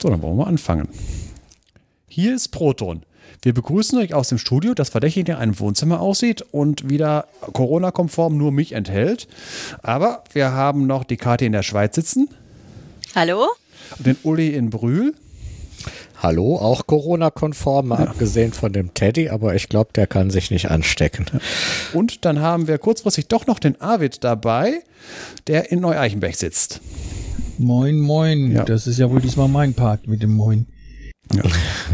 So, dann wollen wir anfangen. Hier ist Proton. Wir begrüßen euch aus dem Studio, das verdächtig in einem Wohnzimmer aussieht und wieder Corona-konform nur mich enthält. Aber wir haben noch die Karte in der Schweiz sitzen. Hallo? Und den Uli in Brühl. Hallo, auch Corona-konform, mal ja. abgesehen von dem Teddy, aber ich glaube, der kann sich nicht anstecken. Und dann haben wir kurzfristig doch noch den Arvid dabei, der in Neu-Eichenberg sitzt. Moin, moin. Ja. Das ist ja wohl diesmal mein Part mit dem Moin. Ja.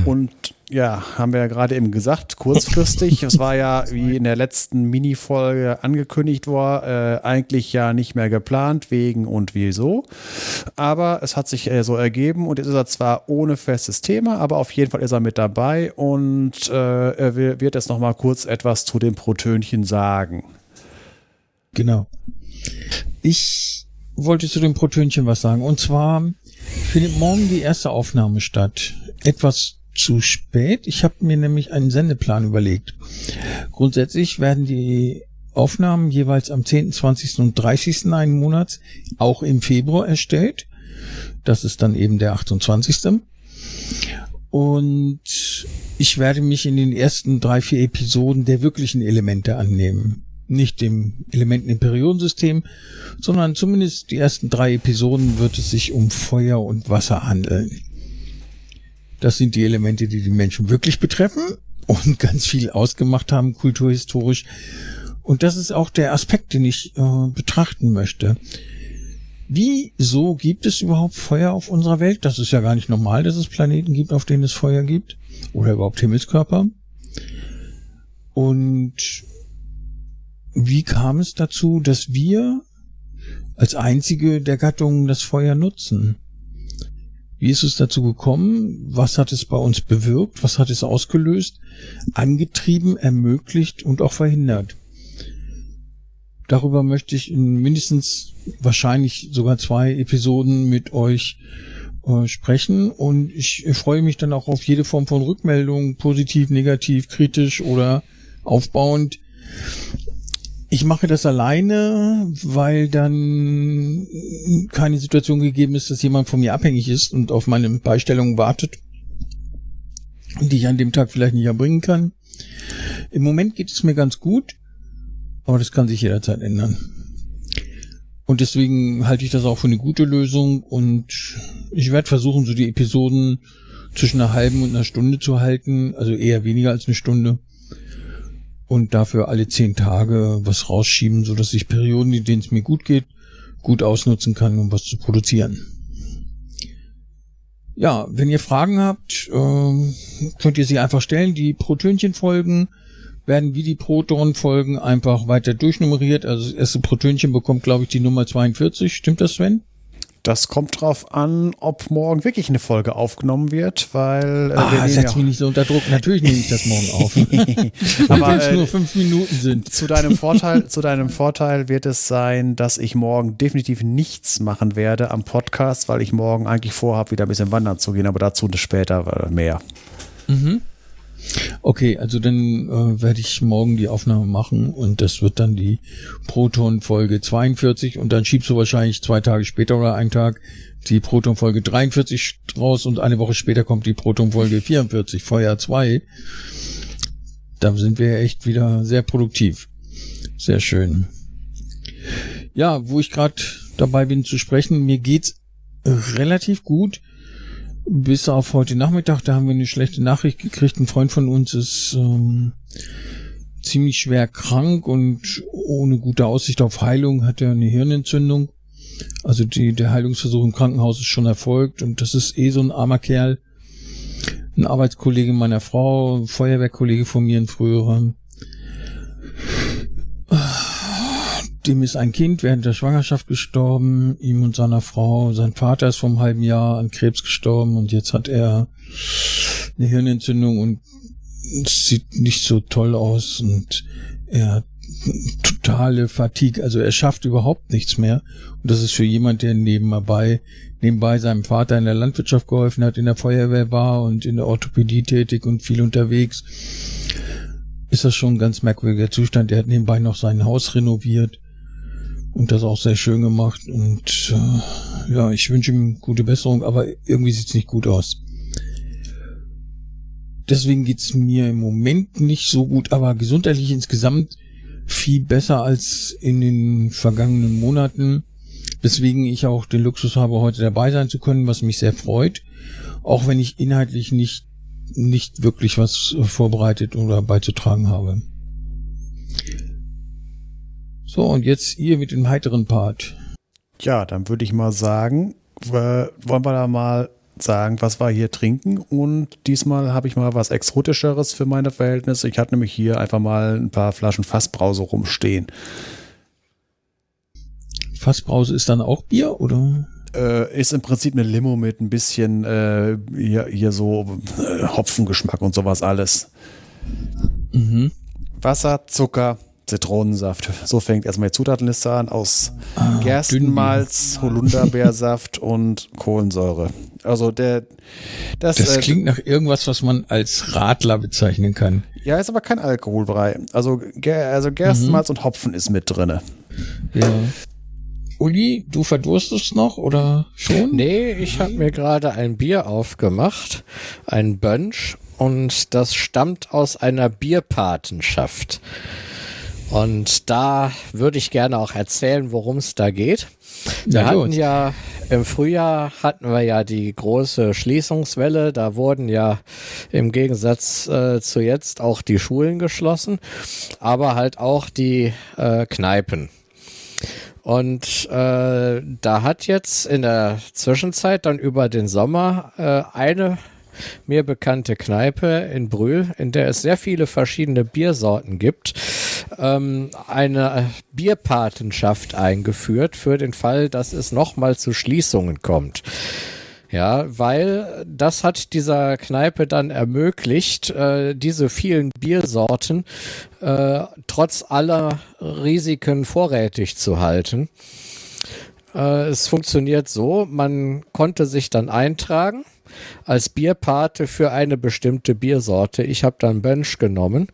Und ja, haben wir ja gerade eben gesagt, kurzfristig. es war ja, wie in der letzten Mini-Folge angekündigt war, äh, eigentlich ja nicht mehr geplant, wegen und wieso. Aber es hat sich äh, so ergeben und jetzt ist er zwar ohne festes Thema, aber auf jeden Fall ist er mit dabei und äh, er wird jetzt noch mal kurz etwas zu dem Protönchen sagen. Genau. Ich wollte zu dem Protönchen was sagen. Und zwar findet morgen die erste Aufnahme statt. Etwas zu spät. Ich habe mir nämlich einen Sendeplan überlegt. Grundsätzlich werden die Aufnahmen jeweils am 10., 20. und 30. einen Monats auch im Februar erstellt. Das ist dann eben der 28. Und ich werde mich in den ersten drei, vier Episoden der wirklichen Elemente annehmen. Nicht dem Elementen im Periodensystem, sondern zumindest die ersten drei Episoden wird es sich um Feuer und Wasser handeln. Das sind die Elemente, die die Menschen wirklich betreffen und ganz viel ausgemacht haben, kulturhistorisch. Und das ist auch der Aspekt, den ich äh, betrachten möchte. Wieso gibt es überhaupt Feuer auf unserer Welt? Das ist ja gar nicht normal, dass es Planeten gibt, auf denen es Feuer gibt. Oder überhaupt Himmelskörper. Und wie kam es dazu, dass wir als einzige der Gattungen das Feuer nutzen? Wie ist es dazu gekommen? Was hat es bei uns bewirkt? Was hat es ausgelöst? Angetrieben, ermöglicht und auch verhindert? Darüber möchte ich in mindestens wahrscheinlich sogar zwei Episoden mit euch äh, sprechen und ich freue mich dann auch auf jede Form von Rückmeldung, positiv, negativ, kritisch oder aufbauend ich mache das alleine, weil dann keine Situation gegeben ist, dass jemand von mir abhängig ist und auf meine Beistellung wartet, die ich an dem Tag vielleicht nicht erbringen kann. Im Moment geht es mir ganz gut, aber das kann sich jederzeit ändern. Und deswegen halte ich das auch für eine gute Lösung und ich werde versuchen, so die Episoden zwischen einer halben und einer Stunde zu halten, also eher weniger als eine Stunde und dafür alle zehn Tage was rausschieben, so dass ich Perioden, in denen es mir gut geht, gut ausnutzen kann, um was zu produzieren. Ja, wenn ihr Fragen habt, äh, könnt ihr sie einfach stellen. Die Protönchen-Folgen werden wie die Proton-Folgen einfach weiter durchnummeriert. Also das erste Protönchen bekommt, glaube ich, die Nummer 42. Stimmt das, Sven? Das kommt drauf an, ob morgen wirklich eine Folge aufgenommen wird, weil. Äh, ah, setz mich nicht so unter Druck. Natürlich nehme ich das morgen auf. Aber wenn es äh, nur fünf Minuten sind. Zu deinem Vorteil, zu deinem Vorteil wird es sein, dass ich morgen definitiv nichts machen werde am Podcast, weil ich morgen eigentlich vorhabe, wieder ein bisschen wandern zu gehen, aber dazu später mehr. Mhm. Okay, also dann äh, werde ich morgen die Aufnahme machen und das wird dann die Proton-Folge 42 und dann schiebst du wahrscheinlich zwei Tage später oder einen Tag die Proton-Folge 43 raus und eine Woche später kommt die Proton-Folge 44, Feuer 2. Da sind wir echt wieder sehr produktiv. Sehr schön. Ja, wo ich gerade dabei bin zu sprechen, mir geht's relativ gut. Bis auf heute Nachmittag, da haben wir eine schlechte Nachricht gekriegt. Ein Freund von uns ist ähm, ziemlich schwer krank und ohne gute Aussicht auf Heilung hat er eine Hirnentzündung. Also die, der Heilungsversuch im Krankenhaus ist schon erfolgt und das ist eh so ein armer Kerl. Ein Arbeitskollege meiner Frau, ein Feuerwehrkollege von mir, ein früherer dem ist ein Kind während der Schwangerschaft gestorben, ihm und seiner Frau. Sein Vater ist vor einem halben Jahr an Krebs gestorben und jetzt hat er eine Hirnentzündung und sieht nicht so toll aus und er hat totale Fatigue, also er schafft überhaupt nichts mehr. Und das ist für jemand, der nebenbei, nebenbei seinem Vater in der Landwirtschaft geholfen hat, in der Feuerwehr war und in der Orthopädie tätig und viel unterwegs, ist das schon ein ganz merkwürdiger Zustand. Er hat nebenbei noch sein Haus renoviert und das auch sehr schön gemacht. Und äh, ja, ich wünsche ihm gute Besserung, aber irgendwie sieht's nicht gut aus. Deswegen geht's mir im Moment nicht so gut, aber gesundheitlich insgesamt viel besser als in den vergangenen Monaten. Weswegen ich auch den Luxus habe, heute dabei sein zu können, was mich sehr freut. Auch wenn ich inhaltlich nicht, nicht wirklich was vorbereitet oder beizutragen habe. So, und jetzt ihr mit dem heiteren Part. Ja, dann würde ich mal sagen, äh, wollen wir da mal sagen, was wir hier trinken. Und diesmal habe ich mal was Exotischeres für meine Verhältnisse. Ich hatte nämlich hier einfach mal ein paar Flaschen Fassbrause rumstehen. Fassbrause ist dann auch Bier, oder? Äh, ist im Prinzip eine Limo mit ein bisschen äh, hier, hier so äh, Hopfengeschmack und sowas alles. Mhm. Wasser, Zucker, Zitronensaft. So fängt erstmal die Zutatenliste an aus ah, Gerstenmalz, Holunderbeersaft und Kohlensäure. Also der das, das äh, klingt nach irgendwas, was man als Radler bezeichnen kann. Ja, ist aber kein Alkoholbrei. Also, also Gerstenmalz mhm. und Hopfen ist mit drinne. Ja. Uli, du verdurstest noch oder schon? Nee, ich habe mir gerade ein Bier aufgemacht, ein Bunch, und das stammt aus einer Bierpatenschaft. Und da würde ich gerne auch erzählen, worum es da geht. Wir ja, hatten ja im Frühjahr hatten wir ja die große Schließungswelle. Da wurden ja im Gegensatz äh, zu jetzt auch die Schulen geschlossen, aber halt auch die äh, Kneipen. Und äh, da hat jetzt in der Zwischenzeit dann über den Sommer äh, eine mir bekannte Kneipe in Brühl, in der es sehr viele verschiedene Biersorten gibt, ähm, eine Bierpatenschaft eingeführt für den Fall, dass es nochmal zu Schließungen kommt. Ja, weil das hat dieser Kneipe dann ermöglicht, äh, diese vielen Biersorten äh, trotz aller Risiken vorrätig zu halten. Äh, es funktioniert so, man konnte sich dann eintragen als Bierpate für eine bestimmte Biersorte. Ich habe dann Bench genommen.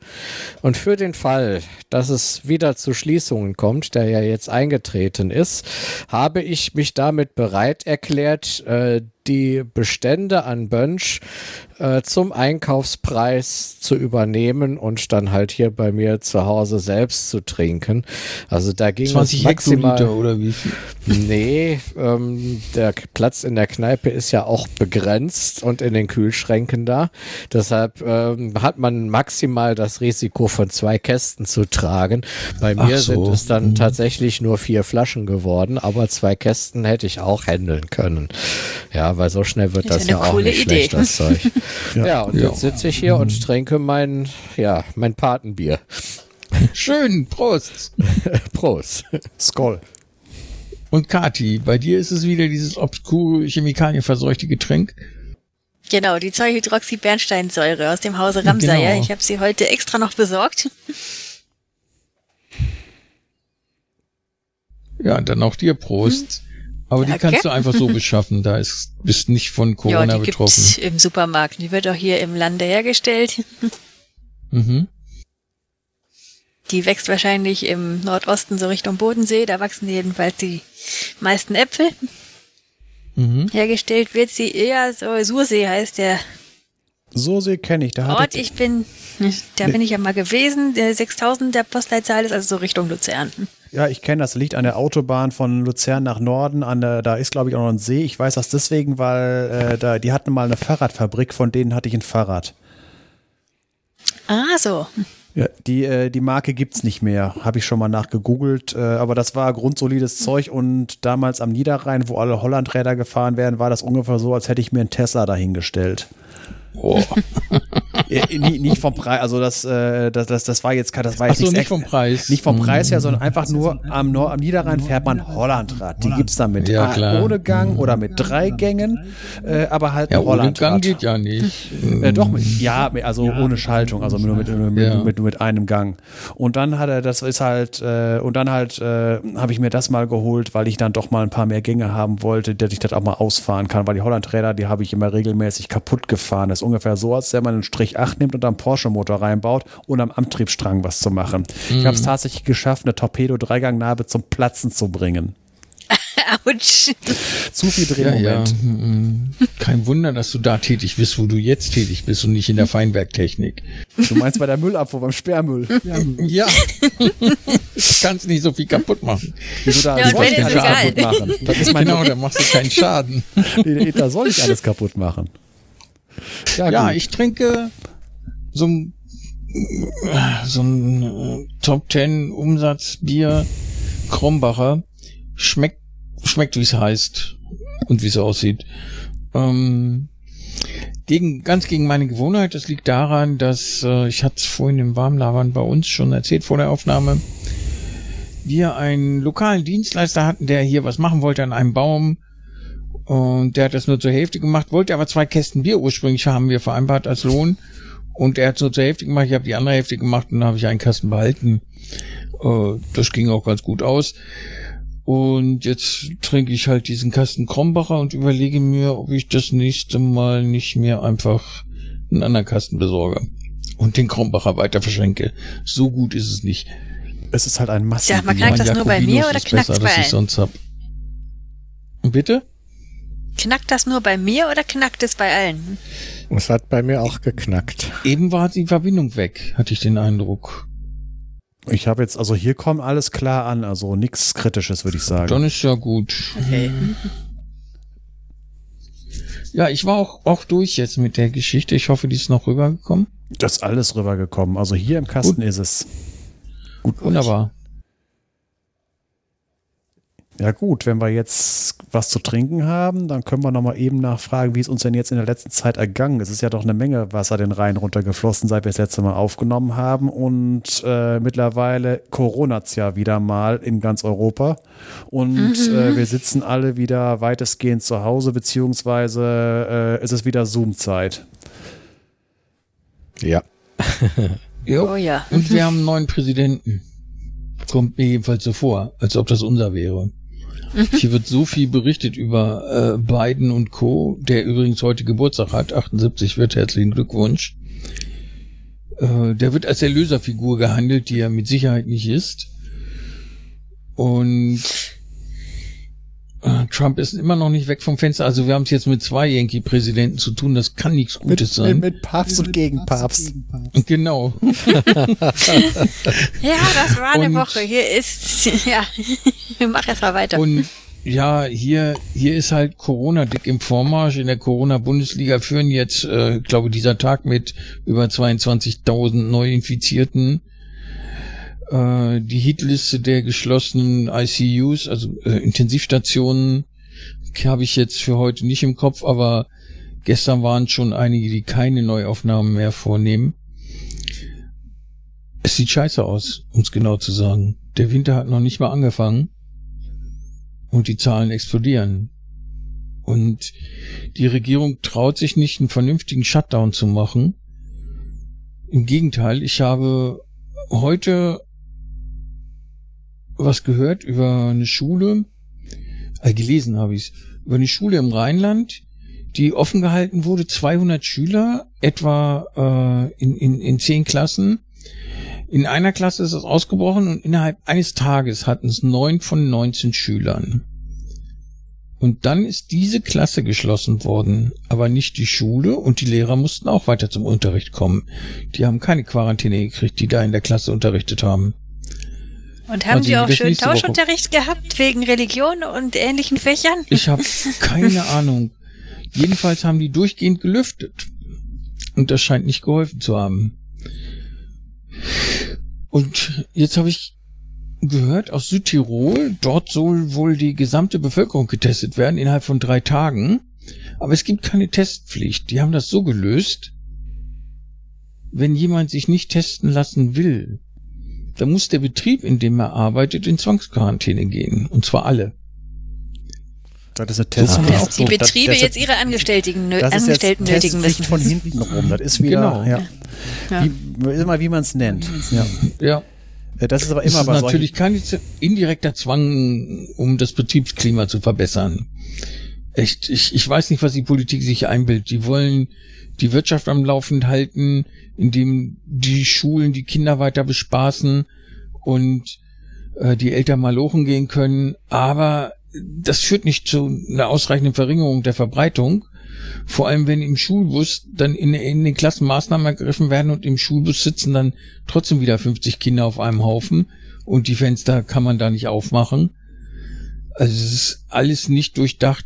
Und für den Fall, dass es wieder zu Schließungen kommt, der ja jetzt eingetreten ist, habe ich mich damit bereit erklärt, äh, die Bestände an Bönsch äh, zum Einkaufspreis zu übernehmen und dann halt hier bei mir zu Hause selbst zu trinken. Also da ging 20 es maximal, Hektoliter oder wie viel? Nee, ähm, der Platz in der Kneipe ist ja auch begrenzt und in den Kühlschränken da. Deshalb ähm, hat man maximal das Risiko von zwei Kästen zu tragen. Bei mir so. sind es dann mhm. tatsächlich nur vier Flaschen geworden, aber zwei Kästen hätte ich auch handeln können. Ja, weil so schnell wird das, das ja auch nicht Idee. schlecht, das Zeug. ja. ja, und ja. jetzt sitze ich hier und trinke mein, ja, mein Patenbier. Schön, Prost. Prost. Skoll. Und Kati, bei dir ist es wieder dieses obskure chemikalienverseuchte Getränk. Genau, die 2-Hydroxybernsteinsäure aus dem Hause Ramsayer. Genau. Ich habe sie heute extra noch besorgt. Ja, und dann auch dir Prost. Aber ja, die kannst okay. du einfach so beschaffen. Da ist, bist nicht von Corona ja, die betroffen. Gibt's im Supermarkt. Die wird auch hier im Lande hergestellt. Mhm. Die wächst wahrscheinlich im Nordosten so Richtung Bodensee. Da wachsen jedenfalls die meisten Äpfel. Mhm. Hergestellt wird sie eher so, Sursee heißt der. Sursee kenne ich. Da Ort, ich, ich bin, da bin ich ja mal gewesen. Der 6000 der Postleitzahl ist also so Richtung Luzern. Ja, ich kenne das. Liegt an der Autobahn von Luzern nach Norden. An der, da ist, glaube ich, auch noch ein See. Ich weiß das deswegen, weil äh, da, die hatten mal eine Fahrradfabrik, von denen hatte ich ein Fahrrad. Ah, so. Ja, die, äh, die Marke gibt's nicht mehr. Habe ich schon mal nachgegoogelt. Äh, aber das war grundsolides Zeug und damals am Niederrhein, wo alle Hollandräder gefahren werden, war das ungefähr so, als hätte ich mir einen Tesla dahingestellt. Oh. nicht vom Preis, also das, äh, das, das, das war jetzt das war jetzt so, nicht vom Preis. Nicht vom Preis her, sondern einfach nur am, Nord am Niederrhein fährt man Hollandrad. Die gibt's dann mit ja, klar. ohne Gang oder mit drei Gängen, äh, aber halt ja, ein Hollandrad. Ohne Gang geht ja nicht. Äh, doch, mit, ja, also ja, ohne Schaltung, also nur mit, mit, ja. mit, mit, einem Gang. Und dann hat er, das ist halt, äh, und dann halt äh, habe ich mir das mal geholt, weil ich dann doch mal ein paar mehr Gänge haben wollte, dass ich das auch mal ausfahren kann, weil die Hollandräder, die habe ich immer regelmäßig kaputt gefahren. Das ist ungefähr so, als wenn man einen Strich V8 nimmt und am Porsche-Motor reinbaut und am Antriebsstrang was zu machen. Mhm. Ich habe es tatsächlich geschafft, eine Torpedo-Dreigangnarbe zum Platzen zu bringen. Autsch. Zu viel Drehmoment. Ja, ja. Mhm. Kein Wunder, dass du da tätig bist, wo du jetzt tätig bist und nicht in der Feinwerktechnik. Du meinst bei der Müllabfuhr, beim Sperrmüll. Ja. du kannst nicht so viel kaputt machen. Wieso da ja, soll ich alles kaputt machen? Das ist mein genau, da machst du keinen Schaden. da soll ich alles kaputt machen. Ja, ja ich trinke so ein, so ein äh, Top Ten Umsatzbier Krombacher. Schmeckt schmeckt, wie es heißt und wie es aussieht. Ähm, gegen, ganz gegen meine Gewohnheit. Das liegt daran, dass äh, ich hatte es vorhin im Warmlabern bei uns schon erzählt vor der Aufnahme. Wir einen lokalen Dienstleister hatten, der hier was machen wollte an einem Baum. Und der hat das nur zur Hälfte gemacht, wollte aber zwei Kästen Bier ursprünglich haben wir vereinbart als Lohn. Und er hat es nur zur Hälfte gemacht, ich habe die andere Hälfte gemacht und dann habe ich einen Kasten behalten. Äh, das ging auch ganz gut aus. Und jetzt trinke ich halt diesen Kasten Krombacher und überlege mir, ob ich das nächste Mal nicht mehr einfach einen anderen Kasten besorge und den Krombacher weiter verschenke. So gut ist es nicht. Es ist halt ein Massen. Ja, man knackt das nur bei mir oder knackt es bei allen? sonst hab. Bitte? Knackt das nur bei mir oder knackt es bei allen? Es hat bei mir auch geknackt. Eben war die Verbindung weg, hatte ich den Eindruck. Ich habe jetzt, also hier kommt alles klar an, also nichts Kritisches, würde ich sagen. Dann ist ja gut. Okay. Ja, ich war auch, auch durch jetzt mit der Geschichte. Ich hoffe, die ist noch rübergekommen. Das ist alles rübergekommen. Also hier im Kasten gut. ist es. Gut, wunderbar. Ja gut, wenn wir jetzt was zu trinken haben, dann können wir nochmal eben nachfragen, wie es uns denn jetzt in der letzten Zeit ergangen ist. Es ist ja doch eine Menge Wasser den Rhein runtergeflossen, seit wir das letzte Mal aufgenommen haben. Und äh, mittlerweile Corona ja wieder mal in ganz Europa. Und mhm. äh, wir sitzen alle wieder weitestgehend zu Hause, beziehungsweise äh, ist es wieder Zoom-Zeit. Ja. oh ja. Und wir haben einen neuen Präsidenten. Kommt mir jedenfalls so vor, als ob das unser wäre. Hier wird so viel berichtet über äh, Biden und Co., der übrigens heute Geburtstag hat, 78 wird, herzlichen Glückwunsch. Äh, der wird als Erlöserfigur gehandelt, die er mit Sicherheit nicht ist. Und Trump ist immer noch nicht weg vom Fenster. Also wir haben es jetzt mit zwei Yankee-Präsidenten zu tun. Das kann nichts Gutes mit, sein. Mit, mit Papst und Gegenpapst. Genau. ja, das war eine und, Woche. Hier ist, ja, mach erst mal weiter. Und ja, hier, hier ist halt Corona dick im Vormarsch. In der Corona-Bundesliga führen jetzt, äh, glaube dieser Tag mit über 22.000 Neuinfizierten äh, die Hitliste der geschlossenen ICUs, also äh, Intensivstationen, habe ich jetzt für heute nicht im Kopf, aber gestern waren schon einige, die keine Neuaufnahmen mehr vornehmen. Es sieht scheiße aus, um es genau zu sagen. Der Winter hat noch nicht mal angefangen und die Zahlen explodieren. Und die Regierung traut sich nicht, einen vernünftigen Shutdown zu machen. Im Gegenteil, ich habe heute was gehört über eine Schule, äh, gelesen habe ich über eine Schule im Rheinland, die offen gehalten wurde, 200 Schüler, etwa äh, in, in, in zehn Klassen. In einer Klasse ist es ausgebrochen und innerhalb eines Tages hatten es neun von 19 Schülern. Und dann ist diese Klasse geschlossen worden, aber nicht die Schule und die Lehrer mussten auch weiter zum Unterricht kommen. Die haben keine Quarantäne gekriegt, die da in der Klasse unterrichtet haben. Und haben Sie auch schön Tauschunterricht gehabt wegen Religion und ähnlichen Fächern? Ich habe keine Ahnung. Jedenfalls haben die durchgehend gelüftet. Und das scheint nicht geholfen zu haben. Und jetzt habe ich gehört aus Südtirol, dort soll wohl die gesamte Bevölkerung getestet werden innerhalb von drei Tagen. Aber es gibt keine Testpflicht. Die haben das so gelöst, wenn jemand sich nicht testen lassen will, da muss der Betrieb, in dem er arbeitet, in Zwangsquarantäne gehen. Und zwar alle. Das ist eine Test so dass die Betriebe das, das, jetzt ihre Angestellten, das Angestellten nötigen müssen. von hinten rum. Das ist wieder, genau. ja. ja. Wie, immer wie man es nennt. Ja. ja. Äh, das ist aber immer das ist natürlich kein indirekter Zwang, um das Betriebsklima zu verbessern. Echt, ich, ich weiß nicht, was die Politik sich einbildet. Die wollen die Wirtschaft am Laufen halten, indem die Schulen die Kinder weiter bespaßen und äh, die Eltern mal lochen gehen können. Aber das führt nicht zu einer ausreichenden Verringerung der Verbreitung. Vor allem, wenn im Schulbus dann in, in den Klassen Maßnahmen ergriffen werden und im Schulbus sitzen dann trotzdem wieder 50 Kinder auf einem Haufen und die Fenster kann man da nicht aufmachen. Also es ist alles nicht durchdacht.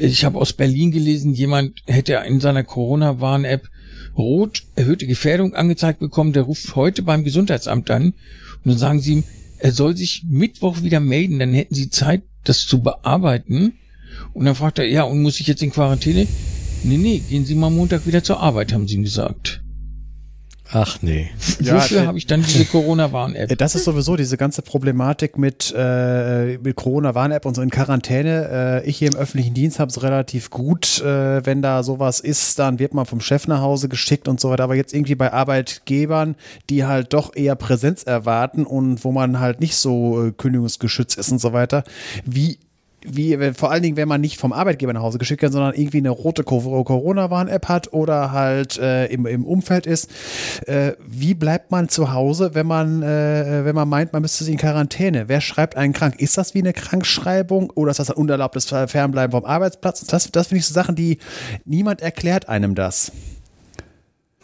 Ich habe aus Berlin gelesen, jemand hätte in seiner Corona-Warn-App rot erhöhte Gefährdung angezeigt bekommen. Der ruft heute beim Gesundheitsamt an und dann sagen sie ihm, er soll sich Mittwoch wieder melden, dann hätten sie Zeit, das zu bearbeiten. Und dann fragt er, ja, und muss ich jetzt in Quarantäne? Nee, nee, gehen Sie mal Montag wieder zur Arbeit, haben sie ihm gesagt. Ach nee. Ja, Wofür äh, habe ich dann diese Corona-Warn-App? Das ist sowieso diese ganze Problematik mit, äh, mit Corona-Warn-App und so in Quarantäne. Äh, ich hier im öffentlichen Dienst habe es relativ gut. Äh, wenn da sowas ist, dann wird man vom Chef nach Hause geschickt und so weiter. Aber jetzt irgendwie bei Arbeitgebern, die halt doch eher Präsenz erwarten und wo man halt nicht so äh, kündigungsgeschützt ist und so weiter. Wie wie vor allen Dingen, wenn man nicht vom Arbeitgeber nach Hause geschickt wird, sondern irgendwie eine rote Corona-Warn-App hat oder halt äh, im, im Umfeld ist. Äh, wie bleibt man zu Hause, wenn man, äh, wenn man meint, man müsste sich in Quarantäne? Wer schreibt einen krank? Ist das wie eine Krankschreibung oder ist das ein unerlaubtes Fernbleiben vom Arbeitsplatz? Das, das finde ich so Sachen, die niemand erklärt einem das.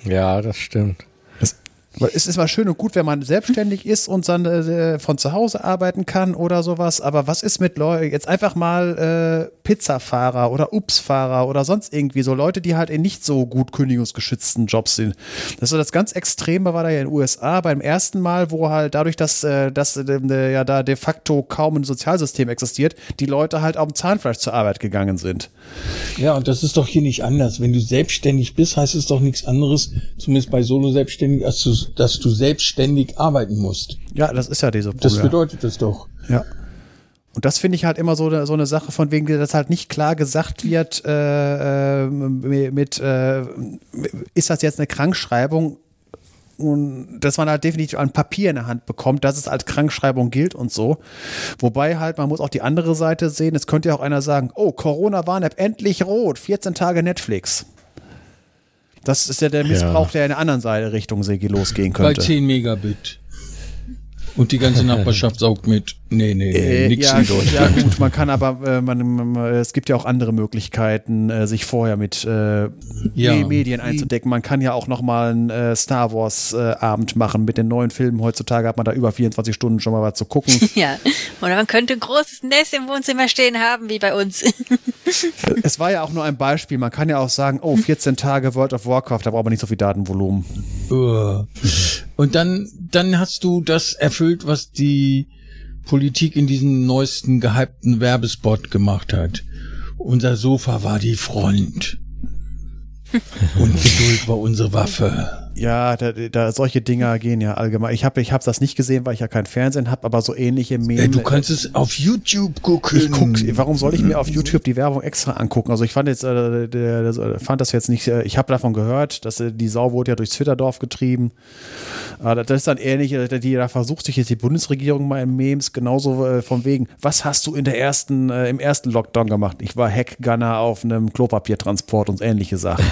Ja, das stimmt. Es ist mal schön und gut, wenn man selbstständig ist und dann äh, von zu Hause arbeiten kann oder sowas. Aber was ist mit Leuten, jetzt einfach mal äh, Pizzafahrer oder Upsfahrer oder sonst irgendwie so Leute, die halt in nicht so gut kündigungsgeschützten Jobs sind. Das ist das ganz Extreme war da ja in den USA beim ersten Mal, wo halt dadurch, dass, äh, dass äh, ja da de facto kaum ein Sozialsystem existiert, die Leute halt auf dem Zahnfleisch zur Arbeit gegangen sind. Ja, und das ist doch hier nicht anders. Wenn du selbstständig bist, heißt es doch nichts anderes, zumindest bei Solo-Selbstständigen, als du dass du selbstständig arbeiten musst. Ja, das ist ja diese Problem. Das bedeutet das doch. Ja. Und das finde ich halt immer so, so eine Sache, von wegen, dass halt nicht klar gesagt wird, äh, äh mit, äh, ist das jetzt eine Krankschreibung? Und dass man halt definitiv ein Papier in der Hand bekommt, dass es als Krankschreibung gilt und so. Wobei halt, man muss auch die andere Seite sehen. Es könnte ja auch einer sagen, oh, Corona-Warn-App endlich rot, 14 Tage Netflix. Das ist ja der Missbrauch, ja. der in der anderen Seite Richtung Segi losgehen könnte. Bei 10 Megabit. Und die ganze Nachbarschaft saugt mit. Nee, nee, nee, äh, nix ja, in Deutschland. Ja gut, man kann aber, äh, man, man, es gibt ja auch andere Möglichkeiten, äh, sich vorher mit äh, ja. Medien einzudecken. Man kann ja auch nochmal einen äh, Star Wars äh, Abend machen mit den neuen Filmen. Heutzutage hat man da über 24 Stunden schon mal was zu gucken. Ja, oder man könnte ein großes Nest im Wohnzimmer stehen haben, wie bei uns. es war ja auch nur ein Beispiel. Man kann ja auch sagen, oh, 14 Tage World of Warcraft, da braucht man nicht so viel Datenvolumen. Und dann, dann hast du das erfüllt, was die Politik in diesem neuesten gehypten Werbespot gemacht hat. Unser Sofa war die Front. Und Geduld war unsere Waffe. Ja, da, da solche Dinger gehen ja allgemein. Ich habe ich hab das nicht gesehen, weil ich ja kein Fernsehen habe, aber so ähnliche Memes. Du kannst es auf YouTube gucken. Ich guck, warum soll ich mir auf YouTube die Werbung extra angucken? Also ich fand jetzt äh, der, der, fand das jetzt nicht äh, ich habe davon gehört, dass äh, die Sau wurde ja durchs Twitterdorf getrieben. Aber das ist dann ähnlich, äh, die da versucht sich jetzt die Bundesregierung mal in Memes genauso äh, von wegen, was hast du in der ersten im ersten Lockdown gemacht? Ich war Hackgunner auf einem Klopapiertransport und ähnliche Sachen.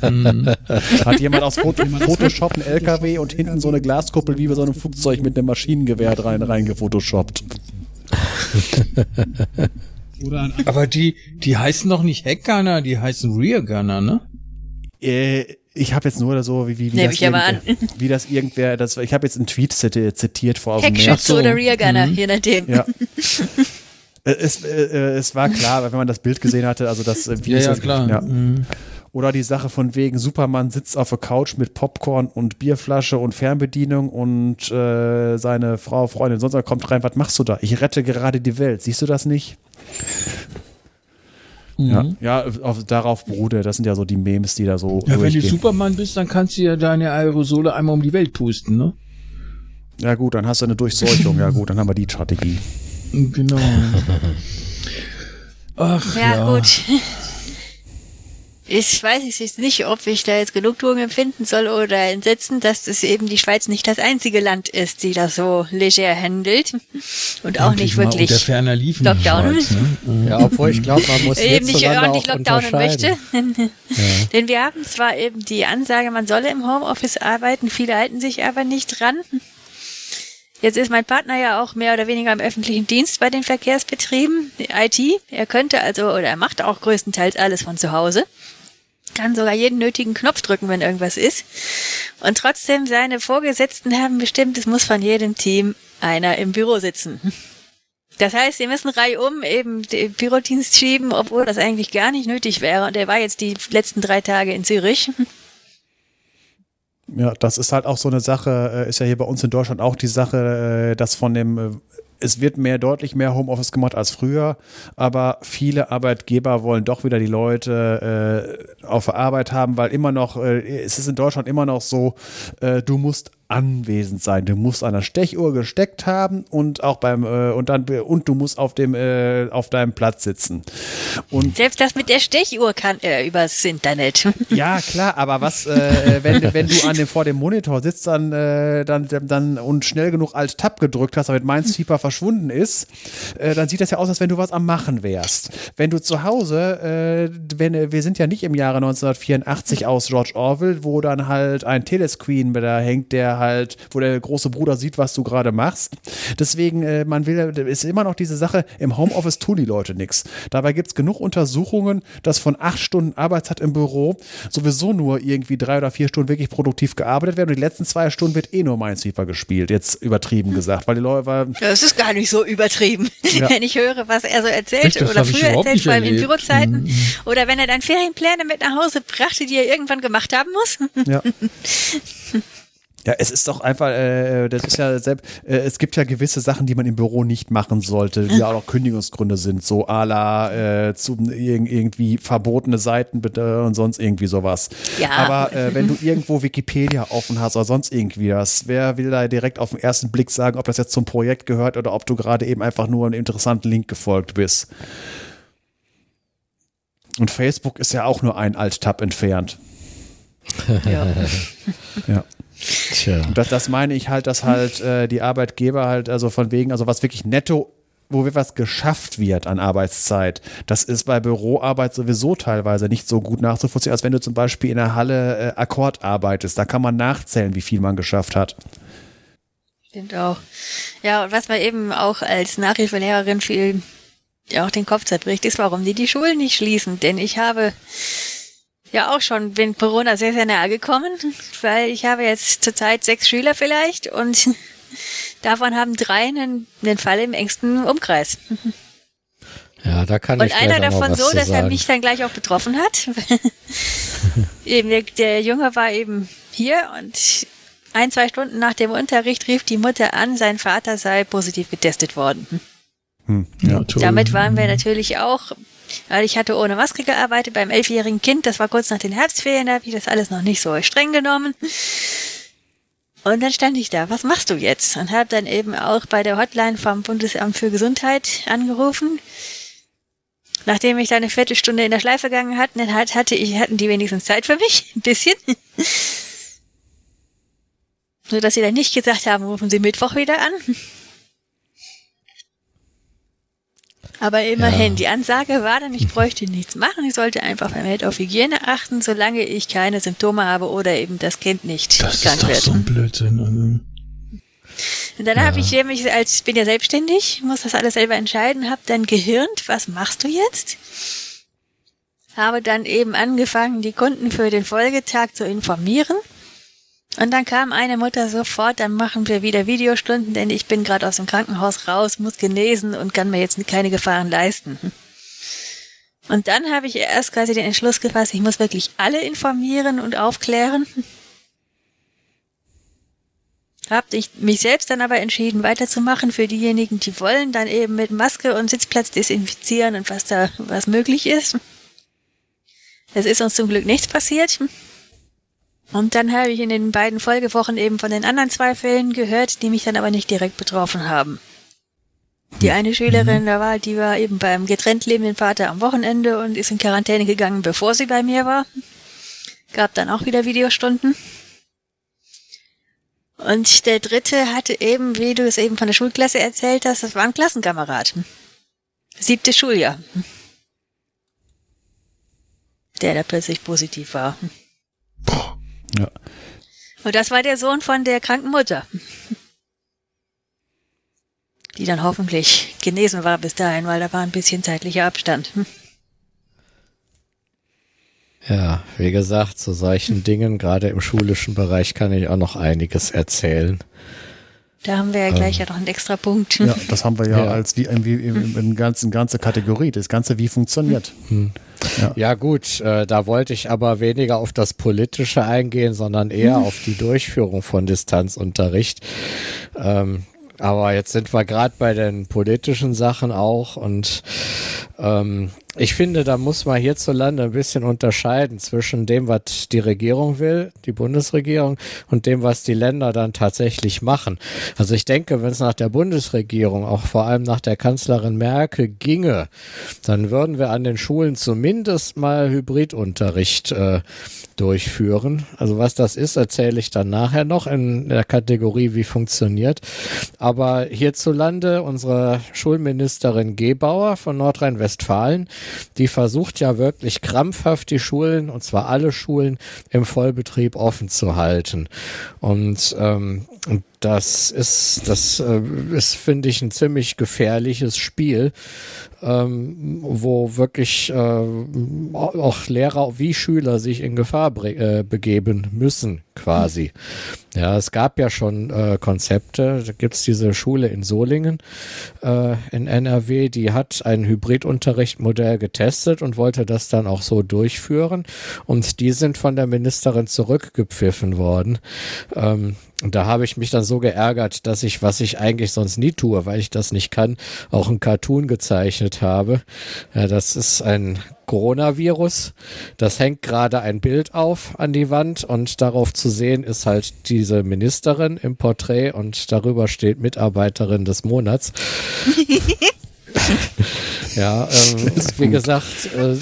Hat jemand aus Foto Photoshop einen LKW und hinten so eine Glaskuppel wie bei so einem Flugzeug mit einem Maschinengewehr rein reingefotoshoppt. Aber die, die heißen doch nicht Hackgunner, die heißen Reargunner, ne? Äh, ich habe jetzt nur so, wie, wie, wie, das, wie das irgendwer, das, ich habe jetzt einen Tweet zitiert vor März. So. oder Reargunner, mhm. je nachdem. Ja. es, äh, es war klar, wenn man das Bild gesehen hatte, also das äh, wie ja, ja, klar. Ja. Mhm. Oder die Sache von wegen, Superman sitzt auf der Couch mit Popcorn und Bierflasche und Fernbedienung und äh, seine Frau, Freundin, sonst was kommt rein, was machst du da? Ich rette gerade die Welt. Siehst du das nicht? Mhm. Ja, ja auf, darauf beruht er. Das sind ja so die Memes, die da so. Ja, wenn du Superman bist, dann kannst du ja deine Aerosole einmal um die Welt pusten, ne? Ja, gut, dann hast du eine Durchseuchung. ja, gut, dann haben wir die Strategie. Genau. Ach, ja, ja. gut. Ich weiß jetzt nicht, ob ich da jetzt Genugtuung empfinden soll oder entsetzen, dass das eben die Schweiz nicht das einzige Land ist, die das so leger handelt und auch nicht wirklich der ferner liefen Lockdown. Schweiz, ne? Ja, obwohl ich glaube, man muss eben nicht ordentlich Lockdownen möchte. ja. Denn wir haben zwar eben die Ansage, man solle im Homeoffice arbeiten, viele halten sich aber nicht dran. Jetzt ist mein Partner ja auch mehr oder weniger im öffentlichen Dienst bei den Verkehrsbetrieben, IT. Er könnte also, oder er macht auch größtenteils alles von zu Hause. Kann sogar jeden nötigen Knopf drücken, wenn irgendwas ist. Und trotzdem, seine Vorgesetzten haben bestimmt, es muss von jedem Team einer im Büro sitzen. Das heißt, sie müssen reihum eben den Bürodienst schieben, obwohl das eigentlich gar nicht nötig wäre. Und er war jetzt die letzten drei Tage in Zürich. Ja, das ist halt auch so eine Sache, äh, ist ja hier bei uns in Deutschland auch die Sache, äh, dass von dem, äh, es wird mehr, deutlich mehr Homeoffice gemacht als früher, aber viele Arbeitgeber wollen doch wieder die Leute äh, auf Arbeit haben, weil immer noch, äh, es ist in Deutschland immer noch so, äh, du musst anwesend sein. Du musst an der Stechuhr gesteckt haben und auch beim äh, und dann und du musst auf dem äh, auf deinem Platz sitzen. Und Selbst das mit der Stechuhr kann er übers Internet. ja klar, aber was äh, wenn, wenn du an dem vor dem Monitor sitzt dann äh, dann dann und schnell genug Alt Tab gedrückt hast, damit Minesweeper verschwunden ist, äh, dann sieht das ja aus, als wenn du was am machen wärst. Wenn du zu Hause, äh, wenn wir sind ja nicht im Jahre 1984 aus George Orwell, wo dann halt ein Telescreen da hängt, der halt, wo der große Bruder sieht, was du gerade machst. Deswegen, äh, man will, ist immer noch diese Sache, im Homeoffice tun die Leute nichts. Dabei gibt es genug Untersuchungen, dass von acht Stunden Arbeitszeit im Büro sowieso nur irgendwie drei oder vier Stunden wirklich produktiv gearbeitet werden und die letzten zwei Stunden wird eh nur Minesweeper gespielt, jetzt übertrieben gesagt, weil die Leute, weil, Das ist gar nicht so übertrieben. Ja. Wenn ich höre, was er so erzählt Echt, oder früher erzählt, vor allem in. Bürozeiten, Mhm. oder wenn er dann Ferienpläne mit nach Hause brachte, die er irgendwann gemacht haben muss. Ja. Ja, es ist doch einfach, äh, das ist ja selbst, äh, es gibt ja gewisse Sachen, die man im Büro nicht machen sollte, die auch noch Kündigungsgründe sind, so à la äh, zu, irg irgendwie verbotene Seiten bitte und sonst irgendwie sowas. Ja. Aber äh, wenn du irgendwo Wikipedia offen hast oder sonst irgendwie was, wer will da direkt auf den ersten Blick sagen, ob das jetzt zum Projekt gehört oder ob du gerade eben einfach nur einem interessanten Link gefolgt bist? Und Facebook ist ja auch nur ein Alt-Tab entfernt. Ja. Ja. Tja. Und das, das meine ich halt, dass halt äh, die Arbeitgeber halt, also von wegen, also was wirklich netto, wo was geschafft wird an Arbeitszeit, das ist bei Büroarbeit sowieso teilweise nicht so gut nachzuvollziehen, als wenn du zum Beispiel in der Halle äh, Akkord arbeitest. Da kann man nachzählen, wie viel man geschafft hat. Stimmt auch. Ja, und was mir eben auch als Nachhilfelehrerin viel ja auch den Kopf zerbricht, ist, warum die die Schulen nicht schließen. Denn ich habe ja auch schon, bin Corona sehr, sehr nahe gekommen, weil ich habe jetzt zurzeit sechs Schüler vielleicht und davon haben drei einen, einen Fall im engsten Umkreis. Ja, da kann ich Und einer davon was so, dass er mich dann gleich auch betroffen hat. eben der, der Junge war eben hier und ein, zwei Stunden nach dem Unterricht rief die Mutter an, sein Vater sei positiv getestet worden. Hm. Ja, toll. Damit waren wir natürlich auch, weil ich hatte ohne Maske gearbeitet beim elfjährigen Kind, das war kurz nach den Herbstferien, da habe ich das alles noch nicht so streng genommen. Und dann stand ich da, was machst du jetzt? Und habe dann eben auch bei der Hotline vom Bundesamt für Gesundheit angerufen. Nachdem ich da eine Viertelstunde in der Schleife gegangen hatte, dann hat- hatte ich, hatten die wenigstens Zeit für mich, ein bisschen. Nur, dass sie dann nicht gesagt haben, rufen Sie Mittwoch wieder an. Aber immerhin, Ja. die Ansage war dann, ich bräuchte nichts machen, ich sollte einfach vermehrt auf Hygiene achten, solange ich keine Symptome habe oder eben das Kind nicht Das ist krank doch wird. so ein Blödsinn. Also. Und dann habe ich nämlich, als ich bin ja selbstständig, muss das alles selber entscheiden, habe dann gehirnt, was machst du jetzt? Habe dann eben angefangen, die Kunden für den Folgetag zu informieren. Und dann kam eine Mutter sofort, dann machen wir wieder Videostunden, denn ich bin gerade aus dem Krankenhaus raus, muss genesen und kann mir jetzt keine Gefahren leisten. Und dann habe ich erst quasi den Entschluss gefasst, ich muss wirklich alle informieren und aufklären. Hab ich mich selbst dann aber entschieden, weiterzumachen für diejenigen, die wollen, dann eben mit Maske und Sitzplatz desinfizieren und was da was möglich ist. Es ist uns zum Glück nichts passiert. Und dann habe ich in den beiden Folgewochen eben von den anderen zwei Fällen gehört, die mich dann aber nicht direkt betroffen haben. Die eine Schülerin, mhm. da war, die war eben beim getrennt lebenden Vater am Wochenende und ist in Quarantäne gegangen, bevor sie bei mir war. Gab dann auch wieder Videostunden. Und der dritte hatte eben, wie du es eben von der Schulklasse erzählt hast, das war ein Klassenkamerad. Siebte Schuljahr. Der da plötzlich positiv war. Ja. Und das war der Sohn von der kranken Mutter. Die dann hoffentlich genesen war bis dahin, weil da war ein bisschen zeitlicher Abstand. Ja, wie gesagt, zu solchen Dingen, gerade im schulischen Bereich, kann ich auch noch einiges erzählen. Da haben wir ja gleich ähm, ja noch einen extra Punkt. Ja, das haben wir ja, ja. als wie, wie in, in ganzen ganze Kategorie, das Ganze wie funktioniert. Hm. Ja. ja. gut, äh, da wollte ich aber weniger auf das Politische eingehen, sondern eher hm. auf die Durchführung von Distanzunterricht. Ähm, aber jetzt sind wir gerade bei den politischen Sachen auch und ähm, ich finde, da muss man hierzulande ein bisschen unterscheiden zwischen dem, was die Regierung will, die Bundesregierung, und dem, was die Länder dann tatsächlich machen. Also ich denke, wenn es nach der Bundesregierung, auch vor allem nach der Kanzlerin Merkel ginge, dann würden wir an den Schulen zumindest mal Hybridunterricht äh, durchführen. Also was das ist, erzähle ich dann nachher noch in der Kategorie, wie funktioniert. Aber hierzulande unsere Schulministerin Gebauer von Nordrhein-Westfalen, die versucht ja wirklich krampfhaft die Schulen, und zwar alle Schulen, im Vollbetrieb offen zu halten. Und ähm, das ist, das äh, ist, finde ich, ein ziemlich gefährliches Spiel, ähm, wo wirklich äh, auch Lehrer wie Schüler sich in Gefahr äh, begeben müssen, quasi. Ja, es gab ja schon äh, Konzepte. Da gibt's diese Schule in Solingen äh, in NRW, die hat ein Hybridunterrichtmodell getestet und wollte das dann auch so durchführen. Und die sind von der Ministerin zurückgepfiffen worden. Ähm, und da habe ich mich dann so geärgert, dass ich, was ich eigentlich sonst nie tue, weil ich das nicht kann, auch ein Cartoon gezeichnet habe. Ja, das ist ein Coronavirus. Das hängt gerade ein Bild auf an die Wand und darauf zu sehen ist halt diese Ministerin im Porträt und darüber steht Mitarbeiterin des Monats. ja, ähm, wie gesagt, äh,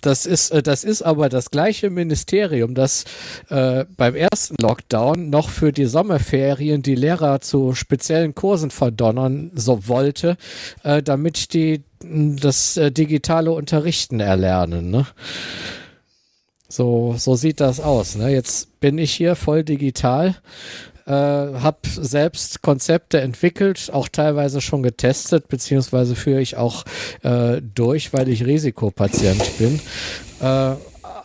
das ist, äh, das ist aber das gleiche Ministerium, das äh, beim ersten Lockdown noch für die Sommerferien die Lehrer zu speziellen Kursen verdonnern so wollte, äh, damit die das äh, digitale Unterrichten erlernen. Ne? So, so sieht das aus. Ne? Jetzt bin ich hier voll digital äh, habe selbst Konzepte entwickelt, auch teilweise schon getestet, beziehungsweise führe ich auch äh, durch, weil ich Risikopatient bin. Äh,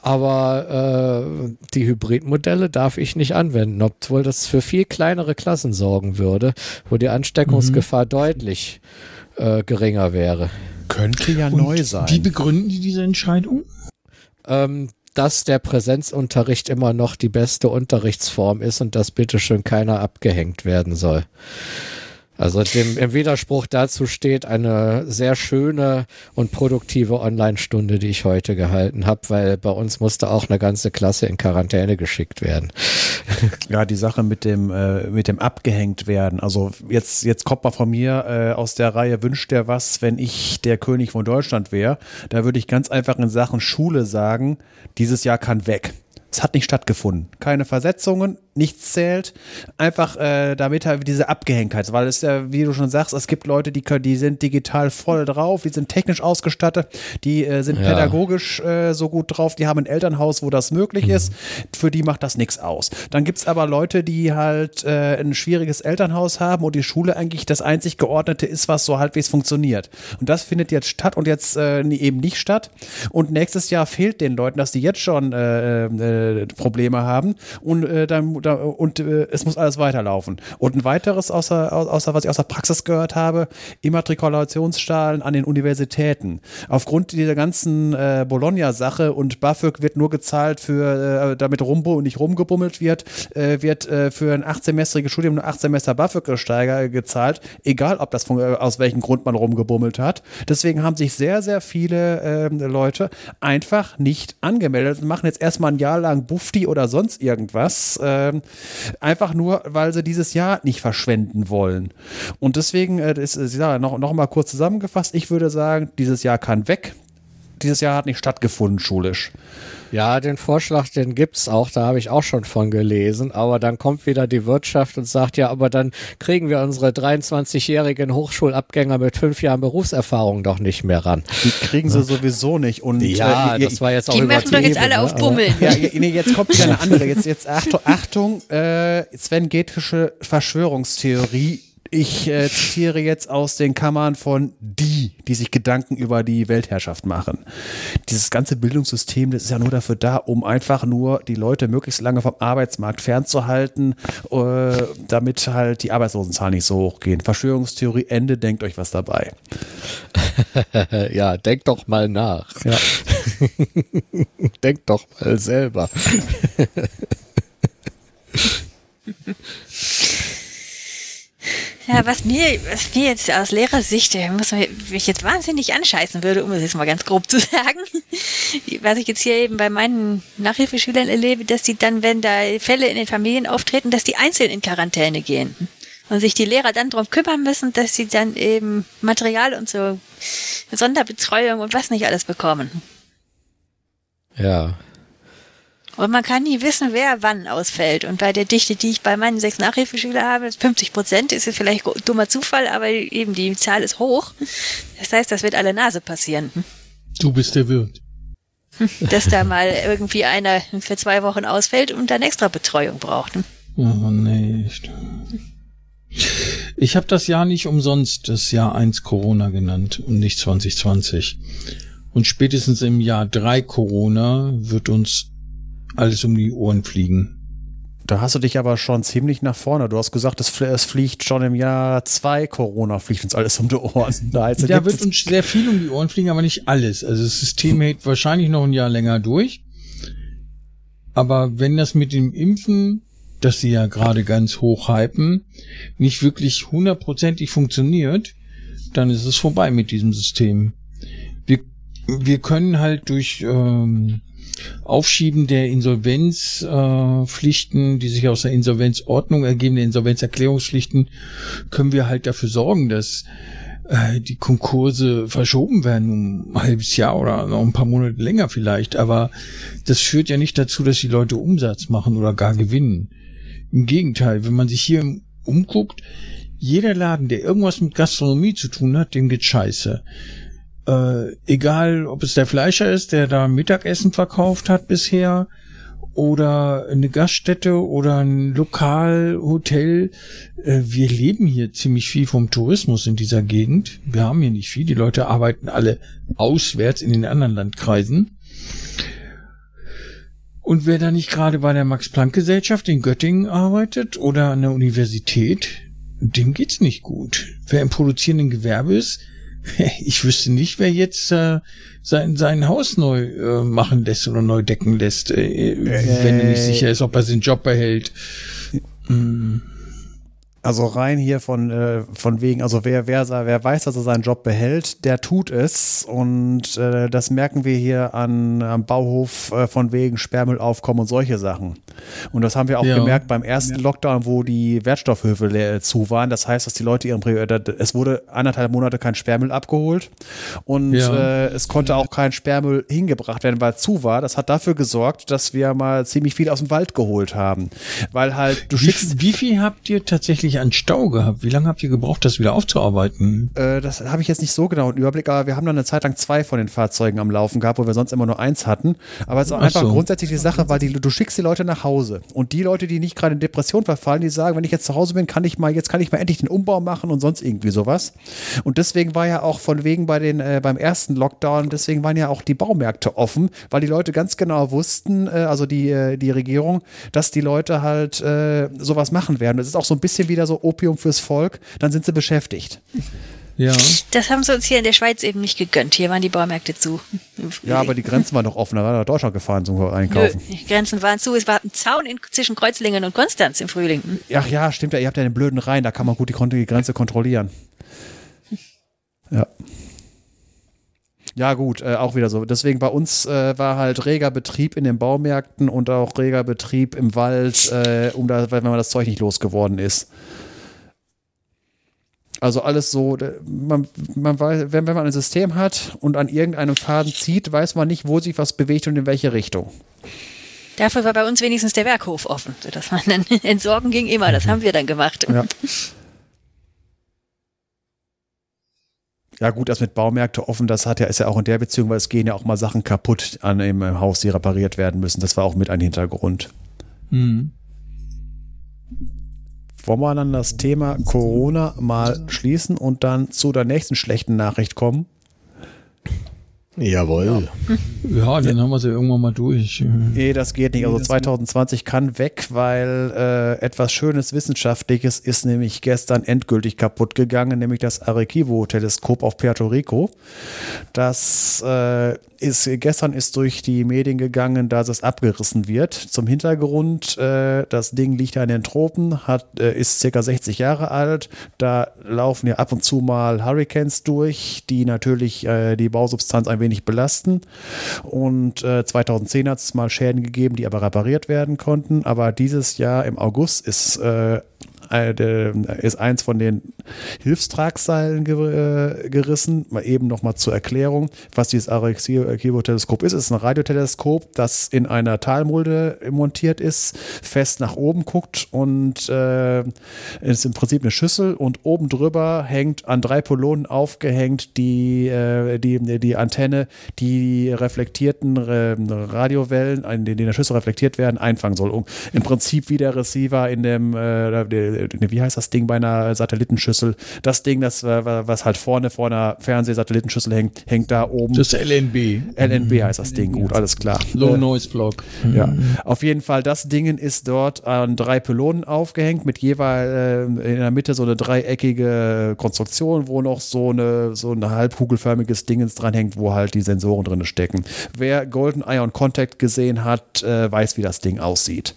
aber äh, die Hybridmodelle darf ich nicht anwenden, obwohl das für viel kleinere Klassen sorgen würde, wo die Ansteckungsgefahr mhm. deutlich äh, geringer wäre. Könnte ja Und neu sein. Wie begründen die diese Entscheidung? Ähm, dass der Präsenzunterricht immer noch die beste Unterrichtsform ist und dass bitteschön keiner abgehängt werden soll. Also dem, im Widerspruch dazu steht eine sehr schöne und produktive Online-Stunde, die ich heute gehalten habe, weil bei uns musste auch eine ganze Klasse in Quarantäne geschickt werden. Ja, die Sache mit dem, äh, mit dem abgehängt werden. Also jetzt, jetzt kommt mal von mir äh, aus der Reihe, wünscht der was, wenn ich der König von Deutschland wäre. Da würde ich ganz einfach in Sachen Schule sagen, dieses Jahr kann weg. Es hat nicht stattgefunden. Keine Versetzungen, nichts zählt. Einfach äh, damit halt diese Abgehängtheit, weil es ja, wie du schon sagst, es gibt Leute, die können, die sind digital voll drauf, die sind technisch ausgestattet, die äh, sind ja. pädagogisch äh, so gut drauf, die haben ein Elternhaus, wo das möglich mhm. ist. Für die macht das nichts aus. Dann gibt es aber Leute, die halt äh, ein schwieriges Elternhaus haben und die Schule eigentlich das einzig geordnete ist, was so halbwegs funktioniert. Und das findet jetzt statt und jetzt äh, eben nicht statt. Und nächstes Jahr fehlt den Leuten, dass die jetzt schon äh, äh, Probleme haben und äh, dann und äh, es muss alles weiterlaufen. Und ein weiteres, außer, außer was ich aus der Praxis gehört habe, Immatrikulationszahlen an den Universitäten. Aufgrund dieser ganzen äh, Bologna-Sache und BAföG wird nur gezahlt für, äh, damit Rumbo nicht rumgebummelt wird, äh, wird äh, für ein achtsemestriges Studium nur acht Semester BAföG gesteiger, gezahlt, egal ob das von, äh, aus welchem Grund man rumgebummelt hat. Deswegen haben sich sehr, sehr viele ähm, Leute einfach nicht angemeldet und machen jetzt erstmal ein Jahr lang Bufti oder sonst irgendwas. Äh, äh, einfach nur, weil sie dieses Jahr nicht verschwenden wollen. Und deswegen äh, ist, ist ja, noch, noch mal kurz zusammengefasst, ich würde sagen, dieses Jahr kann weg. Dieses Jahr hat nicht stattgefunden, schulisch. Ja, den Vorschlag, den gibt's auch, da habe ich auch schon von gelesen, aber dann kommt wieder die Wirtschaft und sagt, ja, aber dann kriegen wir unsere 23-jährigen Hochschulabgänger mit fünf Jahren Berufserfahrung doch nicht mehr ran. Die kriegen sie sowieso nicht. Und, ja, äh, das war jetzt auch Die möchten doch jetzt alle ne? aufbummeln. Ja, nee, jetzt kommt wieder eine andere. Jetzt, jetzt Achtung, Achtung äh, Sven Getische Verschwörungstheorie ich äh, zitiere jetzt aus den Kammern von die, die sich Gedanken über die Weltherrschaft machen. Dieses ganze Bildungssystem, das ist ja nur dafür da, um einfach nur die Leute möglichst lange vom Arbeitsmarkt fernzuhalten, äh, damit halt die Arbeitslosenzahlen nicht so hoch gehen. Verschwörungstheorie Ende, denkt euch was dabei. ja, denkt doch mal nach. Ja. denkt doch mal selber. Ja, was mir, was mir jetzt aus Lehrersicht, muss mich jetzt wahnsinnig anscheißen würde, um es jetzt mal ganz grob zu sagen, was ich jetzt hier eben bei meinen Nachhilfeschülern erlebe, dass die dann, wenn da Fälle in den Familien auftreten, dass die einzeln in Quarantäne gehen und sich die Lehrer dann darum kümmern müssen, dass sie dann eben Material und so Sonderbetreuung und was nicht alles bekommen. Ja, und man kann nie wissen, wer wann ausfällt. Und bei der Dichte, die ich bei meinen sechs Nachhilfeschülern habe, 50 Prozent, ist es vielleicht dummer Zufall, aber eben die Zahl ist hoch. Das heißt, das wird alle Nase passieren. Du bist der Wirt. Dass da mal irgendwie einer für zwei Wochen ausfällt und dann extra Betreuung braucht. Oh, nee. Ich habe das Jahr nicht umsonst das Jahr 1 Corona genannt und nicht 2020. Und spätestens im Jahr 3 Corona wird uns alles um die Ohren fliegen. Da hast du dich aber schon ziemlich nach vorne. Du hast gesagt, es, es fliegt schon im Jahr zwei Corona, fliegt uns alles um die Ohren. Da ja, wird uns sehr viel um die Ohren fliegen, aber nicht alles. Also das System hält wahrscheinlich noch ein Jahr länger durch. Aber wenn das mit dem Impfen, das sie ja gerade ganz hoch hypen, nicht wirklich hundertprozentig funktioniert, dann ist es vorbei mit diesem System. Wir, wir können halt durch ähm, Aufschieben der Insolvenzpflichten, äh, die sich aus der Insolvenzordnung ergeben, der Insolvenzerklärungspflichten, können wir halt dafür sorgen, dass äh, die Konkurse verschoben werden um ein halbes Jahr oder noch ein paar Monate länger vielleicht. Aber das führt ja nicht dazu, dass die Leute Umsatz machen oder gar gewinnen. Im Gegenteil, wenn man sich hier umguckt, jeder Laden, der irgendwas mit Gastronomie zu tun hat, dem geht scheiße äh, egal ob es der Fleischer ist, der da Mittagessen verkauft hat bisher, oder eine Gaststätte oder ein Lokalhotel. Äh, wir leben hier ziemlich viel vom Tourismus in dieser Gegend. Wir haben hier nicht viel. Die Leute arbeiten alle auswärts in den anderen Landkreisen. Und wer da nicht gerade bei der Max-Planck-Gesellschaft in Göttingen arbeitet oder an der Universität, dem geht's nicht gut. Wer im produzierenden Gewerbe ist, Ich wüsste nicht, wer jetzt äh, sein, sein Haus neu äh, machen lässt oder neu decken lässt, äh, wenn er nicht sicher ist, ob er seinen Job behält. Mm. Also rein hier von, äh, von wegen, also wer, wer, wer weiß, dass er seinen Job behält, der tut es. Und äh, das merken wir hier an, am Bauhof äh, von wegen Sperrmüllaufkommen und solche Sachen. Und das haben wir auch ja. gemerkt beim ersten Lockdown, wo die Wertstoffhöfe zu waren. Das heißt, dass die Leute ihren, äh, es wurde anderthalb Monate kein Sperrmüll abgeholt und ja. äh, es konnte auch kein Sperrmüll hingebracht werden, weil zu war. Das hat dafür gesorgt, dass wir mal ziemlich viel aus dem Wald geholt haben. Weil halt, du schickst. Wie, wie viel habt ihr tatsächlich eigentlich an Stau gehabt? Wie lange habt ihr gebraucht, das wieder aufzuarbeiten? Äh, das habe ich jetzt nicht so genau im Überblick, aber wir haben dann eine Zeit lang zwei von den Fahrzeugen am Laufen gehabt, wo wir sonst immer nur eins hatten. Aber es ist einfach so. grundsätzlich die Sache, weil die, du schickst die Leute nach Hause. Und die Leute, die nicht gerade in Depression verfallen, die sagen, wenn ich jetzt zu Hause bin, kann ich mal, jetzt kann ich mal endlich den Umbau machen und sonst irgendwie sowas. Und deswegen war ja auch von wegen bei den, äh, beim ersten Lockdown, deswegen waren ja auch die Baumärkte offen, weil die Leute ganz genau wussten, äh, also die, äh, die Regierung, dass die Leute halt äh, sowas machen werden. Das ist auch so ein bisschen wieder so Opium fürs Volk, dann sind sie beschäftigt. Ja. Das haben sie uns hier in der Schweiz eben nicht gegönnt. Hier waren die Baumärkte zu. Ja, aber die Grenzen waren doch offen. Da war nach Deutschland gefahren zum Einkaufen. Nö, die Grenzen waren zu. Es war ein Zaun in, zwischen Kreuzlingen und Konstanz im Frühling. Ach ja, stimmt ja. Ihr habt ja den blöden Rhein. Da kann man gut die, die Grenze kontrollieren. Ja. Ja, gut, äh, auch wieder so. Deswegen bei uns äh, war halt reger Betrieb in den Baumärkten und auch reger Betrieb im Wald, äh, um da, wenn man das Zeug nicht losgeworden ist. Also alles so, man, man weiß, wenn, wenn man ein System hat und an irgendeinem Faden zieht, weiß man nicht, wo sich was bewegt und in welche Richtung. Dafür war bei uns wenigstens der Werkhof offen, sodass man dann entsorgen ging immer. Das haben wir dann gemacht. Ja. Ja, gut, das mit Baumärkte offen, das hat ja, ist ja auch in der Beziehung, weil es gehen ja auch mal Sachen kaputt an im Haus, die repariert werden müssen. Das war auch mit ein Hintergrund. Mhm. Wollen wir dann das Thema Corona mal schließen und dann zu der nächsten schlechten Nachricht kommen? Jawohl. Ja, dann haben wir sie irgendwann mal durch. Nee, das geht nicht. Also 2020 kann weg, weil äh, etwas Schönes Wissenschaftliches ist nämlich gestern endgültig kaputt gegangen, nämlich das Arecibo-Teleskop auf Puerto Rico. Das äh, ist, gestern ist durch die Medien gegangen, dass es abgerissen wird. Zum Hintergrund, äh, das Ding liegt ja in den Tropen, hat, äh, ist circa 60 Jahre alt. Da laufen ja ab und zu mal Hurricanes durch, die natürlich äh, die Bausubstanz ein wenig belasten. Und 2010 hat es mal Schäden gegeben, die aber repariert werden konnten. Aber dieses Jahr im August ist äh, ist eins von den Hilfstragseilen äh, gerissen. Mal eben nochmal zur Erklärung, was dieses Arecibo-Teleskop ist. Es ist ein Radioteleskop, das in einer Talmulde montiert ist, fest nach oben guckt und äh, ist im Prinzip eine Schüssel und oben drüber hängt an drei Polonen aufgehängt die, äh, die, die Antenne, die reflektierten äh, Radiowellen, in denen in der Schüssel reflektiert werden, einfangen soll. Und Im Prinzip wie der Receiver in dem, äh, wie heißt das Ding bei einer Satellitenschüssel? Das Ding, das was halt vorne vor einer Fernsehsatellitenschüssel hängt, hängt da oben. Das LNB. LNB heißt das Ding, gut, alles klar. Low Noise Block. Ja, auf jeden Fall, das Ding ist dort an drei Pylonen aufgehängt, mit jeweils äh, in der Mitte so eine dreieckige Konstruktion, wo noch so eine so ein halbkugelförmiges Dingens dranhängt, wo halt die Sensoren drin stecken. Wer Golden Ion Contact gesehen hat, äh, weiß, wie das Ding aussieht.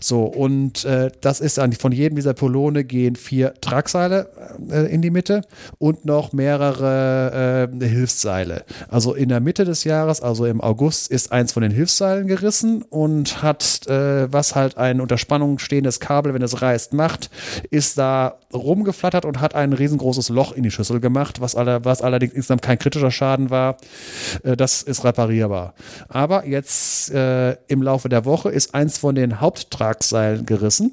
So, und äh, das ist von jedem dieser Pylone gehen vier Tragseile äh, in die Mitte und noch mehrere äh, Hilfsseile. Also in der Mitte des Jahres, also im August, ist eins von den Hilfsseilen gerissen und hat, äh, was halt ein unter Spannung stehendes Kabel, wenn es reißt, macht, ist da rumgeflattert und hat ein riesengroßes Loch in die Schüssel gemacht, was, alle, was allerdings insgesamt kein kritischer Schaden war. Äh, das ist reparierbar. Aber jetzt äh, im Laufe der Woche ist eins von den Haupttragseilen gerissen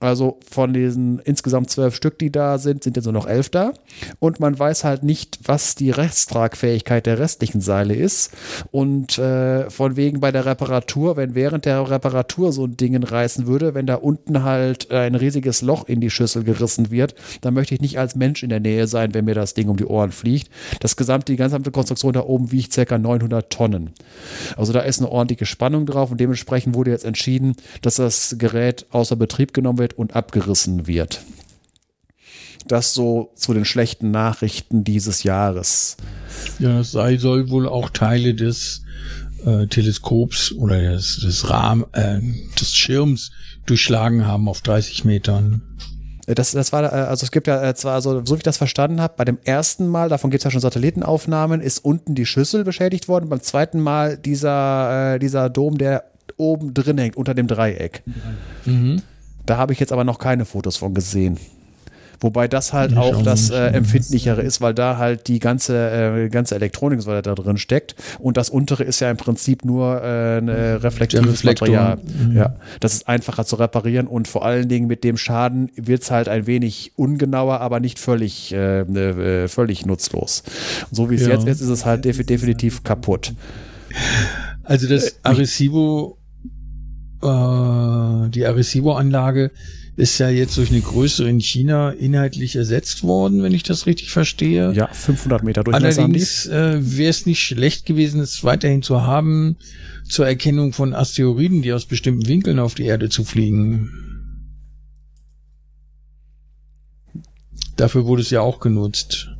also von diesen insgesamt zwölf Stück, die da sind, sind jetzt nur noch elf da. Und man weiß halt nicht, was die Resttragfähigkeit der restlichen Seile ist. Und äh, von wegen bei der Reparatur, wenn während der Reparatur so ein Ding reißen würde, wenn da unten halt ein riesiges Loch in die Schüssel gerissen wird, dann möchte ich nicht als Mensch in der Nähe sein, wenn mir das Ding um die Ohren fliegt. Das gesamte, die gesamte Konstruktion da oben wiegt ca. 900 Tonnen. Also da ist eine ordentliche Spannung drauf und dementsprechend wurde jetzt entschieden, dass das Gerät außer Betrieb genommen wird wird und abgerissen wird. Das so zu den schlechten Nachrichten dieses Jahres. Ja, das sei, soll wohl auch Teile des äh, Teleskops oder des, des Rahmen, äh, des Schirms durchschlagen haben auf 30 Metern. Das, das war, äh, also es gibt ja äh, zwar, also, so wie ich das verstanden habe, bei dem ersten Mal, davon gibt es ja schon Satellitenaufnahmen, ist unten die Schüssel beschädigt worden. Beim zweiten Mal dieser, äh, dieser Dom, der oben drin hängt, unter dem Dreieck. Mhm. Da habe ich jetzt aber noch keine Fotos von gesehen. Wobei das halt ich auch das äh, empfindlichere ist, weil da halt die ganze, äh, ganze Elektronik so da drin steckt. Und das untere ist ja im Prinzip nur äh, ein äh, reflektives Material. Mhm. Ja, das ist einfacher zu reparieren und vor allen Dingen mit dem Schaden wird es halt ein wenig ungenauer, aber nicht völlig, äh, äh völlig nutzlos. So wie es ja. jetzt ist, ist es halt definitiv kaputt. Also das Arecibo äh, die Arecibo-Anlage ist ja jetzt durch eine größere in China inhaltlich ersetzt worden, wenn ich das richtig verstehe. Ja, 500 Meter Durchmesser Allerdings äh, wäre es nicht schlecht gewesen, es weiterhin zu haben zur Erkennung von Asteroiden, die aus bestimmten Winkeln auf die Erde zu fliegen. Dafür wurde es ja auch genutzt.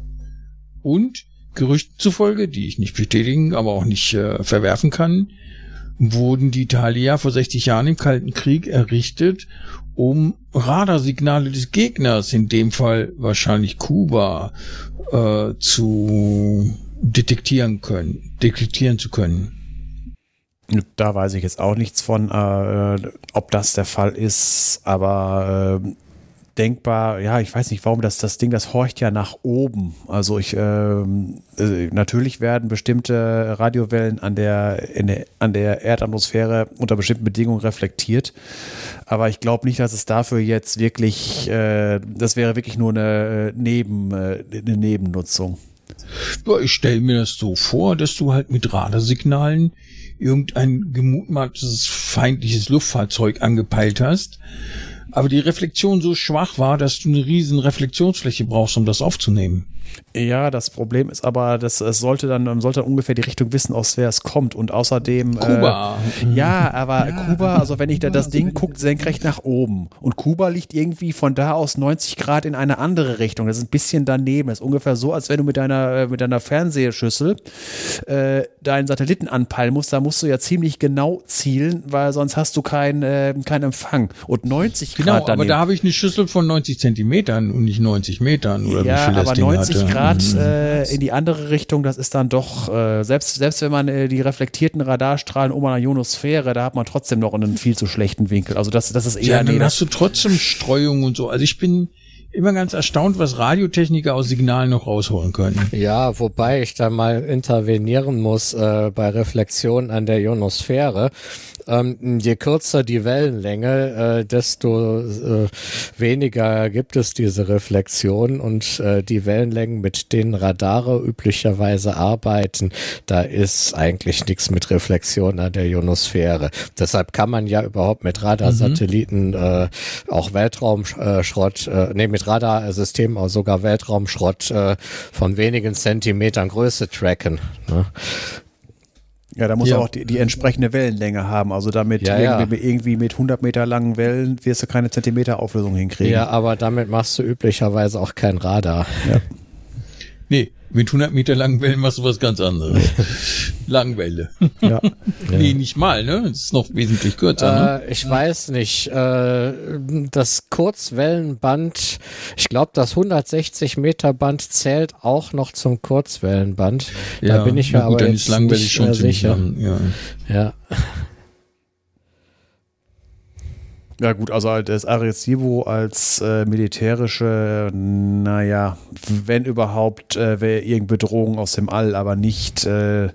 Und Gerüchten zufolge, die ich nicht bestätigen, aber auch nicht äh, verwerfen kann, wurden die Teile vor 60 Jahren im Kalten Krieg errichtet, um Radarsignale des Gegners, in dem Fall wahrscheinlich Kuba, äh, zu detektieren können, detektieren zu können. Da weiß ich jetzt auch nichts von, äh, ob das der Fall ist, aber äh, denkbar, ja, ich weiß nicht, warum das, das Ding, das horcht ja nach oben. Also ich, ähm, äh, natürlich werden bestimmte Radiowellen an der, der, an der Erdatmosphäre unter bestimmten Bedingungen reflektiert. Aber ich glaube nicht, dass es dafür jetzt wirklich, äh, das wäre wirklich nur eine, äh, Neben, äh, eine Nebennutzung. Ich stelle mir das so vor, dass du halt mit Radarsignalen irgendein gemutmachtes feindliches Luftfahrzeug angepeilt hast aber die Reflexion so schwach war, dass du eine riesen Reflexionsfläche brauchst, um das aufzunehmen. Ja, das Problem ist aber, dass es sollte dann man sollte ungefähr die Richtung wissen, aus wer es kommt und außerdem Kuba. Äh, ja, aber ja, Kuba, also wenn ich da das Ding guckt senkrecht nach oben und Kuba liegt irgendwie von da aus 90 Grad in eine andere Richtung. Das ist ein bisschen daneben. Das ist ungefähr so, als wenn du mit deiner äh, mit deiner Fernsehschüssel äh, deinen Satelliten anpeilen musst. Da musst du ja ziemlich genau zielen, weil sonst hast du keinen äh, keinen Empfang. Und 90 Grad Genau, daneben. aber da habe ich eine Schüssel von 90 Zentimetern und nicht 90 Metern oder ja, wie viel das aber Ding 90 hatte. Grad mhm. äh, in die andere Richtung, das ist dann doch, äh, selbst, selbst wenn man äh, die reflektierten Radarstrahlen um einer Ionosphäre, da hat man trotzdem noch einen viel zu schlechten Winkel. Also das, das ist eher. Ja, dann nee, hast du trotzdem Streuung und so. Also ich bin, immer ganz erstaunt, was Radiotechniker aus Signalen noch rausholen können. Ja, wobei ich da mal intervenieren muss äh, bei Reflexion an der Ionosphäre ähm, je kürzer die Wellenlänge, äh, desto äh, weniger gibt es diese Reflexion und äh, die Wellenlängen, mit denen Radare üblicherweise arbeiten, da ist eigentlich nichts mit Reflexion an der Ionosphäre. Deshalb kann man ja überhaupt mit Radarsatelliten mhm. äh, auch Weltraumschrott, äh, nee, mit Radarsystemen auch sogar Weltraumschrott äh, von wenigen Zentimetern Größe tracken. Ne? Ja, da muss ja. auch die, die, entsprechende Wellenlänge haben. Also damit ja, irgendwie, ja. irgendwie, mit 100 Meter langen Wellen wirst du keine Zentimeter Auflösung hinkriegen. Ja, aber damit machst du üblicherweise auch kein Radar. Ja. Nee, mit 100 Meter langen Wellen machst du was ganz anderes. Langwelle. Ja. nee, nicht mal, ne? Das ist noch wesentlich kürzer. Ne? Äh, ich weiß nicht. Äh, das Kurzwellenband, ich glaube, das 160 Meter Band zählt auch noch zum Kurzwellenband. Da bin ich ja, gut, aber jetzt nicht schon sicher. Lang, ja. ja. Ja gut, also das Arecibo als äh, militärische, naja, wenn überhaupt, äh, wäre irgendeine Bedrohung aus dem All, aber nicht, äh,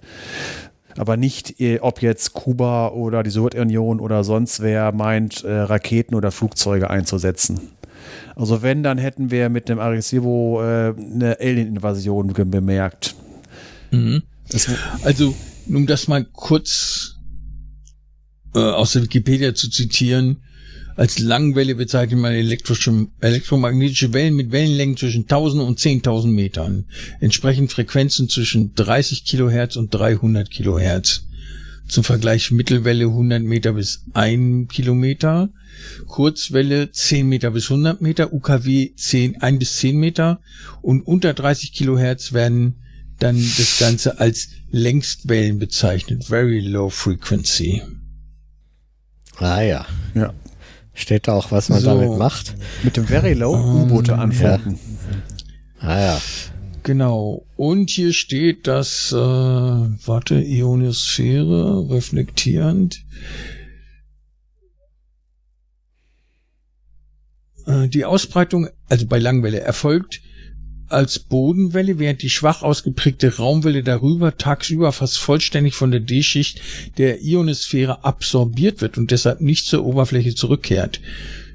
aber nicht, äh, ob jetzt Kuba oder die Sowjetunion oder sonst wer meint, äh, Raketen oder Flugzeuge einzusetzen. Also wenn, dann hätten wir mit dem Arecibo äh, eine Alien-Invasion bemerkt. Mhm. Also, um das mal kurz aus der Wikipedia zu zitieren, als Langwelle bezeichnet man elektrische, elektromagnetische Wellen mit Wellenlängen zwischen 1000 und 10.000 Metern, entsprechend Frequenzen zwischen 30 Kilohertz und 300 Kilohertz. Zum Vergleich Mittelwelle 100 Meter bis 1 Kilometer, Kurzwelle 10 Meter bis 100 Meter, UKW 10, 1 bis 10 Meter und unter 30 Kilohertz werden dann das Ganze als Längstwellen bezeichnet, Very Low Frequency. Ah ja. Ja. Steht da auch, was man so. damit macht? Mit dem Very Low U-Boote anfunken. Ja. Ah ja. Genau. Und hier steht, dass, äh, warte, Ionosphäre, reflektierend. Äh, die Ausbreitung, also bei Langwelle, erfolgt als Bodenwelle, während die schwach ausgeprägte Raumwelle darüber tagsüber fast vollständig von der D-Schicht der Ionosphäre absorbiert wird und deshalb nicht zur Oberfläche zurückkehrt.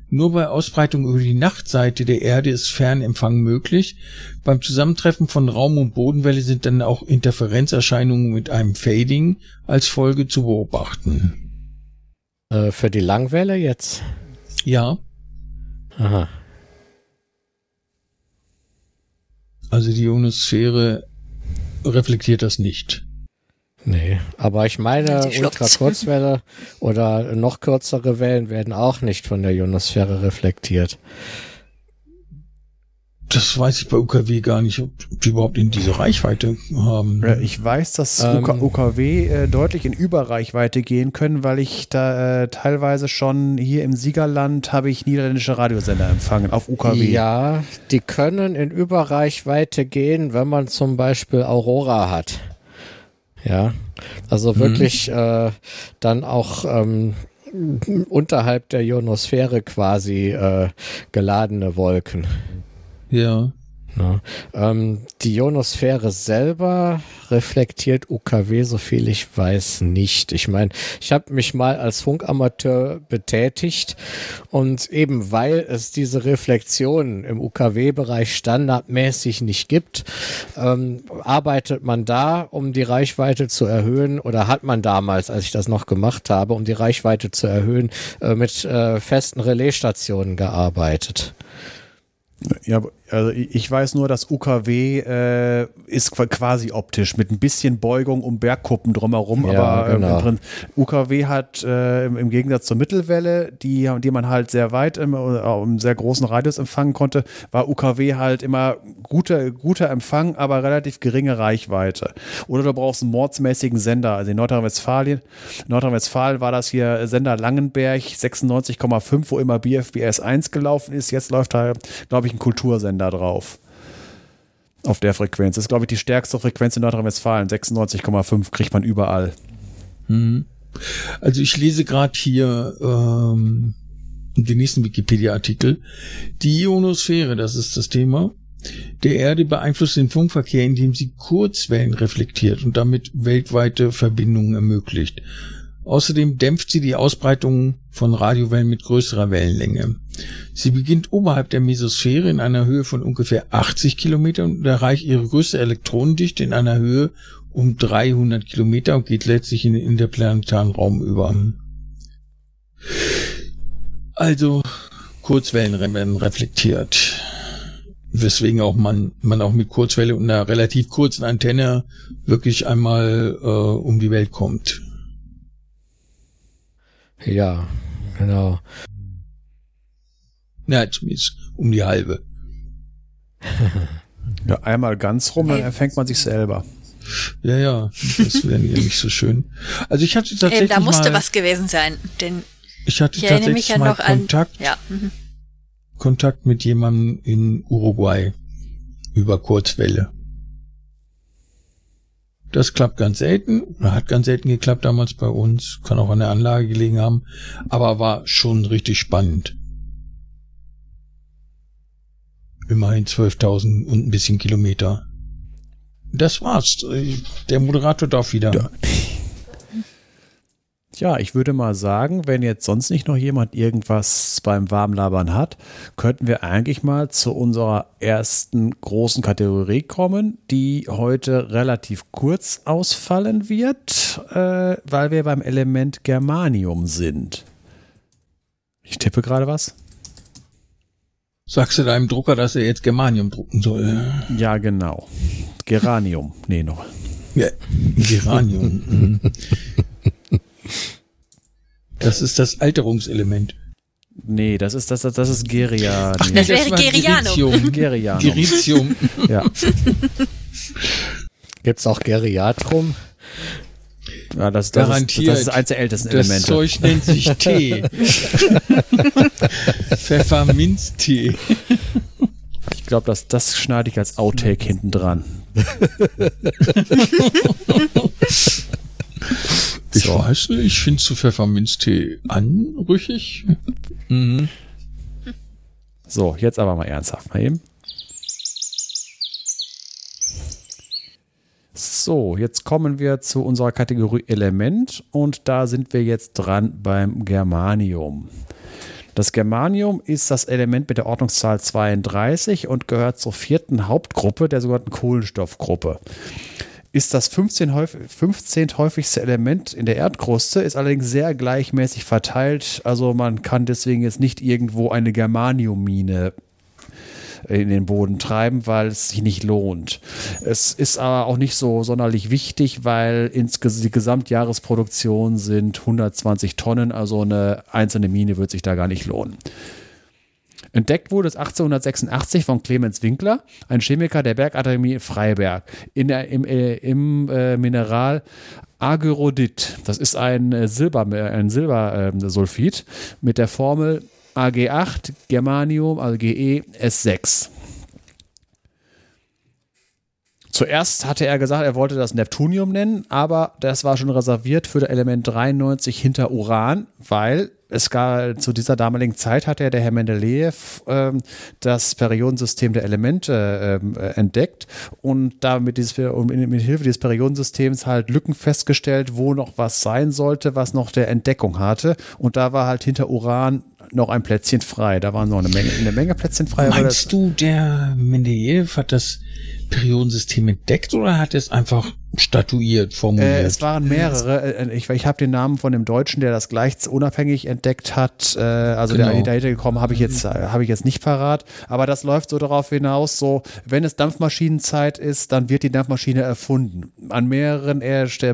Nur bei Ausbreitung über die Nachtseite der Erde ist Fernempfang möglich. Beim Zusammentreffen von Raum- und Bodenwelle sind dann auch Interferenzerscheinungen mit einem Fading als Folge zu beobachten. Äh, für die Langwelle jetzt? Ja. Aha. Also die Ionosphäre reflektiert das nicht. Nee, aber ich meine, Ultrakurzwelle oder noch kürzere Wellen werden auch nicht von der Ionosphäre reflektiert. Das weiß ich bei UKW gar nicht, ob die überhaupt in diese Reichweite haben. Ich weiß, dass ähm, UKW äh, deutlich in Überreichweite gehen können, weil ich da äh, teilweise schon hier im Siegerland habe ich niederländische Radiosender empfangen auf UKW. Ja, die können in Überreichweite gehen, wenn man zum Beispiel Aurora hat. Ja, also mhm. wirklich äh, dann auch ähm, unterhalb der Ionosphäre quasi äh, geladene Wolken. Ja. Ja. Ähm, die Ionosphäre selber reflektiert UKW, so viel ich weiß, nicht. Ich meine, ich habe mich mal als Funkamateur betätigt und eben weil es diese Reflexion im UKW-Bereich standardmäßig nicht gibt, ähm, arbeitet man da, um die Reichweite zu erhöhen oder hat man damals, als ich das noch gemacht habe, um die Reichweite zu erhöhen, äh, mit äh, festen Relaisstationen gearbeitet. Ja, also ich weiß nur, dass UKW äh, ist quasi optisch mit ein bisschen Beugung um Bergkuppen drumherum, ja, aber ähm, genau. ähm, UKW hat äh, im, im, Gegensatz zur Mittelwelle, die, die man halt sehr weit im, äh, im sehr großen Radius empfangen konnte, war UKW halt immer guter, guter Empfang, aber relativ geringe Reichweite. Oder du brauchst einen mordsmäßigen Sender. Also in Nordrhein-Westfalen, Nordrhein-Westfalen war das hier Sender Langenberg 96,5, wo immer BFBS 1 gelaufen ist. Jetzt läuft da, glaube ich, ein Kultursender da drauf. Auf der Frequenz. Das ist, glaube ich, die stärkste Frequenz in Nordrhein-Westfalen. 96,5 kriegt man überall. Mhm. Also ich lese gerade hier ähm, den nächsten Wikipedia-Artikel. Die Ionosphäre, das ist das Thema, der Erde beeinflusst den Funkverkehr, indem sie Kurzwellen reflektiert und damit weltweite Verbindungen ermöglicht. Außerdem dämpft sie die Ausbreitung von Radiowellen mit größerer Wellenlänge. Sie beginnt oberhalb der Mesosphäre in einer Höhe von ungefähr 80 Kilometern und erreicht ihre größte Elektronendichte in einer Höhe um 300 Kilometer und geht letztlich in den interplanetaren Raum über. Also Kurzwellen werden reflektiert. Weswegen auch man, man auch mit Kurzwelle und einer relativ kurzen Antenne wirklich einmal äh, um die Welt kommt. Ja, genau. Na, zumindest um die halbe. ja, einmal ganz rum, dann erfängt man sich selber. Ja, ja, das wäre ja nicht so schön. Also ich hatte tatsächlich ähm, Da musste mal, was gewesen sein, denn ich hatte ich tatsächlich ja mal Kontakt, an, ja. Mhm. Kontakt mit jemandem in Uruguay über Kurzwelle. Das klappt ganz selten, oder hat ganz selten geklappt damals bei uns, kann auch an der Anlage gelegen haben, aber war schon richtig spannend. Immerhin 12.000 und ein bisschen Kilometer. Das war's. Der Moderator darf wieder. Ja. Ja, ich würde mal sagen, wenn jetzt sonst nicht noch jemand irgendwas beim Warmlabern hat, könnten wir eigentlich mal zu unserer ersten großen Kategorie kommen, die heute relativ kurz ausfallen wird, äh, weil wir beim Element Germanium sind. Ich tippe gerade was. Sagst du deinem Drucker, dass er jetzt Germanium drucken soll? Ja, genau. Geranium. nee, noch. Ja, Geranium. Das ist das Alterungselement. Nee, das ist das, das ist Geria. Ach, das wäre Gerianum. Gerianum. Geritium. ja. Gibt's auch Geriatrum? Ja, das, das, Garantiert. Ist, das ist eines der ältesten das Elemente. Das Zeug nennt sich Tee. Pfefferminztee. Ich glaube, das, das schneide ich als Outtake hinten dran. Ich so. weiß nicht, ich finde zu Pfefferminztee anrüchig. Mhm. So, jetzt aber mal ernsthaft mal eben. So, jetzt kommen wir zu unserer Kategorie Element und da sind wir jetzt dran beim Germanium. Das Germanium ist das Element mit der Ordnungszahl 32 und gehört zur vierten Hauptgruppe der sogenannten Kohlenstoffgruppe ist das 15, häufig, 15 häufigste Element in der Erdkruste, ist allerdings sehr gleichmäßig verteilt. Also man kann deswegen jetzt nicht irgendwo eine Germaniummine in den Boden treiben, weil es sich nicht lohnt. Es ist aber auch nicht so sonderlich wichtig, weil insgesamt die Gesamtjahresproduktion sind 120 Tonnen, also eine einzelne Mine wird sich da gar nicht lohnen. Entdeckt wurde es 1886 von Clemens Winkler, ein Chemiker der Bergakademie Freiberg, in der, im, äh, im äh, Mineral Agyrodit. Das ist ein äh, Silber, ein Silbersulfid mit der Formel AG8 Germanium, also GE S6. Zuerst hatte er gesagt, er wollte das Neptunium nennen, aber das war schon reserviert für das Element 93 hinter Uran, weil es gab zu dieser damaligen Zeit hat ja der Herr Mendeleev ähm, das Periodensystem der Elemente ähm, entdeckt und damit dieses, mit Hilfe dieses Periodensystems halt Lücken festgestellt, wo noch was sein sollte, was noch der Entdeckung hatte. Und da war halt hinter Uran noch ein Plätzchen frei. Da waren noch eine Menge, eine Menge Plätzchen frei. Meinst du, der Mendeleev hat das Periodensystem entdeckt oder hat es einfach statuiert, formuliert? Äh, es waren mehrere. Äh, ich, ich habe den Namen von dem Deutschen, der das gleich unabhängig entdeckt hat. Äh, also genau. der dahinter gekommen, habe ich jetzt äh, habe ich jetzt nicht parat. Aber das läuft so darauf hinaus, so wenn es Dampfmaschinenzeit ist, dann wird die Dampfmaschine erfunden an mehreren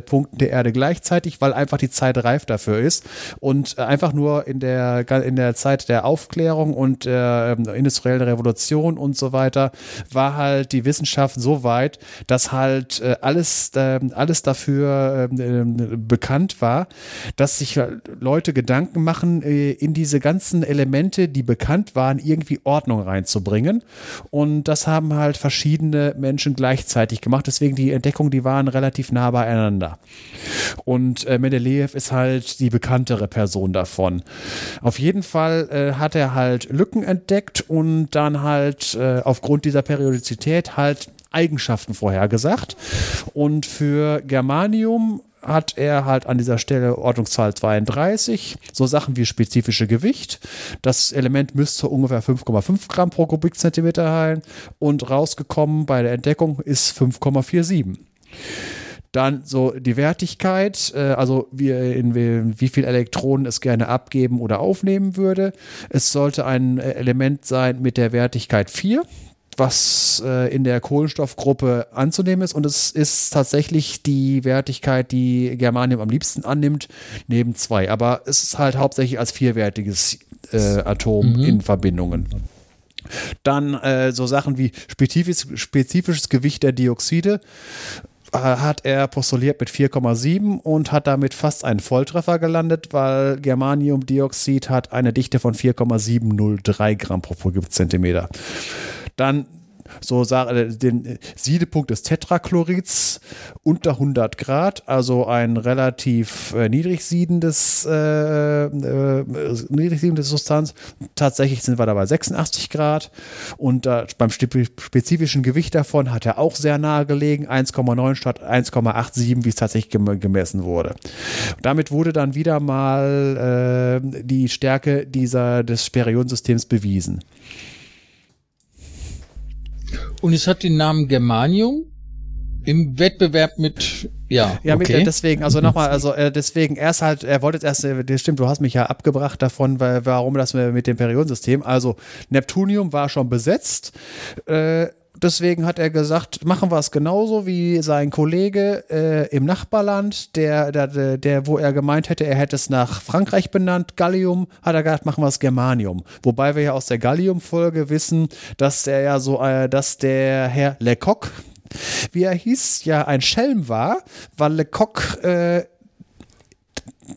Punkten der Erde gleichzeitig, weil einfach die Zeit reif dafür ist und äh, einfach nur in der in der Zeit der Aufklärung und der äh, industriellen Revolution und so weiter war halt die Wissenschaft so weit, dass halt äh, alles äh, alles dafür äh, bekannt war, dass sich Leute Gedanken machen, äh, in diese ganzen Elemente, die bekannt waren, irgendwie Ordnung reinzubringen. Und das haben halt verschiedene Menschen gleichzeitig gemacht. Deswegen die Entdeckungen, die waren relativ nah beieinander. Und äh, Mendeleev ist halt die bekanntere Person davon. Auf jeden Fall äh, hat er halt Lücken entdeckt und dann halt äh, aufgrund dieser Periodizität halt Eigenschaften vorhergesagt. Und für Germanium hat er halt an dieser Stelle Ordnungszahl 32, so Sachen wie spezifische Gewicht. Das Element müsste ungefähr 5,5 Gramm pro Kubikzentimeter heilen und rausgekommen bei der Entdeckung ist 5,47. Dann so die Wertigkeit, äh, also wie, in, wie viel Elektronen es gerne abgeben oder aufnehmen würde. Es sollte ein Element sein mit der Wertigkeit 4 was äh, in der Kohlenstoffgruppe anzunehmen ist. Und es ist tatsächlich die Wertigkeit, die Germanium am liebsten annimmt, neben zwei. Aber es ist halt hauptsächlich als vierwertiges äh, Atom mhm. in Verbindungen. Dann äh, so Sachen wie spezifisch, spezifisches Gewicht der Dioxide äh, hat er postuliert mit 4,7 und hat damit fast einen Volltreffer gelandet, weil Germaniumdioxid hat eine Dichte von 4,703 Gramm pro Kubikzentimeter. Dann so äh, den Siedepunkt des Tetrachlorids unter 100 Grad, also ein relativ äh, niedrig siedendes, äh, äh, niedrig siedendes Substanz. Tatsächlich sind wir dabei 86 Grad und beim spezifischen Gewicht davon hat er auch sehr nahe gelegen, 1,9 statt 1,87, wie es tatsächlich gem gemessen wurde. Damit wurde dann wieder mal äh, die Stärke dieser, des Periodensystems bewiesen. Und es hat den Namen Germanium im Wettbewerb mit ja ja okay. mit, deswegen also nochmal also äh, deswegen erst halt er wollte erst äh, das stimmt du hast mich ja abgebracht davon weil warum das mit dem Periodensystem also Neptunium war schon besetzt äh, deswegen hat er gesagt, machen wir es genauso wie sein Kollege äh, im Nachbarland, der, der, der, wo er gemeint hätte, er hätte es nach Frankreich benannt, Gallium, hat er gesagt, machen wir es Germanium. Wobei wir ja aus der Gallium-Folge wissen, dass der ja so, äh, dass der Herr Lecoq, wie er hieß, ja ein Schelm war, weil Lecoq äh,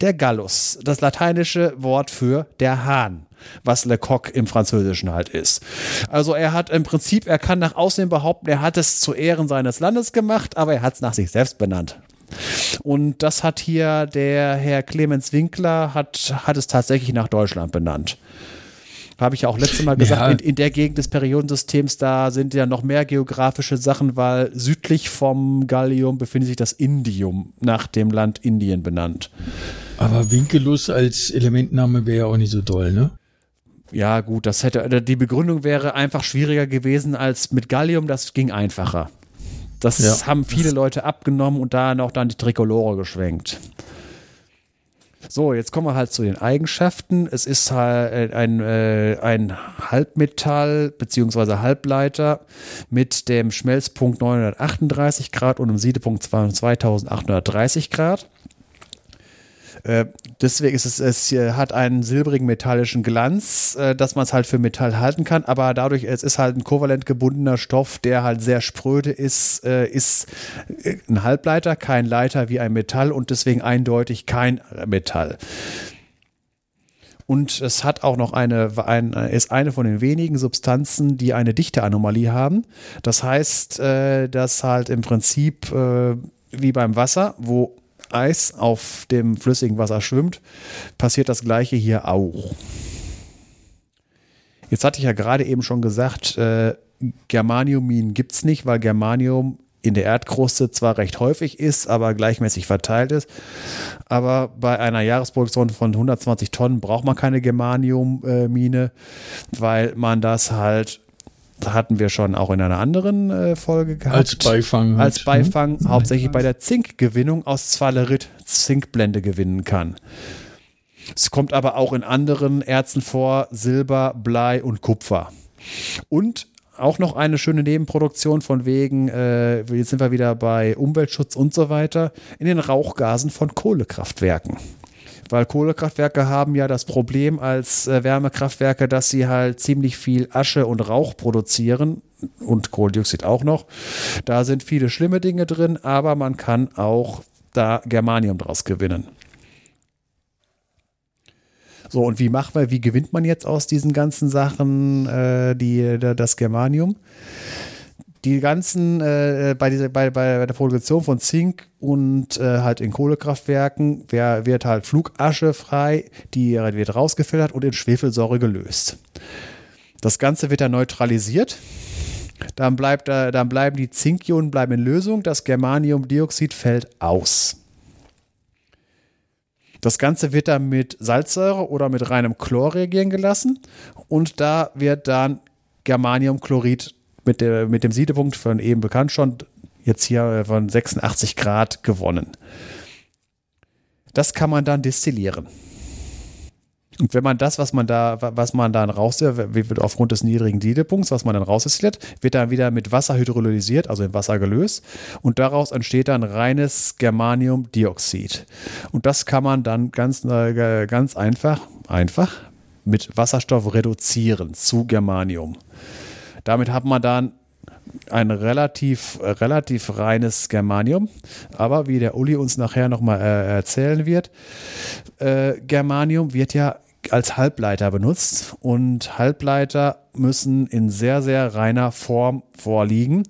der Gallus, das lateinische Wort für der Hahn was Le Coq im Französischen halt ist. Also er hat im Prinzip, er kann nach außen behaupten, er hat es zu Ehren seines Landes gemacht, aber er hat es nach sich selbst benannt. Und das hat hier der Herr Clemens Winkler, hat, hat es tatsächlich nach Deutschland benannt. Habe ich ja auch letztes Mal gesagt, ja. in, in, der Gegend des Periodensystems, da sind ja noch mehr geografische Sachen, weil südlich vom Gallium befindet sich das Indium, nach dem Land Indien benannt. Aber Winkelus als Elementname wäre ja auch nicht so toll, ne? Ja, gut, das hätte, die Begründung wäre einfach schwieriger gewesen als mit Gallium, das ging einfacher. Das ja. haben viele Leute abgenommen und da noch dann die Trikolore geschwenkt. So, jetzt kommen wir halt zu den Eigenschaften. Es ist halt ein, äh, ein Halbmetall bzw. Halbleiter mit dem Schmelzpunkt 938 Grad und dem Siedepunkt 2830 Grad. Äh, deswegen ist es, es hat einen silbrigen metallischen Glanz, äh, dass man es halt für Metall halten kann, aber dadurch, es ist halt ein kovalent gebundener Stoff, der halt sehr spröde ist, äh, ist äh, ein Halbleiter, kein Leiter wie ein Metall und deswegen eindeutig kein Metall. Und es hat auch noch eine, ein, ist eine von den wenigen Substanzen, die eine Dichteanomalie haben. Das heißt, äh, dass halt im Prinzip äh, wie beim Wasser, wo Eis auf dem flüssigen Wasser schwimmt, passiert das gleiche hier auch. Jetzt hatte ich ja gerade eben schon gesagt, äh, Germaniumin gibt es nicht, weil Germanium in der Erdkruste zwar recht häufig ist, aber gleichmäßig verteilt ist. Aber bei einer Jahresproduktion von 120 Tonnen braucht man keine Germaniummine, weil man das halt hatten wir schon auch in einer anderen äh, Folge gehabt. Als Beifang. Als halt, ne? Beifang, hm? hauptsächlich bei der Zinkgewinnung aus Zwalerit Zinkblende gewinnen kann. Es kommt aber auch in anderen Erzen vor, Silber, Blei und Kupfer. Und auch noch eine schöne Nebenproduktion von wegen, äh, jetzt sind wir wieder bei Umweltschutz und so weiter, in den Rauchgasen von Kohlekraftwerken. Weil Kohlekraftwerke haben ja das Problem als äh, Wärmekraftwerke, dass sie halt ziemlich viel Asche und Rauch produzieren und Kohlendioxid auch noch. Da sind viele schlimme Dinge drin, aber man kann auch da Germanium draus gewinnen. So, und wie macht man, wie gewinnt man jetzt aus diesen ganzen Sachen äh, die, das Germanium? Die ganzen, äh, bei, dieser, bei, bei der Produktion von Zink und äh, halt in Kohlekraftwerken wer, wird halt Flugasche frei, die wird rausgefiltert und in Schwefelsäure gelöst. Das Ganze wird dann neutralisiert. Dann, bleibt, äh, dann bleiben die Zinkionen bleiben in Lösung, das Germaniumdioxid fällt aus. Das Ganze wird dann mit Salzsäure oder mit reinem Chlor reagieren gelassen und da wird dann Germaniumchlorid mit, der, mit dem Siedepunkt von eben bekannt schon jetzt hier von 86 Grad gewonnen. Das kann man dann destillieren. Und wenn man das, was man da, was man dann raus, aufgrund des niedrigen Siedepunkts, was man dann rausdestilliert, wird dann wieder mit Wasser hydrolysiert, also in Wasser gelöst. Und daraus entsteht dann reines Germaniumdioxid. Und das kann man dann ganz, äh, ganz einfach, einfach mit Wasserstoff reduzieren zu Germanium. Damit hat man dann ein relativ, relativ reines Germanium. Aber wie der Uli uns nachher nochmal äh, erzählen wird, äh, Germanium wird ja als Halbleiter benutzt und Halbleiter müssen in sehr, sehr reiner Form vorliegen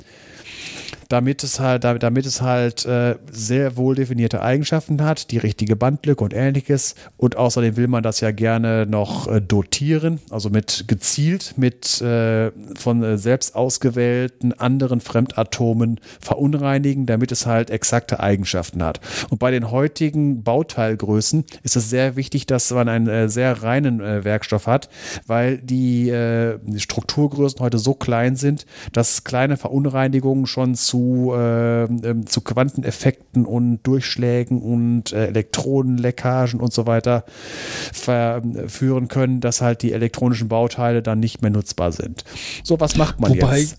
damit es halt, damit es halt äh, sehr wohl definierte Eigenschaften hat, die richtige Bandlücke und ähnliches. Und außerdem will man das ja gerne noch äh, dotieren, also mit gezielt mit äh, von äh, selbst ausgewählten anderen Fremdatomen verunreinigen, damit es halt exakte Eigenschaften hat. Und bei den heutigen Bauteilgrößen ist es sehr wichtig, dass man einen äh, sehr reinen äh, Werkstoff hat, weil die, die Strukturgrößen heute so klein sind, dass kleine Verunreinigungen schon zu zu, äh, ähm, zu Quanteneffekten und Durchschlägen und äh, Elektronenleckagen und so weiter führen können, dass halt die elektronischen Bauteile dann nicht mehr nutzbar sind. So, was macht man Wobei, jetzt?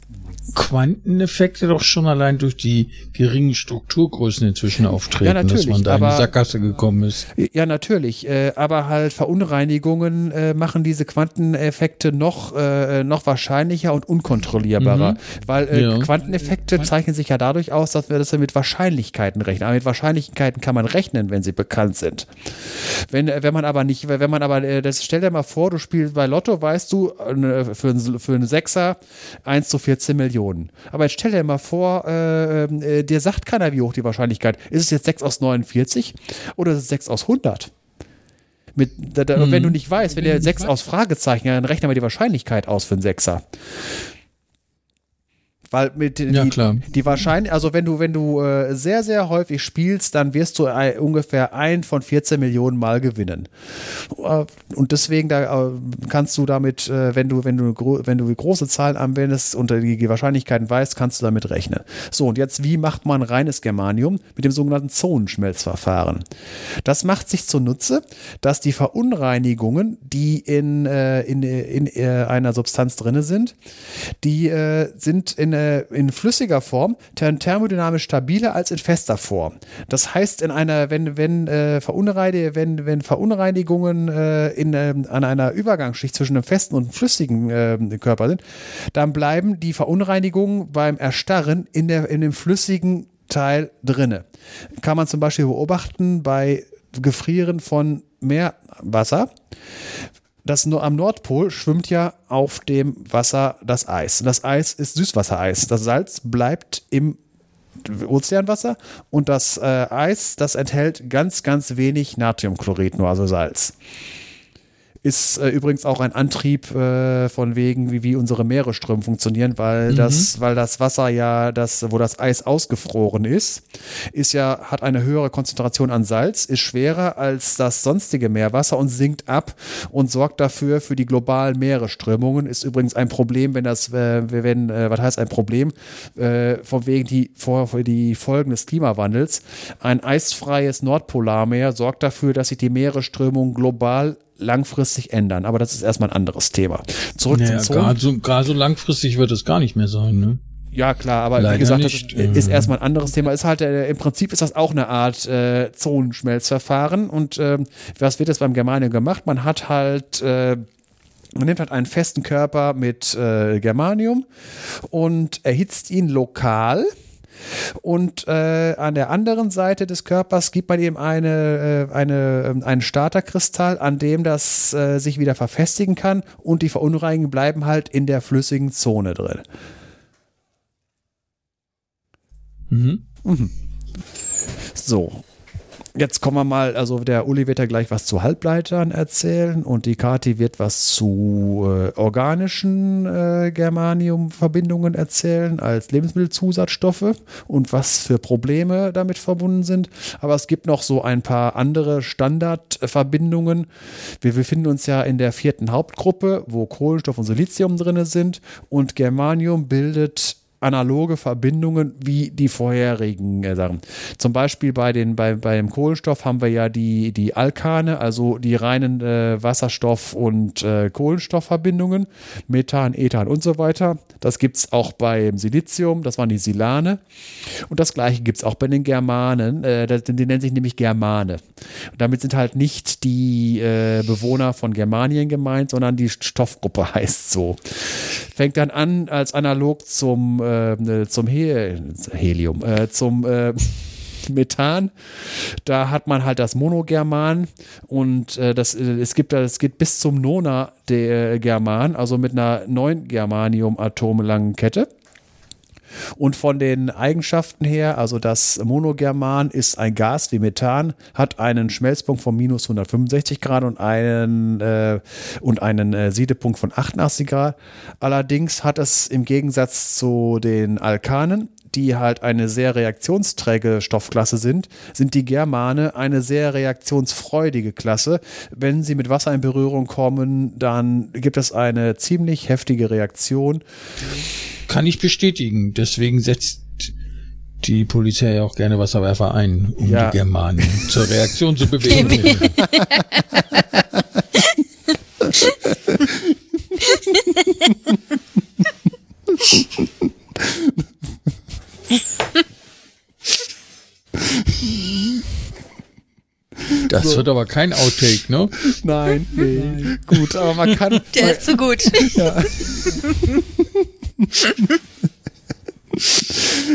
Quanteneffekte doch schon allein durch die geringen Strukturgrößen inzwischen auftreten, ja, dass man da aber, in die Sackgasse gekommen ist. Ja, natürlich. Äh, aber halt Verunreinigungen äh, machen diese Quanteneffekte noch, äh, noch wahrscheinlicher und unkontrollierbarer. Mhm. Weil äh, ja. Quanteneffekte zeichnen sich ja dadurch aus, dass wir das mit Wahrscheinlichkeiten rechnen. Aber mit Wahrscheinlichkeiten kann man rechnen, wenn sie bekannt sind. Wenn, wenn man aber nicht, wenn man aber, äh, das stell dir mal vor, du spielst bei Lotto, weißt du, für, einen, für einen Sechser 1 zu 14 Millionen. Millionen. Aber jetzt stell dir mal vor, äh, äh, dir sagt keiner, wie hoch die Wahrscheinlichkeit. Ist es jetzt 6 aus 49 oder ist es 6 aus 100? Mit, da, da, hm. Wenn du nicht weißt, wenn der 6 aus Fragezeichen, dann rechnen wir die Wahrscheinlichkeit aus für einen Sechser. Weil mit ja, die, klar. die wahrscheinlich, also wenn du, wenn du äh, sehr, sehr häufig spielst, dann wirst du äh, ungefähr ein von 14 Millionen Mal gewinnen. Äh, und deswegen da äh, kannst du damit, äh, wenn du, wenn du, wenn du große Zahlen anwendest und die Wahrscheinlichkeiten weißt, kannst du damit rechnen. So, und jetzt, wie macht man reines Germanium? Mit dem sogenannten Zonenschmelzverfahren. Das macht sich zunutze, dass die Verunreinigungen, die in, äh, in, in, in einer Substanz drin sind, die sind in äh, in flüssiger Form thermodynamisch stabiler als in fester Form. Das heißt, in einer, wenn, wenn, äh, Verunreinigungen, wenn, wenn Verunreinigungen äh, in, äh, an einer Übergangsschicht zwischen einem festen und flüssigen äh, Körper sind, dann bleiben die Verunreinigungen beim Erstarren in, der, in dem flüssigen Teil drinne. Kann man zum Beispiel beobachten bei Gefrieren von Meerwasser das nur am Nordpol schwimmt ja auf dem Wasser das Eis. Das Eis ist Süßwassereis. Das Salz bleibt im Ozeanwasser und das äh, Eis, das enthält ganz, ganz wenig Natriumchlorid, nur also Salz. Ist äh, übrigens auch ein Antrieb äh, von wegen, wie, wie unsere Meeresströme funktionieren, weil mhm. das, weil das Wasser ja, das, wo das Eis ausgefroren ist, ist ja, hat eine höhere Konzentration an Salz, ist schwerer als das sonstige Meerwasser und sinkt ab und sorgt dafür für die globalen Meeresströmungen. Ist übrigens ein Problem, wenn das, äh, wenn, äh, was heißt ein Problem? Äh, von wegen die, vor, die Folgen des Klimawandels. Ein eisfreies Nordpolarmeer sorgt dafür, dass sich die Meeresströmung global langfristig ändern. Aber das ist erstmal ein anderes Thema. Zurück naja, zum Gerade so, so langfristig wird es gar nicht mehr sein, ne? Ja, klar, aber Leider wie gesagt, nicht. das ist, ist, erstmal ein anderes Thema. Ist halt, äh, im Prinzip ist das auch eine Art äh, Zonenschmelzverfahren. Und äh, was wird jetzt beim Germanium gemacht? Man hat halt äh, man nimmt halt einen festen Körper mit äh, Germanium und erhitzt ihn lokal und äh, an der anderen Seite des Körpers gibt man ihm eine, äh, eine, ähm, einen Starterkristall, an dem das äh, sich wieder verfestigen kann und die Verunreinigungen bleiben halt in der flüssigen Zone drin. Mhm. Mhm. So, Jetzt kommen wir mal, also der Uli wird ja gleich was zu Halbleitern erzählen und die Kati wird was zu äh, organischen äh, Germanium-Verbindungen erzählen als Lebensmittelzusatzstoffe und was für Probleme damit verbunden sind. Aber es gibt noch so ein paar andere Standardverbindungen. Wir befinden uns ja in der vierten Hauptgruppe, wo Kohlenstoff und Silizium drin sind und Germanium bildet analoge Verbindungen wie die vorherigen äh, Sachen. Zum Beispiel bei den, bei, beim Kohlenstoff haben wir ja die, die Alkane, also die reinen äh, Wasserstoff- und äh, Kohlenstoffverbindungen, Methan, Ethan und so weiter. Das gibt es auch beim Silizium, das waren die Silane. Und das gleiche gibt es auch bei den Germanen, äh, die, die nennen sich nämlich Germane. Und damit sind halt nicht die äh, Bewohner von Germanien gemeint, sondern die Stoffgruppe heißt so. Fängt dann an als analog zum äh, zum He Helium, äh, zum äh, Methan. Da hat man halt das Monogerman und äh, das, äh, es gibt es geht bis zum Nona der German, also mit einer 9 Germanium-Atome langen Kette. Und von den Eigenschaften her, also das Monogerman ist ein Gas wie Methan, hat einen Schmelzpunkt von minus 165 Grad und einen, äh, und einen äh, Siedepunkt von 88 Grad. Allerdings hat es im Gegensatz zu den Alkanen die halt eine sehr reaktionsträge Stoffklasse sind, sind die Germane eine sehr reaktionsfreudige Klasse. Wenn sie mit Wasser in Berührung kommen, dann gibt es eine ziemlich heftige Reaktion. Kann ich bestätigen. Deswegen setzt die Polizei ja auch gerne Wasserwerfer ein, um ja. die Germanen zur Reaktion zu bewegen. Das so. wird aber kein Outtake, ne? Nein, nee. Nein. Gut, aber man kann. Der ist zu gut. Ja.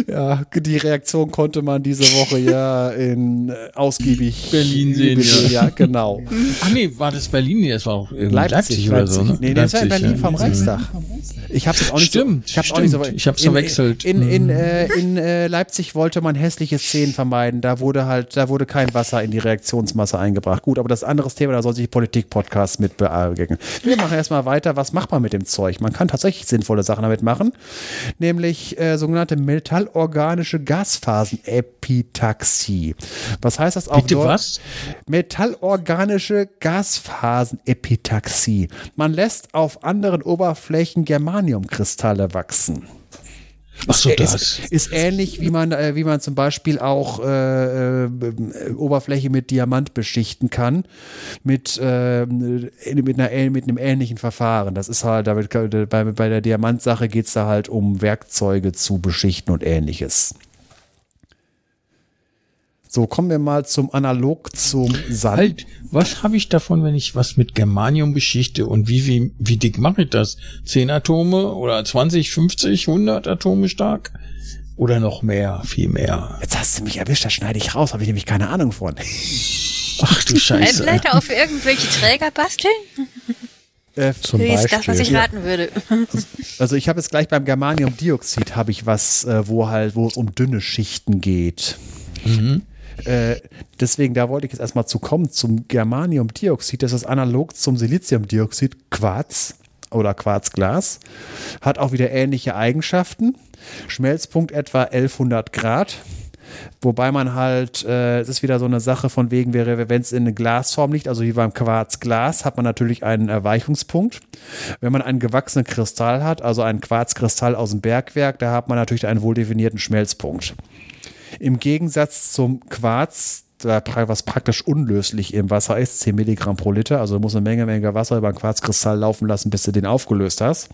ja, die Reaktion konnte man diese Woche ja in äh, ausgiebig Berlin sehen. Ja. ja, genau. Ach nee, war das Berlin? Nee, das war auch Leipzig, Leipzig, oder so. Ne? Nee, das war in Berlin ja. vom Reichstag. Ich habe es auch nicht stimmt, so, ich hab's auch nicht so ich hab's verwechselt. In, in, in, äh, in äh, Leipzig wollte man hässliche Szenen vermeiden. Da wurde halt, da wurde kein Wasser in die Reaktionsmasse eingebracht. Gut, aber das ist ein anderes Thema, da soll sich Politik-Podcast mit bearbeiten. Wir machen erstmal weiter. Was macht man mit dem Zeug? Man kann tatsächlich sinnvolle Sachen damit machen, nämlich äh, sogenannte metallorganische Gasphasenepitaxie. Was heißt das auf Bitte was? Metallorganische Gasphasenepitaxie. Man lässt auf anderen Oberflächen Germaniumkristalle wachsen. Ach so, ist, das. Ist ähnlich, wie man, äh, wie man zum Beispiel auch äh, äh, Oberfläche mit Diamant beschichten kann, mit, äh, mit, einer, mit einem ähnlichen Verfahren. Das ist halt, damit, bei, bei der Diamantsache geht es da halt um Werkzeuge zu beschichten und ähnliches. So, kommen wir mal zum Analog zum Sand. Halt, was habe ich davon, wenn ich was mit Germanium beschichte und wie, wie, wie dick mache ich das? Zehn Atome oder 20, 50, 100 Atome stark? Oder noch mehr, viel mehr? Jetzt hast du mich erwischt, da schneide ich raus, habe ich nämlich keine Ahnung von. Ach du Scheiße. Vielleicht auf irgendwelche Träger basteln? Äh, zum Beispiel. Das, was ich raten würde. Also ich habe jetzt gleich beim Germaniumdioxid habe ich was, äh, wo halt, wo es um dünne Schichten geht. Mhm. Äh, deswegen, da wollte ich jetzt erstmal zu kommen zum Germaniumdioxid. Das ist analog zum Siliziumdioxid Quarz oder Quarzglas. Hat auch wieder ähnliche Eigenschaften. Schmelzpunkt etwa 1100 Grad. Wobei man halt, äh, es ist wieder so eine Sache von wegen, wenn es in eine Glasform liegt, also wie beim Quarzglas, hat man natürlich einen Erweichungspunkt. Wenn man einen gewachsenen Kristall hat, also einen Quarzkristall aus dem Bergwerk, da hat man natürlich einen wohl definierten Schmelzpunkt. Im Gegensatz zum Quarz, was praktisch unlöslich im Wasser ist, 10 Milligramm pro Liter, also du musst eine Menge, Menge Wasser über einen Quarzkristall laufen lassen, bis du den aufgelöst hast,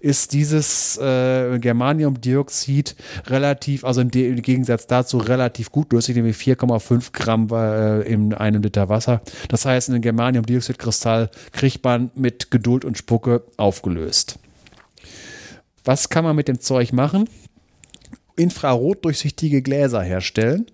ist dieses äh, Germaniumdioxid relativ, also im, im, Gegensatz dazu relativ gut löslich, nämlich 4,5 Gramm äh, in einem Liter Wasser. Das heißt, einen Germaniumdioxidkristall kriegt man mit Geduld und Spucke aufgelöst. Was kann man mit dem Zeug machen? Infrarotdurchsichtige Gläser herstellen.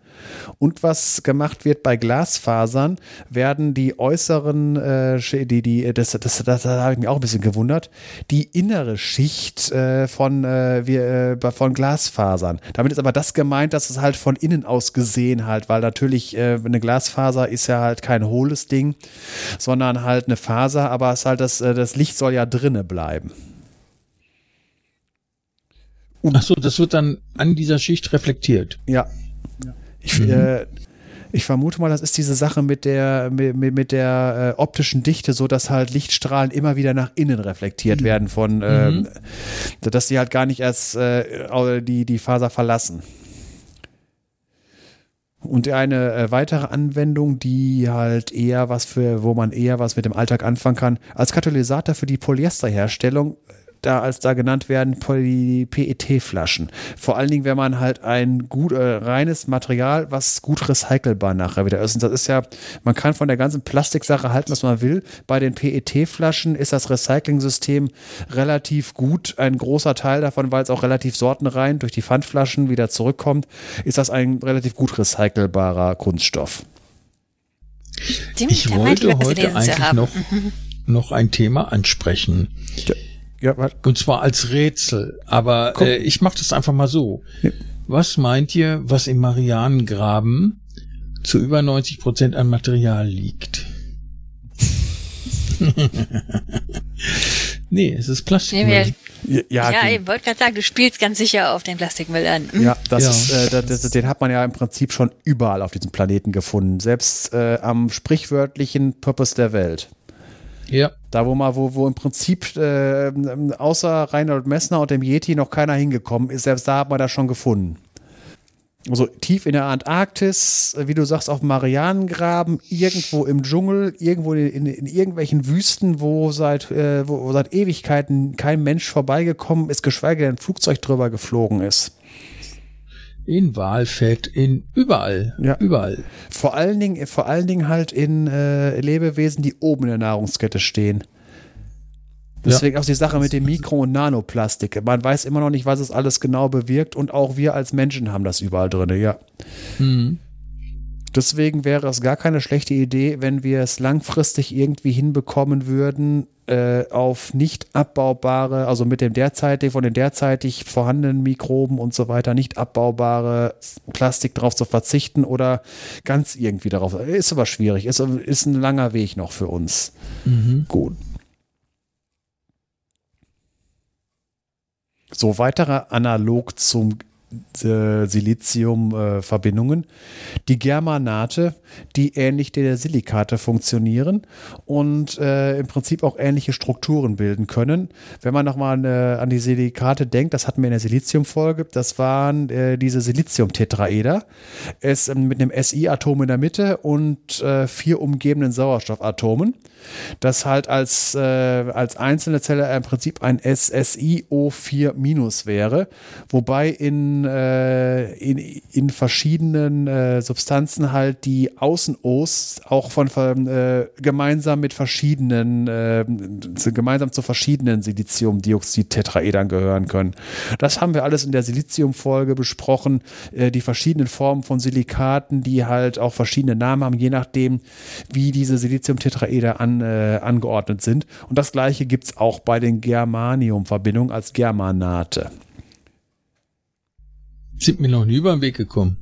Und was gemacht wird bei Glasfasern, werden die äußeren, äh, die, die, das, das, das, das habe ich mich auch ein bisschen gewundert, die innere Schicht äh, von, äh, wir, äh, von Glasfasern. Damit ist aber das gemeint, dass es halt von innen aus gesehen halt, weil natürlich äh, eine Glasfaser ist ja halt kein hohles Ding, sondern halt eine Faser, aber es halt das, äh, das Licht soll ja drinne bleiben. Ach so, das wird dann an dieser Schicht reflektiert. Ja. Ich, mhm. äh, ich vermute mal, das ist diese Sache mit der, mit, mit der äh, optischen Dichte, so dass halt Lichtstrahlen immer wieder nach innen reflektiert mhm. werden von, äh, mhm. dass die halt gar nicht erst äh, die, die Faser verlassen. Und eine äh, weitere Anwendung, die halt eher was für, wo man eher was mit dem Alltag anfangen kann, als Katalysator für die Polyesterherstellung da als da genannt werden die PET-Flaschen. Vor allen Dingen, wenn man halt ein gut äh, reines Material, was gut recycelbar nachher wieder ist. Und das ist ja, man kann von der ganzen Plastiksache halten, was man will. Bei den PET-Flaschen ist das Recycling-System relativ gut. Ein großer Teil davon, weil es auch relativ sortenrein durch die Pfandflaschen wieder zurückkommt, ist das ein relativ gut recycelbarer Kunststoff. ich wollte heute eigentlich noch, noch ein Thema ansprechen. Ja. Ja, was? Und zwar als Rätsel. Aber äh, ich mache das einfach mal so. Ja. Was meint ihr, was im Marianengraben zu über 90 Prozent an Material liegt? nee, es ist Plastikmüll. Nee, ja, ja ich wollte gerade sagen, du spielst ganz sicher auf den Plastikmüll an. Ja, das ja. Ist, äh, das, das, den hat man ja im Prinzip schon überall auf diesem Planeten gefunden. Selbst äh, am sprichwörtlichen Purpose der Welt. Ja. Da, wo mal, wo, wo im Prinzip äh, außer Reinhold Messner und dem Yeti noch keiner hingekommen ist, selbst da hat man das schon gefunden. Also tief in der Antarktis, wie du sagst, auf Marianengraben, irgendwo im Dschungel, irgendwo in, in, irgendwelchen Wüsten, wo seit, äh, wo seit Ewigkeiten kein Mensch vorbeigekommen ist, geschweige denn ein Flugzeug drüber geflogen ist in Walfett, in überall, ja. überall. Vor allen Dingen, vor allen Dingen halt in äh, Lebewesen, die oben in der Nahrungskette stehen. Deswegen ja. auch die Sache mit dem Mikro- und Nanoplastik. Man weiß immer noch nicht, was es alles genau bewirkt und auch wir als Menschen haben das überall drin, ja. Mhm. Deswegen wäre es gar keine schlechte Idee, wenn wir es langfristig irgendwie hinbekommen würden, äh, auf nicht abbaubare, also mit dem derzeitig, von den derzeitig vorhandenen Mikroben und so weiter, nicht abbaubare Plastik drauf zu verzichten oder ganz irgendwie darauf. Ist aber schwierig, ist, ist ein langer Weg noch für uns. Mhm. Gut. So weiterer analog zum Silizium-Verbindungen. die Germanate, die ähnlich der Silikate funktionieren und äh, im Prinzip auch ähnliche Strukturen bilden können. Wenn man nochmal äh, an die Silikate denkt, das hatten wir in der Silizium-Folge, das waren äh, diese Silizium-Tetraeder. Es ähm, mit einem Si-Atom in der Mitte und äh, vier umgebenden Sauerstoffatomen das halt als, äh, als einzelne Zelle im Prinzip ein SSIO4- wäre, wobei in, äh, in, in verschiedenen äh, Substanzen halt die Außen-Os auch von äh, gemeinsam mit verschiedenen, äh, gemeinsam zu verschiedenen Siliziumdioxid-Tetraedern gehören können. Das haben wir alles in der Silizium-Folge besprochen, äh, die verschiedenen Formen von Silikaten, die halt auch verschiedene Namen haben, je nachdem, wie diese Silizium-Tetraeder an, äh, angeordnet sind. Und das gleiche gibt es auch bei den Germanium-Verbindungen als Germanate. Sind mir noch nie über den Weg gekommen.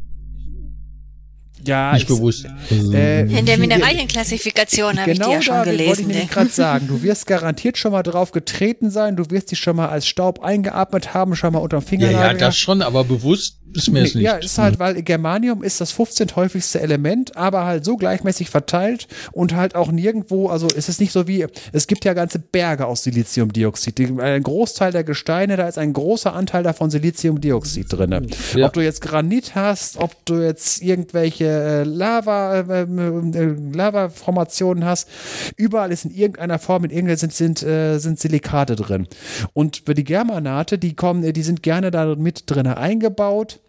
Ja, nicht bewusst. Äh, in der Mineralienklassifikation habe genau ich die ja schon gelesen. Genau wollte ich nämlich gerade sagen. Du wirst garantiert schon mal drauf getreten sein. Du wirst die schon mal als Staub eingeatmet haben, schon mal unterm Finger. Ja, ja, das schon, aber bewusst ist mir es nicht. Ja, ist halt, weil Germanium ist das 15. häufigste Element, aber halt so gleichmäßig verteilt und halt auch nirgendwo, also es ist nicht so wie, es gibt ja ganze Berge aus Siliziumdioxid. Ein Großteil der Gesteine, da ist ein großer Anteil davon Siliziumdioxid drin. Ja. Ob du jetzt Granit hast, ob du jetzt irgendwelche äh, Lava, äh, äh, Lava-Formationen hast, überall ist in irgendeiner Form, in irgendeiner sind, sind, äh, sind Silikate drin. Und für die Germanate, die kommen, die sind gerne da mit drin eingebaut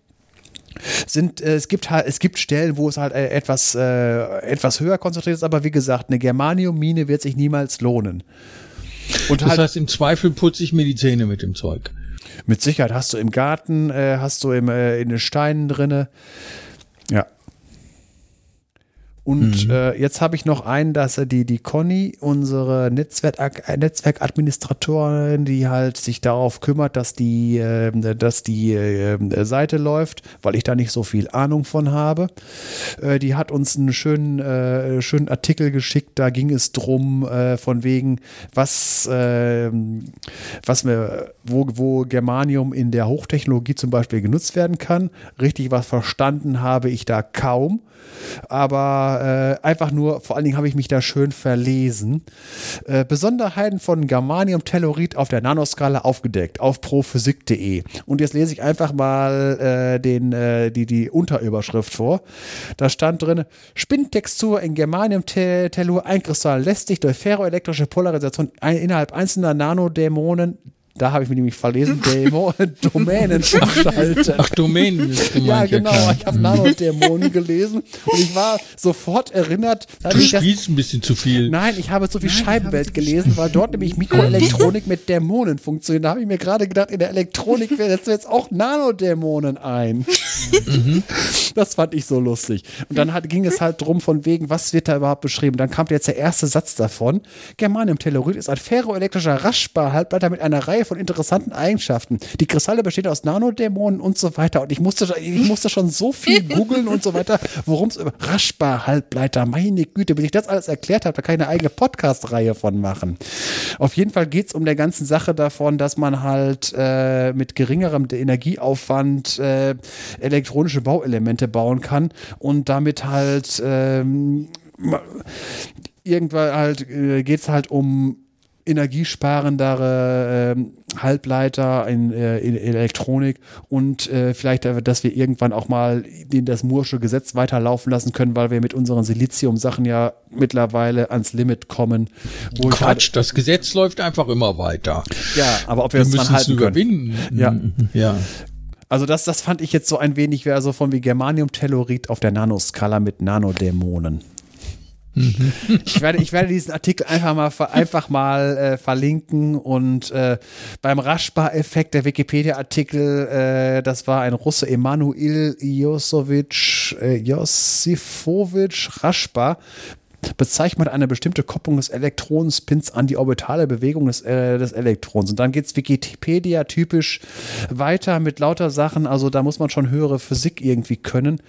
sind äh, es gibt halt es gibt Stellen, wo es halt äh, etwas äh, etwas höher konzentriert ist, aber wie gesagt, eine Germanium-Mine wird sich niemals lohnen. Und das halt, heißt, im Zweifel putze ich mir die Zähne mit dem Zeug. Mit Sicherheit hast du im Garten, äh, hast du im, äh, in den Steinen drinne. Ja. Und mhm. äh, jetzt habe ich noch einen, dass die, die Conny, unsere Netzwerk, Netzwerkadministratorin, die halt sich darauf kümmert, dass die, äh, dass die äh, Seite läuft, weil ich da nicht so viel Ahnung von habe. Äh, die hat uns einen schönen, äh, schönen Artikel geschickt, da ging es drum, äh, von wegen, was, ähm, was wir, wo, wo Germanium in der Hochtechnologie zum Beispiel genutzt werden kann. Richtig was verstanden habe ich da kaum aber äh, einfach nur, vor allen Dingen habe ich mich da schön verlesen. Äh, Besonderheiten von Germanium-Tellurid auf der Nanoskala aufgedeckt auf prophysik.de. Und jetzt lese ich einfach mal äh, den, äh, die, die Unterüberschrift vor. Da stand drin, Spinntextur in Germanium-Tellur Einkristall lässt sich durch ferroelektrische Polarisation ein, innerhalb einzelner Nanodämonen da habe ich mich nämlich verlesen, Demo, Domänen umschalten. Ach, Domänen ist gemeint. Ja, genau. Ja, ich habe Nanodämonen gelesen und ich war sofort erinnert. Du spielst ein bisschen zu viel. Nein, ich habe so viel Nein, Scheibenwelt gelesen, weil dort nämlich Mikroelektronik mit Dämonen funktioniert. Da habe ich mir gerade gedacht, in der Elektronik setzt du jetzt auch Nanodämonen ein. Mhm. Das fand ich so lustig. Und dann hat, ging es halt drum von wegen, was wird da überhaupt beschrieben. Dann kam jetzt der erste Satz davon. Germanium-Tellurid ist ein ferroelektrischer Raschbar-Halbleiter mit einer Reihe von interessanten Eigenschaften. Die Kristalle bestehen aus Nanodämonen und so weiter. Und ich musste, ich musste schon so viel googeln und so weiter, worum es über Raschbar, Halbleiter, meine Güte, bis ich das alles erklärt habe, da kann ich eine eigene Podcast-Reihe von machen. Auf jeden Fall geht es um der ganzen Sache davon, dass man halt äh, mit geringerem Energieaufwand äh, elektronische Bauelemente bauen kann und damit halt ähm, irgendwann halt äh, geht es halt um energiesparendere äh, Halbleiter in, äh, in, Elektronik und äh, vielleicht, äh, dass wir irgendwann auch mal den, das Mursche Gesetz weiterlaufen lassen können, weil wir mit unseren Silizium-Sachen ja mittlerweile ans Limit kommen. Quatsch, das Gesetz läuft einfach immer weiter. Ja, aber ob wir, wir es dann halten können. Ja. ja. Also das, das fand ich jetzt so ein wenig, wäre so von wie Germanium-Tellurid auf der Nanoskala mit Nanodämonen. Ich werde, ich werde diesen Artikel einfach mal, einfach mal äh, verlinken und äh, beim Raschbar-Effekt der Wikipedia-Artikel, äh, das war ein Russe Emanuel Josowitsch, äh, Josifowitsch Raschbar, bezeichnet eine bestimmte Kopplung des Elektronenspins an die orbitale Bewegung des, äh, des Elektrons. Und dann geht es Wikipedia typisch weiter mit lauter Sachen. Also da muss man schon höhere Physik irgendwie können.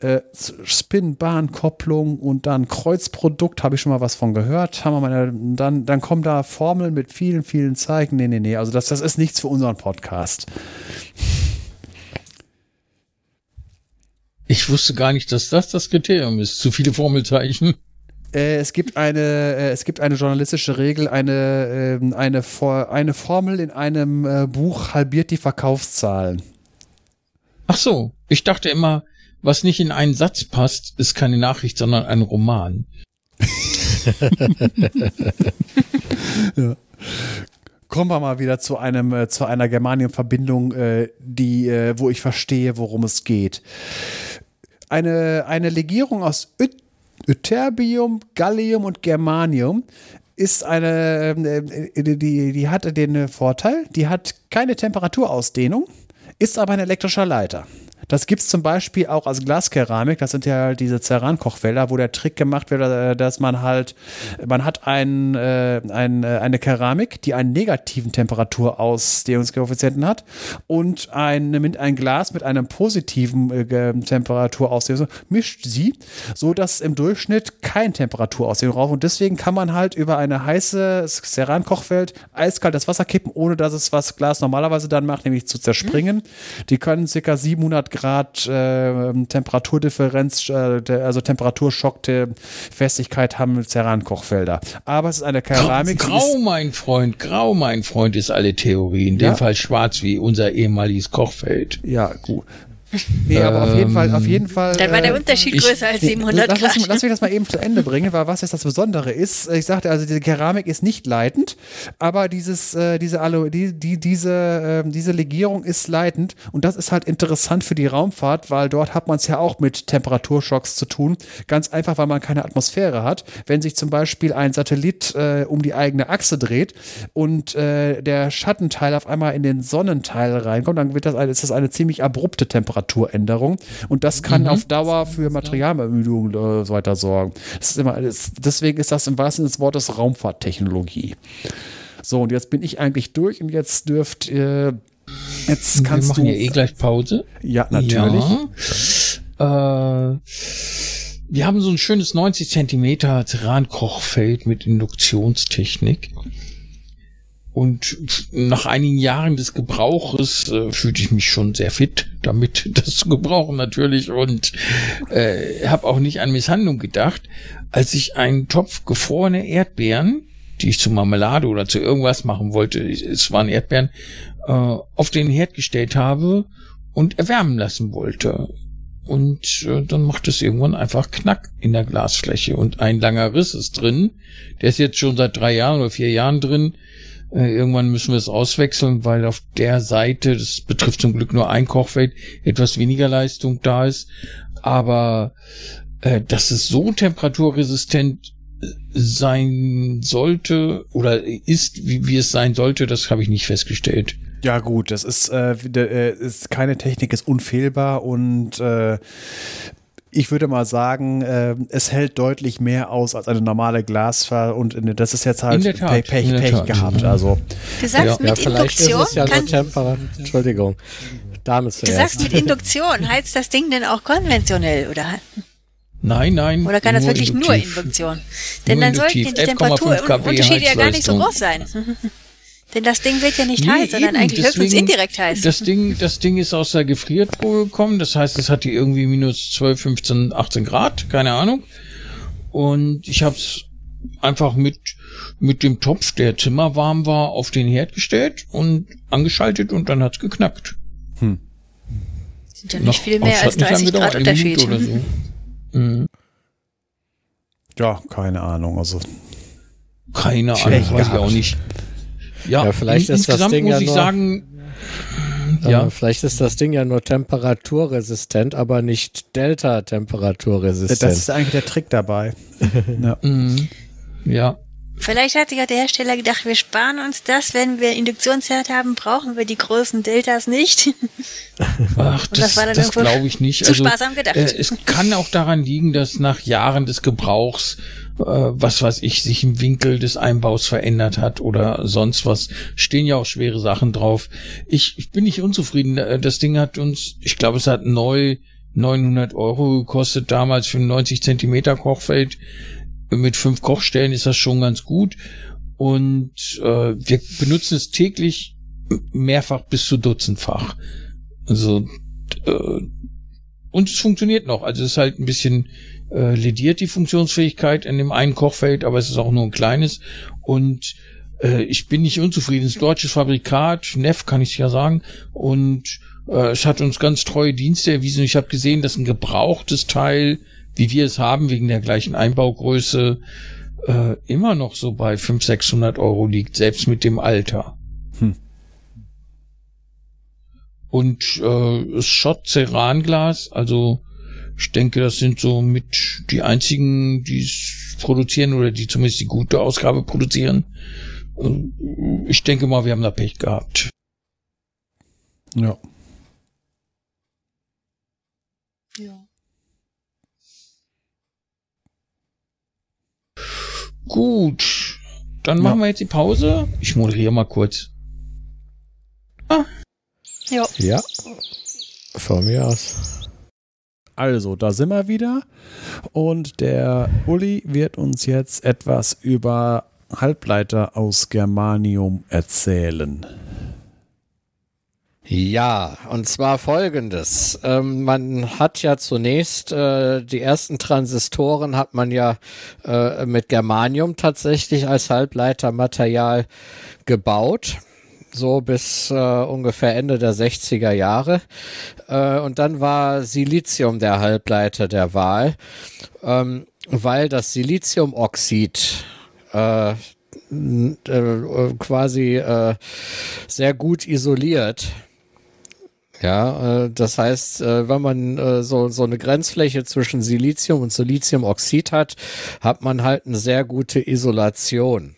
Äh, Spin, Bahnkopplung und dann Kreuzprodukt, habe ich schon mal was von gehört. Haben wir mal, dann, dann kommen da Formeln mit vielen, vielen Zeichen. Nee, nee, nee. Also das, das ist nichts für unseren Podcast. Ich wusste gar nicht, dass das das Kriterium ist. Zu viele Formelzeichen. Äh, es gibt eine, äh, es gibt eine journalistische Regel, eine, äh, eine, For eine Formel in einem äh, Buch halbiert die Verkaufszahlen. Ach so, ich dachte immer, was nicht in einen Satz passt, ist keine Nachricht, sondern ein Roman. ja. Kommen wir mal wieder zu einem, äh, zu einer Germanium-Verbindung, die, äh, wo ich verstehe, worum es geht. Eine, eine Legierung aus Yt Ytterbium, Gallium und Germanium ist eine, äh, die, die hat den Vorteil, die hat keine Temperaturausdehnung, ist aber ein elektrischer Leiter. Das gibt es zum Beispiel auch als Glaskeramik. Das sind ja diese Ceran-Kochfelder, wo der Trick gemacht wird, äh, dass man halt, man hat ein, äh, ein, äh, eine Keramik, die einen negativen Temperaturausdehnungskoeffizienten hat und ein, ein Glas mit einem positiven äh, Temperaturausdehnung, mischt sie, so dass im Durchschnitt kein Temperaturausdehnung rauf und deswegen kann man halt über eine heiße Ceran-Kochfeld eiskalt das Wasser kippen, ohne dass es was Glas normalerweise dann macht, nämlich zu zerspringen. Die können circa 700 Grad äh, Temperaturdifferenz, äh, also Temperaturschockte Festigkeit haben Ceran-Kochfelder. Aber es ist eine Keramik. Grau, mein Freund, grau, mein Freund, ist alle Theorie. In ja. dem Fall schwarz wie unser ehemaliges Kochfeld. Ja, gut. Nee, aber auf jeden Fall, auf jeden Fall. Dann war der äh, Unterschied größer ich, als 700 Grad. Lass, lass, mich das mal eben zu Ende bringen, weil was jetzt das Besondere ist. Ich sagte also, diese Keramik ist nicht leitend, aber dieses, äh, diese, Alu, die, die, diese, äh, diese Legierung ist leitend und das ist halt interessant für die Raumfahrt, weil dort hat man es ja auch mit Temperaturschocks zu tun. Ganz einfach, weil man keine Atmosphäre hat. Wenn sich zum Beispiel ein Satellit äh, um die eigene Achse dreht und äh, der Schattenteil auf einmal in den Sonnenteil reinkommt, dann wird das, ist das eine ziemlich abrupte Temperatur. Temperaturänderung. Und das kann mhm. auf Dauer für Materialermüdung äh, so weiter sorgen. Ist immer, das, deswegen ist das im wahrsten Sinne des Wortes Raumfahrttechnologie. So, und jetzt bin ich eigentlich durch und jetzt dürft ihr. Jetzt kannst Wir machen du. ja eh gleich Pause. Ja, natürlich. Ja. Äh, wir haben so ein schönes 90 Zentimeter Cerankochfeld mit Induktionstechnik. Und nach einigen Jahren des Gebrauches äh, fühlte ich mich schon sehr fit damit, das zu gebrauchen natürlich und äh, habe auch nicht an Misshandlung gedacht, als ich einen Topf gefrorene Erdbeeren, die ich zu Marmelade oder zu irgendwas machen wollte, es waren Erdbeeren, äh, auf den Herd gestellt habe und erwärmen lassen wollte. Und äh, dann macht es irgendwann einfach Knack in der Glasfläche und ein langer Riss ist drin. Der ist jetzt schon seit drei Jahren oder vier Jahren drin äh, irgendwann müssen wir es auswechseln, weil auf der Seite, das betrifft zum Glück nur ein Kochfeld, etwas weniger Leistung da ist. Aber äh, dass es so temperaturresistent äh, sein sollte oder ist, wie, wie es sein sollte, das habe ich nicht festgestellt. Ja gut, das ist, äh, äh, ist keine Technik ist unfehlbar und äh, ich würde mal sagen, äh, es hält deutlich mehr aus als eine normale Glasfaser und das ist jetzt halt Tat, Pech, Pech, Pech gehabt. Also. Du sagst ja. mit ja, Induktion. Ja Entschuldigung. Dame Du sagst mit Induktion. Heizt das Ding denn auch konventionell oder? Nein, nein. Oder kann das wirklich induktiv. nur Induktion? Denn nur dann sollten die Temperaturunterschiede ja gar nicht so groß sein. Denn das Ding wird ja nicht nee, heiß, sondern eben. eigentlich höchstens indirekt heiß. Das Ding, das Ding ist aus der Gefriertruhe gekommen. Das heißt, es hat hier irgendwie minus 12, 15, 18 Grad. Keine Ahnung. Und ich habe es einfach mit, mit dem Topf, der zimmerwarm war, auf den Herd gestellt und angeschaltet und dann hat's geknackt. Hm. Sind ja nicht Noch, viel mehr als 30 Grad Unterschied. Oder so. Mhm. Ja, keine Ahnung. Also keine Ahnung, weiß ich auch nicht. Ja, ja vielleicht ist das Ding muss ja ich nur, sagen, äh, ja. vielleicht ist das Ding ja nur temperaturresistent, aber nicht Delta-temperaturresistent. Das ist eigentlich der Trick dabei. ja. Mhm. ja. Vielleicht hat sich ja der Hersteller gedacht, wir sparen uns das, wenn wir Induktionsherd haben, brauchen wir die großen Deltas nicht. Ach, das, das, das glaube ich nicht. Zu also, sparsam gedacht. Äh, es kann auch daran liegen, dass nach Jahren des Gebrauchs äh, was weiß ich, sich im Winkel des Einbaus verändert hat oder sonst was. Stehen ja auch schwere Sachen drauf. Ich, ich bin nicht unzufrieden. Äh, das Ding hat uns, ich glaube, es hat neu 900 Euro gekostet damals für ein 90 Zentimeter Kochfeld. Mit fünf Kochstellen ist das schon ganz gut. Und äh, wir benutzen es täglich mehrfach bis zu dutzendfach. Also äh, und es funktioniert noch. Also es ist halt ein bisschen äh, lediert, die Funktionsfähigkeit in dem einen Kochfeld, aber es ist auch nur ein kleines. Und äh, ich bin nicht unzufrieden. Es ist deutsches Fabrikat, Neff kann ich ja sagen. Und äh, es hat uns ganz treue Dienste erwiesen. Ich habe gesehen, dass ein gebrauchtes Teil, wie wir es haben, wegen der gleichen Einbaugröße, äh, immer noch so bei 500, 600 Euro liegt, selbst mit dem Alter. Hm. Und äh, Schott Ceranglas, also ich denke, das sind so mit die einzigen, die es produzieren oder die zumindest die gute Ausgabe produzieren. Ich denke mal, wir haben da Pech gehabt. Ja. Gut. Dann machen wir jetzt die Pause. Ich moderiere mal kurz. Ah. Ja. Ja. Von mir aus. Also, da sind wir wieder. Und der Uli wird uns jetzt etwas über Halbleiter aus Germanium erzählen. Ja, und zwar folgendes. Ähm, man hat ja zunächst äh, die ersten Transistoren hat man ja äh, mit Germanium tatsächlich als Halbleitermaterial gebaut so bis äh, ungefähr Ende der 60er Jahre. Äh, und dann war Silizium der Halbleiter der Wahl, ähm, weil das Siliziumoxid äh, äh, quasi äh, sehr gut isoliert. Ja, äh, das heißt, äh, wenn man äh, so, so eine Grenzfläche zwischen Silizium und Siliziumoxid hat, hat man halt eine sehr gute Isolation.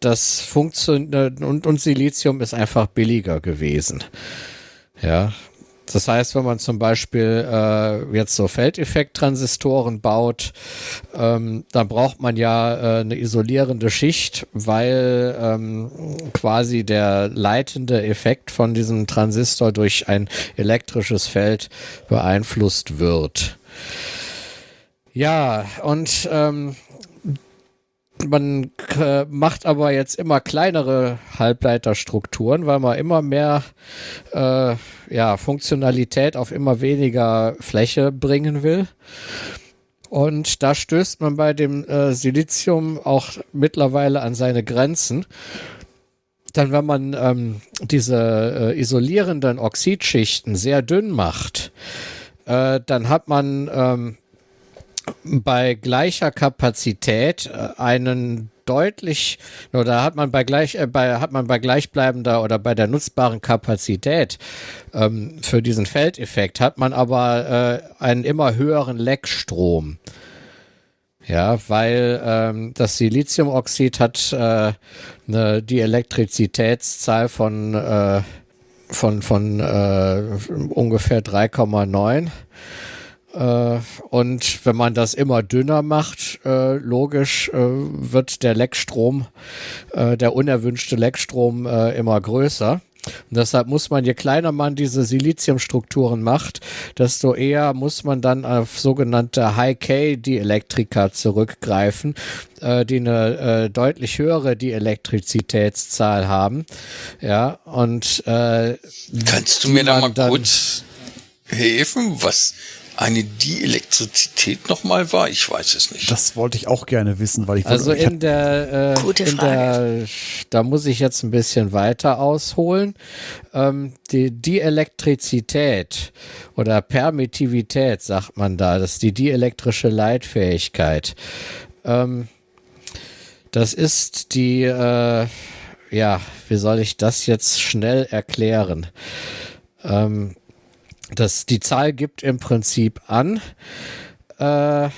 Das funktioniert und, und Silizium ist einfach billiger gewesen. Ja. Das heißt, wenn man zum Beispiel äh, jetzt so Feldeffekt-Transistoren baut, ähm, dann braucht man ja äh, eine isolierende Schicht, weil ähm, quasi der leitende Effekt von diesem Transistor durch ein elektrisches Feld beeinflusst wird. Ja, und ähm, man äh, macht aber jetzt immer kleinere Halbleiterstrukturen, weil man immer mehr äh, ja, Funktionalität auf immer weniger Fläche bringen will. Und da stößt man bei dem äh, Silizium auch mittlerweile an seine Grenzen. Dann, wenn man ähm, diese äh, isolierenden Oxidschichten sehr dünn macht, äh, dann hat man ähm, bei gleicher Kapazität äh, einen deutlich, oder hat man bei gleich, äh, bei, hat man bei gleichbleibender oder bei der nutzbaren Kapazität ähm, für diesen Feldeffekt hat man aber äh, einen immer höheren Leckstrom. Ja, weil ähm, das Siliziumoxid hat äh, ne, die Elektrizitätszahl von äh, von von äh, ungefähr 3,9 äh, und wenn man das immer dünner macht, äh, logisch, äh, wird der Leckstrom, äh, der unerwünschte Leckstrom äh, immer größer. Und deshalb muss man, je kleiner man diese Siliziumstrukturen macht, desto eher muss man dann auf sogenannte High-K-Dielektrika zurückgreifen, äh, die eine äh, deutlich höhere Dielektrizitätszahl haben. Ja, und äh, kannst du mir da mal kurz helfen, was eine Dielektrizität nochmal war? Ich weiß es nicht. Das wollte ich auch gerne wissen, weil ich also wollte, in der äh, gute in Frage. Der, da muss ich jetzt ein bisschen weiter ausholen. Ähm, die Dielektrizität oder Permittivität sagt man da, das ist die dielektrische Leitfähigkeit. Ähm, das ist die, äh, ja, wie soll ich das jetzt schnell erklären? Ähm, das, die Zahl gibt im Prinzip an, äh,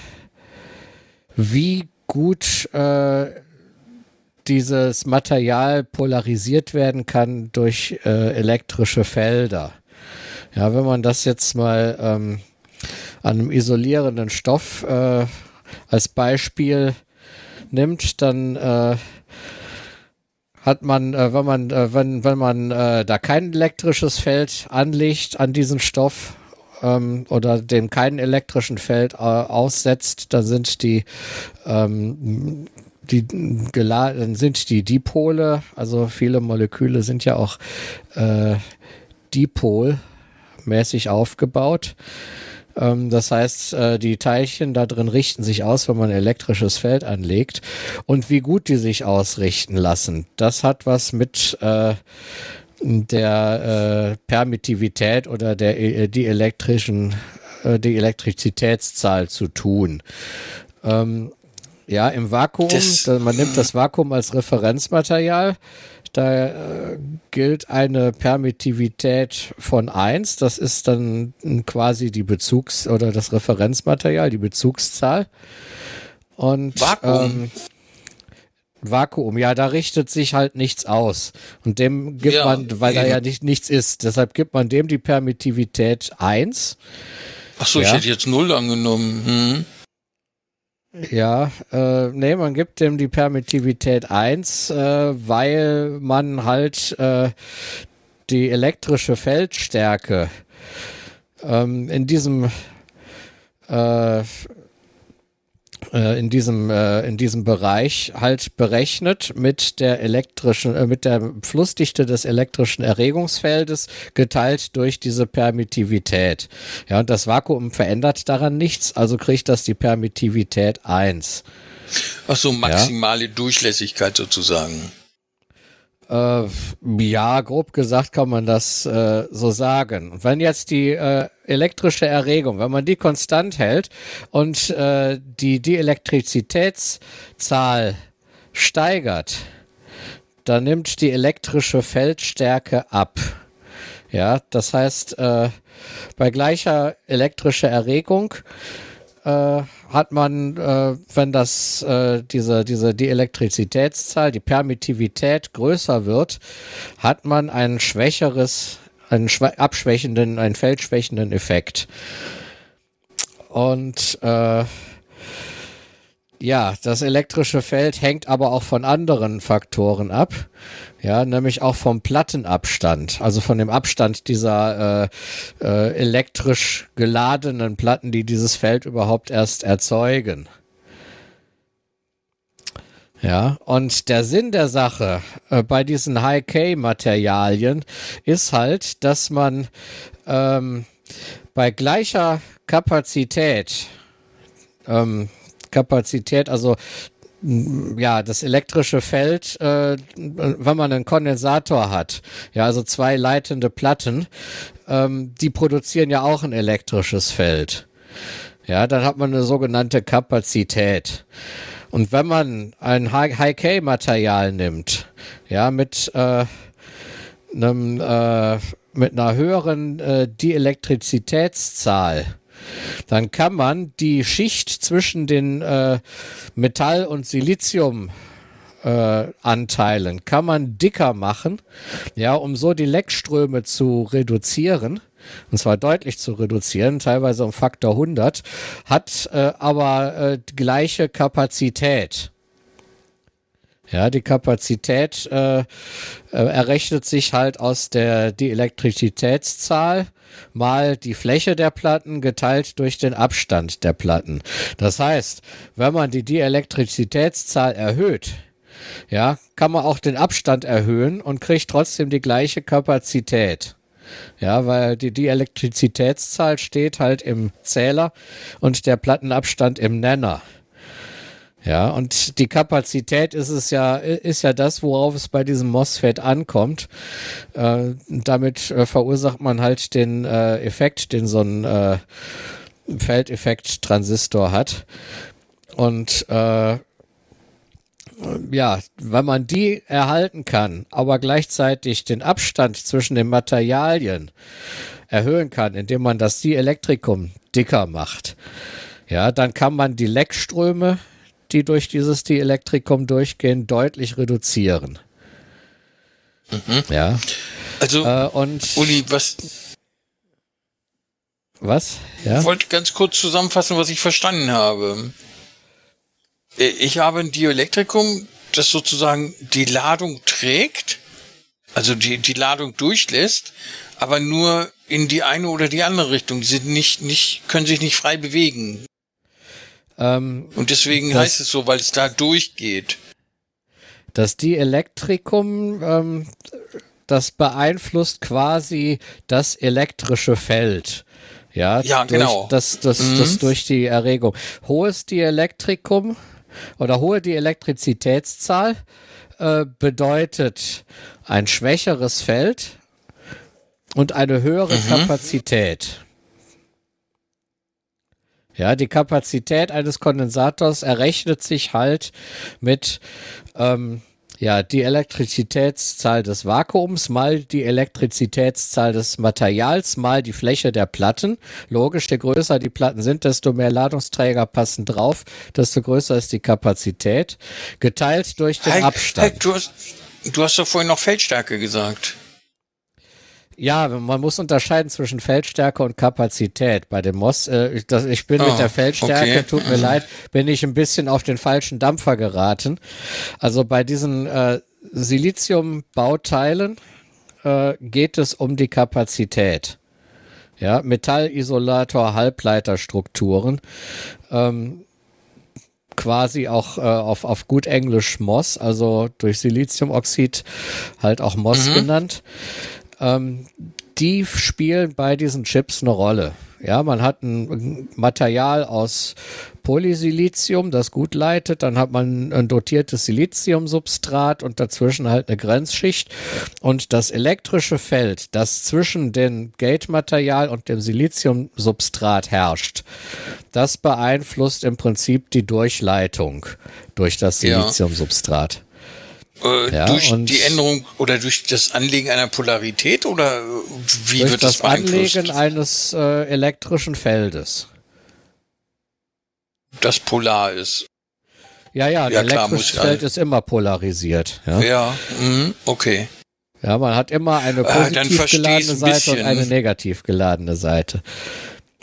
wie gut äh, dieses Material polarisiert werden kann durch äh, elektrische Felder. Ja, wenn man das jetzt mal ähm, an einem isolierenden Stoff äh, als Beispiel nimmt, dann äh, hat man, äh, wenn man, äh, wenn, wenn man äh, da kein elektrisches Feld anlegt an diesen Stoff ähm, oder dem kein elektrischen Feld äh, aussetzt, dann sind die ähm, die geladen sind die Dipole, also viele Moleküle sind ja auch äh, Dipol mäßig aufgebaut. Ähm, das heißt, äh, die Teilchen da drin richten sich aus, wenn man ein elektrisches Feld anlegt. Und wie gut die sich ausrichten lassen, das hat was mit äh, der äh, Permittivität oder der äh, die elektrischen äh, die Elektrizitätszahl zu tun. Ähm, ja, im Vakuum, das, man nimmt das Vakuum als Referenzmaterial. Da äh, gilt eine Permittivität von 1. Das ist dann quasi die Bezugs- oder das Referenzmaterial, die Bezugszahl. Und Vakuum. Ähm, Vakuum, ja, da richtet sich halt nichts aus. Und dem gibt ja, man, weil eben. da ja nicht, nichts ist, deshalb gibt man dem die Permittivität 1. Ach so, ja. ich hätte jetzt 0 angenommen. Hm. Ja, äh, nee, man gibt dem die Permittivität 1, äh, weil man halt äh, die elektrische Feldstärke ähm, in diesem äh, in diesem äh, in diesem Bereich halt berechnet mit der elektrischen äh, mit der Flussdichte des elektrischen Erregungsfeldes geteilt durch diese Permittivität. Ja, und das Vakuum verändert daran nichts, also kriegt das die Permittivität 1. Ach so, maximale ja? Durchlässigkeit sozusagen. Äh, ja, grob gesagt kann man das äh, so sagen. Wenn jetzt die äh, elektrische Erregung, wenn man die konstant hält und äh, die, die Elektrizitätszahl steigert, dann nimmt die elektrische Feldstärke ab. Ja, das heißt, äh, bei gleicher elektrischer Erregung äh, hat man, äh, wenn das äh, diese diese die Elektrizitätszahl, die Permittivität größer wird, hat man ein schwächeres, einen abschwächenden, einen feldschwächenden Effekt. Und äh, ja, das elektrische Feld hängt aber auch von anderen Faktoren ab. Ja, nämlich auch vom Plattenabstand, also von dem Abstand dieser äh, äh, elektrisch geladenen Platten, die dieses Feld überhaupt erst erzeugen. Ja, und der Sinn der Sache äh, bei diesen High-K-Materialien ist halt, dass man ähm, bei gleicher Kapazität, ähm, Kapazität, also ja, das elektrische Feld, äh, wenn man einen Kondensator hat, ja, also zwei leitende Platten, ähm, die produzieren ja auch ein elektrisches Feld. Ja, dann hat man eine sogenannte Kapazität. Und wenn man ein High-K-Material nimmt, ja, mit äh, einem äh, mit einer höheren äh, Dielektrizitätszahl, dann kann man die Schicht zwischen den äh, Metall- und Silizium äh, kann man dicker machen, ja, um so die Leckströme zu reduzieren. Und zwar deutlich zu reduzieren, teilweise um Faktor 100, hat äh, aber äh, gleiche Kapazität. Ja, die Kapazität äh, äh, errechnet sich halt aus der die Elektrizitätszahl mal die Fläche der Platten geteilt durch den Abstand der Platten. Das heißt, wenn man die Dielektrizitätszahl erhöht, ja, kann man auch den Abstand erhöhen und kriegt trotzdem die gleiche Kapazität. Ja, weil die, die Elektrizitätszahl steht halt im Zähler und der Plattenabstand im Nenner. Ja, und die Kapazität ist es ja, ist ja das, worauf es bei diesem MOSFET ankommt. Äh, damit äh, verursacht man halt den äh, Effekt, den so ein äh, Feldeffekt-Transistor hat. Und äh, ja, wenn man die erhalten kann, aber gleichzeitig den Abstand zwischen den Materialien erhöhen kann, indem man das Dielektrikum dicker macht, ja, dann kann man die Leckströme die durch dieses Dielektrikum durchgehen, deutlich reduzieren. Mhm. Ja. Also, äh, und Uli, was. Was? Ja? Ich wollte ganz kurz zusammenfassen, was ich verstanden habe. Äh, ich habe ein Dielektrikum, das sozusagen die Ladung trägt, also die, die Ladung durchlässt, aber nur in die eine oder die andere Richtung. Die sind nicht, nicht, können sich nicht frei bewegen. Ähm, und deswegen das, heißt es so, weil es da durchgeht. Das Dielektrikum ähm, das beeinflusst quasi das elektrische Feld. Ja, ja durch, genau. Das, das, mhm. das durch die Erregung. Hohes Dielektrikum oder hohe Dielektrizitätszahl äh, bedeutet ein schwächeres Feld und eine höhere mhm. Kapazität. Ja, die Kapazität eines Kondensators errechnet sich halt mit ähm, ja, die Elektrizitätszahl des Vakuums mal die Elektrizitätszahl des Materials mal die Fläche der Platten. Logisch, je größer die Platten sind, desto mehr Ladungsträger passen drauf, desto größer ist die Kapazität, geteilt durch den hey, Abstand. Hey, du, hast, du hast doch vorhin noch Feldstärke gesagt. Ja, man muss unterscheiden zwischen Feldstärke und Kapazität. Bei dem Moss, äh, das, ich bin oh, mit der Feldstärke, okay. tut mir leid, bin ich ein bisschen auf den falschen Dampfer geraten. Also bei diesen äh, Silizium-Bauteilen äh, geht es um die Kapazität. Ja, Metallisolator, Halbleiterstrukturen. Ähm, quasi auch äh, auf, auf gut Englisch Moss, also durch Siliziumoxid halt auch Moss mhm. genannt ähm, die spielen bei diesen Chips eine Rolle. Ja, man hat ein Material aus Polysilizium, das gut leitet, dann hat man ein dotiertes Siliziumsubstrat und dazwischen halt eine Grenzschicht. Und das elektrische Feld, das zwischen dem Gate-Material und dem Siliziumsubstrat herrscht, das beeinflusst im Prinzip die Durchleitung durch das Siliziumsubstrat. Äh, ja, durch die Änderung oder durch das Anlegen einer Polarität oder wie durch wird das, das Anlegen eines äh, elektrischen Feldes. Das polar ist. Ja, ja, ein ja, elektrisches klar, Feld ist immer polarisiert. Ja, ja mh, okay. Ja, man hat immer eine äh, positiv äh, geladene ein Seite und eine negativ geladene Seite.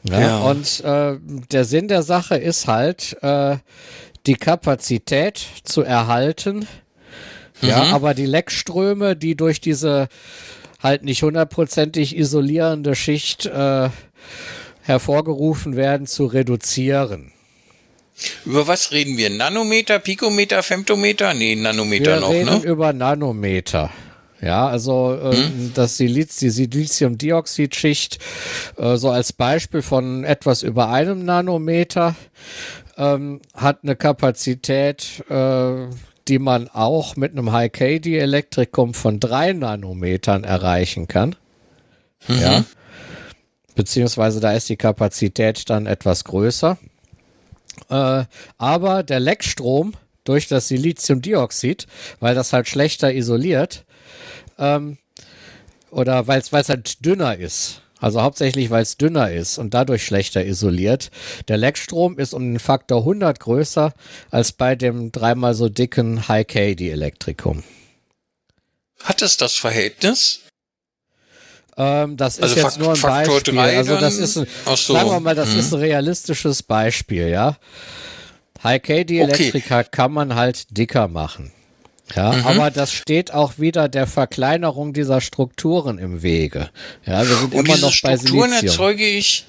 Ja, ja. Und äh, der Sinn der Sache ist halt, äh, die Kapazität zu erhalten, ja, mhm. aber die Leckströme, die durch diese halt nicht hundertprozentig isolierende Schicht äh, hervorgerufen werden, zu reduzieren. Über was reden wir? Nanometer, Pikometer, Femtometer? Nee, Nanometer wir noch, reden ne? über Nanometer. Ja, also äh, hm? das Siliz die Siliziumdioxidschicht äh, so als Beispiel von etwas über einem Nanometer ähm, hat eine Kapazität äh, die man auch mit einem High-KD-Elektrikum von drei Nanometern erreichen kann. Mhm. Ja. Beziehungsweise da ist die Kapazität dann etwas größer. Äh, aber der Leckstrom durch das Siliziumdioxid, weil das halt schlechter isoliert, ähm, oder weil es halt dünner ist, also hauptsächlich, weil es dünner ist und dadurch schlechter isoliert. Der Leckstrom ist um den Faktor 100 größer als bei dem dreimal so dicken High-KD-Elektrikum. Hat es das Verhältnis? Ähm, das also ist jetzt nur ein Faktor Beispiel. also das ist, ein, so. sagen wir mal, das hm. ist ein realistisches Beispiel, ja. High-KD-Elektriker okay. kann man halt dicker machen. Ja, mhm. aber das steht auch wieder der Verkleinerung dieser Strukturen im Wege. Ja, wir sind Und immer noch bei Strukturen Silizium. erzeuge ich,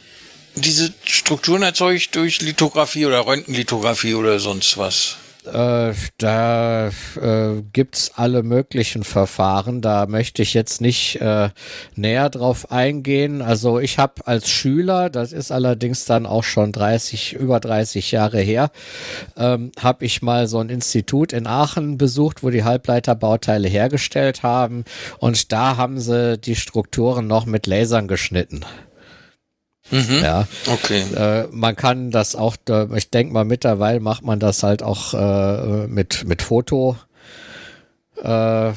diese Strukturen erzeuge ich durch Lithografie oder Röntgenlithografie oder sonst was. Äh, da äh, gibt's alle möglichen Verfahren. Da möchte ich jetzt nicht äh, näher drauf eingehen. Also ich habe als Schüler, das ist allerdings dann auch schon 30, über 30 Jahre her, ähm, habe ich mal so ein Institut in Aachen besucht, wo die Halbleiterbauteile hergestellt haben. Und da haben sie die Strukturen noch mit Lasern geschnitten. Mhm. Ja, okay. Äh, man kann das auch, ich denke mal, mittlerweile macht man das halt auch äh, mit, mit Foto äh,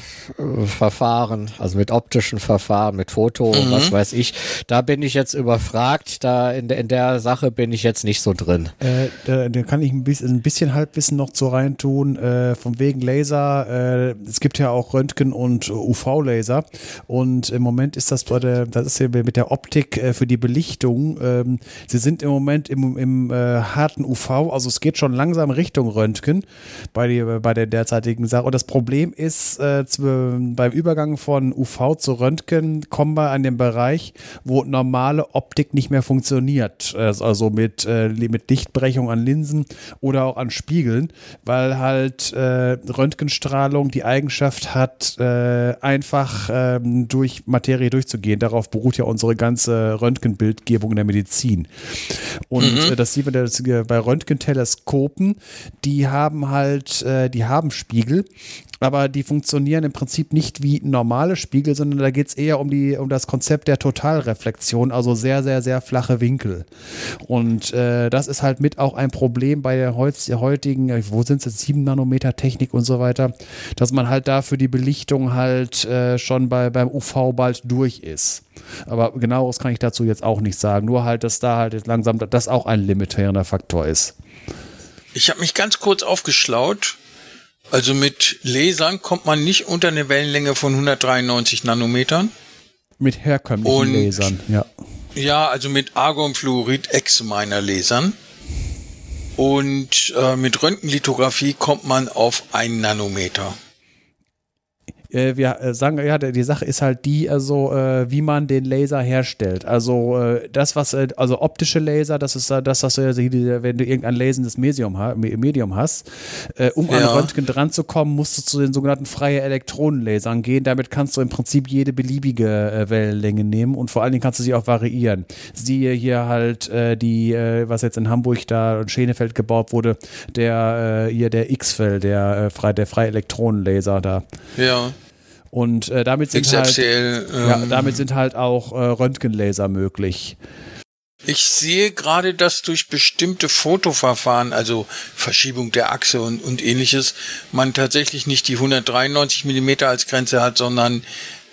Verfahren, also mit optischen Verfahren, mit Foto, mhm. was weiß ich. Da bin ich jetzt überfragt, da in, in der Sache bin ich jetzt nicht so drin. Äh, da, da, kann ich ein bisschen, ein bisschen Halbwissen noch zu reintun, äh, von wegen Laser. Äh, es gibt ja auch Röntgen- und UV-Laser und im Moment ist das bei der, das ist ja mit der Optik äh, für die Belichtung. Ähm, sie sind im Moment im, im äh, harten UV, also es geht schon langsam Richtung Röntgen bei, die, bei der derzeitigen Sache. Und das Problem ist, ist, äh, zu, beim Übergang von UV zu Röntgen kommen wir an den Bereich, wo normale Optik nicht mehr funktioniert. Also mit, äh, mit Lichtbrechung an Linsen oder auch an Spiegeln, weil halt äh, Röntgenstrahlung die Eigenschaft hat, äh, einfach ähm, durch Materie durchzugehen. Darauf beruht ja unsere ganze Röntgenbildgebung in der Medizin. Und mhm. Äh, das sieht man das, bei Röntgenteleskopen, die haben halt, äh, die haben Spiegel, aber die funktionieren im Prinzip nicht wie normale Spiegel, sondern da geht es eher um, die, um das Konzept der Totalreflexion, also sehr, sehr, sehr flache Winkel. Und äh, das ist halt mit auch ein Problem bei der heutigen, äh, wo sind es jetzt, 7 Nanometer Technik und so weiter, dass man halt da für die Belichtung halt äh, schon bei, beim UV bald durch ist. Aber genaueres kann ich dazu jetzt auch nicht sagen. Nur halt, dass da halt jetzt langsam das auch ein limitierender Faktor ist. Ich habe mich ganz kurz aufgeschlaut also mit Lasern kommt man nicht unter eine Wellenlänge von 193 Nanometern. Mit herkömmlichen Und, Lasern, ja. Ja, also mit Argonfluorid X-Miner Lasern. Und äh, mit Röntgenlithografie kommt man auf ein Nanometer äh, wir äh, sagen, ja, die Sache ist halt die, also äh, wie man den Laser herstellt. Also äh, das, was, äh, also optische Laser, das ist das, was du, also, wenn du irgendein lasendes Medium, Medium hast, äh, um ja. an Röntgen dran zu kommen, musst du zu den sogenannten freien Elektronenlasern gehen. Damit kannst du im Prinzip jede beliebige Wellenlänge nehmen und vor allen Dingen kannst du sie auch variieren. Siehe hier halt die, was jetzt in Hamburg da in Schenefeld gebaut wurde, der hier der X-Fell, der, frei, der freie Elektronenlaser da. Ja. Und äh, damit, sind halt, ähm, ja, damit sind halt auch äh, Röntgenlaser möglich. Ich sehe gerade, dass durch bestimmte Fotoverfahren, also Verschiebung der Achse und, und ähnliches, man tatsächlich nicht die 193 Millimeter als Grenze hat, sondern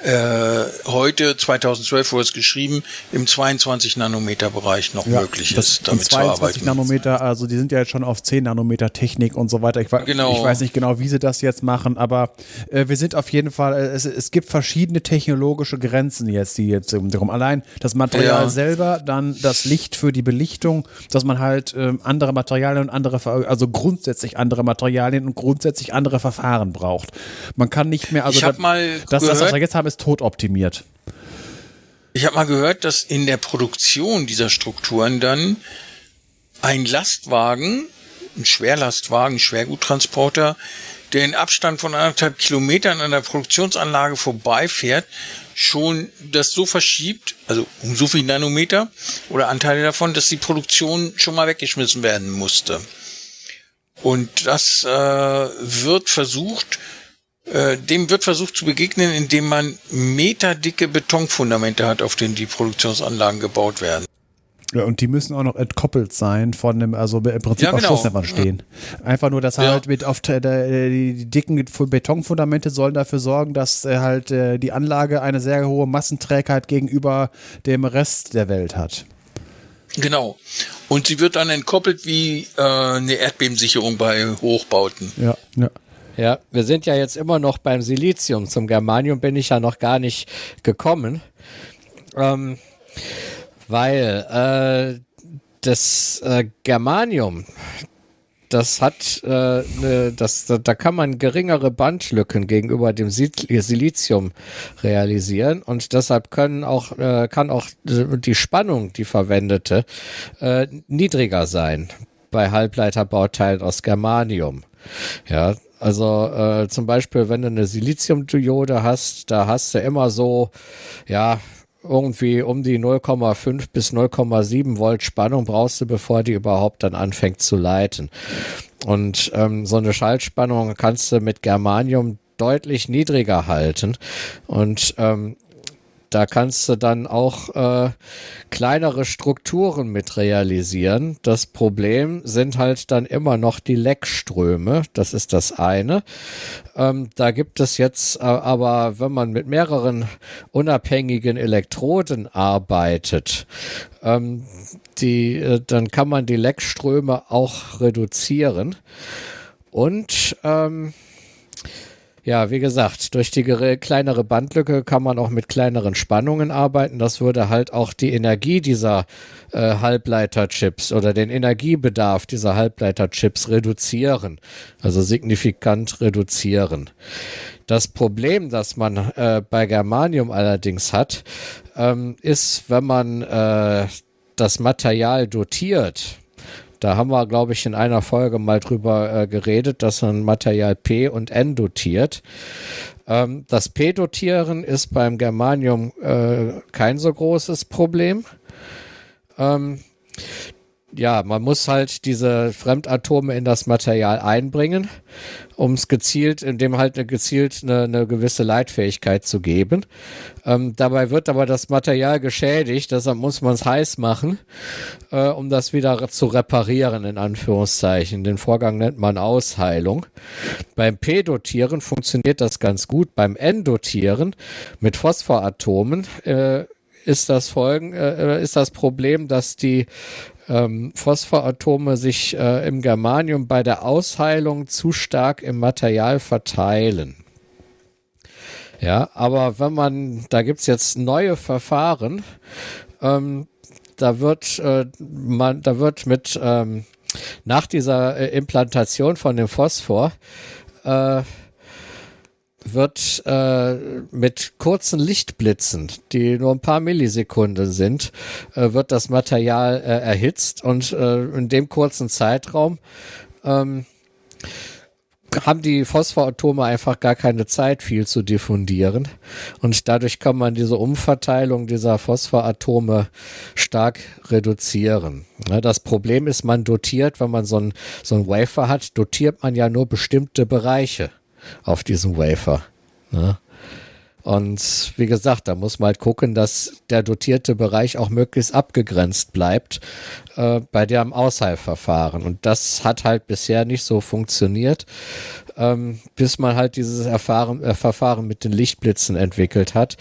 äh, heute, 2012 wurde es geschrieben, im 22 Nanometer Bereich noch ja, möglich ist, damit 22 zu arbeiten. Nanometer, also die sind ja jetzt schon auf 10 Nanometer Technik und so weiter. Ich, genau. ich weiß nicht genau, wie sie das jetzt machen, aber äh, wir sind auf jeden Fall, äh, es, es gibt verschiedene technologische Grenzen jetzt, die jetzt darum. Allein das Material ja. selber, dann das Licht für die Belichtung, dass man halt äh, andere Materialien und andere, also grundsätzlich andere Materialien und grundsätzlich andere Verfahren braucht. Man kann nicht mehr, also ich hab da, mal das, das, was wir jetzt haben, ist tot optimiert. Ich habe mal gehört, dass in der Produktion dieser Strukturen dann ein Lastwagen, ein Schwerlastwagen, Schwerguttransporter, der in Abstand von anderthalb Kilometern an der Produktionsanlage vorbeifährt, schon das so verschiebt, also um so viel Nanometer oder Anteile davon, dass die Produktion schon mal weggeschmissen werden musste. Und das äh, wird versucht, dem wird versucht zu begegnen, indem man meterdicke Betonfundamente hat, auf denen die Produktionsanlagen gebaut werden. Ja, und die müssen auch noch entkoppelt sein von dem, also im Prinzip ja, genau. auf Schlussnämmern stehen. Einfach nur, dass ja. halt mit auf der, die, dicken Betonfundamente sollen dafür sorgen, dass äh, halt äh, die Anlage eine sehr hohe Massenträgheit gegenüber dem Rest der Welt hat. Genau. Und sie wird dann entkoppelt wie äh, eine Erdbebensicherung bei Hochbauten. Ja, ja. Ja, wir sind ja jetzt immer noch beim Silizium. Zum Germanium bin ich ja noch gar nicht gekommen. Ähm, weil äh, das äh, Germanium, das hat äh, ne, das, da kann man geringere Bandlücken gegenüber dem Silizium realisieren und deshalb können auch äh, kann auch die Spannung, die verwendete, äh, niedriger sein bei Halbleiterbauteilen aus Germanium. Ja, also äh, zum Beispiel, wenn du eine Siliziumdiode hast, da hast du immer so, ja, irgendwie um die 0,5 bis 0,7 Volt Spannung brauchst du, bevor die überhaupt dann anfängt zu leiten. Und ähm, so eine Schaltspannung kannst du mit Germanium deutlich niedriger halten. Und ähm, da kannst du dann auch äh, kleinere Strukturen mit realisieren. Das Problem sind halt dann immer noch die Leckströme. Das ist das eine. Ähm, da gibt es jetzt äh, aber, wenn man mit mehreren unabhängigen Elektroden arbeitet, ähm, die, äh, dann kann man die Leckströme auch reduzieren. Und ähm, Ja, wie gesagt, durch die kleinere Bandlücke kann man auch mit kleineren Spannungen arbeiten. Das würde halt auch die Energie dieser äh, Halbleiterchips oder den Energiebedarf dieser Halbleiterchips reduzieren, also signifikant reduzieren. Das Problem, das man äh, bei Germanium allerdings hat, ähm, ist, wenn man äh, das Material dotiert, da haben wir, glaube ich, in einer Folge mal drüber äh, geredet, dass man Material P und N dotiert. Ähm, das P-Dotieren ist beim Germanium äh, kein so großes Problem. Ähm, ja, man muss halt diese Fremdatome in das Material einbringen, um es gezielt, indem halt eine gezielt eine, eine gewisse Leitfähigkeit zu geben. Ähm, dabei wird aber das Material geschädigt, deshalb muss man es heiß machen, äh, um das wieder zu reparieren, in Anführungszeichen. Den Vorgang nennt man Ausheilung. Beim P-Dotieren funktioniert das ganz gut. Beim N-Dotieren mit Phosphoratomen äh, ist das Folgen, äh, ist das Problem, dass die ähm, Phosphoratome sich äh, im Germanium bei der Ausheilung zu stark im Material verteilen. Ja, aber wenn man, da gibt's jetzt neue Verfahren, ähm, da wird äh, man, da wird mit ähm, nach dieser äh, Implantation von dem Phosphor äh, wird äh, mit kurzen Lichtblitzen, die nur ein paar Millisekunden sind, äh, wird das Material äh, erhitzt und äh, in dem kurzen Zeitraum ähm, haben die Phosphoratome einfach gar keine Zeit, viel zu diffundieren. Und dadurch kann man diese Umverteilung dieser Phosphoratome stark reduzieren. das Problem ist, man dotiert, wenn man so ein, so ein Wafer hat, dotiert man ja nur bestimmte Bereiche auf diesem Wafer. Ne? Und wie gesagt, da muss man halt gucken, dass der dotierte Bereich auch möglichst abgegrenzt bleibt äh, bei dem Ausheilverfahren. Und das hat halt bisher nicht so funktioniert, ähm, bis man halt dieses Erfahren, äh, Verfahren mit den Lichtblitzen entwickelt hat.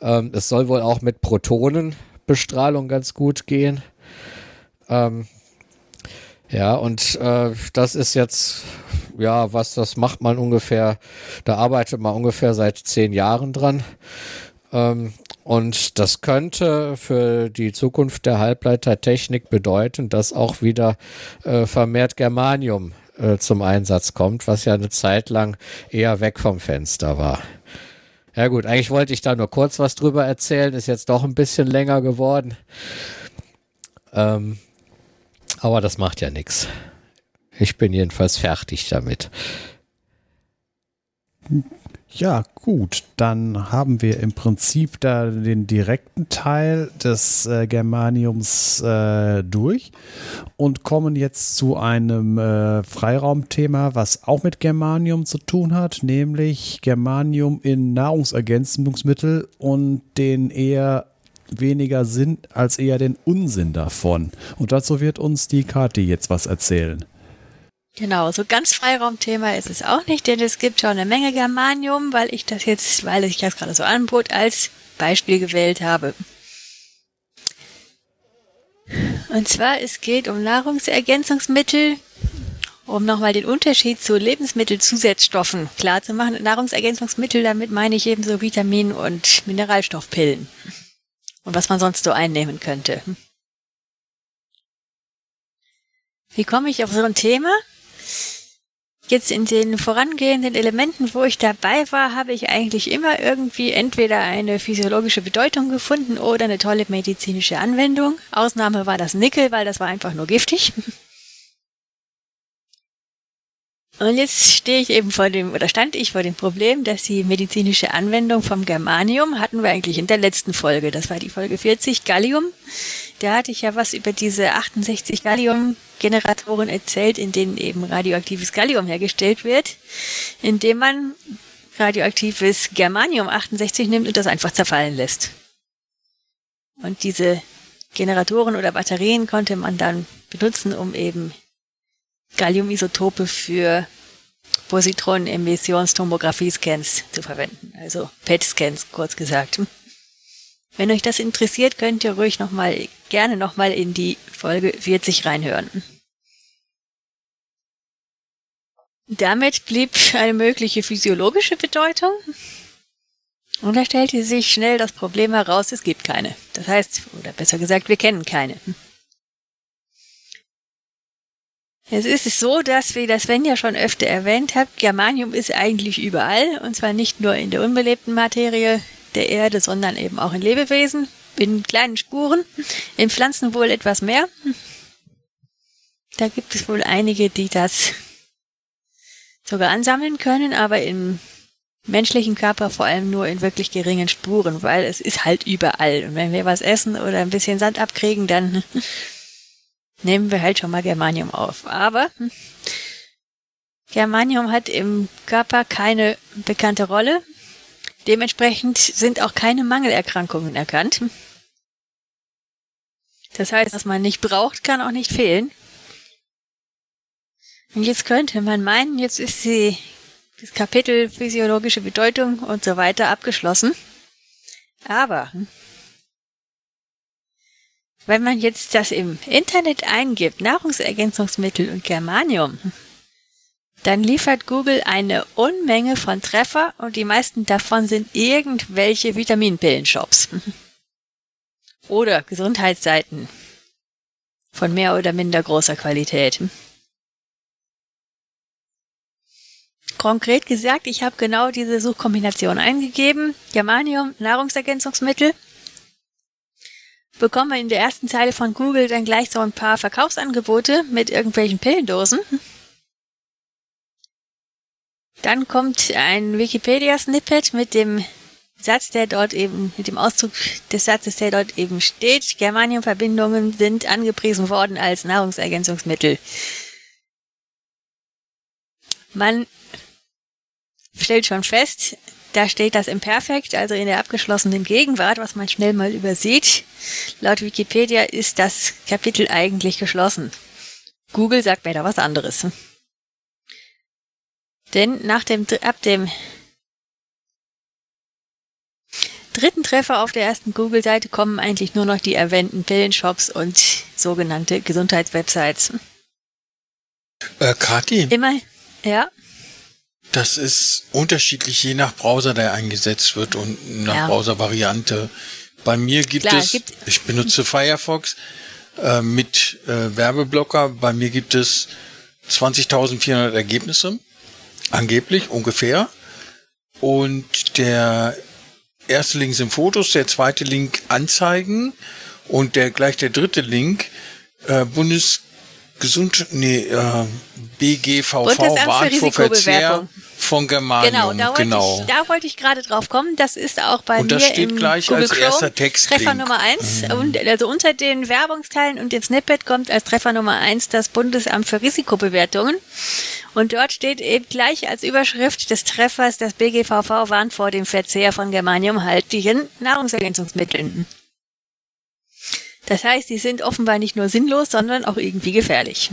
Ähm, es soll wohl auch mit Protonenbestrahlung ganz gut gehen. Ähm, ja, und äh, das ist jetzt, ja, was, das macht man ungefähr, da arbeitet man ungefähr seit zehn Jahren dran. Ähm, und das könnte für die Zukunft der Halbleitertechnik bedeuten, dass auch wieder äh, vermehrt Germanium äh, zum Einsatz kommt, was ja eine Zeit lang eher weg vom Fenster war. Ja gut, eigentlich wollte ich da nur kurz was drüber erzählen, ist jetzt doch ein bisschen länger geworden. Ähm, aber das macht ja nichts. Ich bin jedenfalls fertig damit. Ja, gut, dann haben wir im Prinzip da den direkten Teil des äh, Germaniums äh, durch und kommen jetzt zu einem äh, Freiraumthema, was auch mit Germanium zu tun hat, nämlich Germanium in Nahrungsergänzungsmittel und den eher weniger Sinn als eher den Unsinn davon. Und dazu wird uns die Kati jetzt was erzählen. Genau, so ganz Freiraumthema ist es auch nicht, denn es gibt schon eine Menge Germanium, weil ich das jetzt, weil ich das gerade so anbot, als Beispiel gewählt habe. Und zwar, es geht um Nahrungsergänzungsmittel, um nochmal den Unterschied zu Lebensmittelzusatzstoffen klar zu machen. Nahrungsergänzungsmittel, damit meine ich eben so Vitamin- und Mineralstoffpillen und was man sonst so einnehmen könnte. Wie komme ich auf so ein Thema? Jetzt in den vorangehenden Elementen, wo ich dabei war, habe ich eigentlich immer irgendwie entweder eine physiologische Bedeutung gefunden oder eine tolle medizinische Anwendung. Ausnahme war das Nickel, weil das war einfach nur giftig. Und jetzt stehe ich eben vor dem, oder stand ich vor dem Problem, dass die medizinische Anwendung vom Germanium hatten wir eigentlich in der letzten Folge. Das war die Folge 40, Gallium. Da hatte ich ja was über diese 68 Gallium-Generatoren erzählt, in denen eben radioaktives Gallium hergestellt wird, indem man radioaktives Germanium 68 nimmt und das einfach zerfallen lässt. Und diese Generatoren oder Batterien konnte man dann benutzen, um eben Galliumisotope für Positronen-Emissionstomographie-Scans zu verwenden, also PET-Scans kurz gesagt. Wenn euch das interessiert, könnt ihr ruhig noch mal, gerne nochmal in die Folge 40 reinhören. Damit blieb eine mögliche physiologische Bedeutung. Und da stellte sich schnell das Problem heraus, es gibt keine. Das heißt, oder besser gesagt, wir kennen keine. Es ist so, dass, wie das Sven ja schon öfter erwähnt hat, Germanium ist eigentlich überall, und zwar nicht nur in der unbelebten Materie der Erde, sondern eben auch in Lebewesen, in kleinen Spuren, in Pflanzen wohl etwas mehr. Da gibt es wohl einige, die das sogar ansammeln können, aber im menschlichen Körper vor allem nur in wirklich geringen Spuren, weil es ist halt überall. Und wenn wir was essen oder ein bisschen Sand abkriegen, dann nehmen wir halt schon mal Germanium auf. Aber Germanium hat im Körper keine bekannte Rolle. Dementsprechend sind auch keine Mangelerkrankungen erkannt. Das heißt, was man nicht braucht, kann auch nicht fehlen. Und jetzt könnte man meinen, jetzt ist sie, das Kapitel physiologische Bedeutung und so weiter abgeschlossen. Aber wenn man jetzt das im Internet eingibt, Nahrungsergänzungsmittel und Germanium, dann liefert Google eine Unmenge von Treffer und die meisten davon sind irgendwelche Vitaminpillenshops. Oder Gesundheitsseiten von mehr oder minder großer Qualität. Konkret gesagt, ich habe genau diese Suchkombination eingegeben. Germanium, Nahrungsergänzungsmittel bekommen wir in der ersten Zeile von Google dann gleich so ein paar Verkaufsangebote mit irgendwelchen Pillendosen. Dann kommt ein Wikipedia-Snippet mit dem Satz, der dort eben, mit dem Auszug des Satzes, der dort eben steht. Germaniumverbindungen sind angepriesen worden als Nahrungsergänzungsmittel. Man stellt schon fest, da steht das Imperfekt, also in der abgeschlossenen Gegenwart, was man schnell mal übersieht. Laut Wikipedia ist das Kapitel eigentlich geschlossen. Google sagt mir da was anderes. Denn nach dem, ab dem dritten Treffer auf der ersten Google-Seite kommen eigentlich nur noch die erwähnten Pillenshops und sogenannte Gesundheitswebsites. Äh, Kathi? Immer, ja. Das ist unterschiedlich je nach Browser, der eingesetzt wird und nach ja. Browservariante. Bei mir gibt Klar, es, gibt ich benutze Firefox äh, mit äh, Werbeblocker. Bei mir gibt es 20.400 Ergebnisse, angeblich ungefähr. Und der erste Link sind Fotos, der zweite Link Anzeigen und der gleich der dritte Link äh, Bundesgesund nee äh, BGVV Warnvorverzehr von Germanium. Genau, da genau. wollte ich, da wollte ich gerade drauf kommen. Das ist auch bei und mir das steht im gleich Google als Chrome erster Text Treffer Nummer eins mhm. und also unter den Werbungsteilen und dem Snippet kommt als Treffer Nummer eins das Bundesamt für Risikobewertungen und dort steht eben gleich als Überschrift des Treffers, das BGVV warnt vor dem Verzehr von germaniumhaltigen Nahrungsergänzungsmitteln. Das heißt, die sind offenbar nicht nur sinnlos, sondern auch irgendwie gefährlich.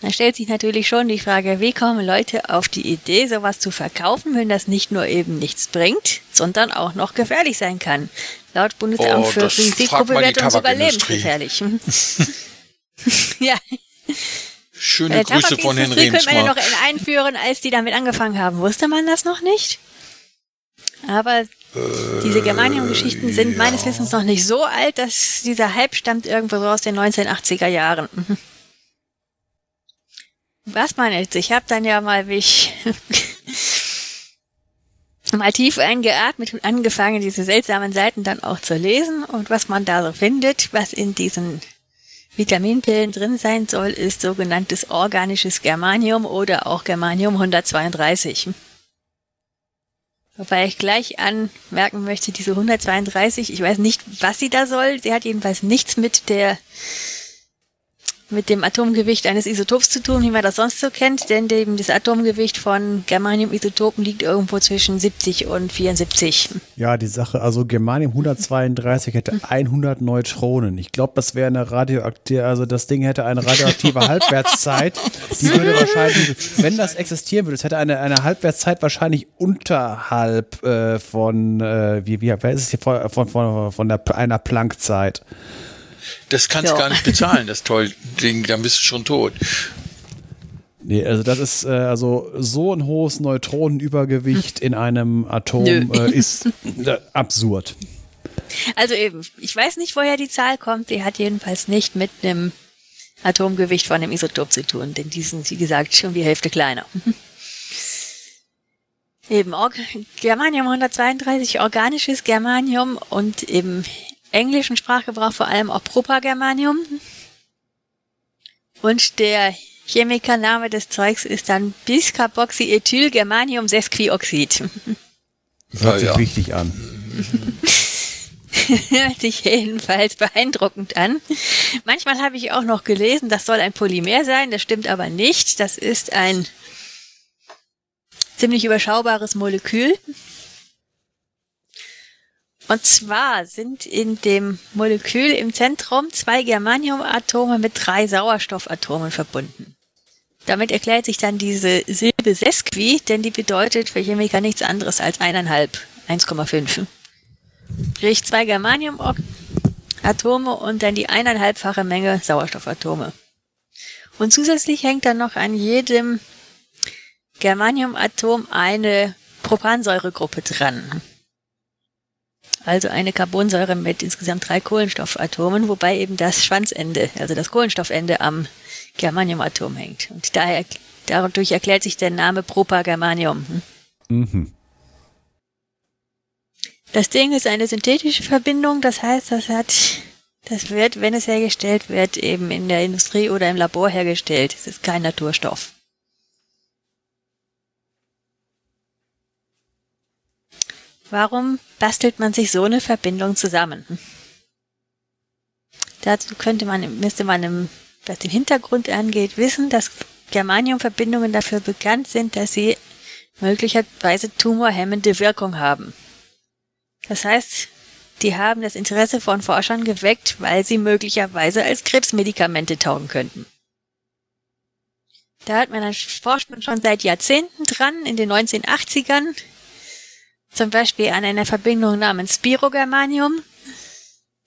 Da stellt sich natürlich schon die Frage, wie kommen Leute auf die Idee, sowas zu verkaufen, wenn das nicht nur eben nichts bringt, sondern auch noch gefährlich sein kann. Laut Bundesamt oh, für Risikobewertung sogar lebensgefährlich. ja. Schöne Bei Grüße von Herrn Remsmar. könnte man ja noch einführen, als die damit angefangen haben. Wusste man das noch nicht? Aber äh, diese Germanium-Geschichten sind ja. meines Wissens noch nicht so alt, dass dieser Hype stammt irgendwo so aus den 1980er Jahren. Mhm. Was man jetzt? Ich habe dann ja mal mich mal tief eingeatmet und angefangen, diese seltsamen Seiten dann auch zu lesen. Und was man da so findet, was in diesen Vitaminpillen drin sein soll, ist sogenanntes organisches Germanium oder auch Germanium 132. Wobei ich gleich anmerken möchte, diese 132, ich weiß nicht, was sie da soll. Sie hat jedenfalls nichts mit der mit dem Atomgewicht eines Isotops zu tun, wie man das sonst so kennt, denn eben das Atomgewicht von Germanium-Isotopen liegt irgendwo zwischen 70 und 74. Ja, die Sache, also Germanium 132 hätte 100 Neutronen. Ich glaube, das wäre eine radioaktive, also das Ding hätte eine radioaktive Halbwertszeit. Die würde wahrscheinlich, wenn das existieren würde, es hätte eine, eine Halbwertszeit wahrscheinlich unterhalb äh, von, äh, wie, wie, wer ist es hier, von, von, von der, einer Planckzeit. Das kannst du ja. gar nicht bezahlen, das toll Ding, dann bist du schon tot. Nee, also das ist äh, also so ein hohes Neutronenübergewicht in einem Atom äh, ist äh, absurd. Also eben, ich weiß nicht, woher die Zahl kommt. Die hat jedenfalls nicht mit einem Atomgewicht von einem Isotop zu tun, denn die sind, wie gesagt, schon die Hälfte kleiner. eben Or Germanium 132, organisches Germanium und im englischen Sprachgebrauch vor allem auch Propagermanium. Und der Chemikername des Zeugs ist dann Biscarboxyethylgermanium-Sesquioxid. Hört sich ja. richtig an. Hört sich jedenfalls beeindruckend an. Manchmal habe ich auch noch gelesen, das soll ein Polymer sein, das stimmt aber nicht. Das ist ein ziemlich überschaubares Molekül. Und zwar sind in dem Molekül im Zentrum zwei Germaniumatome mit drei Sauerstoffatomen verbunden. Damit erklärt sich dann diese Silbe Sesqui, denn die bedeutet für Chemiker nichts anderes als eineinhalb, 1,5. Sprich zwei Germaniumatome und dann die eineinhalbfache Menge Sauerstoffatome. Und zusätzlich hängt dann noch an jedem Germaniumatom eine Propansäuregruppe dran. Also eine Carbonsäure mit insgesamt drei Kohlenstoffatomen, wobei eben das Schwanzende, also das Kohlenstoffende am Germaniumatom hängt. Und daher, dadurch erklärt sich der Name Propagermanium. Hm? Mhm. Das Ding ist eine synthetische Verbindung, das heißt, das hat, das wird, wenn es hergestellt wird, eben in der Industrie oder im Labor hergestellt. Es ist kein Naturstoff. Warum bastelt man sich so eine Verbindung zusammen? Dazu könnte man, müsste man, im, was den Hintergrund angeht, wissen, dass Germaniumverbindungen dafür bekannt sind, dass sie möglicherweise tumorhemmende Wirkung haben. Das heißt, die haben das Interesse von Forschern geweckt, weil sie möglicherweise als Krebsmedikamente taugen könnten. Da hat man dann forscht man schon seit Jahrzehnten dran, in den 1980ern zum Beispiel an einer Verbindung namens Spirogermanium.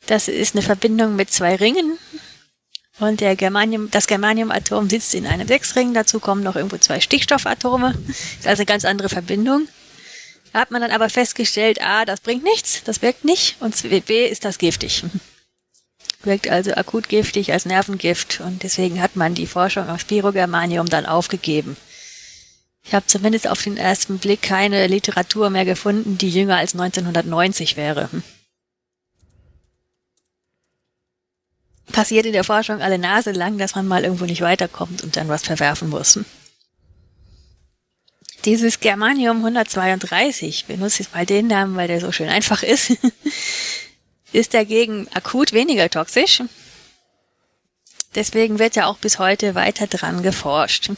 Das ist eine Verbindung mit zwei Ringen. Und der Germanium, das Germaniumatom sitzt in einem Sechsring. Dazu kommen noch irgendwo zwei Stickstoffatome. Ist also eine ganz andere Verbindung. Da hat man dann aber festgestellt, A, das bringt nichts, das wirkt nicht. Und B, ist das giftig. Wirkt also akut giftig als Nervengift. Und deswegen hat man die Forschung auf Spirogermanium dann aufgegeben. Ich habe zumindest auf den ersten Blick keine Literatur mehr gefunden, die jünger als 1990 wäre. Passiert in der Forschung alle Nase lang, dass man mal irgendwo nicht weiterkommt und dann was verwerfen muss. Dieses Germanium 132, ich benutze jetzt mal den Namen, weil der so schön einfach ist, ist dagegen akut weniger toxisch. Deswegen wird ja auch bis heute weiter dran geforscht.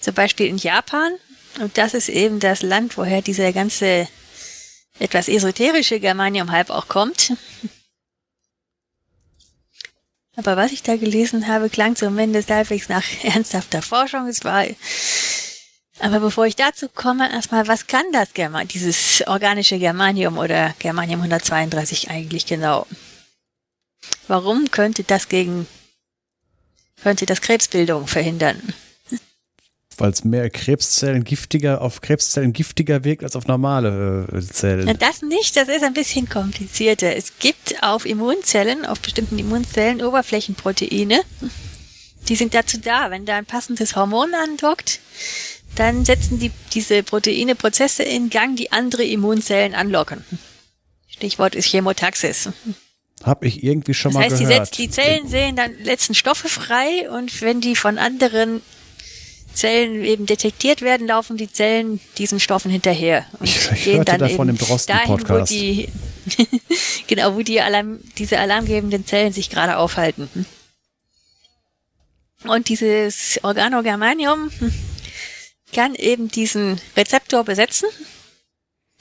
Zum Beispiel in Japan. Und das ist eben das Land, woher dieser ganze etwas esoterische Germanium-Hype auch kommt. Aber was ich da gelesen habe, klang zumindest halbwegs nach ernsthafter Forschung. Es war, aber bevor ich dazu komme, erstmal, was kann das German, dieses organische Germanium oder Germanium 132 eigentlich genau? Warum könnte das gegen, könnte das Krebsbildung verhindern? Weil es mehr Krebszellen giftiger auf Krebszellen giftiger wirkt als auf normale äh, Zellen. Das nicht, das ist ein bisschen komplizierter. Es gibt auf Immunzellen, auf bestimmten Immunzellen Oberflächenproteine. Die sind dazu da, wenn da ein passendes Hormon andockt, dann setzen die, diese Proteine Prozesse in Gang, die andere Immunzellen anlocken. Stichwort ist Chemotaxis. Hab ich irgendwie schon das mal heißt, gehört. Die, die Zellen sehen dann letzten Stoffe frei und wenn die von anderen Zellen eben detektiert werden, laufen die Zellen diesen Stoffen hinterher und ich, ich gehen dann davon eben im die genau, wo die Alarm, diese alarmgebenden Zellen sich gerade aufhalten. Und dieses Organogermanium kann eben diesen Rezeptor besetzen,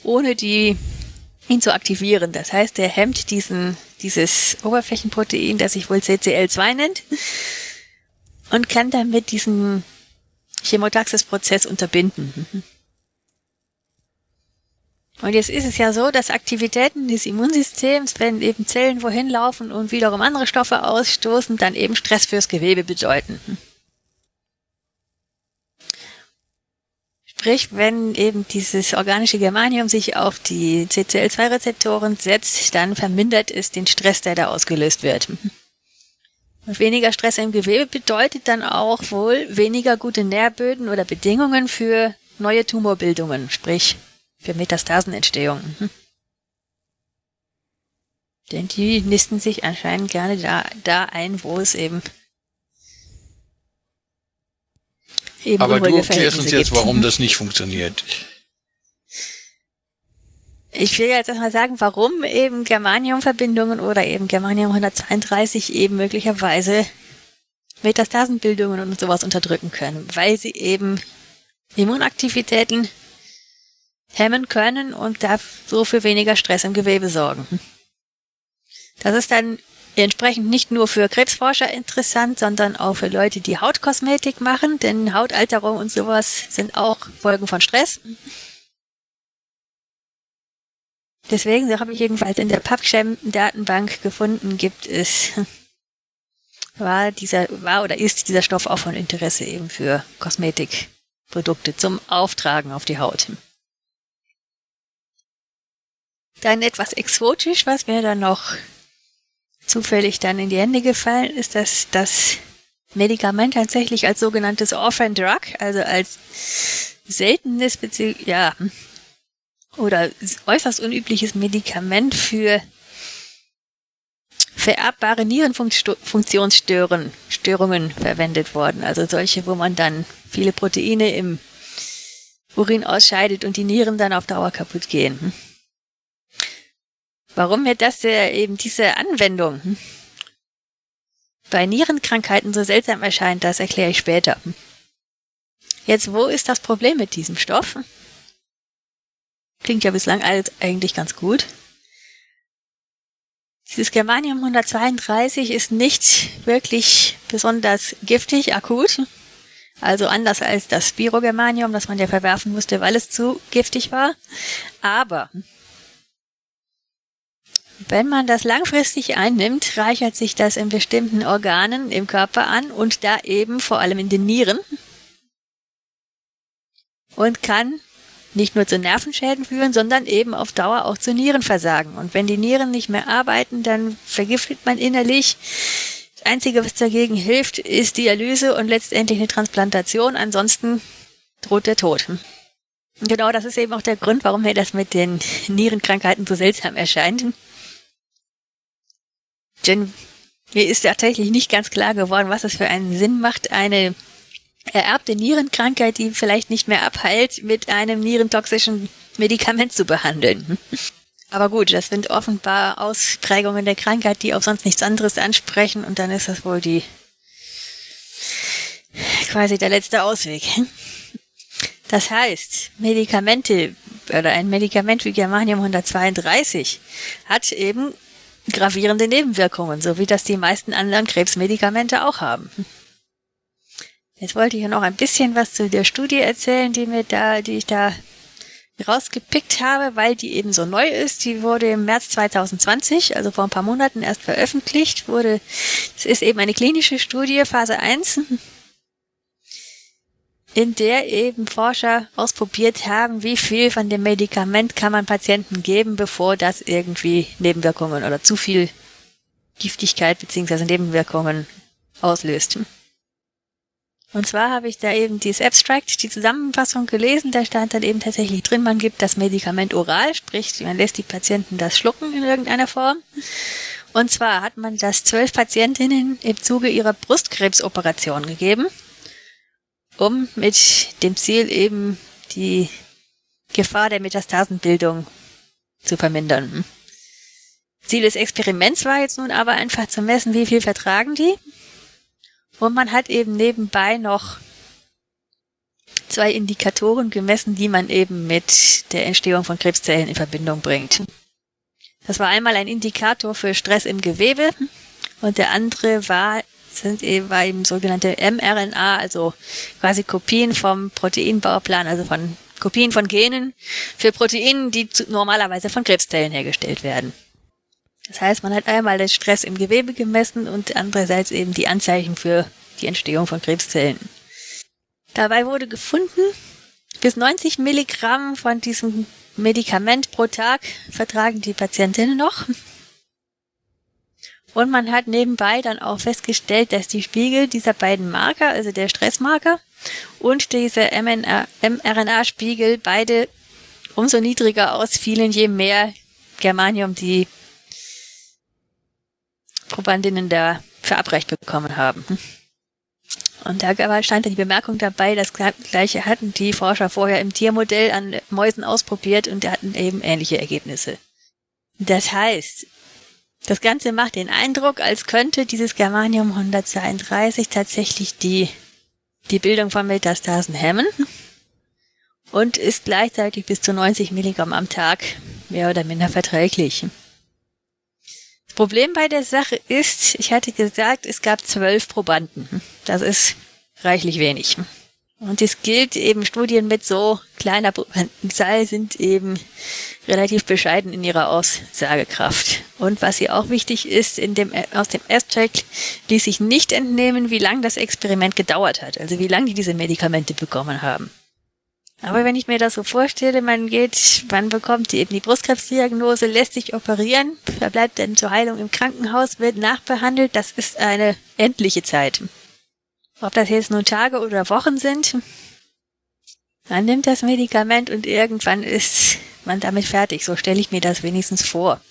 ohne die ihn zu aktivieren. Das heißt, er hemmt diesen, dieses Oberflächenprotein, das sich wohl CCL2 nennt, und kann damit diesen Chemotaxis-Prozess unterbinden. Mhm. Und jetzt ist es ja so, dass Aktivitäten des Immunsystems, wenn eben Zellen wohin laufen und wiederum andere Stoffe ausstoßen, dann eben Stress fürs Gewebe bedeuten. Mhm. Sprich, wenn eben dieses organische Germanium sich auf die CCL2-Rezeptoren setzt, dann vermindert es den Stress, der da ausgelöst wird. Mhm. Und weniger Stress im Gewebe bedeutet dann auch wohl weniger gute Nährböden oder Bedingungen für neue Tumorbildungen, sprich für Metastasenentstehung. Denn die nisten sich anscheinend gerne da, da ein, wo es eben Eben Aber du erklärst uns jetzt, gibt. warum das nicht funktioniert. Ich will jetzt erstmal sagen, warum eben Germaniumverbindungen oder eben Germanium 132 eben möglicherweise Metastasenbildungen und sowas unterdrücken können, weil sie eben Immunaktivitäten hemmen können und so für weniger Stress im Gewebe sorgen. Das ist dann entsprechend nicht nur für Krebsforscher interessant, sondern auch für Leute, die Hautkosmetik machen, denn Hautalterung und sowas sind auch Folgen von Stress. Deswegen, so habe ich jedenfalls in der PubChem-Datenbank gefunden, gibt es, war dieser, war oder ist dieser Stoff auch von Interesse eben für Kosmetikprodukte zum Auftragen auf die Haut. Dann etwas exotisch, was mir dann noch zufällig dann in die Hände gefallen ist, dass das Medikament tatsächlich als sogenanntes Orphan Drug, also als seltenes ja, oder äußerst unübliches Medikament für vererbbare Nierenfunktionsstörungen Störungen verwendet worden. Also solche, wo man dann viele Proteine im Urin ausscheidet und die Nieren dann auf Dauer kaputt gehen. Warum mir das äh, eben diese Anwendung hm, bei Nierenkrankheiten so seltsam erscheint, das erkläre ich später. Jetzt, wo ist das Problem mit diesem Stoff? Klingt ja bislang eigentlich ganz gut. Dieses Germanium 132 ist nicht wirklich besonders giftig, akut. Also anders als das Spirogermanium, das man ja verwerfen musste, weil es zu giftig war. Aber wenn man das langfristig einnimmt, reichert sich das in bestimmten Organen im Körper an und da eben vor allem in den Nieren und kann nicht nur zu Nervenschäden führen, sondern eben auf Dauer auch zu Nierenversagen. Und wenn die Nieren nicht mehr arbeiten, dann vergiftet man innerlich. Das Einzige, was dagegen hilft, ist Dialyse und letztendlich eine Transplantation. Ansonsten droht der Tod. Genau das ist eben auch der Grund, warum mir das mit den Nierenkrankheiten so seltsam erscheint. Denn mir ist tatsächlich nicht ganz klar geworden, was es für einen Sinn macht, eine ererbte Nierenkrankheit, die vielleicht nicht mehr abheilt, mit einem nierentoxischen Medikament zu behandeln. Aber gut, das sind offenbar Ausprägungen der Krankheit, die auf sonst nichts anderes ansprechen und dann ist das wohl die quasi der letzte Ausweg. Das heißt, Medikamente oder ein Medikament wie Germanium 132 hat eben gravierende Nebenwirkungen, so wie das die meisten anderen Krebsmedikamente auch haben. Jetzt wollte ich ja noch ein bisschen was zu der Studie erzählen, die mir da, die ich da rausgepickt habe, weil die eben so neu ist. Die wurde im März 2020, also vor ein paar Monaten erst veröffentlicht, wurde, es ist eben eine klinische Studie, Phase 1, in der eben Forscher ausprobiert haben, wie viel von dem Medikament kann man Patienten geben, bevor das irgendwie Nebenwirkungen oder zu viel Giftigkeit bzw. Nebenwirkungen auslöst. Und zwar habe ich da eben dieses Abstract, die Zusammenfassung gelesen, da stand dann eben tatsächlich drin, man gibt das Medikament oral, sprich, man lässt die Patienten das schlucken in irgendeiner Form. Und zwar hat man das zwölf Patientinnen im Zuge ihrer Brustkrebsoperation gegeben um mit dem Ziel eben die Gefahr der Metastasenbildung zu vermindern. Ziel des Experiments war jetzt nun aber einfach zu messen, wie viel vertragen die. Und man hat eben nebenbei noch zwei Indikatoren gemessen, die man eben mit der Entstehung von Krebszellen in Verbindung bringt. Das war einmal ein Indikator für Stress im Gewebe und der andere war sind eben, war eben sogenannte mRNA, also quasi Kopien vom Proteinbauplan, also von Kopien von Genen für Proteine, die zu, normalerweise von Krebszellen hergestellt werden. Das heißt, man hat einmal den Stress im Gewebe gemessen und andererseits eben die Anzeichen für die Entstehung von Krebszellen. Dabei wurde gefunden, bis 90 Milligramm von diesem Medikament pro Tag vertragen die Patientinnen noch. Und man hat nebenbei dann auch festgestellt, dass die Spiegel dieser beiden Marker, also der Stressmarker und diese mRNA-Spiegel beide umso niedriger ausfielen, je mehr Germanium die Probandinnen da verabreicht bekommen haben. Und da stand dann die Bemerkung dabei, das gleiche hatten die Forscher vorher im Tiermodell an Mäusen ausprobiert und hatten eben ähnliche Ergebnisse. Das heißt, das Ganze macht den Eindruck, als könnte dieses Germanium 132 tatsächlich die, die Bildung von Metastasen hemmen und ist gleichzeitig bis zu 90 Milligramm am Tag mehr oder minder verträglich. Problem bei der Sache ist, ich hatte gesagt, es gab zwölf Probanden. Das ist reichlich wenig. Und es gilt eben, Studien mit so kleiner Zahl sind eben relativ bescheiden in ihrer Aussagekraft. Und was hier auch wichtig ist, in dem, aus dem Abstract ließ sich nicht entnehmen, wie lang das Experiment gedauert hat, also wie lange die diese Medikamente bekommen haben. Aber wenn ich mir das so vorstelle, man geht, man bekommt eben die Brustkrebsdiagnose, lässt sich operieren, verbleibt dann zur Heilung im Krankenhaus, wird nachbehandelt, das ist eine endliche Zeit. Ob das jetzt nun Tage oder Wochen sind, man nimmt das Medikament und irgendwann ist man damit fertig. So stelle ich mir das wenigstens vor.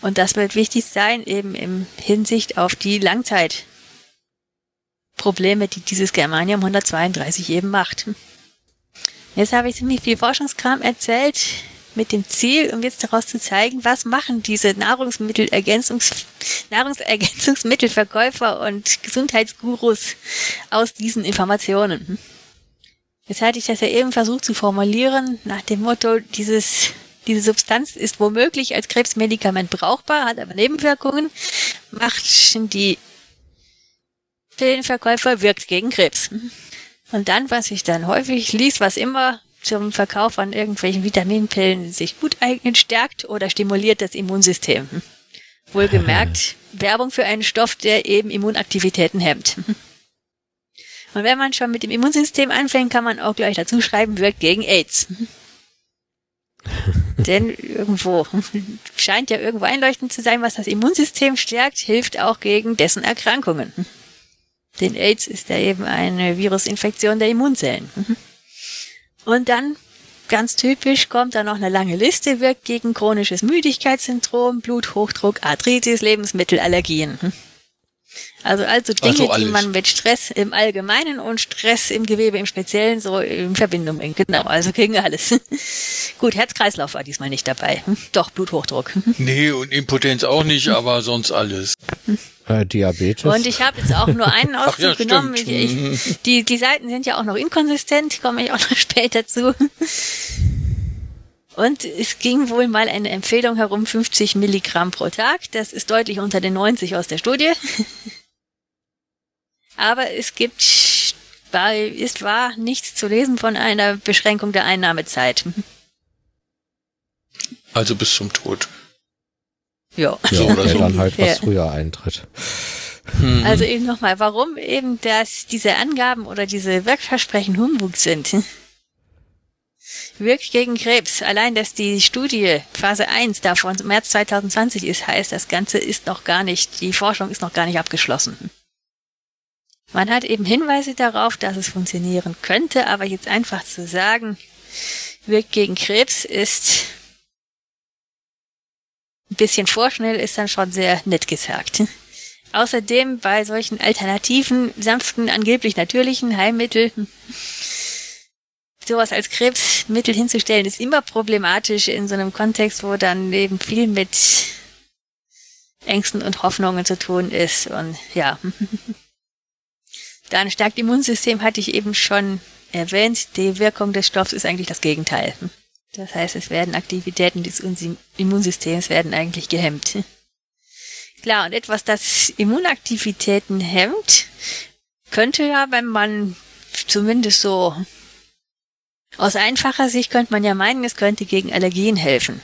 Und das wird wichtig sein, eben im Hinsicht auf die Langzeitprobleme, die dieses Germanium 132 eben macht. Jetzt habe ich ziemlich viel Forschungskram erzählt mit dem Ziel, um jetzt daraus zu zeigen, was machen diese Nahrungsmittelergänzungs Nahrungsergänzungsmittelverkäufer und Gesundheitsgurus aus diesen Informationen. Jetzt hatte ich das ja eben versucht zu formulieren nach dem Motto, dieses, diese Substanz ist womöglich als Krebsmedikament brauchbar, hat aber Nebenwirkungen, macht die Pillenverkäufer wirkt gegen Krebs. Und dann, was ich dann häufig liest, was immer zum Verkauf von irgendwelchen Vitaminpillen sich gut eignet, stärkt oder stimuliert das Immunsystem. Wohlgemerkt, Werbung für einen Stoff, der eben Immunaktivitäten hemmt. Und wenn man schon mit dem Immunsystem anfängt, kann man auch gleich dazu schreiben, wirkt gegen AIDS. Denn irgendwo scheint ja irgendwo einleuchtend zu sein, was das Immunsystem stärkt, hilft auch gegen dessen Erkrankungen. Denn AIDS ist ja eben eine Virusinfektion der Immunzellen. Und dann, ganz typisch, kommt da noch eine lange Liste, wirkt gegen chronisches Müdigkeitssyndrom, Bluthochdruck, Arthritis, Lebensmittelallergien. Also, also Dinge, also die man mit Stress im Allgemeinen und Stress im Gewebe im Speziellen so in Verbindung bringt. Genau, also gegen alles. Gut, Herz-Kreislauf war diesmal nicht dabei. Doch, Bluthochdruck. nee, und Impotenz auch nicht, aber sonst alles. Äh, Diabetes. Und ich habe jetzt auch nur einen Auszug ja, genommen. Ich, ich, mhm. die, die Seiten sind ja auch noch inkonsistent, komme ich auch noch später zu. Und es ging wohl mal eine Empfehlung herum, 50 Milligramm pro Tag. Das ist deutlich unter den 90 aus der Studie. Aber es gibt, bei, ist wahr, nichts zu lesen von einer Beschränkung der Einnahmezeit. Also bis zum Tod. Ja. ja so oder so. dann halt was früher eintritt. Hm. Also eben nochmal, warum eben dass diese Angaben oder diese Wirkversprechen Humbug sind. Wirkt gegen Krebs. Allein, dass die Studie Phase 1 davon März 2020 ist, heißt, das Ganze ist noch gar nicht, die Forschung ist noch gar nicht abgeschlossen. Man hat eben Hinweise darauf, dass es funktionieren könnte, aber jetzt einfach zu sagen, wirkt gegen Krebs ist ein bisschen vorschnell, ist dann schon sehr nett gesagt. Außerdem bei solchen alternativen, sanften, angeblich natürlichen Heilmitteln sowas als Krebsmittel hinzustellen, ist immer problematisch in so einem Kontext, wo dann eben viel mit Ängsten und Hoffnungen zu tun ist. Und ja. Dann stärkt Immunsystem hatte ich eben schon erwähnt. Die Wirkung des Stoffs ist eigentlich das Gegenteil. Das heißt, es werden Aktivitäten des Immunsystems werden eigentlich gehemmt. Klar, und etwas, das Immunaktivitäten hemmt, könnte ja, wenn man zumindest so aus einfacher Sicht könnte man ja meinen, es könnte gegen Allergien helfen.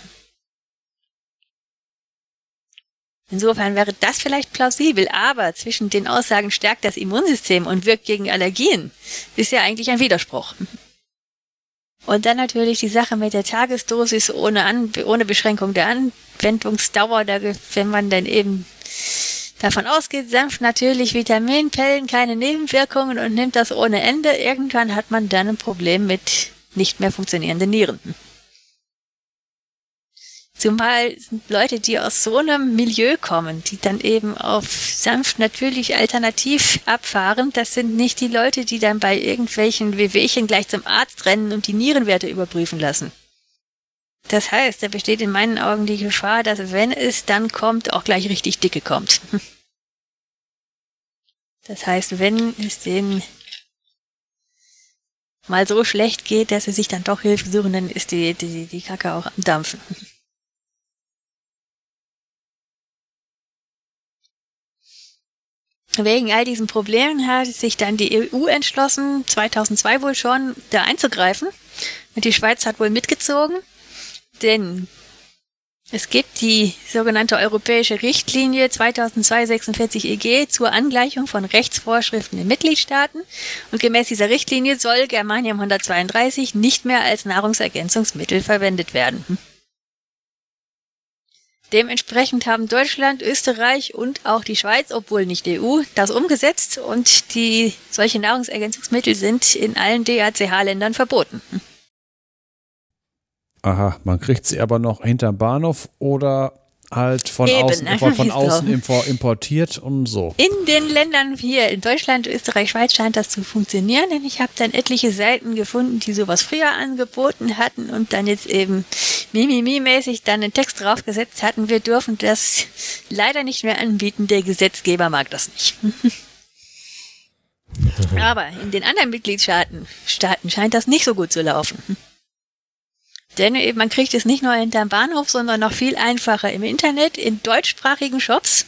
Insofern wäre das vielleicht plausibel, aber zwischen den Aussagen stärkt das Immunsystem und wirkt gegen Allergien ist ja eigentlich ein Widerspruch. Und dann natürlich die Sache mit der Tagesdosis ohne, An ohne Beschränkung der Anwendungsdauer, da, wenn man dann eben davon ausgeht, sanft natürlich Vitaminpellen, keine Nebenwirkungen und nimmt das ohne Ende, irgendwann hat man dann ein Problem mit nicht mehr funktionierenden Nieren. Zumal sind Leute, die aus so einem Milieu kommen, die dann eben auf sanft natürlich alternativ abfahren, das sind nicht die Leute, die dann bei irgendwelchen WWchen gleich zum Arzt rennen und die Nierenwerte überprüfen lassen. Das heißt, da besteht in meinen Augen die Gefahr, dass wenn es dann kommt, auch gleich richtig dicke kommt. Das heißt, wenn es denen mal so schlecht geht, dass sie sich dann doch Hilfe suchen, dann ist die, die, die Kacke auch am Dampfen. Wegen all diesen Problemen hat sich dann die EU entschlossen, 2002 wohl schon, da einzugreifen. Und die Schweiz hat wohl mitgezogen, denn es gibt die sogenannte europäische Richtlinie 2002-46 EG zur Angleichung von Rechtsvorschriften in Mitgliedstaaten und gemäß dieser Richtlinie soll Germanium 132 nicht mehr als Nahrungsergänzungsmittel verwendet werden. Dementsprechend haben Deutschland, Österreich und auch die Schweiz, obwohl nicht EU, das umgesetzt und die solche Nahrungsergänzungsmittel sind in allen DACH-Ländern verboten. Aha, man kriegt sie aber noch hinterm Bahnhof oder halt von Eben, außen, von, von außen importiert und so. In den Ländern hier, in Deutschland, Österreich, Schweiz scheint das zu funktionieren, denn ich habe dann etliche Seiten gefunden, die sowas früher angeboten hatten und dann jetzt eben Mimimi-mäßig dann einen Text draufgesetzt hatten, wir dürfen das leider nicht mehr anbieten, der Gesetzgeber mag das nicht. Aber in den anderen Mitgliedstaaten Staaten scheint das nicht so gut zu laufen. Denn eben, man kriegt es nicht nur hinterm Bahnhof, sondern noch viel einfacher im Internet, in deutschsprachigen Shops.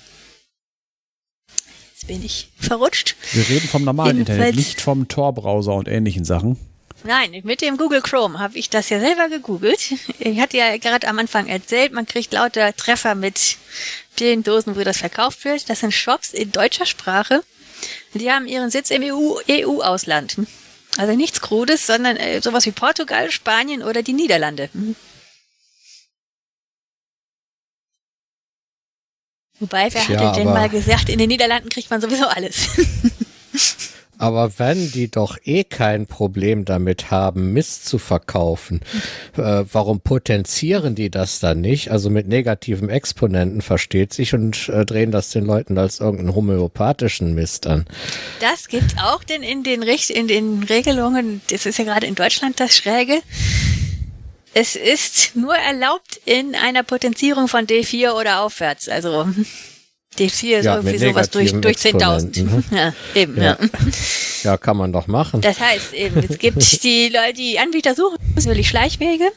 Jetzt bin ich verrutscht. Wir reden vom normalen Jedenfalls, Internet, nicht vom Tor-Browser und ähnlichen Sachen. Nein, mit dem Google Chrome habe ich das ja selber gegoogelt. Ich hatte ja gerade am Anfang erzählt, man kriegt lauter Treffer mit den Dosen, wo das verkauft wird. Das sind Shops in deutscher Sprache. Die haben ihren Sitz im EU-Ausland. EU also nichts Krudes, sondern äh, sowas wie Portugal, Spanien oder die Niederlande. Mhm. Wobei, wer Tja, hat denn mal gesagt, in den Niederlanden kriegt man sowieso alles. Aber wenn die doch eh kein Problem damit haben, Mist zu verkaufen, äh, warum potenzieren die das dann nicht? Also mit negativen Exponenten versteht sich und äh, drehen das den Leuten als irgendeinen homöopathischen Mist an. Das gibt's auch denn in den, Richt in den Regelungen, das ist ja gerade in Deutschland das Schräge. Es ist nur erlaubt in einer Potenzierung von D4 oder aufwärts. Also D4 ist ja, irgendwie sowas durch, durch 10.000. Ne? Ja, eben, ja. ja. Ja, kann man doch machen. Das heißt eben, es gibt die Leute, die Anbieter suchen natürlich Schleichwege.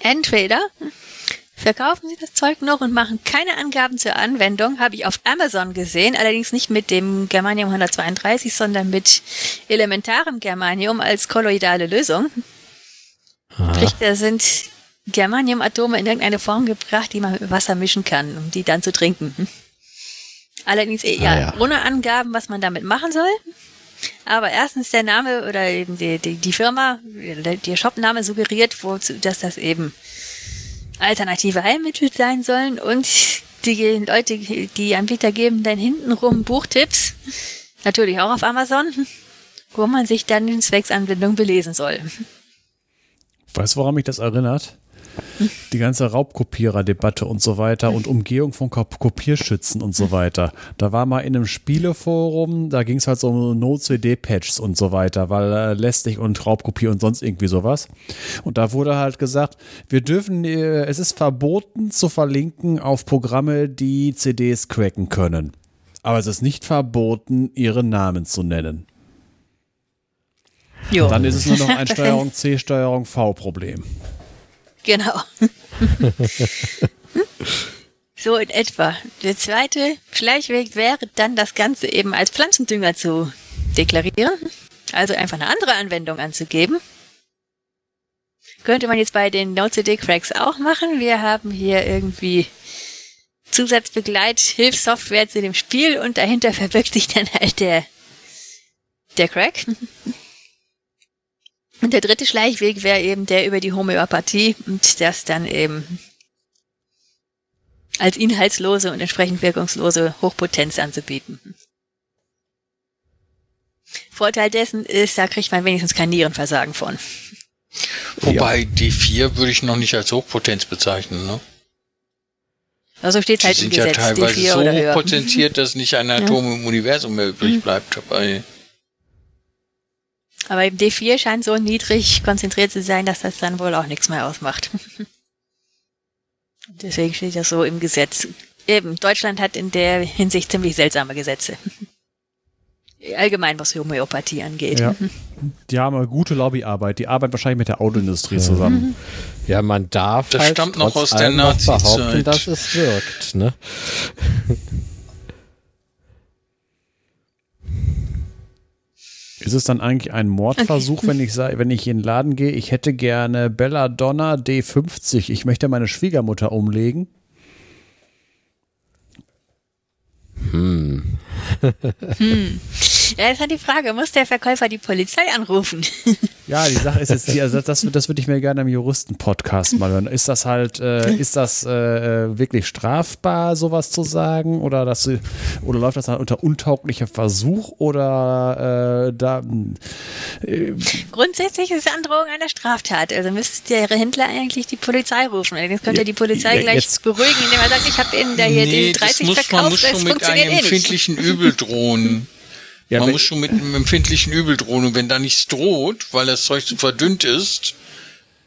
Entweder verkaufen sie das Zeug noch und machen keine Angaben zur Anwendung, habe ich auf Amazon gesehen, allerdings nicht mit dem Germanium 132, sondern mit elementarem Germanium als kolloidale Lösung. Aha. Sprich, da sind Germaniumatome in irgendeine Form gebracht, die man mit Wasser mischen kann, um die dann zu trinken. Allerdings eher ah, ja. ohne Angaben, was man damit machen soll. Aber erstens der Name oder eben die, die, die Firma, der Shopname suggeriert, wozu, dass das eben alternative Heilmittel sein sollen und die Leute, die Anbieter geben dann hintenrum Buchtipps, natürlich auch auf Amazon, wo man sich dann in Zwecksanwendung belesen soll. Weißt du, woran mich das erinnert? Die ganze Raubkopierer-Debatte und so weiter und Umgehung von Kopierschützen und so weiter. Da war mal in einem Spieleforum, da ging es halt so um No-CD-Patches und so weiter, weil äh, lästig und Raubkopier und sonst irgendwie sowas. Und da wurde halt gesagt, wir dürfen, äh, es ist verboten zu verlinken auf Programme, die CDs cracken können. Aber es ist nicht verboten, ihre Namen zu nennen. Jo. Dann ist es nur noch ein Steuerung C, Steuerung V Problem. Genau. so in etwa. Der zweite Schleichweg wäre dann das Ganze eben als Pflanzendünger zu deklarieren. Also einfach eine andere Anwendung anzugeben. Könnte man jetzt bei den No-CD-Cracks auch machen. Wir haben hier irgendwie Zusatzbegleit, Hilfssoftware zu dem Spiel und dahinter verbirgt sich dann halt der, der Crack. Und der dritte Schleichweg wäre eben der über die Homöopathie und das dann eben als inhaltslose und entsprechend wirkungslose Hochpotenz anzubieten. Vorteil dessen ist, da kriegt man wenigstens kein Nierenversagen von. Wobei ja. D4 würde ich noch nicht als Hochpotenz bezeichnen, ne? Also steht halt Die im sind Gesetz, ja teilweise D4 so hochpotenziert, dass nicht ein Atom ja. im Universum mehr übrig bleibt dabei. Aber im D4 scheint so niedrig konzentriert zu sein, dass das dann wohl auch nichts mehr ausmacht. Deswegen steht das so im Gesetz. Eben, Deutschland hat in der Hinsicht ziemlich seltsame Gesetze. Allgemein, was Homöopathie angeht. Ja. Die haben eine gute Lobbyarbeit. Die arbeiten wahrscheinlich mit der Autoindustrie zusammen. Ja, man darf Das halt stammt noch trotz aus der Nazi-Zeit. behaupten, dass es wirkt. Ne? Ist es dann eigentlich ein Mordversuch, wenn ich sage, wenn ich in den Laden gehe, ich hätte gerne Belladonna D50, ich möchte meine Schwiegermutter umlegen? Hm. Hm. Ja, ist halt die Frage, muss der Verkäufer die Polizei anrufen? Ja, die Sache ist jetzt, die, also das, das würde ich mir gerne im Juristen-Podcast mal hören. Ist das halt, äh, ist das äh, wirklich strafbar, sowas zu sagen? Oder, das, oder läuft das dann unter untauglicher Versuch? Oder äh, da. Äh, Grundsätzlich ist es Androhung einer Straftat. Also müsste der Händler eigentlich die Polizei rufen. Jetzt könnte er die Polizei Ja, gleich jetzt- beruhigen, indem er sagt, ich habe Ihnen da hier nee, den das 30 muss, man verkauft, muss das schon mit funktioniert einem eh nicht. empfindlichen Übel drohen. ja, Man muss schon mit einem empfindlichen Übel drohen. Und wenn da nichts droht, weil das Zeug zu verdünnt ist,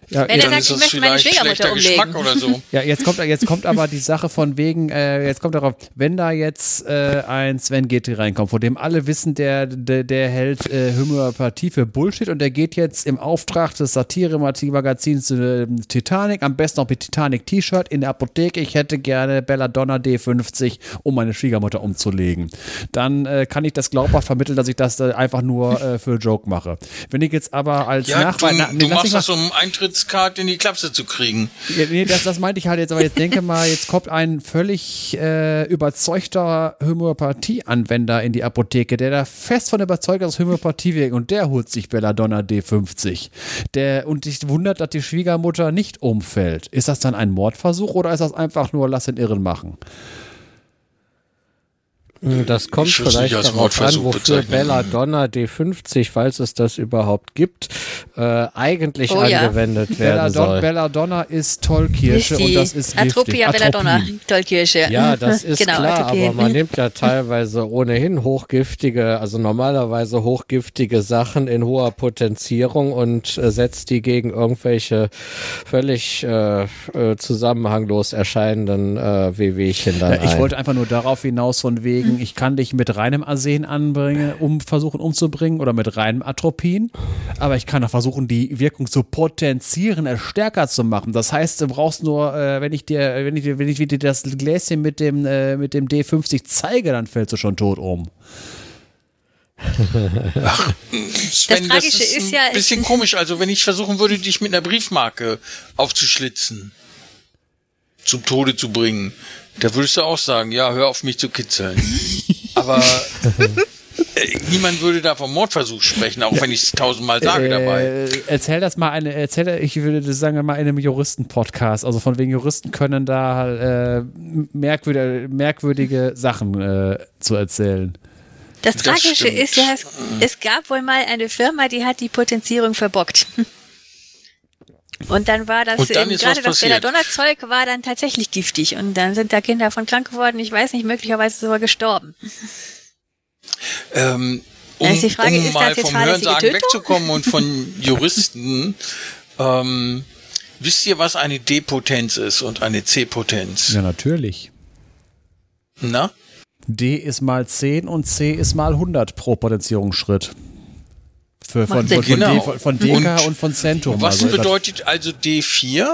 ja, Wenn er sagt, ich möchte meine Schwiegermutter umlegen. Oder so. Ja, jetzt kommt, jetzt kommt aber die Sache von wegen, äh, jetzt kommt darauf, wenn da jetzt äh, ein Sven Getty reinkommt, von dem alle wissen, der, der, der hält äh, Homöopathie für Bullshit und der geht jetzt im Auftrag des Satire-Magazins äh, Titanic, am besten noch mit Titanic-T-Shirt in der Apotheke, ich hätte gerne Belladonna D50, um meine Schwiegermutter umzulegen. Dann äh, kann ich das glaubhaft vermitteln, dass ich das äh, einfach nur äh, für Joke mache. Wenn ich jetzt aber als Ja, Nachweis... du, na- nee, du machst das, um Eintrittskarte in die Klapse zu kriegen. ja, nee, das, das meinte ich halt jetzt, aber jetzt denke mal, jetzt kommt ein völlig äh, überzeugter Homöopathie-Anwender in die Apotheke, der da fest von überzeugt ist, dass Homöopathie wirkt und der holt sich Belladonna D50. Der, und sich wundert, dass die Schwiegermutter nicht umfällt. Ist das dann ein Mordversuch oder ist das einfach nur Lass den Irren machen? Das kommt Ich vielleicht darauf an, wofür bezeichnen. Belladonna D50, falls es das überhaupt gibt, äh, eigentlich Oh ja. angewendet werden Belladonna, soll. Belladonna ist Tollkirsche und das ist giftig. Atropia belladonna, Tollkirsche. Ja, das ist genau, klar, Atropie. aber man nimmt ja teilweise ohnehin hochgiftige, also normalerweise hochgiftige Sachen in hoher Potenzierung und äh, setzt die gegen irgendwelche völlig äh, äh, zusammenhanglos erscheinenden äh, Wehwehchen dann Ja, ich ein. wollte einfach nur darauf hinaus von wegen, ich kann dich mit reinem Arsen anbringen, um versuchen umzubringen oder mit reinem Atropin, aber ich kann auch versuchen, die Wirkung zu potenzieren, es stärker zu machen. Das heißt, du brauchst nur, äh, wenn ich dir, wenn ich dir, wenn ich dir das Gläschen mit dem, äh, mit dem D50 zeige, dann fällst du schon tot um. Sven, das, Tragische ist ist ein ja- bisschen komisch. Also wenn ich versuchen würde, dich mit einer Briefmarke aufzuschlitzen, zum Tode zu bringen, da würdest du auch sagen, ja, hör auf mich zu kitzeln. Aber äh, niemand würde da vom Mordversuch sprechen, auch wenn ich es tausendmal sage dabei. Äh, erzähl das mal eine, erzähl, ich würde sagen mal in einem Juristen-Podcast. Also von wegen Juristen können da äh, merkwürdige, merkwürdige Sachen äh, zu erzählen. Das Das Tragische stimmt. ist ja, es, es gab wohl mal eine Firma, die hat die Potenzierung verbockt. Und dann war das, dann gerade was das. Belladonna-Zeug war dann tatsächlich giftig. Und dann sind da Kinder von krank geworden, ich weiß nicht, möglicherweise sogar gestorben. Ähm, um, ist die Frage, um ist das mal jetzt vom Hörensagen Tötung? wegzukommen und von Juristen, ähm, wisst ihr, was eine D-Potenz ist und eine C-Potenz? Ja, natürlich. Na? D ist mal 10 und C ist mal 100 pro Potenzierungsschritt. Für, von, von, von, Genau. D, von, von Deka und, Und von Centum. Was also bedeutet also D4?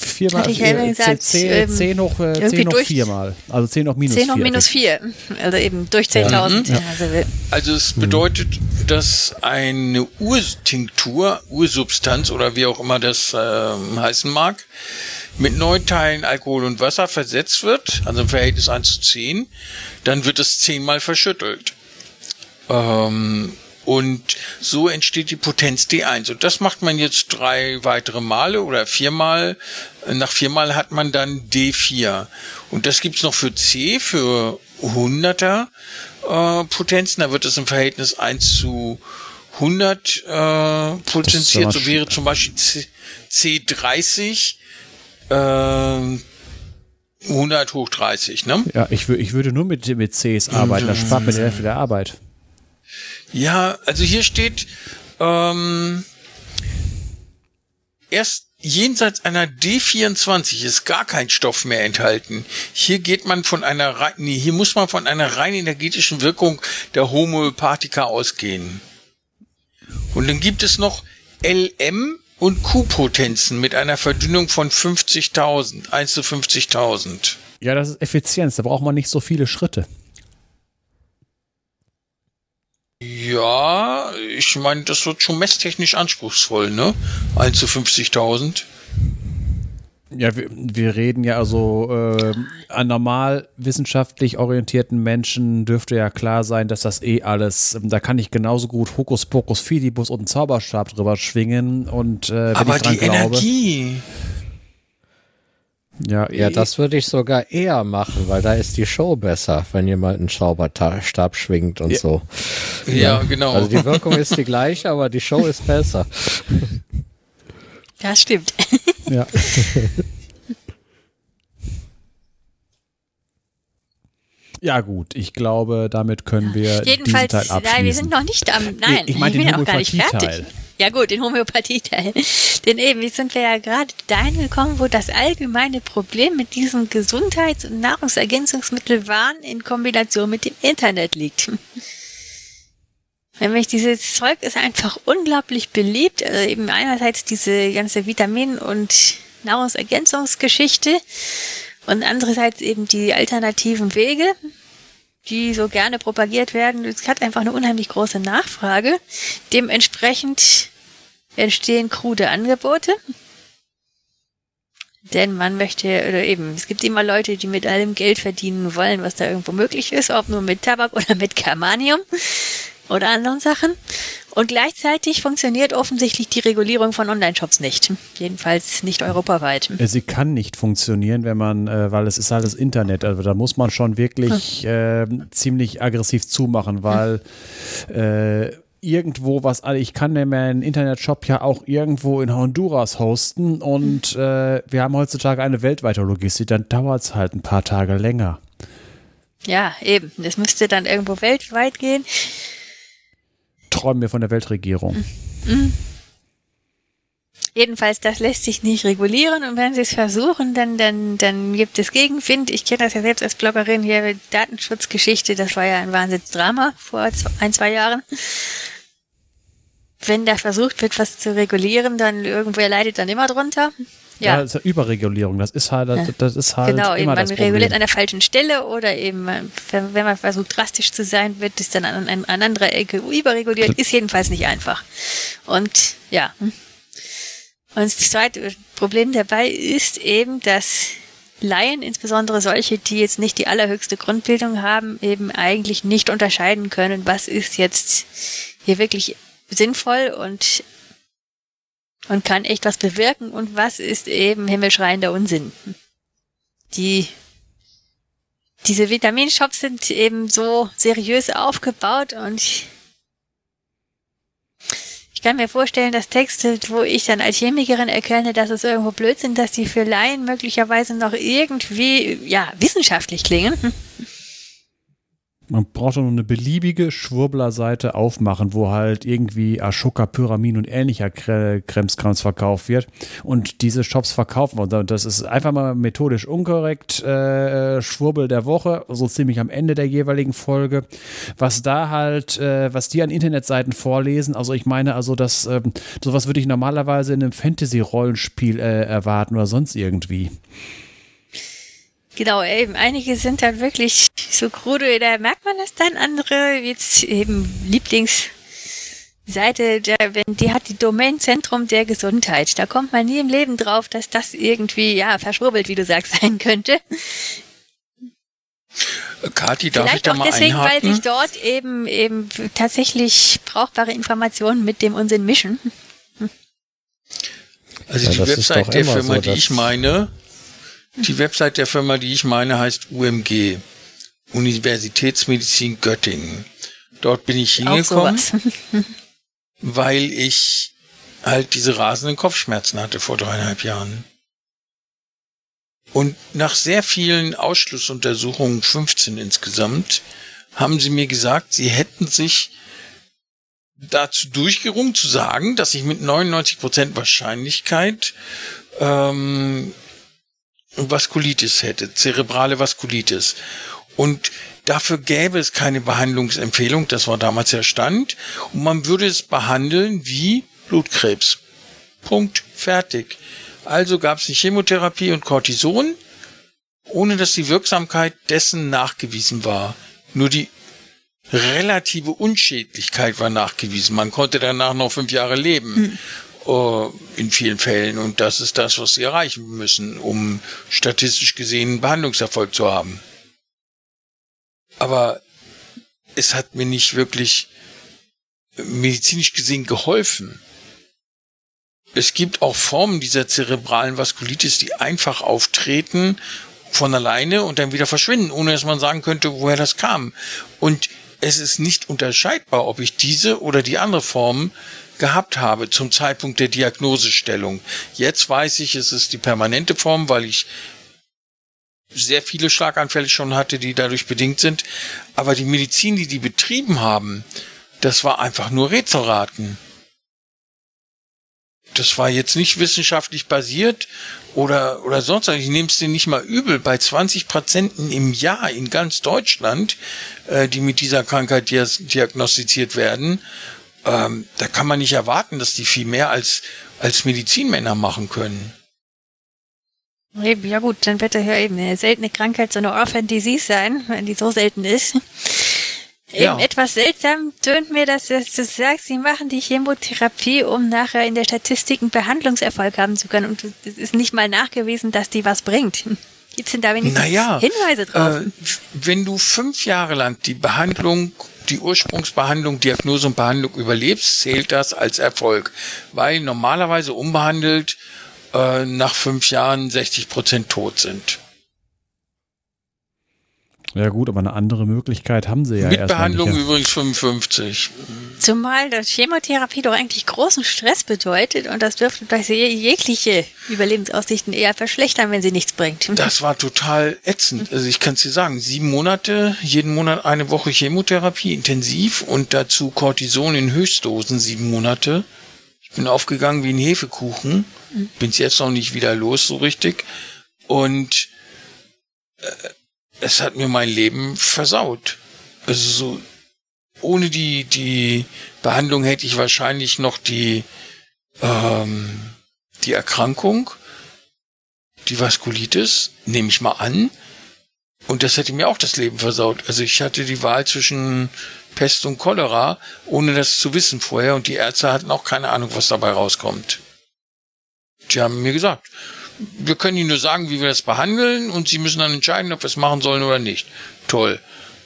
viermal ich ja äh, gesagt, 10, ähm, 10 hoch, äh, irgendwie 10 hoch viermal. Also 10 hoch minus 10 hoch 4. minus 4. Also eben durch 10.000. Also, Also es Hm. bedeutet, dass eine Urtinktur, Ursubstanz oder wie auch immer das ähm, heißen mag, mit neun Teilen Alkohol und Wasser versetzt wird, also im Verhältnis 1 zu 10, dann wird es zehnmal verschüttelt. Ähm, Und so entsteht die Potenz D1. Und das macht man jetzt drei weitere Male oder viermal. Nach viermal hat man dann D4. Und das gibt's noch für C, für 100er äh, Potenzen. Da wird es im Verhältnis 1 zu 100 äh, potenziert. So wäre zum Beispiel C, C30 äh, 100 hoch 30, ne? Ja, ich, ich würde nur mit, mit Cs arbeiten, das spart mir die Hälfte der Arbeit. Ja, also hier steht, ähm, erst jenseits einer D24 ist gar kein Stoff mehr enthalten. Hier geht man von einer, nee, hier muss man von einer rein energetischen Wirkung der Homöopathika ausgehen. Und dann gibt es noch LM und Q-Potenzen mit einer Verdünnung von 50.000, 1 zu 50.000. Ja, das ist Effizienz, da braucht man nicht so viele Schritte. Ja, ich meine, das wird schon messtechnisch anspruchsvoll, ne? 1 zu 50.000. Ja, wir, wir reden ja also äh, an normal wissenschaftlich orientierten Menschen dürfte ja klar sein, dass das eh alles, da kann ich genauso gut Hokuspokus Fidibus und einen Zauberstab drüber schwingen und äh, wenn Aber ich dran die glaube, Energie. Ja, Ja, das würde ich sogar eher machen, weil da ist die Show besser, wenn jemand einen Zauberstab schwingt und Ja. so. Ja, genau. Also die Wirkung ist die gleiche, aber die Show ist besser. Das stimmt. ja. Ja gut, ich glaube, damit können wir Jedenfalls, diesen Teil abschließen. nein, wir sind noch nicht am, nein, ich meine den bin auch gar nicht fertig. Homöopathie-Teil. Ja gut, den Homöopathie-Teil. Denn eben, wir sind wir ja gerade dahin gekommen, wo das allgemeine Problem mit diesem Gesundheits- und Nahrungsergänzungsmittelwahn in Kombination mit dem Internet liegt. Nämlich dieses Zeug ist einfach unglaublich beliebt. Also eben einerseits diese ganze Vitamin- und Nahrungsergänzungsgeschichte und andererseits eben die alternativen Wege, die so gerne propagiert werden. Es hat einfach eine unheimlich große Nachfrage. Dementsprechend entstehen krude Angebote. Denn man möchte, oder eben, es gibt immer Leute, die mit allem Geld verdienen wollen, was da irgendwo möglich ist, ob nur mit Tabak oder mit Germanium oder anderen Sachen. Und gleichzeitig funktioniert offensichtlich die Regulierung von Online-Shops nicht. Jedenfalls nicht europaweit. Äh, Sie kann nicht funktionieren, wenn man, äh, weil es ist halt das Internet. Also da muss man schon wirklich äh, ziemlich aggressiv zumachen, weil äh, irgendwo was, also ich kann ja meinen Internetshop ja auch irgendwo in Honduras hosten und äh, wir haben heutzutage eine weltweite Logistik, dann dauert es halt ein paar Tage länger. Ja, eben. Das müsste dann irgendwo weltweit gehen. Träumen wir von der Weltregierung. Jedenfalls, das lässt sich nicht regulieren und wenn sie es versuchen, dann, dann, dann gibt es Gegenwind. Ich kenne das ja selbst als Bloggerin hier, Datenschutzgeschichte, das war ja ein Wahnsinnsdrama vor ein, zwei Jahren. Wenn da versucht wird, was zu regulieren, dann irgendwer leidet dann immer drunter. Ja, Ja, das ist Überregulierung. Das ist halt, das ist halt genau, eben immer man das Problem. reguliert an der falschen Stelle oder eben, wenn wenn man versucht, drastisch zu sein, wird es dann an, an, an anderer Ecke überreguliert. Ist jedenfalls nicht einfach. Und ja. Und das zweite Problem dabei ist eben, dass Laien, insbesondere solche, die jetzt nicht die allerhöchste Grundbildung haben, eben eigentlich nicht unterscheiden können, was ist jetzt hier wirklich sinnvoll und und kann echt was bewirken und was ist eben himmelschreiender Unsinn. Die diese Vitaminshops sind eben so seriös aufgebaut und ich, ich kann mir vorstellen, dass Texte, wo ich dann als Chemikerin erkenne, dass es irgendwo blöd sind, dass die für Laien möglicherweise noch irgendwie, ja, wissenschaftlich klingen. Man braucht doch nur eine beliebige Schwurbler-Seite aufmachen, wo halt irgendwie Ashoka, Pyramin und ähnlicher Kre- Kremskrams verkauft wird und diese Shops verkaufen. Und das ist einfach mal methodisch unkorrekt. Äh, Schwurbel der Woche, so ziemlich am Ende der jeweiligen Folge. Was da halt, äh, was die an Internetseiten vorlesen, also ich meine, also das, ähm, sowas würde ich normalerweise in einem Fantasy-Rollenspiel äh, erwarten oder sonst irgendwie. Genau, eben. Einige sind dann wirklich so krude, da merkt man das dann. Andere, jetzt eben Lieblingsseite, der, wenn, die hat die Domain Zentrum der Gesundheit. Da kommt man nie im Leben drauf, dass das irgendwie, ja, verschwurbelt, wie du sagst, sein könnte. Kathi, darf Vielleicht ich da auch mal deswegen, einhaken? weil sich dort eben, eben tatsächlich brauchbare Informationen mit dem Unsinn mischen. Also Ja, die Website der Firma, so, die ich meine, die Website der Firma, die ich meine, heißt UMG. Universitätsmedizin Göttingen. Dort bin ich hingekommen, weil ich halt diese rasenden Kopfschmerzen hatte vor dreieinhalb Jahren. Und nach sehr vielen Ausschlussuntersuchungen, 15 insgesamt, haben sie mir gesagt, sie hätten sich dazu durchgerungen zu sagen, dass ich mit 99% Wahrscheinlichkeit ähm, Vaskulitis hätte, zerebrale Vaskulitis. Und dafür gäbe es keine Behandlungsempfehlung, das war damals der Stand, und man würde es behandeln wie Blutkrebs. Punkt, fertig. Also gab es eine Chemotherapie und Cortison, ohne dass die Wirksamkeit dessen nachgewiesen war. Nur die relative Unschädlichkeit war nachgewiesen. Man konnte danach noch fünf Jahre leben. äh, In vielen Fällen. Und das ist das, was sie erreichen müssen, um statistisch gesehen einen Behandlungserfolg zu haben. Aber es hat mir nicht wirklich medizinisch gesehen geholfen. Es gibt auch Formen dieser zerebralen Vaskulitis, die einfach auftreten von alleine und dann wieder verschwinden, ohne dass man sagen könnte, woher das kam. Und es ist nicht unterscheidbar, ob ich diese oder die andere Form gehabt habe zum Zeitpunkt der Diagnosestellung. Jetzt weiß ich, es ist die permanente Form, weil ich sehr viele Schlaganfälle schon hatte, die dadurch bedingt sind. Aber die Medizin, die die betrieben haben, das war einfach nur Rätselraten. Das war jetzt nicht wissenschaftlich basiert oder, oder sonst. Ich nehme es dir nicht mal übel. Bei 20 Patienten im Jahr in ganz Deutschland, äh, die mit dieser Krankheit diagnostiziert werden, ähm, da kann man nicht erwarten, dass die viel mehr als, als Medizinmänner machen können. Eben, ja gut, dann wird das ja eben eine seltene Krankheit, so eine Orphan Disease sein, wenn die so selten ist. Ja. Eben etwas seltsam tönt mir, dass du du sagst, sie machen die Chemotherapie, um nachher in der Statistik einen Behandlungserfolg haben zu können. Und es ist nicht mal nachgewiesen, dass die was bringt. Gibt's denn da wenigstens Naja, Hinweise drauf? Äh, wenn du fünf Jahre lang die Behandlung, die Ursprungsbehandlung, Diagnose und Behandlung überlebst, zählt das als Erfolg. Weil normalerweise unbehandelt äh, nach fünf Jahren 60 Prozent tot sind. Ja gut, aber eine andere Möglichkeit haben sie ja Mit Behandlung nicht. übrigens 55. Zumal das Chemotherapie doch eigentlich großen Stress bedeutet und das dürfte bei je- jegliche Überlebensaussichten eher verschlechtern, wenn sie nichts bringt. Das war total ätzend. Also ich kann es dir sagen, sieben Monate, jeden Monat eine Woche Chemotherapie intensiv und dazu Cortison in Höchstdosen sieben Monate. Ich bin aufgegangen wie ein Hefekuchen. Bin's jetzt noch nicht wieder los so richtig. Und äh, es hat mir mein Leben versaut. Also so ohne die die Behandlung hätte ich wahrscheinlich noch die ähm, die Erkrankung die Vaskulitis, nehme ich mal an. Und das hätte mir auch das Leben versaut. Also ich hatte die Wahl zwischen Pest und Cholera, ohne das zu wissen vorher. Und die Ärzte hatten auch keine Ahnung, was dabei rauskommt. Die haben mir gesagt, wir können Ihnen nur sagen, wie wir das behandeln und Sie müssen dann entscheiden, ob wir es machen sollen oder nicht. Toll.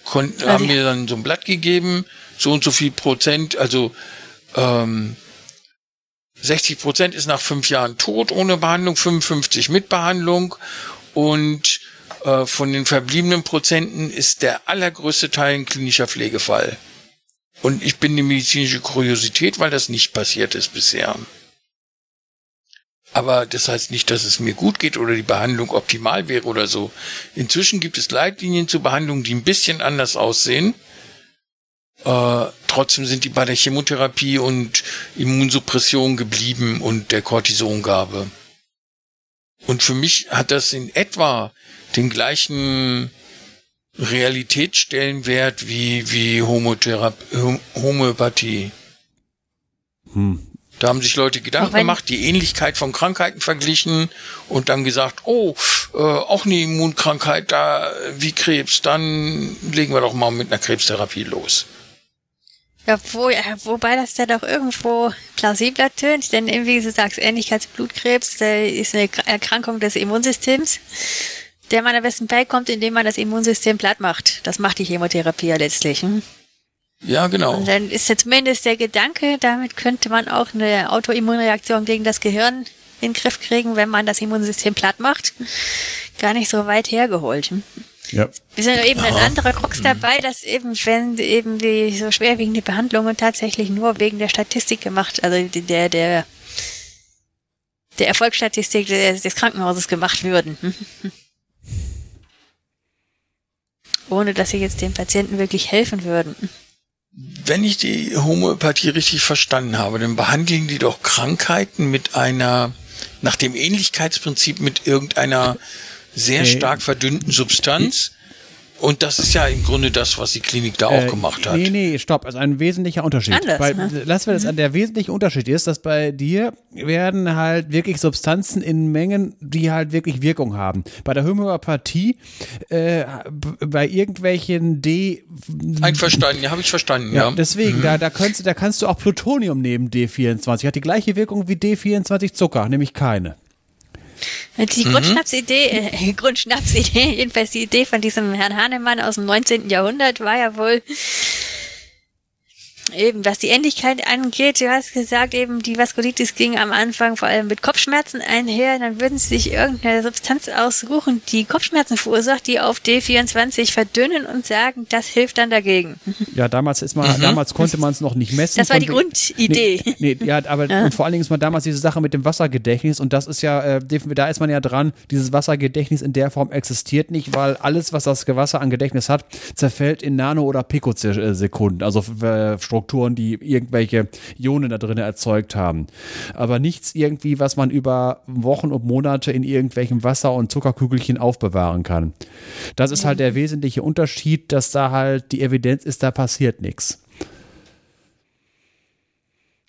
Kon Also haben mir dann so ein Blatt gegeben, so und so viel Prozent, also ähm, 60 Prozent ist nach fünf Jahren tot ohne Behandlung, 55 mit Behandlung und äh, von den verbliebenen Prozenten ist der allergrößte Teil ein klinischer Pflegefall. Und ich bin eine medizinische Kuriosität, weil das nicht passiert ist bisher. Aber das heißt nicht, dass es mir gut geht oder die Behandlung optimal wäre oder so. Inzwischen gibt es Leitlinien zur Behandlung, die ein bisschen anders aussehen. Äh, trotzdem sind die bei der Chemotherapie und Immunsuppression geblieben und der Cortisongabe. Und für mich hat das in etwa den gleichen Realitätsstellenwert wie, wie Homöopathie. Hm. Da haben sich Leute Gedanken gemacht, die Ähnlichkeit von Krankheiten verglichen und dann gesagt, oh, äh, auch eine Immunkrankheit da wie Krebs, dann legen wir doch mal mit einer Krebstherapie los. Ja, wo, ja, wobei das dann doch irgendwo plausibler tönt, denn irgendwie, wie du sagst, Ähnlichkeit zu Blutkrebs, da ist eine Kr- Erkrankung des Immunsystems. Der man am besten beikommt, indem man das Immunsystem platt macht. Das macht die Chemotherapie ja letztlich. Hm? Ja, genau. Und dann ist ja zumindest der Gedanke, damit könnte man auch eine Autoimmunreaktion gegen das Gehirn in den Griff kriegen, wenn man das Immunsystem platt macht. Gar nicht so weit hergeholt. Hm? Ja. Wir sind eben ein anderer Krux dabei, dass eben, wenn eben die so schwerwiegende Behandlungen tatsächlich nur wegen der Statistik gemacht, also der, der, der Erfolgsstatistik des, des Krankenhauses gemacht würden. Ohne dass sie jetzt den Patienten wirklich helfen würden. Wenn ich die Homöopathie richtig verstanden habe, dann behandeln die doch Krankheiten mit einer, nach dem Ähnlichkeitsprinzip mit irgendeiner sehr stark verdünnten Substanz. Und das ist ja im Grunde das, was die Klinik da auch äh, gemacht hat. Nee, nee, stopp. Also ein wesentlicher Unterschied. Anders, bei, ne? Lassen wir das an. Der wesentliche Unterschied ist, dass bei dir werden halt wirklich Substanzen in Mengen, die halt wirklich Wirkung haben. Bei der Homöopathie, äh, bei irgendwelchen D. Einverstanden, ja, habe ich verstanden, ja. ja. Deswegen, mhm. da, da, kannst, da kannst du auch Plutonium nehmen, D24. Hat die gleiche Wirkung wie D24 Zucker, nämlich keine. Die mhm. Grundschnapsidee, äh, Grundschnapsidee, jedenfalls die Idee von diesem Herrn Hahnemann aus dem 19. Jahrhundert war ja wohl, Eben, was die Ähnlichkeit angeht, du hast gesagt, eben die Vaskulitis ging am Anfang vor allem mit Kopfschmerzen einher, dann würden sie sich irgendeine Substanz aussuchen, die Kopfschmerzen verursacht, die auf D24 verdünnen und sagen, das hilft dann dagegen. Ja, damals ist man, mhm. damals konnte man es noch nicht messen. Das war die Grundidee. Nee, nee, ja, aber ja. und vor allen Dingen ist man damals diese Sache mit dem Wassergedächtnis und das ist ja, äh, da ist man ja dran, dieses Wassergedächtnis in der Form existiert nicht, weil alles, was das Wasser an Gedächtnis hat, zerfällt in Nano- oder Pikosekunden, also äh, Strukturen, die irgendwelche Ionen da drin erzeugt haben. Aber nichts irgendwie, was man über Wochen und Monate in irgendwelchem Wasser und Zuckerkügelchen aufbewahren kann. Das ist halt der wesentliche Unterschied, dass da halt die Evidenz ist, da passiert nichts.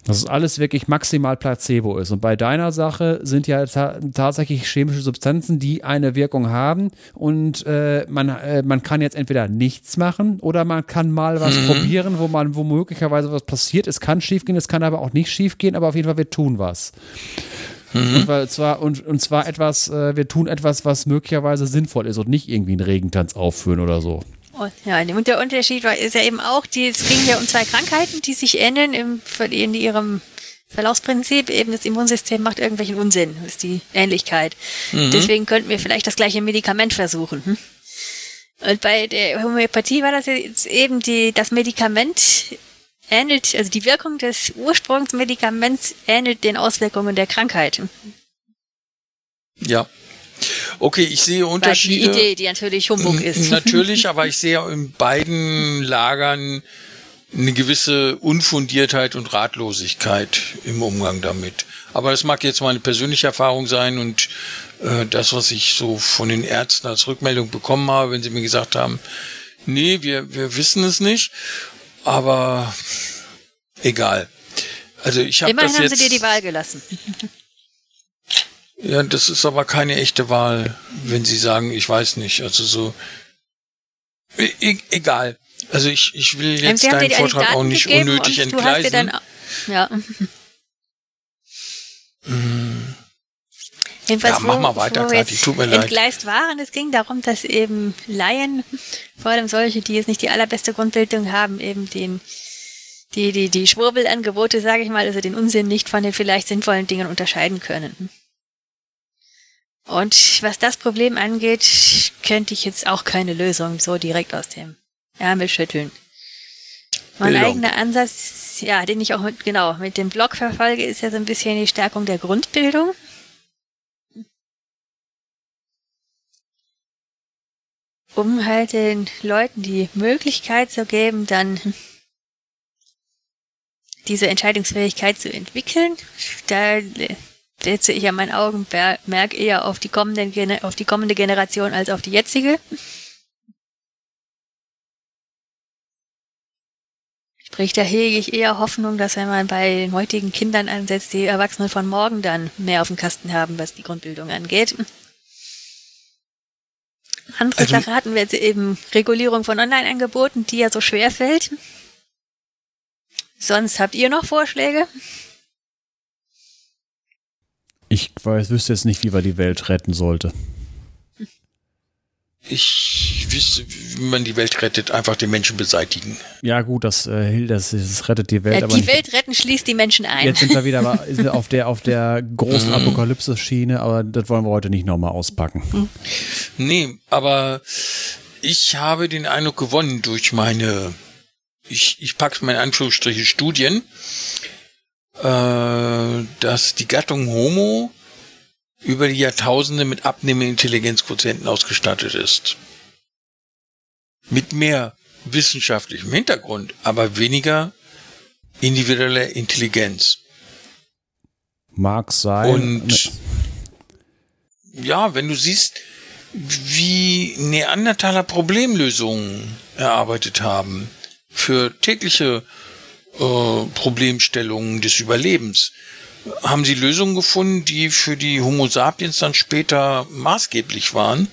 Dass es alles wirklich maximal Placebo ist. Und bei deiner Sache sind ja ta tatsächlich chemische Substanzen, die eine Wirkung haben. Und äh, man, äh, man kann jetzt entweder nichts machen oder man kann mal was mhm. probieren, wo man, wo möglicherweise was passiert. Es kann schiefgehen, es kann aber auch nicht schiefgehen, aber auf jeden Fall, wir tun was. Mhm. Und, zwar, und, und zwar etwas, äh, wir tun etwas, was möglicherweise sinnvoll ist und nicht irgendwie einen Regentanz aufführen oder so. Oh, ja, und der Unterschied war, ist ja eben auch, die, es ging ja um zwei Krankheiten, die sich ähneln im, in ihrem Verlaufsprinzip. Eben das Immunsystem macht irgendwelchen Unsinn, ist die Ähnlichkeit. Mhm. Deswegen könnten wir vielleicht das gleiche Medikament versuchen. Hm? Und bei der Homöopathie war das jetzt eben die, das Medikament ähnelt, also die Wirkung des Ursprungsmedikaments ähnelt den Auswirkungen der Krankheit. Ja, Okay, ich sehe Unterschiede. Die Idee, die natürlich Humbug ist. Natürlich, aber ich sehe in beiden Lagern eine gewisse Unfundiertheit und Ratlosigkeit im Umgang damit. Aber das mag jetzt meine persönliche Erfahrung sein und äh, das, was ich so von den Ärzten als Rückmeldung bekommen habe, wenn sie mir gesagt haben, nee, wir, wir wissen es nicht, aber egal. Also ich habe das jetzt. haben sie dir die Wahl gelassen. Ja, das ist aber keine echte Wahl, wenn Sie sagen, ich weiß nicht. Also so. E, e egal. Also ich, ich will jetzt deinen Vortrag auch nicht unnötig entgleisen. Dann, ja. Mmh. Jedenfalls, ja, mach mal weiter, Kathi, tut mir leid. Entgleist waren, es ging darum, dass eben Laien, vor allem solche, die jetzt nicht die allerbeste Grundbildung haben, eben den, die, die, die Schwurbelangebote, sage ich mal, also den Unsinn nicht von den vielleicht sinnvollen Dingen unterscheiden können. Und was das Problem angeht, könnte ich jetzt auch keine Lösung so direkt aus dem Ärmel schütteln. Mein Bildung. eigener Ansatz, ja, den ich auch mit, genau, mit dem Blog verfolge, ist ja so ein bisschen die Stärkung der Grundbildung. Um halt den Leuten die Möglichkeit zu geben, dann diese Entscheidungsfähigkeit zu entwickeln. Da setze ich ja mein Augenmerk eher auf die, kommenden, auf die kommende Generation als auf die jetzige. Sprich, da hege ich eher Hoffnung, dass wenn man bei den heutigen Kindern ansetzt, die Erwachsenen von morgen dann mehr auf dem Kasten haben, was die Grundbildung angeht. Andere also, Sache hatten wir jetzt eben Regulierung von Online-Angeboten, die ja so schwer fällt. Sonst habt ihr noch Vorschläge? Ich weiß, wüsste jetzt nicht, wie man die Welt retten sollte. ich wüsste, wie man die Welt rettet, einfach den Menschen beseitigen. Ja, gut, das, äh, das, das rettet die Welt. Ja, die Welt retten schließt die Menschen ein. Jetzt sind wir wieder wir auf der, auf der großen mhm. Apokalypse-Schiene, aber das wollen wir heute nicht nochmal auspacken. Mhm. Nee, aber ich habe den Eindruck gewonnen durch meine, ich, ich packe meine Anführungsstriche Studien, äh, dass die Gattung Homo über die Jahrtausende mit abnehmenden Intelligenzquotienten ausgestattet ist. Mit mehr wissenschaftlichem Hintergrund, aber weniger individueller Intelligenz. Mag sein. Und ja, wenn du siehst, wie Neandertaler Problemlösungen erarbeitet haben für tägliche äh, Problemstellungen des Überlebens, haben sie Lösungen gefunden, die für die Homo sapiens dann später maßgeblich waren.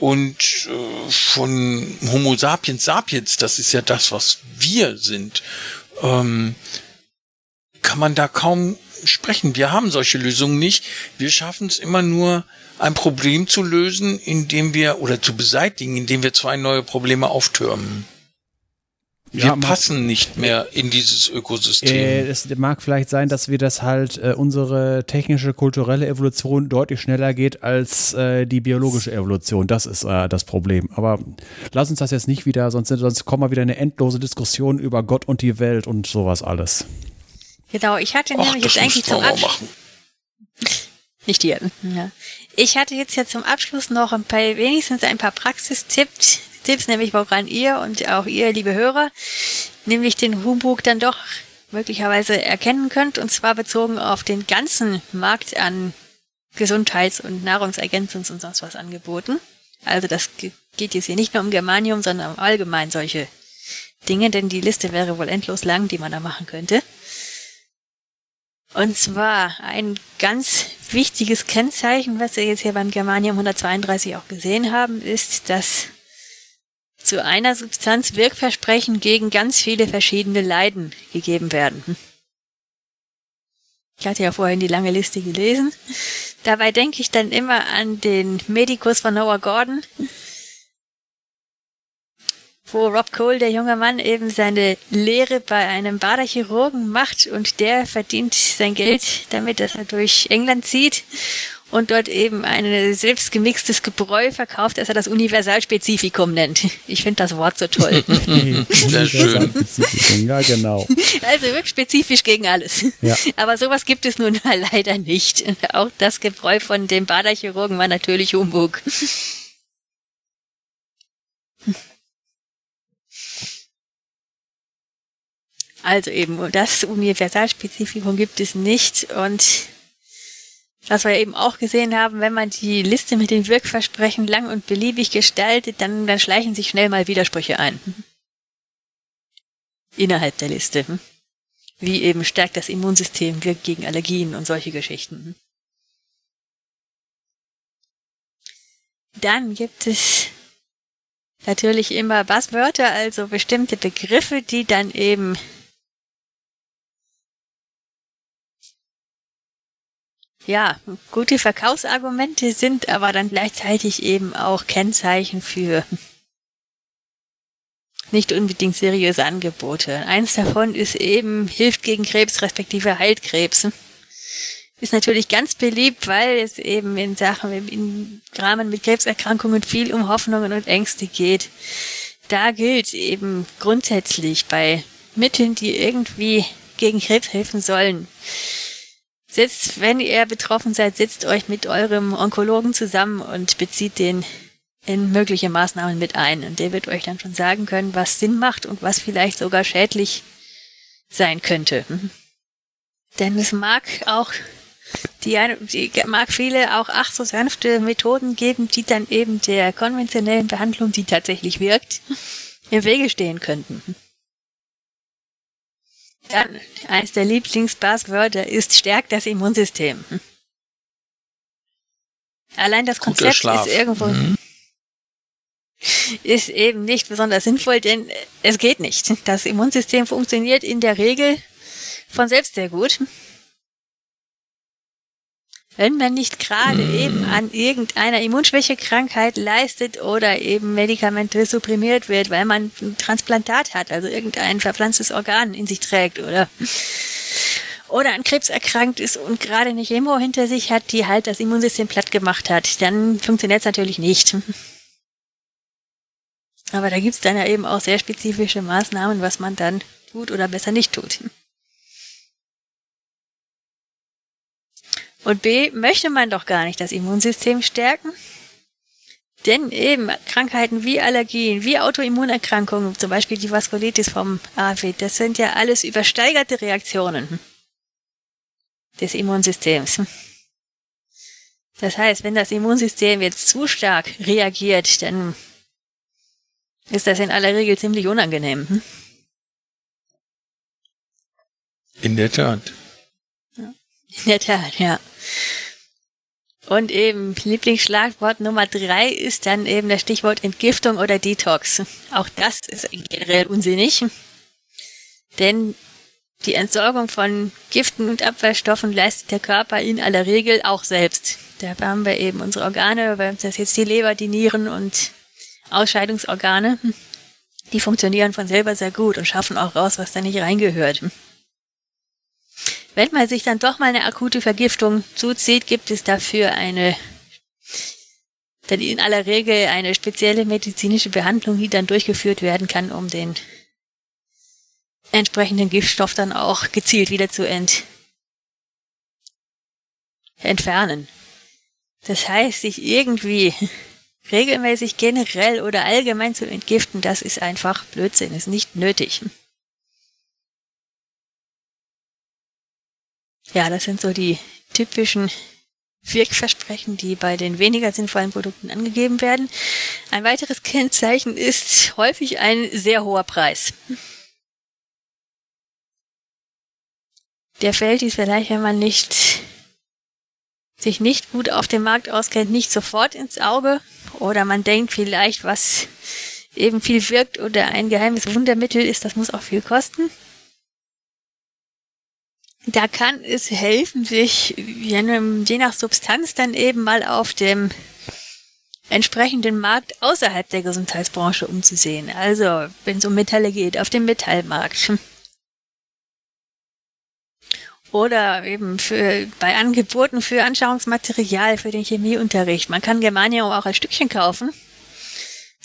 Und äh, von Homo sapiens sapiens, das ist ja das, was wir sind, ähm, kann man da kaum sprechen. Wir haben solche Lösungen nicht. Wir schaffen es immer nur, ein Problem zu lösen, indem wir, oder zu beseitigen, indem wir zwei neue Probleme auftürmen. Wir ja, passen nicht mehr in dieses Ökosystem. Äh, es mag vielleicht sein, dass wir das halt äh, unsere technische, kulturelle Evolution deutlich schneller geht als äh, die biologische Evolution. Das ist äh, das Problem. Aber lass uns das jetzt nicht wieder, sonst, sonst kommen wir wieder eine endlose Diskussion über Gott und die Welt und sowas alles. Genau, ich hatte nämlich jetzt eigentlich zum Abschluss. Nicht dir. Ja. Ich hatte jetzt ja zum Abschluss noch ein paar, wenigstens ein paar Praxistipps, Tipps, nämlich woran ihr und auch ihr, liebe Hörer, nämlich den Humbug dann doch möglicherweise erkennen könnt, und zwar bezogen auf den ganzen Markt an Gesundheits- und Nahrungsergänzungs- und sonst was Angeboten. Also das geht jetzt hier nicht nur um Germanium, sondern um allgemein solche Dinge, denn die Liste wäre wohl endlos lang, die man da machen könnte. Und zwar ein ganz wichtiges Kennzeichen, was wir jetzt hier beim Germanium 132 auch gesehen haben, ist, dass zu einer Substanz Wirkversprechen gegen ganz viele verschiedene Leiden gegeben werden. Ich hatte ja vorhin die lange Liste gelesen. Dabei denke ich dann immer an den Medikus von Noah Gordon, wo Rob Cole, der junge Mann, eben seine Lehre bei einem Baderchirurgen macht und der verdient sein Geld damit, dass er durch England zieht und dort eben ein selbstgemixtes Gebräu verkauft, das er das Universalspezifikum nennt. Ich finde das Wort so toll. Sehr schön. Ja, genau. Also wirklich spezifisch gegen alles. Ja. Aber sowas gibt es nun mal leider nicht. Auch das Gebräu von dem Baderchirurgen war natürlich Humbug. Also eben, das Universalspezifikum gibt es nicht und was wir eben auch gesehen haben, wenn man die Liste mit den Wirkversprechen lang und beliebig gestaltet, dann, dann schleichen sich schnell mal Widersprüche ein. Innerhalb der Liste. Wie eben stärkt das Immunsystem, wirkt gegen Allergien und solche Geschichten. Dann gibt es natürlich immer Buzzwörter, also bestimmte Begriffe, die dann eben ja, gute Verkaufsargumente sind aber dann gleichzeitig eben auch Kennzeichen für nicht unbedingt seriöse Angebote. Eins davon ist eben, hilft gegen Krebs, respektive heilt Krebs. Ist natürlich ganz beliebt, weil es eben in Sachen, im Rahmen mit Krebserkrankungen viel um Hoffnungen und Ängste geht. Da gilt eben grundsätzlich bei Mitteln, die irgendwie gegen Krebs helfen sollen, Sitzt, wenn ihr betroffen seid, sitzt euch mit eurem Onkologen zusammen und bezieht den in mögliche Maßnahmen mit ein. Und der wird euch dann schon sagen können, was Sinn macht und was vielleicht sogar schädlich sein könnte. Mhm. Denn es mag auch die, die mag viele auch ach so sanfte Methoden geben, die dann eben der konventionellen Behandlung, die tatsächlich wirkt, im Wege stehen könnten. Dann, eines der Lieblingsbuzzwörter ist, stärkt das Immunsystem. Allein das Konzept ist irgendwo, mhm. ist eben nicht besonders sinnvoll, denn es geht nicht. Das Immunsystem funktioniert in der Regel von selbst sehr gut. Wenn man nicht gerade eben an irgendeiner Immunschwächekrankheit leistet oder eben medikamentös supprimiert wird, weil man ein Transplantat hat, also irgendein verpflanztes Organ in sich trägt oder oder an Krebs erkrankt ist und gerade eine Chemo hinter sich hat, die halt das Immunsystem platt gemacht hat, dann funktioniert es natürlich nicht. Aber da gibt es dann ja eben auch sehr spezifische Maßnahmen, was man dann tut oder besser nicht tut. Und B, möchte man doch gar nicht das Immunsystem stärken? Denn eben Krankheiten wie Allergien, wie Autoimmunerkrankungen, zum Beispiel die Vaskulitis vom AFW, das sind ja alles übersteigerte Reaktionen des Immunsystems. Das heißt, wenn das Immunsystem jetzt zu stark reagiert, dann ist das in aller Regel ziemlich unangenehm. In der Tat. In der Tat, ja. Und eben Lieblingsschlagwort Nummer drei ist dann eben das Stichwort Entgiftung oder Detox. Auch das ist generell unsinnig. Denn die Entsorgung von Giften und Abfallstoffen leistet der Körper in aller Regel auch selbst. Da haben wir eben unsere Organe, das ist jetzt die Leber, die Nieren und Ausscheidungsorgane. Die funktionieren von selber sehr gut und schaffen auch raus, was da nicht reingehört. Wenn man sich dann doch mal eine akute Vergiftung zuzieht, gibt es dafür eine, dann in aller Regel eine spezielle medizinische Behandlung, die dann durchgeführt werden kann, um den entsprechenden Giftstoff dann auch gezielt wieder zu ent entfernen. Das heißt, sich irgendwie regelmäßig generell oder allgemein zu entgiften, das ist einfach Blödsinn, ist nicht nötig. Ja, das sind so die typischen Wirkversprechen, die bei den weniger sinnvollen Produkten angegeben werden. Ein weiteres Kennzeichen ist häufig ein sehr hoher Preis. Der fällt dies vielleicht, wenn man nicht sich nicht gut auf dem Markt auskennt, nicht sofort ins Auge oder man denkt vielleicht, was eben viel wirkt oder ein geheimes Wundermittel ist, das muss auch viel kosten. Da kann es helfen, sich je nach Substanz dann eben mal auf dem entsprechenden Markt außerhalb der Gesundheitsbranche umzusehen. Also, wenn es um Metalle geht, auf dem Metallmarkt. Oder eben für, bei Angeboten für Anschauungsmaterial für den Chemieunterricht. Man kann Germanium auch als Stückchen kaufen.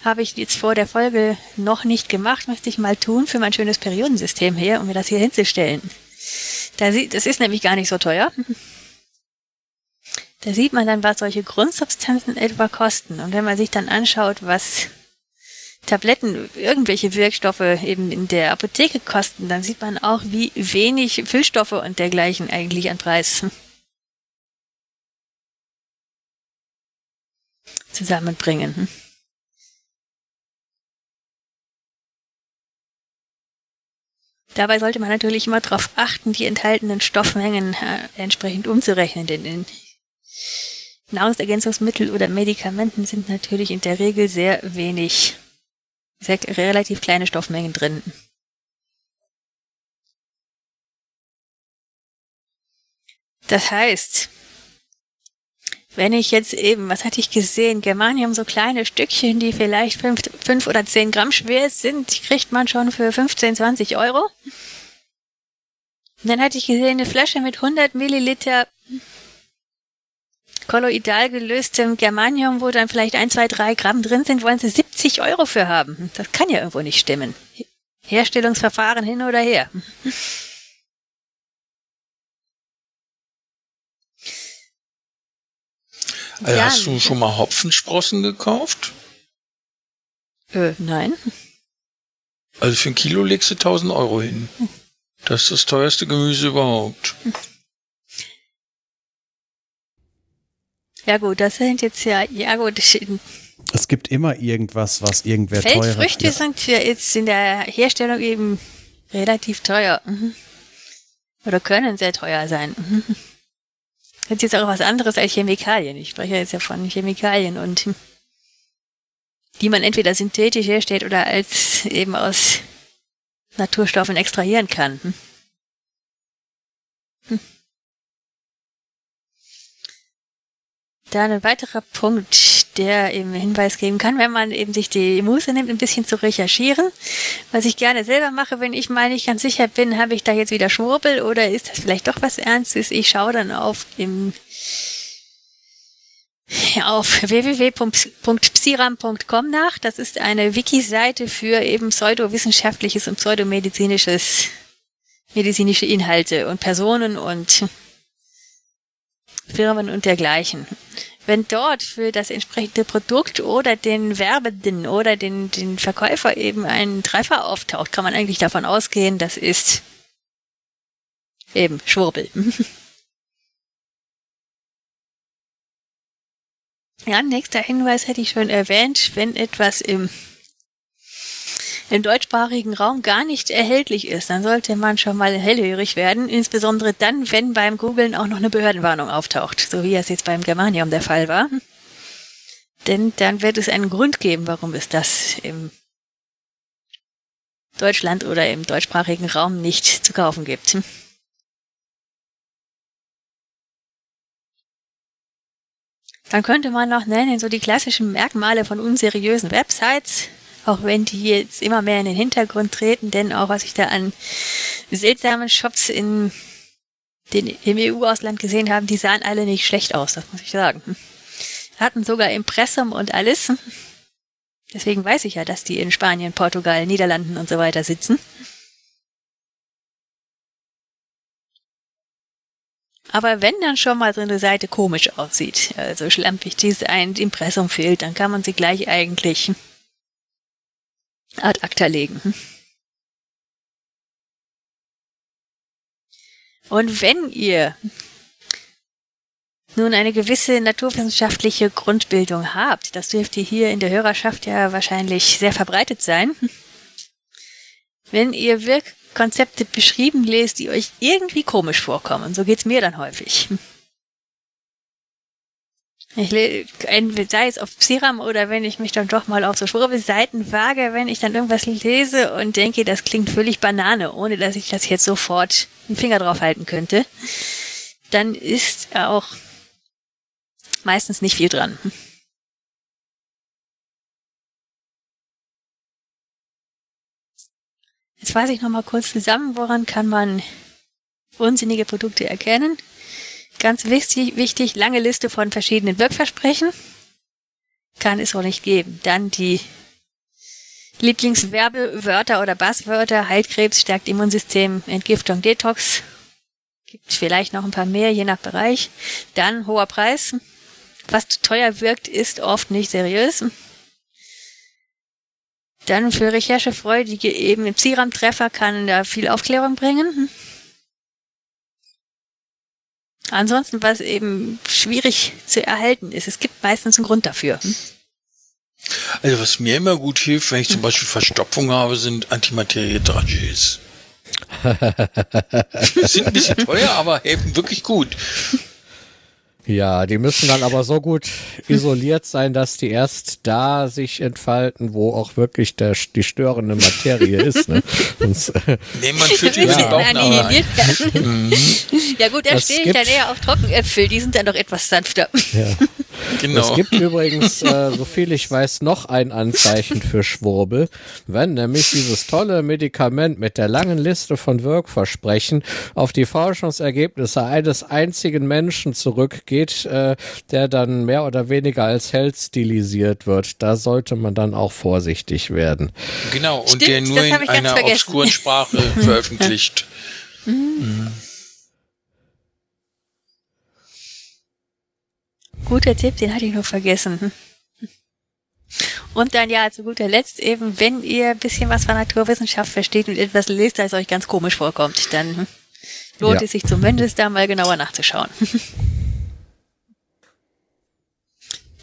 Habe ich jetzt vor der Folge noch nicht gemacht, müsste ich mal tun für mein schönes Periodensystem her, um mir das hier hinzustellen. Da sieht, das ist nämlich gar nicht so teuer. Da sieht man dann, was solche Grundsubstanzen etwa kosten. Und wenn man sich dann anschaut, was Tabletten, irgendwelche Wirkstoffe eben in der Apotheke kosten, dann sieht man auch, wie wenig Füllstoffe und dergleichen eigentlich an Preis zusammenbringen. Dabei sollte man natürlich immer darauf achten, die enthaltenen Stoffmengen äh, entsprechend umzurechnen, denn in Nahrungsergänzungsmittel oder Medikamenten sind natürlich in der Regel sehr wenig, sehr relativ kleine Stoffmengen drin. Das heißt, wenn ich jetzt eben, was hatte ich gesehen, Germanium, so kleine Stückchen, die vielleicht fünf, oder zehn Gramm schwer sind, kriegt man schon für 15, 20 Euro. Und dann hatte ich gesehen, eine Flasche mit 100 Milliliter kolloidal gelöstem Germanium, wo dann vielleicht ein, zwei, drei Gramm drin sind, wollen sie 70 Euro für haben. Das kann ja irgendwo nicht stimmen. Herstellungsverfahren hin oder her. Also ja, hast du schon mal Hopfensprossen gekauft? Äh, nein. Also für ein Kilo legst du 1000 Euro hin. Das ist das teuerste Gemüse überhaupt. Ja gut, das sind jetzt ja, ja gut. Es gibt immer irgendwas, was irgendwer teurer Feldfrüchte ja. sind ja jetzt in der Herstellung eben relativ teuer. Mhm. Oder können sehr teuer sein. Mhm. Das ist jetzt auch was anderes als Chemikalien. Ich spreche jetzt ja von Chemikalien und die man entweder synthetisch herstellt oder als eben aus Naturstoffen extrahieren kann. Hm. Dann ein weiterer Punkt, der eben Hinweis geben kann, wenn man eben sich die Muße nimmt, ein bisschen zu recherchieren. Was ich gerne selber mache, wenn ich mal nicht ganz sicher bin, habe ich da jetzt wieder Schwurbel oder ist das vielleicht doch was Ernstes? Ich schaue dann auf im auf www.psiram.com nach. Das ist eine Wiki-Seite für eben pseudowissenschaftliches und pseudomedizinisches medizinische Inhalte und Personen und Firmen und dergleichen. Wenn dort für das entsprechende Produkt oder den Werbenden oder den, den Verkäufer eben ein Treffer auftaucht, kann man eigentlich davon ausgehen, das ist eben Schwurbel. ja, nächster Hinweis hätte ich schon erwähnt, wenn etwas im im deutschsprachigen Raum gar nicht erhältlich ist, dann sollte man schon mal hellhörig werden, insbesondere dann, wenn beim Googlen auch noch eine Behördenwarnung auftaucht, so wie es jetzt beim Germanium der Fall war. Denn dann wird es einen Grund geben, warum es das im Deutschland oder im deutschsprachigen Raum nicht zu kaufen gibt. Dann könnte man noch nennen, so die klassischen Merkmale von unseriösen Websites auch wenn die jetzt immer mehr in den Hintergrund treten, denn auch was ich da an seltsamen Shops in den, im EU-Ausland gesehen habe, die sahen alle nicht schlecht aus, das muss ich sagen. Hatten sogar Impressum und alles. Deswegen weiß ich ja, dass die in Spanien, Portugal, Niederlanden und so weiter sitzen. Aber wenn dann schon mal so eine Seite komisch aussieht, also schlampig ein Impressum fehlt, dann kann man sie gleich eigentlich ad acta legen. Und wenn ihr nun eine gewisse naturwissenschaftliche Grundbildung habt, das dürfte hier in der Hörerschaft ja wahrscheinlich sehr verbreitet sein, wenn ihr Wirkkonzepte beschrieben lest, die euch irgendwie komisch vorkommen, so geht's mir dann häufig, ich sei es auf Psiram oder wenn ich mich dann doch mal auf so Schwurbelseiten wage, wenn ich dann irgendwas lese und denke, das klingt völlig Banane, ohne dass ich das jetzt sofort den Finger drauf halten könnte, dann ist auch meistens nicht viel dran. Jetzt fasse ich nochmal kurz zusammen, woran kann man unsinnige Produkte erkennen. Ganz wichtig, wichtig, lange Liste von verschiedenen Wirkversprechen. Kann es auch nicht geben. Dann die Lieblingswerbewörter oder Basswörter, Heilkrebs, stärkt Immunsystem, Entgiftung, Detox. Gibt vielleicht noch ein paar mehr, je nach Bereich. Dann hoher Preis. Was teuer wirkt, ist oft nicht seriös. Dann für Recherchefreudige eben im Ziram-Treffer kann da viel Aufklärung bringen. Ansonsten, was eben schwierig zu erhalten ist, es gibt meistens einen Grund dafür. Hm? Also was mir immer gut hilft, wenn ich zum Beispiel Verstopfung habe, sind Antimaterie-Dragees. sind ein bisschen teuer, aber helfen wirklich gut. Ja, die müssen dann aber so gut isoliert sein, dass die erst da sich entfalten, wo auch wirklich der, die störende Materie ist. Ne? Sonst, nee, man die ja. annihiliert mhm. Ja gut, da stehe ich dann eher auf Trockenäpfel, die sind dann doch etwas sanfter. Ja. Genau. Es gibt übrigens, äh, so viel ich weiß, noch ein Anzeichen für Schwurbel. Wenn nämlich dieses tolle Medikament mit der langen Liste von Wirkversprechen auf die Forschungsergebnisse eines einzigen Menschen zurückgeht, äh, der dann mehr oder weniger als Held stilisiert wird, da sollte man dann auch vorsichtig werden. Genau, und Stimmt, der nur in einer obskuren Sprache veröffentlicht. Mhm. Guter Tipp, den hatte ich noch vergessen. Und dann ja, zu guter Letzt eben, wenn ihr ein bisschen was von Naturwissenschaft versteht und etwas lest, das euch ganz komisch vorkommt, dann lohnt ja. es sich zumindest da mal genauer nachzuschauen.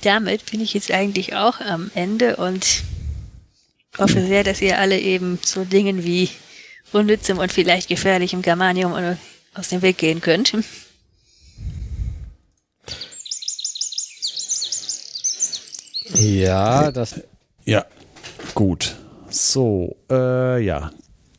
Damit bin ich jetzt eigentlich auch am Ende und hoffe sehr, dass ihr alle eben so Dingen wie unnützem und vielleicht gefährlichem Germanium aus dem Weg gehen könnt. Ja, das. Ja, gut. So, äh, ja.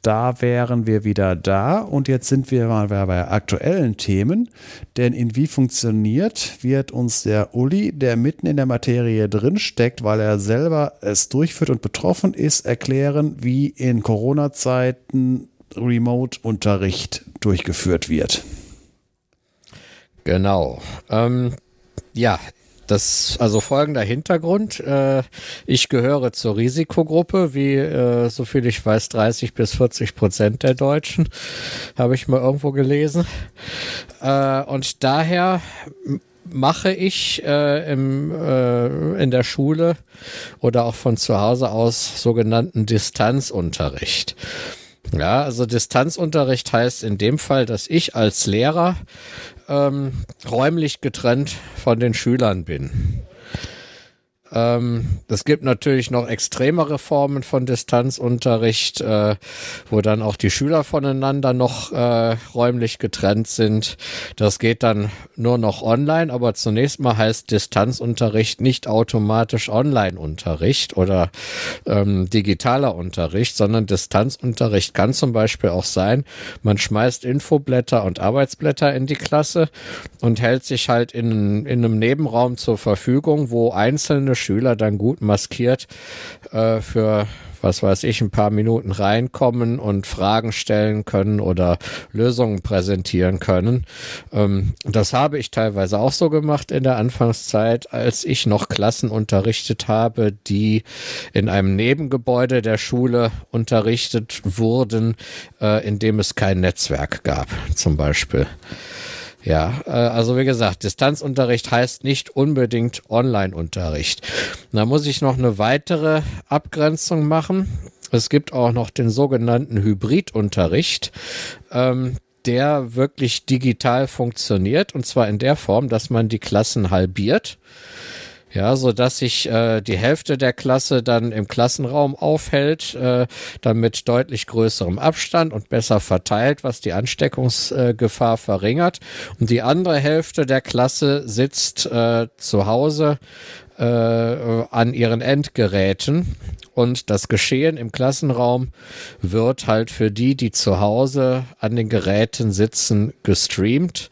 Da wären wir wieder da. Und jetzt sind wir mal bei aktuellen Themen. Denn in wie funktioniert, wird uns der Uli, der mitten in der Materie drinsteckt, weil er selber es durchführt und betroffen ist, erklären, wie in Corona-Zeiten Remote-Unterricht durchgeführt wird. Genau. Ähm, ja, das, also folgender Hintergrund. Äh, ich gehöre zur Risikogruppe, wie, äh, so viel ich weiß, 30 bis 40 Prozent der Deutschen. Habe ich mal irgendwo gelesen. Äh, und daher mache ich äh, im, äh, in der Schule oder auch von zu Hause aus sogenannten Distanzunterricht. Ja, also Distanzunterricht heißt in dem Fall, dass ich als Lehrer ähm, räumlich getrennt von den Schülern bin. Ähm, es gibt natürlich noch extremere Formen von Distanzunterricht, äh, wo dann auch die Schüler voneinander noch äh, räumlich getrennt sind. Das geht dann nur noch online, aber zunächst mal heißt Distanzunterricht nicht automatisch Online-Unterricht oder ähm, digitaler Unterricht, sondern Distanzunterricht kann zum Beispiel auch sein, man schmeißt Infoblätter und Arbeitsblätter in die Klasse und hält sich halt in, in einem Nebenraum zur Verfügung, wo einzelne Schüler dann gut maskiert äh, für was weiß ich, ein paar Minuten reinkommen und Fragen stellen können oder Lösungen präsentieren können. Ähm, das habe ich teilweise auch so gemacht in der Anfangszeit, als ich noch Klassen unterrichtet habe, die in einem Nebengebäude der Schule unterrichtet wurden, äh, in dem es kein Netzwerk gab, zum Beispiel. Ja, äh, also wie gesagt, Distanzunterricht heißt nicht unbedingt Online-Unterricht. Da muss ich noch eine weitere Abgrenzung machen. Es gibt auch noch den sogenannten Hybridunterricht. Ähm, der wirklich digital funktioniert und zwar in der Form, dass man die Klassen halbiert ja, so dass sich äh, die Hälfte der Klasse dann im Klassenraum aufhält, äh, dann mit deutlich größerem Abstand und besser verteilt, was die Ansteckungsgefahr äh, verringert. Und die andere Hälfte der Klasse sitzt äh, zu Hause äh, an ihren Endgeräten und das Geschehen im Klassenraum wird halt für die, die zu Hause an den Geräten sitzen, gestreamt.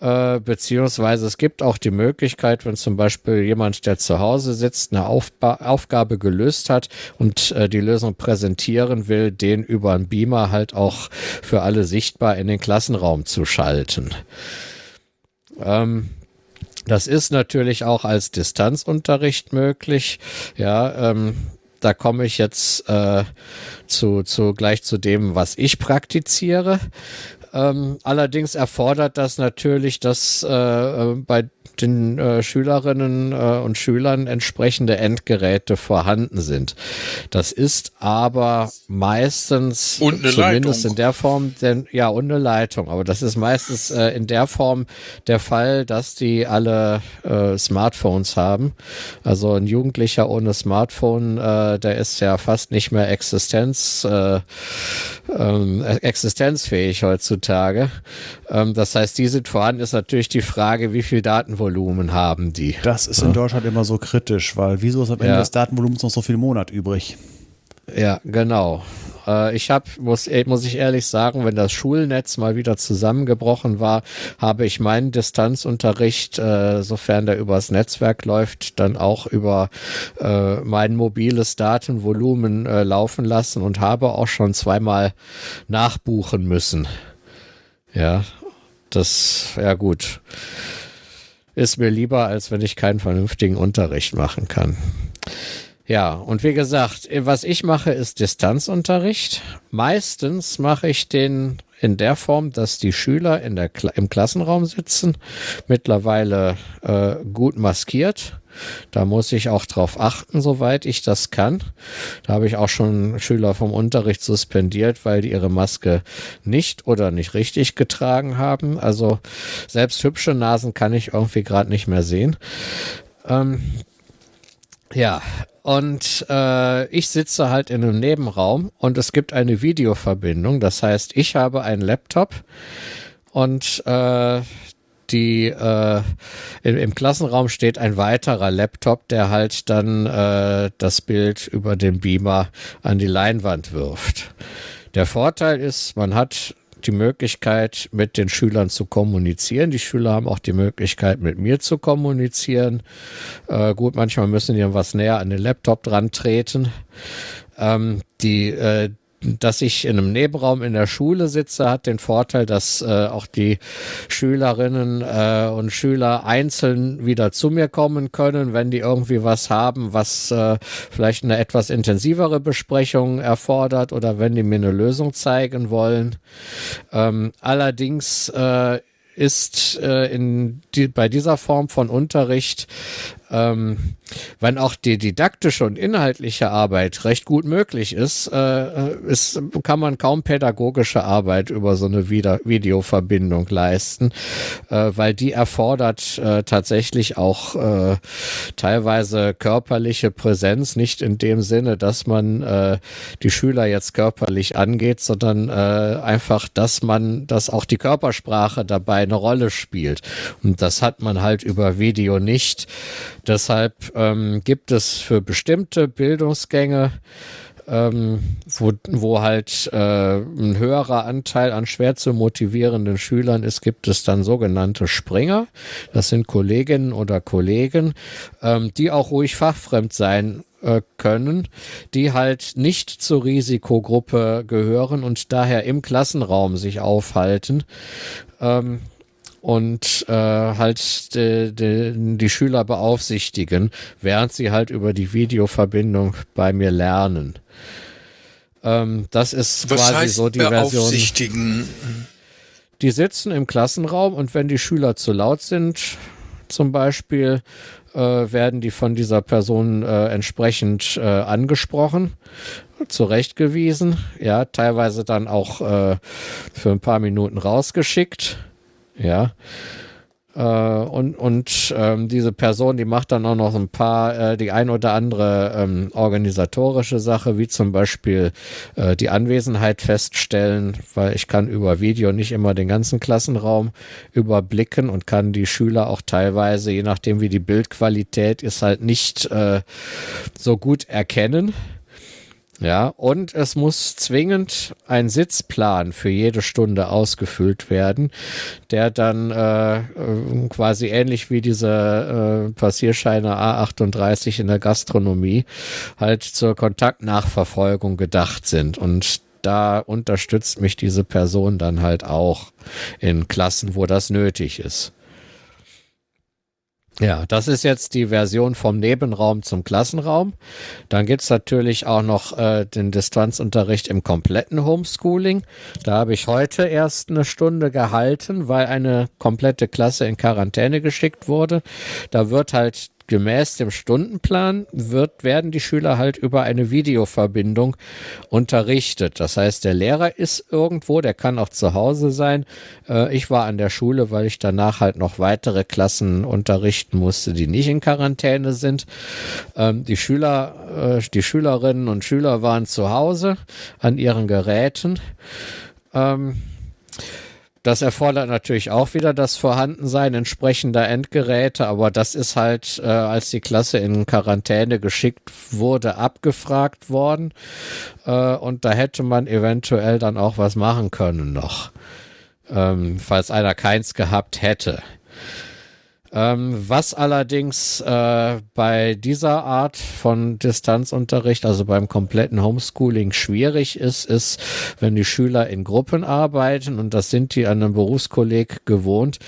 Äh, beziehungsweise es gibt auch die Möglichkeit, wenn zum Beispiel jemand, der zu Hause sitzt, eine Aufba Aufgabe gelöst hat und äh, die Lösung präsentieren will, den über einen Beamer halt auch für alle sichtbar in den Klassenraum zu schalten. Ähm, das ist natürlich auch als Distanzunterricht möglich. Ja, ähm, da komme ich jetzt äh, zu, zu gleich zu dem, was ich praktiziere. Ähm, allerdings erfordert das natürlich, dass äh, äh bei den äh, Schülerinnen äh, und Schülern entsprechende Endgeräte vorhanden sind. Das ist aber meistens zumindest Leitung. in der Form, denn ja und eine Leitung. Aber das ist meistens äh, in der Form der Fall, dass die alle äh, Smartphones haben. Also ein Jugendlicher ohne Smartphone, äh, der ist ja fast nicht mehr Existenz äh, ähm, existenzfähig heutzutage. Ähm, das heißt, die sind vorhanden. Ist natürlich die Frage, wie viel Datenvolumen Datenvolumen haben die. Das ist in Deutschland immer so kritisch, weil wieso ist am Ende ja. des Datenvolumens noch so viel Monat übrig? Ja, genau. Äh, ich habe, muss, muss ich ehrlich sagen, wenn das Schulnetz mal wieder zusammengebrochen war, habe ich meinen Distanzunterricht, äh, sofern der übers Netzwerk läuft, dann auch über äh, mein mobiles Datenvolumen laufen lassen und habe auch schon zweimal nachbuchen müssen. Ja, das, ja gut ist mir lieber, als wenn ich keinen vernünftigen Unterricht machen kann. Ja, und wie gesagt, was ich mache, ist Distanzunterricht. Meistens mache ich den in der Form, dass die Schüler in der im Klassenraum sitzen, mittlerweile äh, gut maskiert da muss ich auch drauf achten, soweit ich das kann. Da habe ich auch schon Schüler vom Unterricht suspendiert, weil die ihre Maske nicht oder nicht richtig getragen haben. Also selbst hübsche Nasen kann ich irgendwie gerade nicht mehr sehen. Ähm, ja, und äh, ich sitze halt in einem Nebenraum und es gibt eine Videoverbindung. Das heißt, ich habe einen Laptop und äh, die äh, im, im, Klassenraum steht ein weiterer Laptop, der halt dann äh, das Bild über den Beamer an die Leinwand wirft. Der Vorteil ist, man hat die Möglichkeit, mit den Schülern zu kommunizieren. Die Schüler haben auch die Möglichkeit, mit mir zu kommunizieren. Äh, gut, manchmal müssen die was näher an den Laptop dran treten. Ähm, die, äh, dass ich in einem Nebenraum in der Schule sitze, hat den Vorteil, dass äh, auch die Schülerinnen äh, und Schüler einzeln wieder zu mir kommen können, wenn die irgendwie was haben, was äh, vielleicht eine etwas intensivere Besprechung erfordert oder wenn die mir eine Lösung zeigen wollen. Ähm, allerdings äh, ist äh, in die, bei dieser Form von Unterricht ähm, wenn auch die didaktische und inhaltliche Arbeit recht gut möglich ist, äh, ist kann man kaum pädagogische Arbeit über so eine Video Videoverbindung leisten, äh, weil die erfordert äh, tatsächlich auch äh, teilweise körperliche Präsenz, nicht in dem Sinne, dass man äh, die Schüler jetzt körperlich angeht, sondern äh, einfach, dass man, dass auch die Körpersprache dabei eine Rolle spielt. Und das hat man halt über Video nicht. Deshalb ähm, gibt es für bestimmte Bildungsgänge, ähm, wo, wo halt äh, ein höherer Anteil an schwer zu motivierenden Schülern ist, gibt es dann sogenannte Springer. Das sind Kolleginnen oder Kollegen, ähm, die auch ruhig fachfremd sein äh, können, die halt nicht zur Risikogruppe gehören und daher im Klassenraum sich aufhalten. Ähm, und äh, halt de, de, die Schüler beaufsichtigen, während sie halt über die Videoverbindung bei mir lernen. Ähm, das ist Was quasi so die Version. Die sitzen im Klassenraum und wenn die Schüler zu laut sind, zum Beispiel, äh, werden die von dieser Person äh, entsprechend äh, angesprochen, zurechtgewiesen, ja, teilweise dann auch äh, für ein paar Minuten rausgeschickt ja. Äh, und und ähm, diese Person, die macht dann auch noch ein paar, äh, die ein oder andere ähm, organisatorische Sache, wie zum Beispiel äh, die Anwesenheit feststellen, weil ich kann über Video nicht immer den ganzen Klassenraum überblicken und kann die Schüler auch teilweise, je nachdem wie die Bildqualität ist, halt nicht äh, so gut erkennen. Ja, und es muss zwingend ein Sitzplan für jede Stunde ausgefüllt werden, der dann äh, äh quasi ähnlich wie diese äh, Passierscheine A38 in der Gastronomie halt zur Kontaktnachverfolgung gedacht sind. Und da unterstützt mich diese Person dann halt auch in Klassen, wo das nötig ist. Ja, das ist jetzt die Version vom Nebenraum zum Klassenraum. Dann gibt's natürlich auch noch äh, den Distanzunterricht im kompletten Homeschooling. Da habe ich heute erst eine Stunde gehalten, weil eine komplette Klasse in Quarantäne geschickt wurde. Da wird halt gemäß dem Stundenplan wird, werden die Schüler halt über eine Videoverbindung unterrichtet. Das heißt, der Lehrer ist irgendwo, der kann auch zu Hause sein. Äh, ich war an der Schule, weil ich danach halt noch weitere Klassen unterrichten musste, die nicht in Quarantäne sind. Ähm, die Schüler, äh, die Schülerinnen und Schüler waren zu Hause an ihren Geräten. Das erfordert natürlich auch wieder das Vorhandensein entsprechender Endgeräte, aber das ist halt, äh, als die Klasse in Quarantäne geschickt wurde, abgefragt worden. Äh, und da hätte man eventuell dann auch was machen können noch, ähm, falls einer keins gehabt hätte. Ähm, was allerdings äh, bei dieser Art von Distanzunterricht, also beim kompletten Homeschooling, schwierig ist, ist, wenn die Schüler in Gruppen arbeiten und das sind die an einem Berufskolleg gewohnt,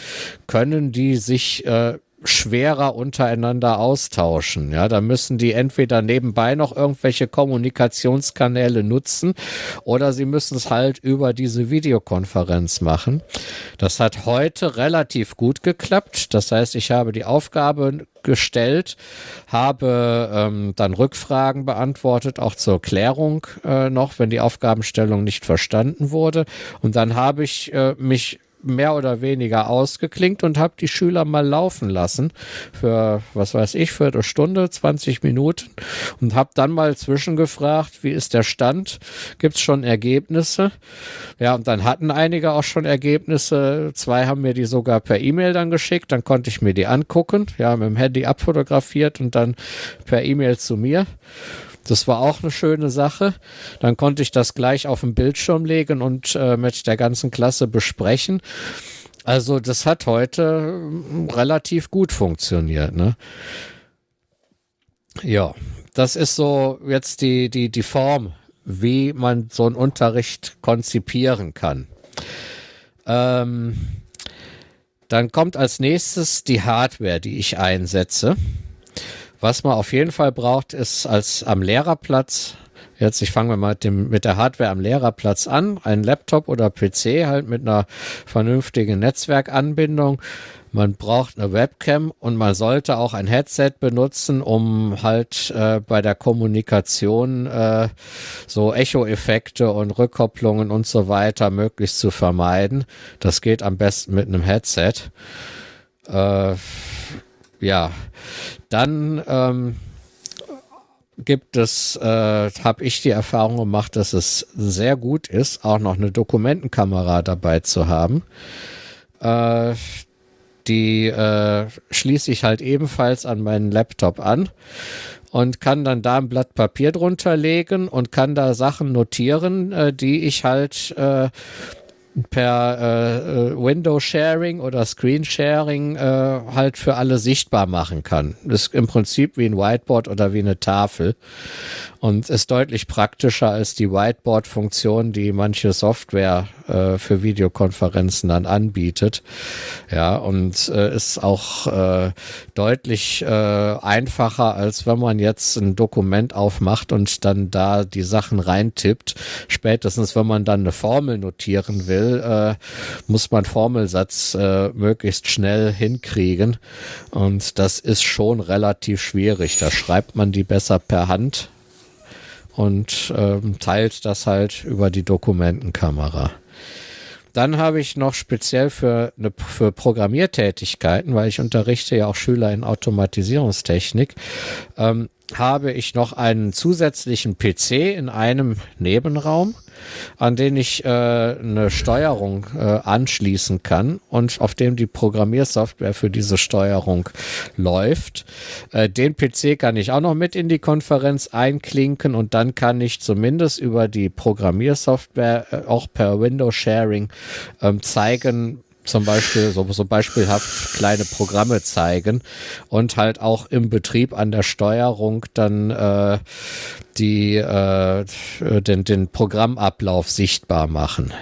können die sich äh, schwerer untereinander austauschen. Ja, da müssen die entweder nebenbei noch irgendwelche Kommunikationskanäle nutzen oder sie müssen es halt über diese Videokonferenz machen. Das hat heute relativ gut geklappt. Das heißt, ich habe die Aufgabe gestellt, habe ähm, dann Rückfragen beantwortet, auch zur Klärung äh, noch, wenn die Aufgabenstellung nicht verstanden wurde. Und dann habe ich äh, mich mehr oder weniger ausgeklinkt und habe die Schüler mal laufen lassen für, was weiß ich, für eine Stunde, 20 Minuten und habe dann mal zwischengefragt, wie ist der Stand? Gibt es schon Ergebnisse? Ja, und dann hatten einige auch schon Ergebnisse. Zwei haben mir die sogar per E-Mail dann geschickt. Dann konnte ich mir die angucken. Ja, mit dem Handy abfotografiert und dann per E-Mail zu mir. Das war auch eine schöne Sache. Dann konnte ich das gleich auf den Bildschirm legen und äh, mit der ganzen Klasse besprechen. Also das hat heute hm, relativ gut funktioniert. Ne? Ja, das ist so jetzt die, die, die Form, wie man so einen Unterricht konzipieren kann. Ähm, dann kommt als nächstes die Hardware, die ich einsetze. Was man auf jeden Fall braucht, ist als am Lehrerplatz Jetzt, ich fange mal mit, dem, mit der Hardware am Lehrerplatz an. Ein Laptop oder PC halt mit einer vernünftigen Netzwerkanbindung. Man braucht eine Webcam und man sollte auch ein Headset benutzen, um halt äh, bei der Kommunikation äh, so Echo-Effekte und Rückkopplungen und so weiter möglichst zu vermeiden. Das geht am besten mit einem Headset. Äh, ja, dann ähm, gibt es, äh, habe ich die Erfahrung gemacht, dass es sehr gut ist, auch noch eine Dokumentenkamera dabei zu haben. Äh, die äh, schließe ich halt ebenfalls an meinen Laptop an und kann dann da ein Blatt Papier drunter legen und kann da Sachen notieren, äh, die ich halt äh, per äh, äh, Window Sharing oder Screen Sharing äh, halt für alle sichtbar machen kann. Das ist im Prinzip wie ein Whiteboard oder wie eine Tafel und ist deutlich praktischer als die Whiteboard-Funktion, die manche Software äh, für Videokonferenzen dann anbietet. Ja, und äh, ist auch äh, deutlich äh, einfacher, als wenn man jetzt ein Dokument aufmacht und dann da die Sachen reintippt. Spätestens, wenn man dann eine Formel notieren will, äh, muss man Formelsatz äh, möglichst schnell hinkriegen. Und das ist schon relativ schwierig. Da schreibt man die besser per Hand und ähm, teilt das halt über die Dokumentenkamera. Dann habe ich noch speziell für, eine, für Programmiertätigkeiten, weil ich unterrichte ja auch Schüler in Automatisierungstechnik, ähm, habe ich noch einen zusätzlichen PC in einem Nebenraum, an den ich äh, eine Steuerung äh, anschließen kann und auf dem die Programmiersoftware für diese Steuerung läuft. Äh, den PC kann ich auch noch mit in die Konferenz einklinken und dann kann ich zumindest über die Programmiersoftware äh, auch per Windows Sharing ähm, zeigen, zum Beispiel so, so beispielhaft kleine Programme zeigen und halt auch im Betrieb an der Steuerung dann äh, die äh, den, den Programmablauf sichtbar machen.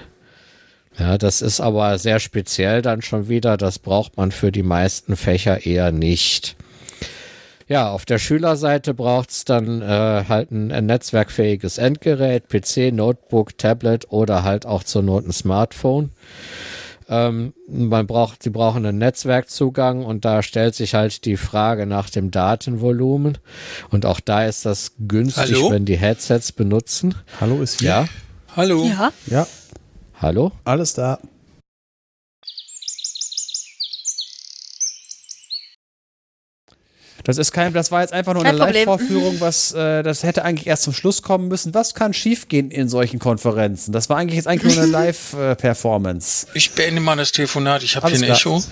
Ja, das ist aber sehr speziell dann schon wieder. Das braucht man für die meisten Fächer eher nicht. Ja, auf der Schülerseite braucht es dann äh, halt ein, ein, netzwerkfähiges Endgerät, PC, Notebook, Tablet oder halt auch zur Not ein Smartphone. Ähm, man braucht, sie brauchen einen Netzwerkzugang und da stellt sich halt die Frage nach dem Datenvolumen. Und auch da ist das günstig, Hallo? wenn die Headsets benutzen. Hallo ist hier. Ja. Hallo. Ja. Ja. Hallo. Alles da. Das ist kein, das war jetzt einfach nur kein eine Live-Vorführung, was äh, das hätte eigentlich erst zum Schluss kommen müssen. Was kann schiefgehen in solchen Konferenzen? Das war eigentlich jetzt eigentlich nur eine Live-Performance. Ich beende mal das Telefonat. Ich habe hier ein Echo.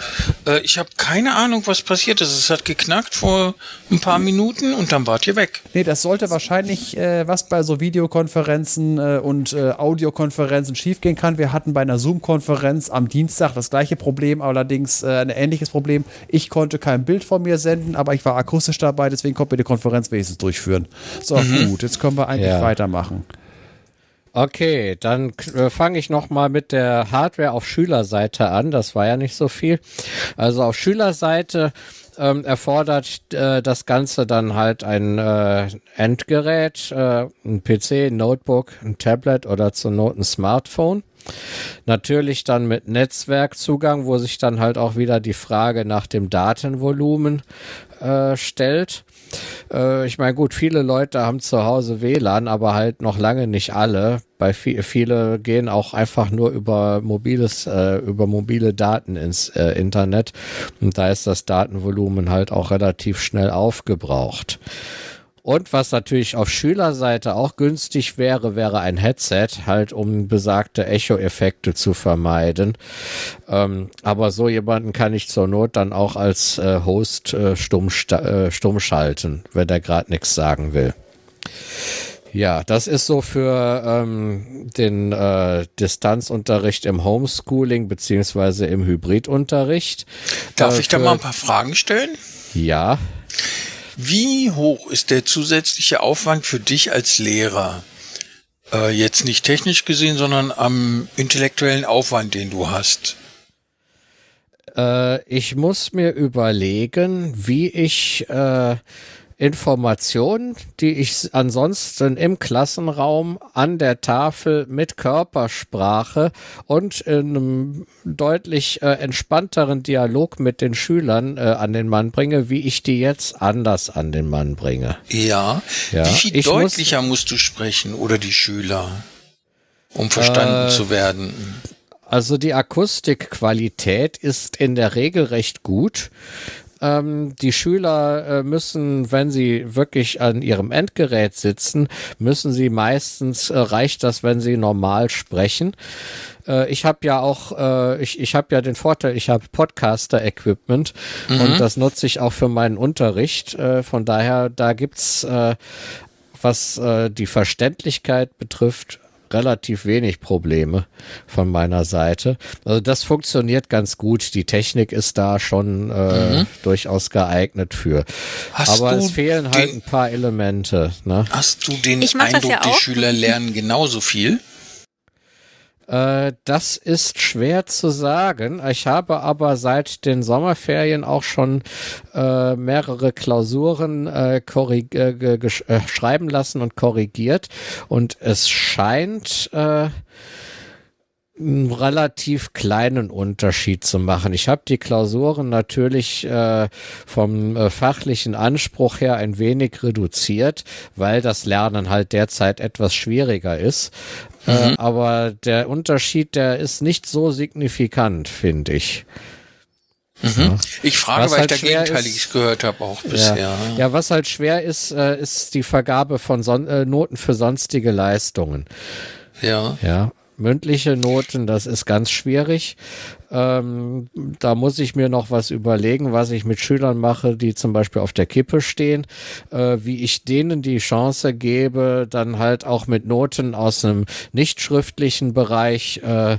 Äh, ich habe keine Ahnung, was passiert ist. Es hat geknackt vor ein paar Minuten und dann wart ihr weg. Nee, das sollte wahrscheinlich, äh, was bei so Videokonferenzen äh, und äh, Audiokonferenzen schiefgehen kann. Wir hatten bei einer Zoom-Konferenz am Dienstag das gleiche Problem, allerdings äh, ein ähnliches Problem. Ich konnte kein Bild von mir senden, aber ich war akustisch dabei, deswegen konnten wir die Konferenz wenigstens durchführen. So, mhm. gut, jetzt können wir eigentlich ja. weitermachen. Okay, dann äh, fange ich noch mal mit der Hardware auf Schülerseite an. Das war ja nicht so viel. Also auf Schülerseite ähm, erfordert äh, das Ganze dann halt ein äh, Endgerät, äh, ein PC, ein Notebook, ein Tablet oder zur Not ein Smartphone. Natürlich dann mit Netzwerkzugang, wo sich dann halt auch wieder die Frage nach dem Datenvolumen äh, stellt. Äh, ich meine, gut, viele Leute haben zu Hause WLAN, aber halt noch lange nicht alle. Bei viel, viele gehen auch einfach nur über mobiles, äh, über mobile Daten ins äh, Internet und da ist das Datenvolumen halt auch relativ schnell aufgebraucht. Und was natürlich auf Schülerseite auch günstig wäre, wäre ein Headset, halt um besagte Echo-Effekte zu vermeiden. Ähm, aber so jemanden kann ich zur Not dann auch als äh, Host äh, stumm, äh, stumm schalten, wenn der gerade nichts sagen will. Ja, das ist so für ähm, den äh, Distanzunterricht im Homeschooling beziehungsweise im Hybridunterricht. Darf äh, ich da mal ein paar Fragen stellen? Ja. Wie hoch ist der zusätzliche Aufwand für dich als Lehrer? Äh, jetzt nicht technisch gesehen, sondern am intellektuellen Aufwand, den du hast. Äh, ich muss mir überlegen, wie ich äh, Informationen, die ich ansonsten im Klassenraum an der Tafel mit Körpersprache und in einem deutlich äh, entspannteren Dialog mit den Schülern äh, an den Mann bringe, wie ich die jetzt anders an den Mann bringe. Ja. ja. Wie viel deutlicher muss, musst du sprechen oder die Schüler, um verstanden äh, zu werden? Also die Akustikqualität ist in der Regel recht gut. Ähm, die Schüler äh, müssen, wenn sie wirklich an ihrem Endgerät sitzen, müssen sie meistens, äh, reicht das, wenn sie normal sprechen. Äh, ich habe ja auch, äh, ich, ich habe ja den Vorteil, ich habe Podcaster-Equipment mhm. und das nutze ich auch für meinen Unterricht. Äh, von daher, da gibt's was die Verständlichkeit betrifft, relativ wenig Probleme von meiner Seite. Also das funktioniert ganz gut. Die Technik ist da schon äh, mhm. durchaus geeignet für. Hast Aber es fehlen halt ein paar Elemente. Ne? Hast du den Eindruck, ja die Schüler lernen genauso viel? Äh, das ist schwer zu sagen. Ich habe aber seit den Sommerferien auch schon äh, mehrere Klausuren äh, äh, äh, schreiben lassen und korrigiert. Und es scheint einen relativ kleinen Unterschied zu machen. Ich habe die Klausuren natürlich äh, vom äh, fachlichen Anspruch her ein wenig reduziert, weil das Lernen halt derzeit etwas schwieriger ist. Äh, mhm. Äh, aber der Unterschied, der ist nicht so signifikant, finde ich. Mhm. Ich frage, was weil halt ich da Gegenteiliges gehört habe auch bisher. Ja. ja, was halt schwer ist, äh, ist die Vergabe von Son äh, Noten für sonstige Leistungen. Ja. Ja, mündliche Noten, das ist ganz schwierig. Ähm, da muss ich mir noch was überlegen, was ich mit Schülern mache, die zum Beispiel auf der Kippe stehen, äh, wie ich denen die Chance gebe, dann halt auch mit Noten aus einem nicht schriftlichen Bereich äh,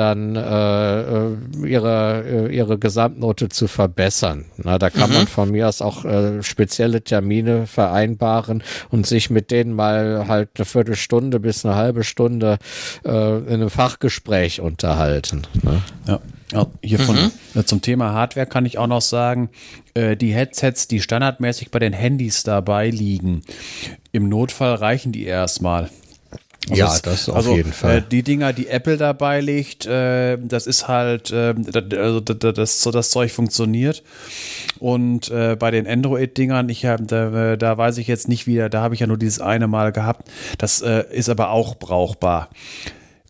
dann äh, äh, ihre, äh, ihre Gesamtnote zu verbessern. Na, da kann mhm. man von mir aus auch äh, spezielle Termine vereinbaren und sich mit denen mal halt eine Viertelstunde bis eine halbe Stunde äh, in einem Fachgespräch unterhalten. Ne? Ja. Ja, hier von, mhm. äh, zum Thema Hardware kann ich auch noch sagen, äh, die Headsets, die standardmäßig bei den Handys dabei liegen, im Notfall reichen die erstmal. Also ja, das auf also, jeden Fall. Äh, die Dinger, die Apple dabei legt, äh, das ist halt, äh, also das, das, so das Zeug funktioniert. Und äh, bei den Android-Dingern, ich hab, da, da weiß ich jetzt nicht wieder, da habe ich ja nur dieses eine Mal gehabt. Das äh, ist aber auch brauchbar.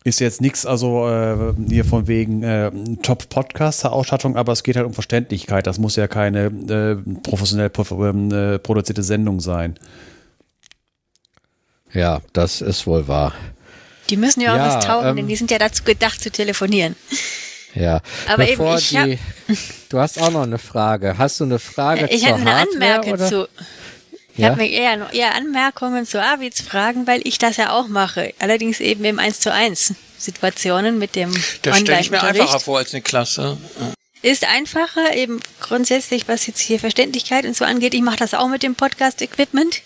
Ist jetzt nichts, also äh, hier von wegen äh, Top-Podcaster-Ausstattung, aber es geht halt um Verständlichkeit. Das muss ja keine äh, professionell äh, produzierte Sendung sein. Ja, das ist wohl wahr. Die müssen ja auch ja, was taugen, ähm, denn die sind ja dazu gedacht zu telefonieren. Ja, aber Bevor eben, ich die, du hast auch noch eine Frage. Hast du eine Frage ich zur eine Hardware? Anmerkung oder? zu. Ich ja? habe mir eher, eher Anmerkungen zu Avids Fragen, weil ich das ja auch mache. Allerdings eben im 1 zu 1 Situationen mit dem Das stelle ich mir einfacher vor als eine Klasse. Ist einfacher, eben grundsätzlich, was jetzt hier Verständlichkeit und so angeht. Ich mache das auch mit dem Podcast-Equipment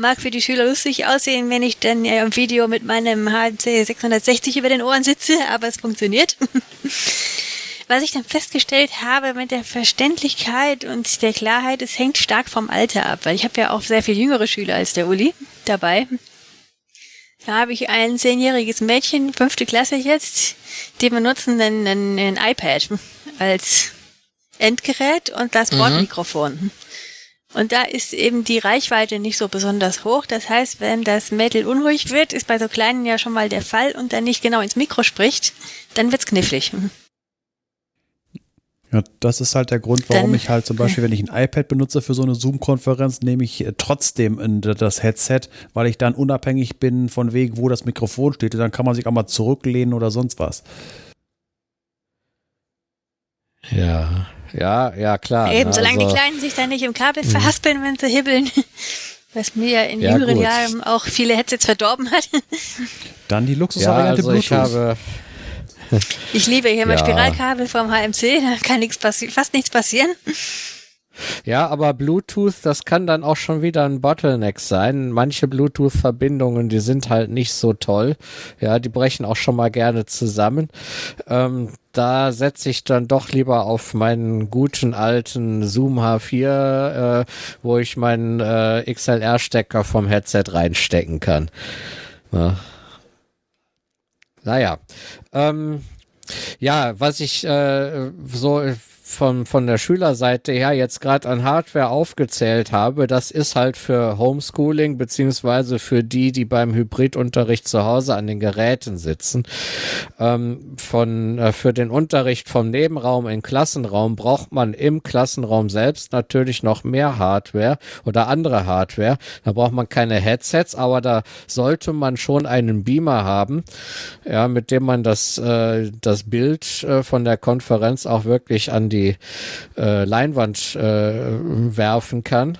mag für die Schüler lustig aussehen, wenn ich dann ja im Video mit meinem HC 660 über den Ohren sitze, aber es funktioniert. Was ich dann festgestellt habe mit der Verständlichkeit und der Klarheit, es hängt stark vom Alter ab, weil ich habe ja auch sehr viel jüngere Schüler als der Uli dabei. Da habe ich ein zehnjähriges Mädchen, fünfte Klasse jetzt, die benutzen ein, ein, ein iPad als Endgerät und das mhm. Bordmikrofon. Mhm. Und da ist eben die Reichweite nicht so besonders hoch. Das heißt, wenn das Mädel unruhig wird, ist bei so Kleinen ja schon mal der Fall und dann nicht genau ins Mikro spricht, dann wird's knifflig. Ja, das ist halt der Grund, warum dann, ich halt zum Beispiel, wenn ich ein iPad benutze für so eine Zoom-Konferenz, nehme ich äh, trotzdem das Headset, weil ich dann unabhängig bin von wegen, wo das Mikrofon steht. Dann kann man sich auch mal zurücklehnen oder sonst was. Ja, ja, ja, klar. Eben, ne, solange also, die Kleinen sich da nicht im Kabel mhm. verhaspeln, wenn sie hibbeln. Was mir ja in ja, jüngeren gut. Jahren auch viele Headsets verdorben hat. Dann die Luxusvariante ja, also Bluetooth. Ich habe ich liebe hier mein Spiralkabel vom HMC, da kann nichts fast nichts passieren. Ja, aber Bluetooth, das kann dann auch schon wieder ein Bottleneck sein. Manche Bluetooth-Verbindungen, die sind halt nicht so toll. Ja, die brechen auch schon mal gerne zusammen. Ähm, da setze ich dann doch lieber auf meinen guten alten Zoom H4, äh, wo ich meinen äh, XLR-Stecker vom Headset reinstecken kann. Ja. Naja. Ähm, ja, was ich äh, so von, von der Schülerseite her jetzt gerade an Hardware aufgezählt habe, das ist halt für Homeschooling beziehungsweise für die, die beim Hybridunterricht zu Hause an den Geräten sitzen. Ähm, von, äh, für den Unterricht vom Nebenraum in Klassenraum braucht man im Klassenraum selbst natürlich noch mehr Hardware oder andere Hardware. Da braucht man keine Headsets, aber da sollte man schon einen Beamer haben, ja, mit dem man das, äh, das Bild äh, von der Konferenz auch wirklich an die die äh, Leinwand äh, werfen kann.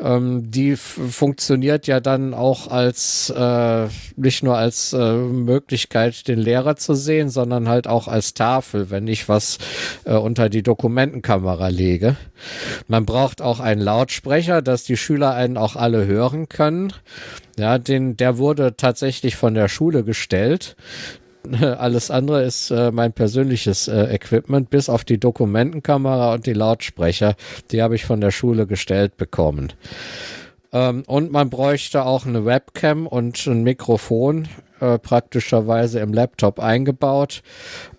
Ähm, die funktioniert ja dann auch als äh, nicht nur als äh, Möglichkeit, den Lehrer zu sehen, sondern halt auch als Tafel, wenn ich was äh, unter die Dokumentenkamera lege. Man braucht auch einen Lautsprecher, dass die Schüler einen auch alle hören können. Ja, den, der wurde tatsächlich von der Schule gestellt. Alles andere ist äh, mein persönliches äh, Equipment, bis auf die Dokumentenkamera und die Lautsprecher. Die habe ich von der Schule gestellt bekommen. Ähm, und man bräuchte auch eine Webcam und ein Mikrofon äh, praktischerweise im Laptop eingebaut,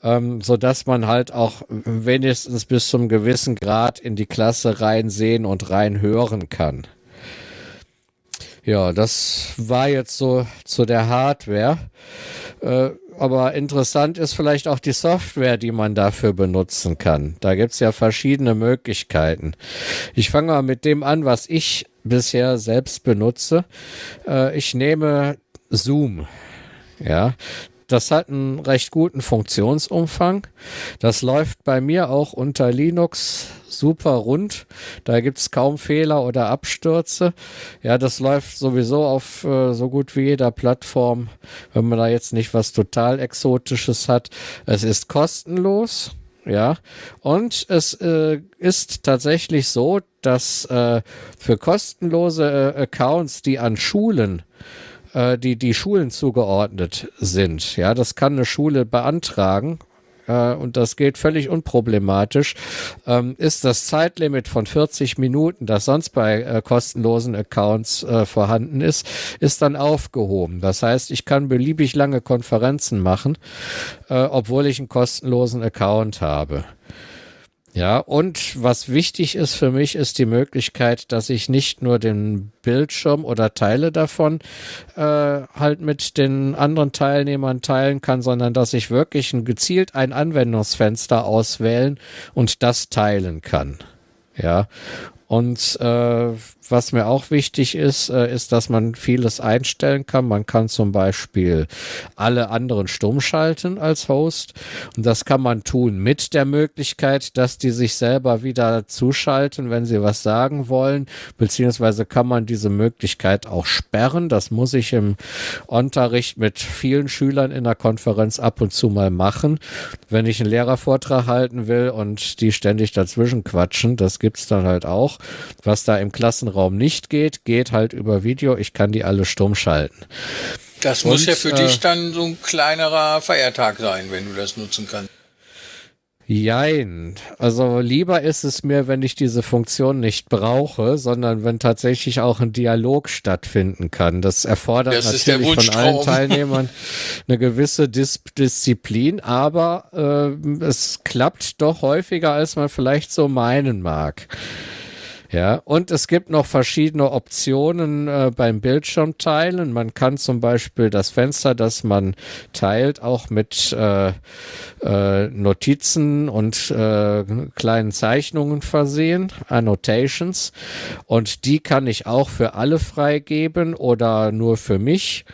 ähm, so dass man halt auch wenigstens bis zum gewissen Grad in die Klasse reinsehen und rein hören kann. Ja, das war jetzt so zu der Hardware. Äh, aber interessant ist vielleicht auch die Software, die man dafür benutzen kann. Da gibt's ja verschiedene Möglichkeiten. Ich fange mal mit dem an, was ich bisher selbst benutze. Äh, ich nehme Zoom. Ja, das hat einen recht guten Funktionsumfang. Das läuft bei mir auch unter Linux super rund. Da gibt's kaum Fehler oder Abstürze. Ja, das läuft sowieso auf äh, so gut wie jeder Plattform, wenn man da jetzt nicht was total Exotisches hat. Es ist kostenlos. Ja, und es äh, ist tatsächlich so, dass äh, für kostenlose äh, Accounts, die an Schulen äh, die die Schulen zugeordnet sind. Ja, das kann eine Schule beantragen äh, und das geht völlig unproblematisch, ähm, ist das Zeitlimit von 40 Minuten, das sonst bei äh, kostenlosen Accounts äh, vorhanden ist, ist dann aufgehoben. Das heißt, ich kann beliebig lange Konferenzen machen, äh, obwohl ich einen kostenlosen Account habe. Ja, und was wichtig ist für mich, ist die Möglichkeit, dass ich nicht nur den Bildschirm oder Teile davon äh, halt mit den anderen Teilnehmern teilen kann, sondern dass ich wirklich ein, gezielt ein Anwendungsfenster auswählen und das teilen kann. Ja, und äh, was mir auch wichtig ist, äh, ist, dass man vieles einstellen kann. Man kann zum Beispiel alle anderen stumm schalten als Host. Und das kann man tun mit der Möglichkeit, dass die sich selber wieder zuschalten, wenn sie was sagen wollen. Beziehungsweise kann man diese Möglichkeit auch sperren. Das muss ich im Unterricht mit vielen Schülern in der Konferenz ab und zu mal machen. Wenn ich einen Lehrervortrag halten will und die ständig dazwischen quatschen, das gibt's dann halt auch. Was da im Klassenraum nicht geht, geht halt über Video. Ich kann die alle stumm schalten. Das Und, muss ja für äh, dich dann so ein kleinerer Feiertag sein, wenn du das nutzen kannst. Jein. Also lieber ist es mir, wenn ich diese Funktion nicht brauche, sondern wenn tatsächlich auch ein Dialog stattfinden kann. Das erfordert das natürlich von allen Teilnehmern eine gewisse Dis Disziplin, aber äh, es klappt doch häufiger, als man vielleicht so meinen mag. Ja, und es gibt noch verschiedene Optionen äh, beim Bildschirmteilen. Man kann zum Beispiel das Fenster, das man teilt, auch mit äh, äh, Notizen und äh, kleinen Zeichnungen versehen, Annotations. Und die kann ich auch für alle freigeben oder nur für mich.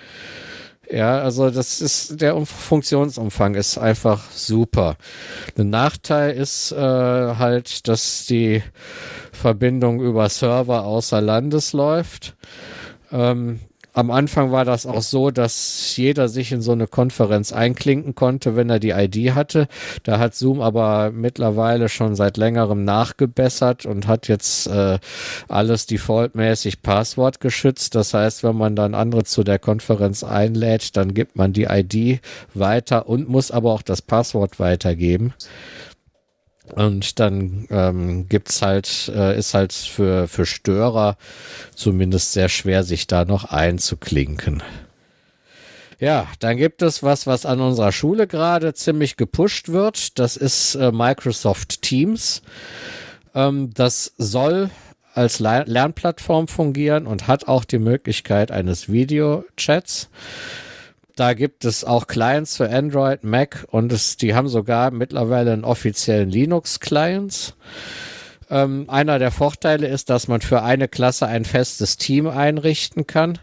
Ja, also das ist der Funktionsumfang ist einfach super. Der Nachteil ist äh, halt, dass die Verbindung über Server außer Landes läuft. Ähm, am Anfang war das auch so, dass jeder sich in so eine Konferenz einklinken konnte, wenn er die ID hatte. Da hat Zoom aber mittlerweile schon seit längerem nachgebessert und hat jetzt äh, alles defaultmäßig Passwort geschützt. Das heißt, wenn man dann andere zu der Konferenz einlädt, dann gibt man die ID weiter und muss aber auch das Passwort weitergeben. Und dann ähm, gibt's halt, äh, ist halt für, für Störer zumindest sehr schwer, sich da noch einzuklinken. Ja, dann gibt es was, was an unserer Schule gerade ziemlich gepusht wird. Das ist äh, Microsoft Teams. Ähm, das soll als Lernplattform fungieren und hat auch die Möglichkeit eines Videochats. Da gibt es auch Clients für Android, Mac und es, die haben sogar mittlerweile einen offiziellen Linux-Clients. Ähm, einer der Vorteile ist, dass man für eine Klasse ein festes Team einrichten kann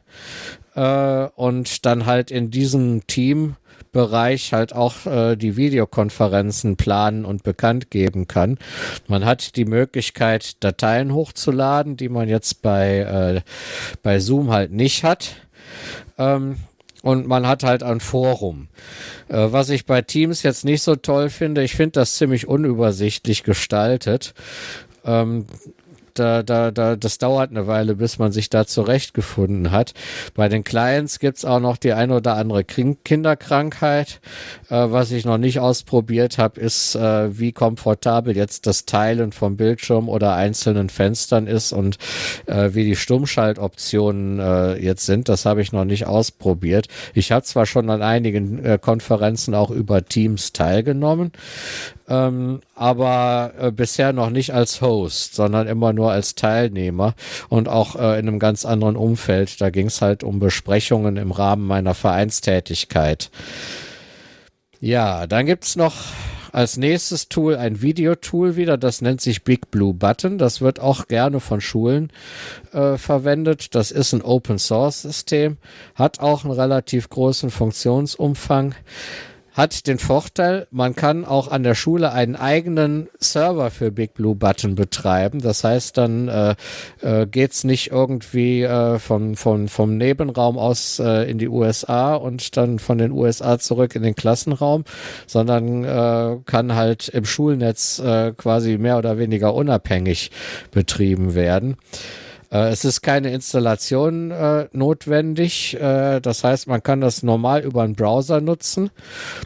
äh, und dann halt in diesem Team Bereich halt auch äh, die Videokonferenzen planen und bekannt geben kann. Man hat die Möglichkeit, Dateien hochzuladen, die man jetzt bei, äh, bei Zoom halt nicht hat. Ähm, und man hat halt ein Forum. Äh, was ich bei Teams jetzt nicht so toll finde, ich finde das ziemlich unübersichtlich gestaltet. Ähm, da, da, da, das dauert eine Weile, bis man sich da zurechtgefunden hat. Bei den Clients gibt's auch noch die ein oder andere Kinderkrankheit. Äh, was ich noch nicht ausprobiert habe, ist, äh, wie komfortabel jetzt das Teilen vom Bildschirm oder einzelnen Fenstern ist und äh, wie die Stummschaltoptionen äh, jetzt sind. Das habe ich noch nicht ausprobiert. Ich habe zwar schon an einigen äh, Konferenzen auch über Teams teilgenommen, ähm, aber äh, bisher noch nicht als Host, sondern immer nur als Teilnehmer und auch äh, in einem ganz anderen Umfeld. Da ging es halt um Besprechungen im Rahmen meiner Vereinstätigkeit. Ja, dann gibt's noch als nächstes Tool ein Videotool wieder, das nennt sich Big Blue Button. Das wird auch gerne von Schulen äh, verwendet. Das ist ein Open Source System, hat auch einen relativ großen Funktionsumfang hat den Vorteil, man kann auch an der Schule einen eigenen Server für Big Blue Button betreiben. Das heißt, dann äh, äh, geht nicht irgendwie äh, von, von, vom Nebenraum aus äh, in die USA und dann von den USA zurück in den Klassenraum, sondern äh, kann halt im Schulnetz äh, quasi mehr oder weniger unabhängig betrieben werden. Äh, es ist keine Installation äh, notwendig. Äh, das heißt, man kann das normal über einen Browser nutzen.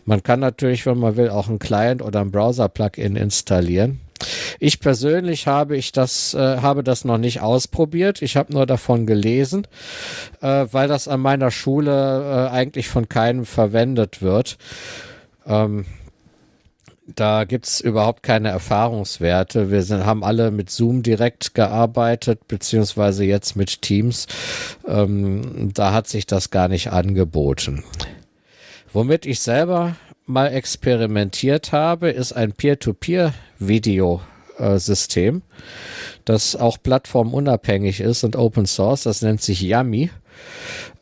Man kann natürlich, wenn man will, auch einen Client oder ein Browser-Plugin installieren. Ich persönlich habe ich das äh, habe das noch nicht ausprobiert. Ich habe nur davon gelesen, äh, weil das an meiner Schule äh, eigentlich von keinem verwendet wird. Ähm, da gibt's überhaupt keine Erfahrungswerte. Wir sind, haben alle mit Zoom direkt gearbeitet, beziehungsweise jetzt mit Teams. Ähm, da hat sich das gar nicht angeboten. Womit ich selber mal experimentiert habe, ist ein Peer-to-Peer-Video-System, das auch plattformunabhängig ist und Open Source. Das nennt sich Yummy.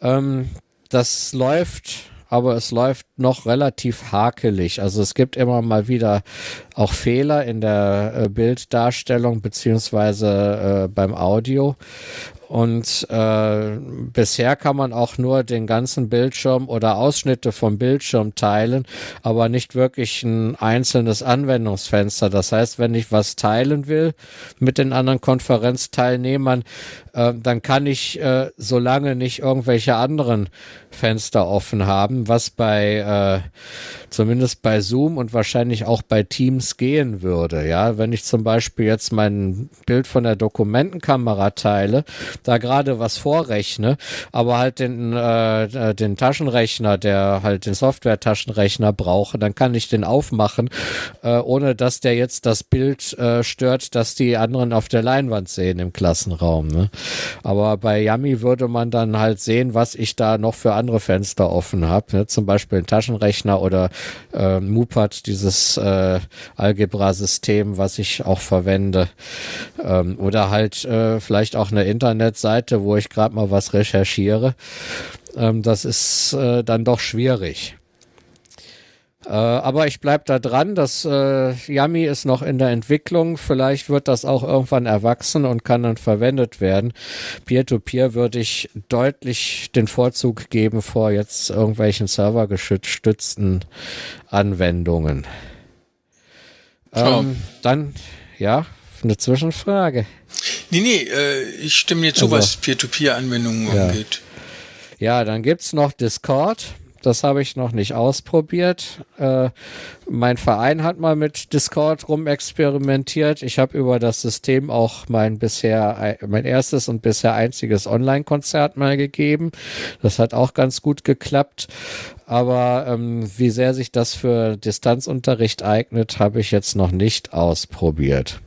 Ähm, das läuft aber es läuft noch relativ hakelig. Also es gibt immer mal wieder auch Fehler in der äh, Bilddarstellung beziehungsweise äh, beim Audio. Und äh, bisher kann man auch nur den ganzen Bildschirm oder Ausschnitte vom Bildschirm teilen, aber nicht wirklich ein einzelnes Anwendungsfenster. Das heißt, wenn ich was teilen will mit den anderen Konferenzteilnehmern, äh, dann kann ich äh, solange nicht irgendwelche anderen Fenster offen haben, was bei äh, zumindest bei Zoom und wahrscheinlich auch bei Teams gehen würde. Ja, wenn ich zum Beispiel jetzt mein Bild von der Dokumentenkamera teile, da gerade was vorrechne, aber halt den, äh, äh, den Taschenrechner, der halt den Software-Taschenrechner brauche, dann kann ich den aufmachen, äh, ohne dass der jetzt das Bild äh, stört, dass die anderen auf der Leinwand sehen im Klassenraum. Ne? Aber bei Yummy würde man dann halt sehen, was ich da noch für andere Fenster offen habe. ne? zum Beispiel ein Taschenrechner oder äh, Mupat, dieses äh, Algebra-System, was ich auch verwende. Ähm, oder halt äh, vielleicht auch eine Internetseite, wo ich gerade mal was recherchiere. Ähm, das ist äh, dann doch schwierig. Äh, aber ich bleibe da dran. Das äh, Yummy ist noch in der Entwicklung. Vielleicht wird das auch irgendwann erwachsen und kann dann verwendet werden. Peer-to-Peer -Peer würde ich deutlich den Vorzug geben vor jetzt irgendwelchen servergestützten Anwendungen. Ähm, dann, ja, eine Zwischenfrage. Nee, nee, äh, ich stimme dir zu, also, was Peer-to-Peer-Anwendungen ja. angeht. Ja, dann gibt's noch Discord. Das habe ich noch nicht ausprobiert. Äh, mein Verein hat mal mit Discord rumexperimentiert. Ich habe über das System auch mein bisher, mein erstes und bisher einziges Online-Konzert mal gegeben. Das hat auch ganz gut geklappt. Aber ähm, wie sehr sich das für Distanzunterricht eignet, habe ich jetzt noch nicht ausprobiert.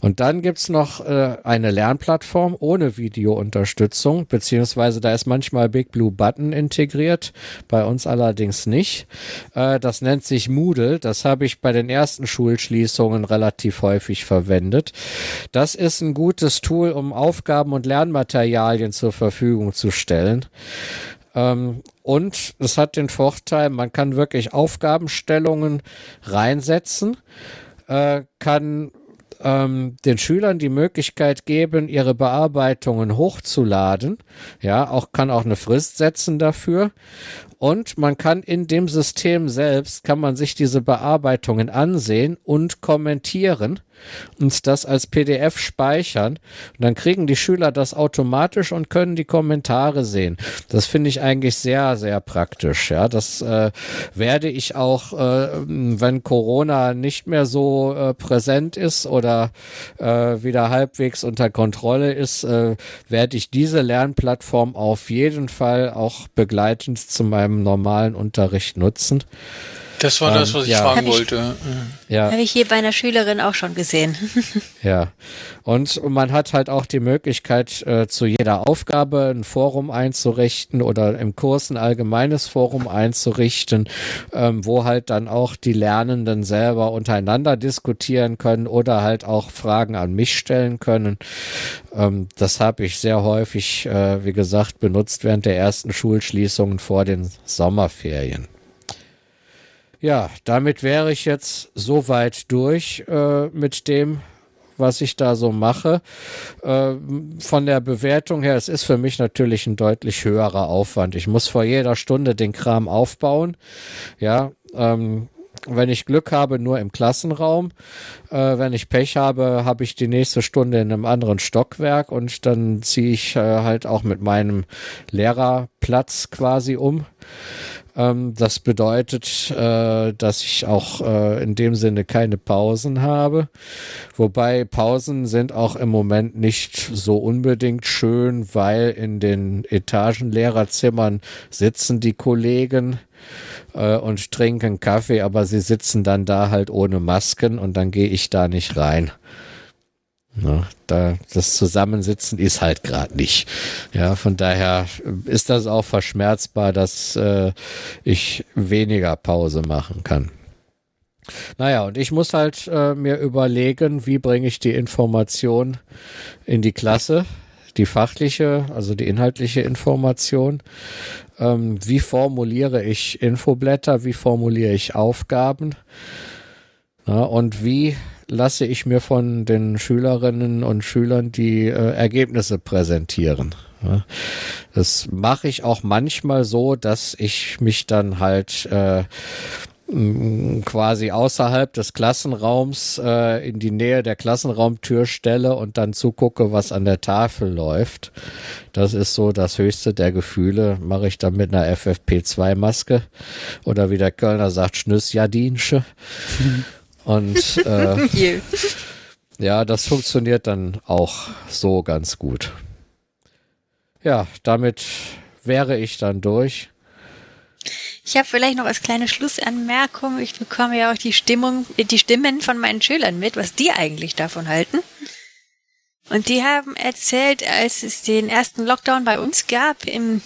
Und dann gibt's noch äh, eine Lernplattform ohne Videounterstützung, beziehungsweise da ist manchmal Big Blue Button integriert, bei uns allerdings nicht. Äh, das nennt sich Moodle. Das habe ich bei den ersten Schulschließungen relativ häufig verwendet. Das ist ein gutes Tool, um Aufgaben und Lernmaterialien zur Verfügung zu stellen. Ähm, und es hat den Vorteil, man kann wirklich Aufgabenstellungen reinsetzen, äh, kann ähm, den Schülern die Möglichkeit geben, ihre Bearbeitungen hochzuladen. Ja, auch kann auch eine Frist setzen dafür. Und man kann in dem System selbst, kann man sich diese Bearbeitungen ansehen und kommentieren und das als PDF speichern. Und dann kriegen die Schüler das automatisch und können die Kommentare sehen. Das finde ich eigentlich sehr, sehr praktisch. Ja, das äh, werde ich auch, äh, wenn Corona nicht mehr so äh, präsent ist oder äh, wieder halbwegs unter Kontrolle ist, äh, werde ich diese Lernplattform auf jeden Fall auch begleitend zu meinem normalen Unterricht nutzen. Das war das, was ich ja. fragen wollte. Ja. Habe ich hier bei einer Schülerin auch schon gesehen. ja. Und man hat halt auch die Möglichkeit, äh, zu jeder Aufgabe ein Forum einzurichten oder im Kurs ein allgemeines Forum einzurichten, ähm, wo halt dann auch die Lernenden selber untereinander diskutieren können oder halt auch Fragen an mich stellen können. Ähm, das habe ich sehr häufig, äh, wie gesagt, benutzt während der ersten Schulschließungen vor den Sommerferien. Ja, damit wäre ich jetzt soweit durch äh, mit dem, was ich da so mache. Äh, von der Bewertung her, es ist für mich natürlich ein deutlich höherer Aufwand. Ich muss vor jeder Stunde den Kram aufbauen. Ja, ähm, wenn ich Glück habe, nur im Klassenraum. Äh, wenn ich Pech habe, habe ich die nächste Stunde in einem anderen Stockwerk und dann ziehe ich äh, halt auch mit meinem Lehrerplatz quasi um. Ähm, das bedeutet, äh, dass ich auch äh, in dem Sinne keine Pausen habe. Wobei Pausen sind auch im Moment nicht so unbedingt schön, weil in den Etagenlehrerzimmern sitzen die Kollegen äh, und trinken Kaffee, aber sie sitzen dann da halt ohne Masken und dann gehe ich da nicht rein. Ja, da das Zusammensitzen ist halt gerade nicht. Ja, von daher ist das auch verschmerzbar, dass äh, ich weniger Pause machen kann. Naja, und ich muss halt äh, mir überlegen, wie bringe ich die Information in die Klasse, die fachliche, also die inhaltliche Information. Ähm, wie formuliere ich Infoblätter, wie formuliere ich Aufgaben? Ja, und wie lasse ich mir von den Schülerinnen und Schülern die äh, Ergebnisse präsentieren. Das mache ich auch manchmal so, dass ich mich dann halt äh, quasi außerhalb des Klassenraums äh, in die Nähe der Klassenraumtür stelle und dann zugucke, was an der Tafel läuft. Das ist so das höchste der Gefühle. Mache ich dann mit einer FFP2-Maske oder wie der Kölner sagt, Schnüssjadinsche. Und äh, ja, das funktioniert dann auch so ganz gut. Ja, damit wäre ich dann durch. Ich habe vielleicht noch als kleine Schlussanmerkung. Ich bekomme ja auch die Stimmung, die Stimmen von meinen Schülern mit, was die eigentlich davon halten. Und die haben erzählt, als es den ersten Lockdown bei uns gab im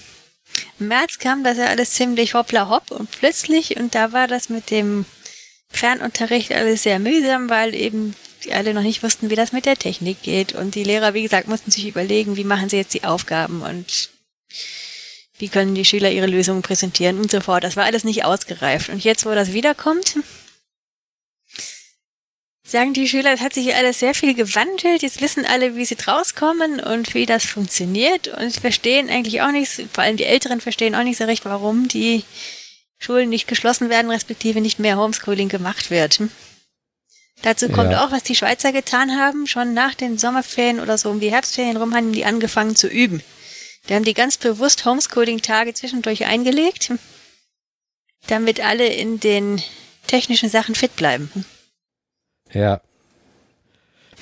Im März kam das ja alles ziemlich hoppla hopp und plötzlich, und da war das mit dem Fernunterricht alles sehr mühsam, weil eben die alle noch nicht wussten, wie das mit der Technik geht. Und die Lehrer, wie gesagt, mussten sich überlegen, wie machen sie jetzt die Aufgaben und wie können die Schüler ihre Lösungen präsentieren und so fort. Das war alles nicht ausgereift. Und jetzt, wo das wiederkommt, sagen die Schüler, es hat sich alles sehr viel gewandelt. Jetzt wissen alle, wie sie rauskommen und wie das funktioniert und verstehen eigentlich auch nicht, vor allem die Älteren verstehen auch nicht so recht, warum die Schulen nicht geschlossen werden, respektive nicht mehr Homeschooling gemacht wird. Dazu kommt ja. auch, was die Schweizer getan haben. Schon nach den Sommerferien oder so um die Herbstferien rum haben die angefangen zu üben. Die haben die ganz bewusst Homeschooling-Tage zwischendurch eingelegt, damit alle in den technischen Sachen fit bleiben. Ja.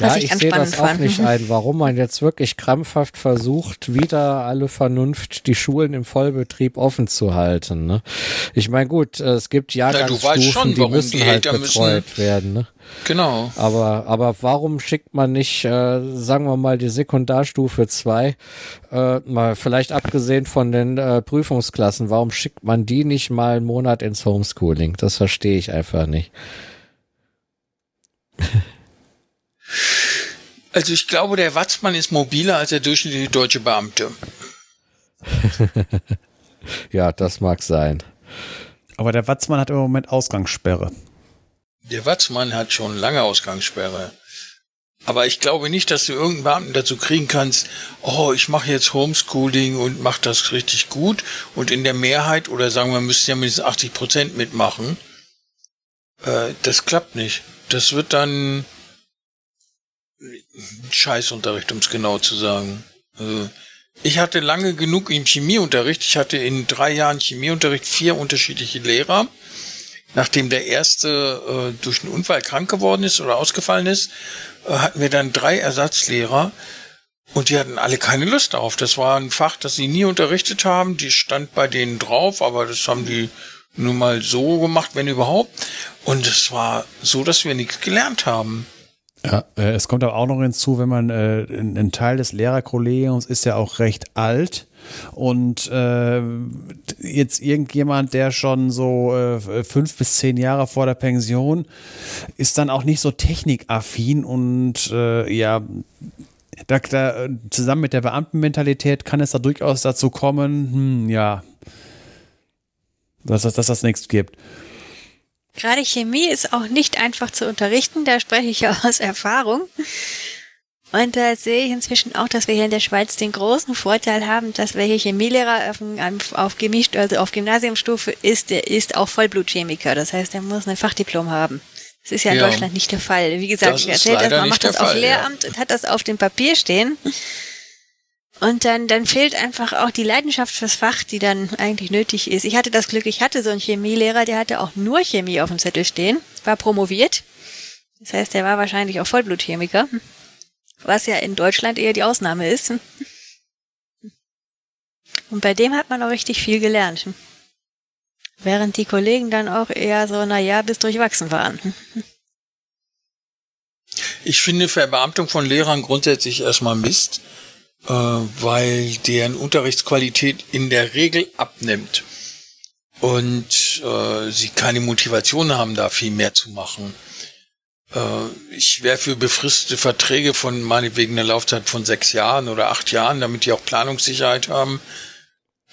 Ja, ich, ich sehe das auch fand. nicht ein, warum man jetzt wirklich krampfhaft versucht, wieder alle Vernunft die Schulen im Vollbetrieb offen zu halten. Ne? Ich meine, gut, es gibt Jahrgangsstufen, ja, schon, die müssen die halt betreut müssen. werden. Ne? Genau. Aber, aber warum schickt man nicht, äh, sagen wir mal, die Sekundarstufe 2, äh, mal vielleicht abgesehen von den äh, Prüfungsklassen, warum schickt man die nicht mal einen Monat ins Homeschooling? Das verstehe ich einfach nicht. Also ich glaube, der Watzmann ist mobiler als der durchschnittliche deutsche Beamte. ja, das mag sein. Aber der Watzmann hat im Moment Ausgangssperre. Der Watzmann hat schon lange Ausgangssperre. Aber ich glaube nicht, dass du irgendeinen Beamten dazu kriegen kannst, oh, ich mache jetzt Homeschooling und mache das richtig gut. Und in der Mehrheit, oder sagen wir, müssten ja mindestens 80 Prozent mitmachen. Äh, das klappt nicht. Das wird dann Scheißunterricht, um es genau zu sagen. Also, ich hatte lange genug im Chemieunterricht. Ich hatte in drei Jahren Chemieunterricht vier unterschiedliche Lehrer. Nachdem der erste äh, durch einen Unfall krank geworden ist oder ausgefallen ist, äh, hatten wir dann drei Ersatzlehrer und die hatten alle keine Lust darauf. Das war ein Fach, das sie nie unterrichtet haben. Die stand bei denen drauf, aber das haben die nur mal so gemacht, wenn überhaupt. Und es war so, dass wir nichts gelernt haben. Ja, äh, es kommt aber auch noch hinzu, wenn man äh, ein Teil des Lehrerkollegiums ist ja auch recht alt und äh, jetzt irgendjemand, der schon so äh, fünf bis zehn Jahre vor der Pension ist dann auch nicht so technikaffin und äh, ja, da, da, zusammen mit der Beamtenmentalität kann es da durchaus dazu kommen, hm, ja, dass, dass, dass das nichts gibt. Gerade Chemie ist auch nicht einfach zu unterrichten, da spreche ich ja aus Erfahrung. Und da sehe ich inzwischen auch, dass wir hier in der Schweiz den großen Vorteil haben, dass wir hier Chemielehrer auf, auf gemischt, also auf Gymnasiumstufe ist, der ist auch Vollblutchemiker. Das heißt, er muss ein Fachdiplom haben. Das ist ja in ja, Deutschland nicht der Fall. Wie gesagt, ich erzähle das, man macht das auf Fall, Lehramt ja. und hat das auf dem Papier stehen. Und dann, dann fehlt einfach auch die Leidenschaft fürs Fach, die dann eigentlich nötig ist. Ich hatte das Glück, ich hatte so einen Chemielehrer, der hatte auch nur Chemie auf dem Zettel stehen, war promoviert. Das heißt, er war wahrscheinlich auch Vollblutchemiker, was ja in Deutschland eher die Ausnahme ist. Und bei dem hat man auch richtig viel gelernt. Während die Kollegen dann auch eher so, naja, bis durchwachsen waren. Ich finde Verbeamtung von Lehrern grundsätzlich erstmal Mist äh, weil deren Unterrichtsqualität in der Regel abnimmt und äh, sie keine Motivation haben, da viel mehr zu machen. Äh, ich wäre für befristete Verträge von meinetwegen einer Laufzeit von sechs Jahren oder acht Jahren, damit die auch Planungssicherheit haben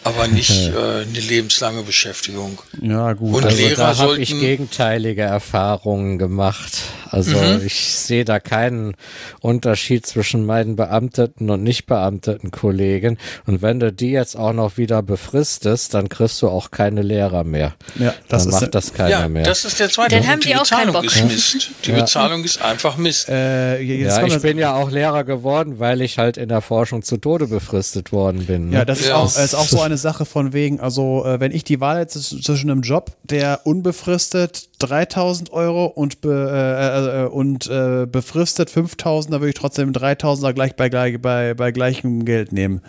aber nicht äh, eine lebenslange Beschäftigung. Ja, gut. Und also Lehrer da habe ich gegenteilige Erfahrungen gemacht. Also mhm. ich sehe da keinen Unterschied zwischen meinen beamteten und nicht beamteten Kollegen. Und wenn du die jetzt auch noch wieder befristest, dann kriegst du auch keine Lehrer mehr. Ja, das dann macht das keiner ja, mehr. Das ist der zweite dann. Haben die, die Bezahlung ist Mist. Die ja. Bezahlung ist einfach Mist. Äh, ja, ich bin ja auch Lehrer geworden, weil ich halt in der Forschung zu Tode befristet worden bin. Ne? Ja, das ist, Auch, ist auch so eine Sache von wegen, also äh, wenn ich die Wahl hätte zwischen einem Job, der unbefristet 3000 Euro und, be, äh, äh, und äh, befristet 5000, dann würde ich trotzdem 3000er gleich bei, bei, bei gleichem Geld nehmen.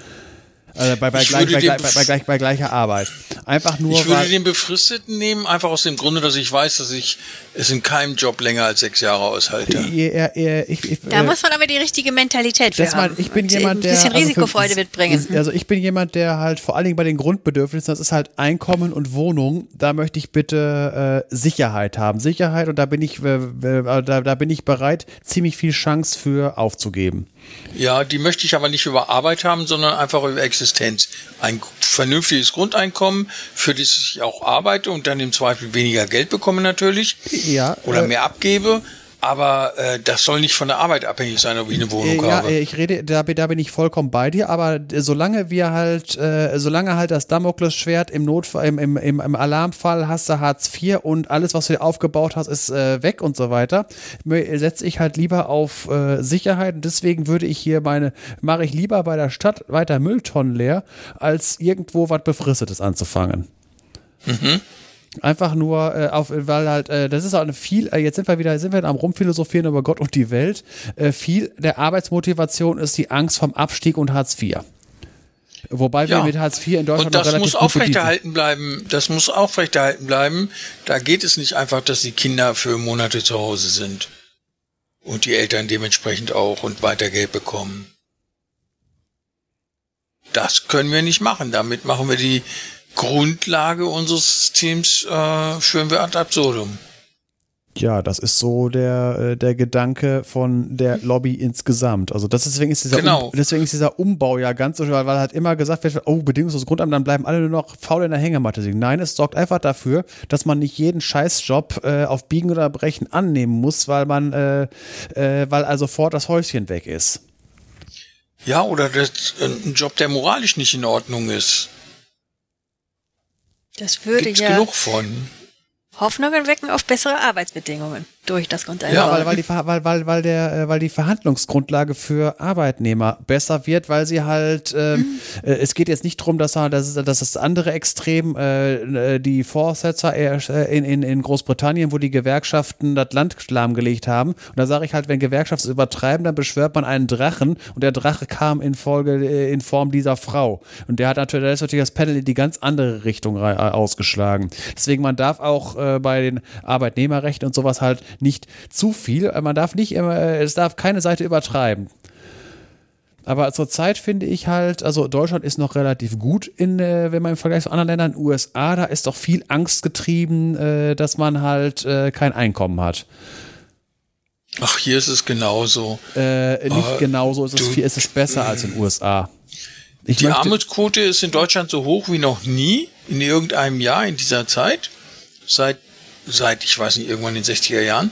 Also bei, bei, gleich, bei, bei, bei, gleich, bei gleicher Arbeit. Einfach nur. Ich würde den Befristeten nehmen, einfach aus dem Grunde, dass ich weiß, dass ich es in keinem Job länger als sechs Jahre aushalte. Ja, ja, ich, ich, da äh, muss man aber die richtige Mentalität für haben. ich bin jemand, der. Ein bisschen Risikofreude also für, mitbringen. Also ich bin jemand, der halt vor allen Dingen bei den Grundbedürfnissen, das ist halt Einkommen und Wohnung, da möchte ich bitte äh, Sicherheit haben. Sicherheit und da bin ich, äh, da, da bin ich bereit, ziemlich viel Chance für aufzugeben. Ja, die möchte ich aber nicht über Arbeit haben, sondern einfach über Existenz. Ein vernünftiges Grundeinkommen, für das ich auch arbeite und dann im Zweifel weniger Geld bekomme natürlich. Ja. Oder äh, mehr abgebe aber äh, das soll nicht von der Arbeit abhängig sein, ob ich eine Wohnung ja, habe. Ja, ich rede, da, da bin ich vollkommen bei dir, aber solange wir halt, äh, solange halt das Damoklesschwert im Notfall, im, im, im, Alarmfall hast du Hartz IV und alles, was du dir aufgebaut hast, ist äh, weg und so weiter, setze ich halt lieber auf äh, Sicherheit und deswegen würde ich hier meine, mache ich lieber bei der Stadt weiter Mülltonnen leer, als irgendwo was Befristetes anzufangen. Mhm. Einfach nur äh, auf, weil halt, äh, das ist auch eine viel, äh, jetzt sind wir wieder, sind wir am rumphilosophieren über Gott und die Welt. Äh, viel der Arbeitsmotivation ist die Angst vom Abstieg und Hartz IV. Wobei ja. wir mit Hartz IV in Deutschland und das muss aufrechterhalten bleiben. Das muss aufrechterhalten bleiben. Da geht es nicht einfach, dass die Kinder für Monate zu Hause sind und die Eltern dementsprechend auch und weiter Geld bekommen. Das können wir nicht machen. Damit machen wir die Grundlage unseres Systems äh, führen wir ad absurdum. Ja, das ist so der, äh, der Gedanke von der Lobby insgesamt. Also das deswegen ist dieser genau. um, deswegen ist dieser Umbau ja ganz so, weil, weil halt immer gesagt wird, oh, bedingungsloses Grundamt, dann bleiben alle nur noch faul in der Hängematte liegen. Nein, es sorgt einfach dafür, dass man nicht jeden Scheißjob äh, auf Biegen oder Brechen annehmen muss, weil man, äh, äh, weil also sofort das Häuschen weg ist. Ja, oder das, äh, ein Job, der moralisch nicht in Ordnung ist. Das würde Gibt's ja genug von. Hoffnungen wecken auf bessere Arbeitsbedingungen durch das Grundeinkommen. Ja, weil, weil, die, weil, weil, weil, der, äh, weil die Verhandlungsgrundlage für Arbeitnehmer besser wird, weil sie halt, ähm, mhm. äh, es geht jetzt nicht darum, dass, dass, dass das andere Extrem, äh, äh die Vorsetzer in, in, in Großbritannien, wo die Gewerkschaften das Land lahmgelegt haben. Und da sage ich halt, wenn Gewerkschaften übertreiben, dann beschwört man einen Drachen und der Drache kam in Folge in Form dieser Frau. Und der hat natürlich, da ist natürlich das Panel in die ganz andere Richtung ausgeschlagen. Deswegen, man darf auch äh, bei den Arbeitnehmerrechten und sowas halt nicht zu viel. Man darf nicht immer, es darf keine Seite übertreiben. Aber zurzeit finde ich halt, also Deutschland ist noch relativ gut in, äh, wenn man im Vergleich zu anderen Ländern, USA, da ist doch viel Angst getrieben, äh, dass man halt äh, kein Einkommen hat. Ach, hier ist es genauso. Äh, nicht uh, genauso, ist es, viel, ist es besser als in den USA. Ich die Armutsquote ist in Deutschland so hoch wie noch nie in irgendeinem Jahr in dieser Zeit. Seit seit, ich weiß nicht, irgendwann in den 60er Jahren.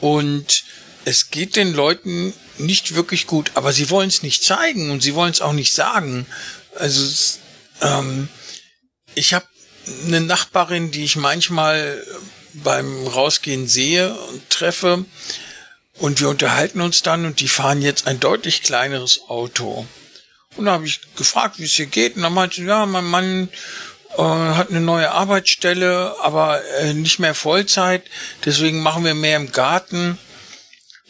Und es geht den Leuten nicht wirklich gut, aber sie wollen es nicht zeigen und sie wollen es auch nicht sagen. Also ähm, ich habe eine Nachbarin, die ich manchmal beim Rausgehen sehe und treffe und wir unterhalten uns dann und die fahren jetzt ein deutlich kleineres Auto. Und da habe ich gefragt, wie es hier geht und dann meinte, ja, mein Mann hat eine neue Arbeitsstelle, aber äh, nicht mehr Vollzeit. Deswegen machen wir mehr im Garten.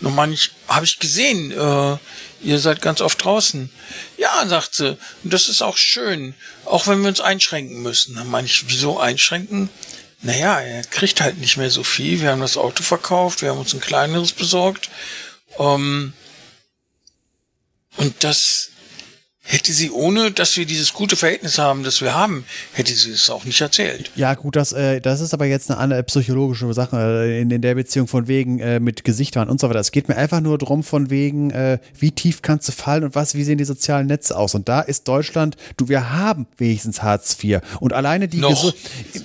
Und manch habe ich gesehen, äh, ihr seid ganz oft draußen. Ja, sagt sie, und das ist auch schön, auch wenn wir uns einschränken müssen. Dann meine wieso einschränken? Naja, er kriegt halt nicht mehr so viel. Wir haben das Auto verkauft, wir haben uns ein kleineres besorgt. Ähm, und das Hätte sie, ohne dass wir dieses gute Verhältnis haben, das wir haben, hätte sie es auch nicht erzählt. Ja, gut, das, äh, das ist aber jetzt eine andere psychologische Sache äh, in, in der Beziehung von wegen äh, mit Gesichtern und so weiter. Es geht mir einfach nur darum, von wegen, äh, wie tief kannst du fallen und was, wie sehen die sozialen Netze aus? Und da ist Deutschland, du, wir haben wenigstens Hartz IV. Und alleine die Noch.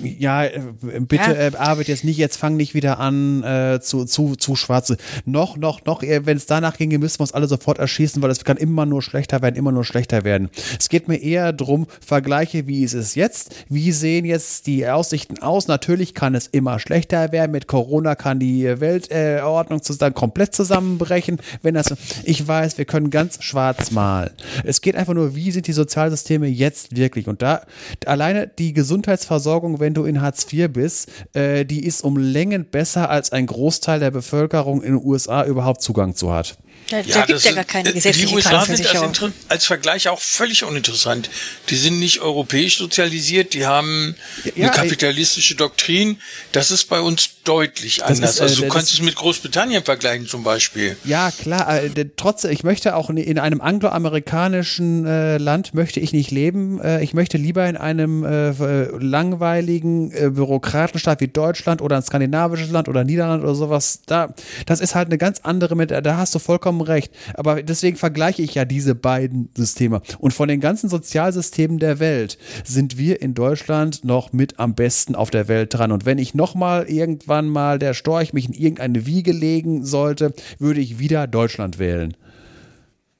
ja, äh, bitte ja. Äh, arbeite jetzt nicht, jetzt fang nicht wieder an äh, zu, zu, zu schwarze. Noch, noch, noch, äh, wenn es danach ginge, müssen wir uns alle sofort erschießen, weil es kann immer nur schlechter werden, immer nur schlechter schlechter werden. Es geht mir eher darum, Vergleiche, wie ist es jetzt? Wie sehen jetzt die Aussichten aus? Natürlich kann es immer schlechter werden. Mit Corona kann die Weltordnung äh, komplett zusammenbrechen. Wenn das, ich weiß, wir können ganz schwarz malen. Es geht einfach nur, wie sind die Sozialsysteme jetzt wirklich? Und da alleine die Gesundheitsversorgung, wenn du in Hartz IV bist, äh, die ist um Längen besser, als ein Großteil der Bevölkerung in den USA überhaupt Zugang zu hat. Da, ja, da gibt es ja gar keine gesetzliche Die USA sind als, als Vergleich auch völlig uninteressant. Die sind nicht europäisch sozialisiert, die haben ja, eine kapitalistische Doktrin. Das ist bei uns deutlich anders. Ist, äh, also du kannst es mit Großbritannien vergleichen zum Beispiel. Ja, klar. Äh, trotzdem, ich möchte auch in einem angloamerikanischen äh, Land möchte ich nicht leben. Äh, ich möchte lieber in einem äh, langweiligen äh, Bürokratenstaat wie Deutschland oder ein skandinavisches Land oder Niederland oder sowas. Da, das ist halt eine ganz andere mit, da hast du vollkommen recht. Aber deswegen vergleiche ich ja diese beiden Systeme. Und von den ganzen Sozialsystemen der Welt sind wir in Deutschland noch mit am besten auf der Welt dran. Und wenn ich nochmal irgendwann mal der Storch mich in irgendeine Wiege legen sollte, würde ich wieder Deutschland wählen.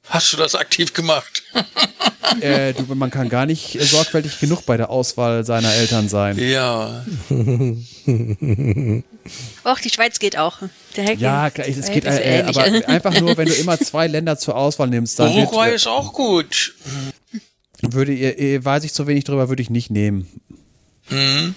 Hast du das aktiv gemacht? äh, du, man kann gar nicht sorgfältig genug bei der Auswahl seiner Eltern sein. Ja. Och, die Schweiz geht auch. ja, klar, es geht, äh, aber einfach nur, wenn du immer zwei Länder zur Auswahl nimmst, dann. Uruguay wird, äh, ist auch gut. Würde, äh, weiß ich zu wenig drüber, würde ich nicht nehmen. Mhm.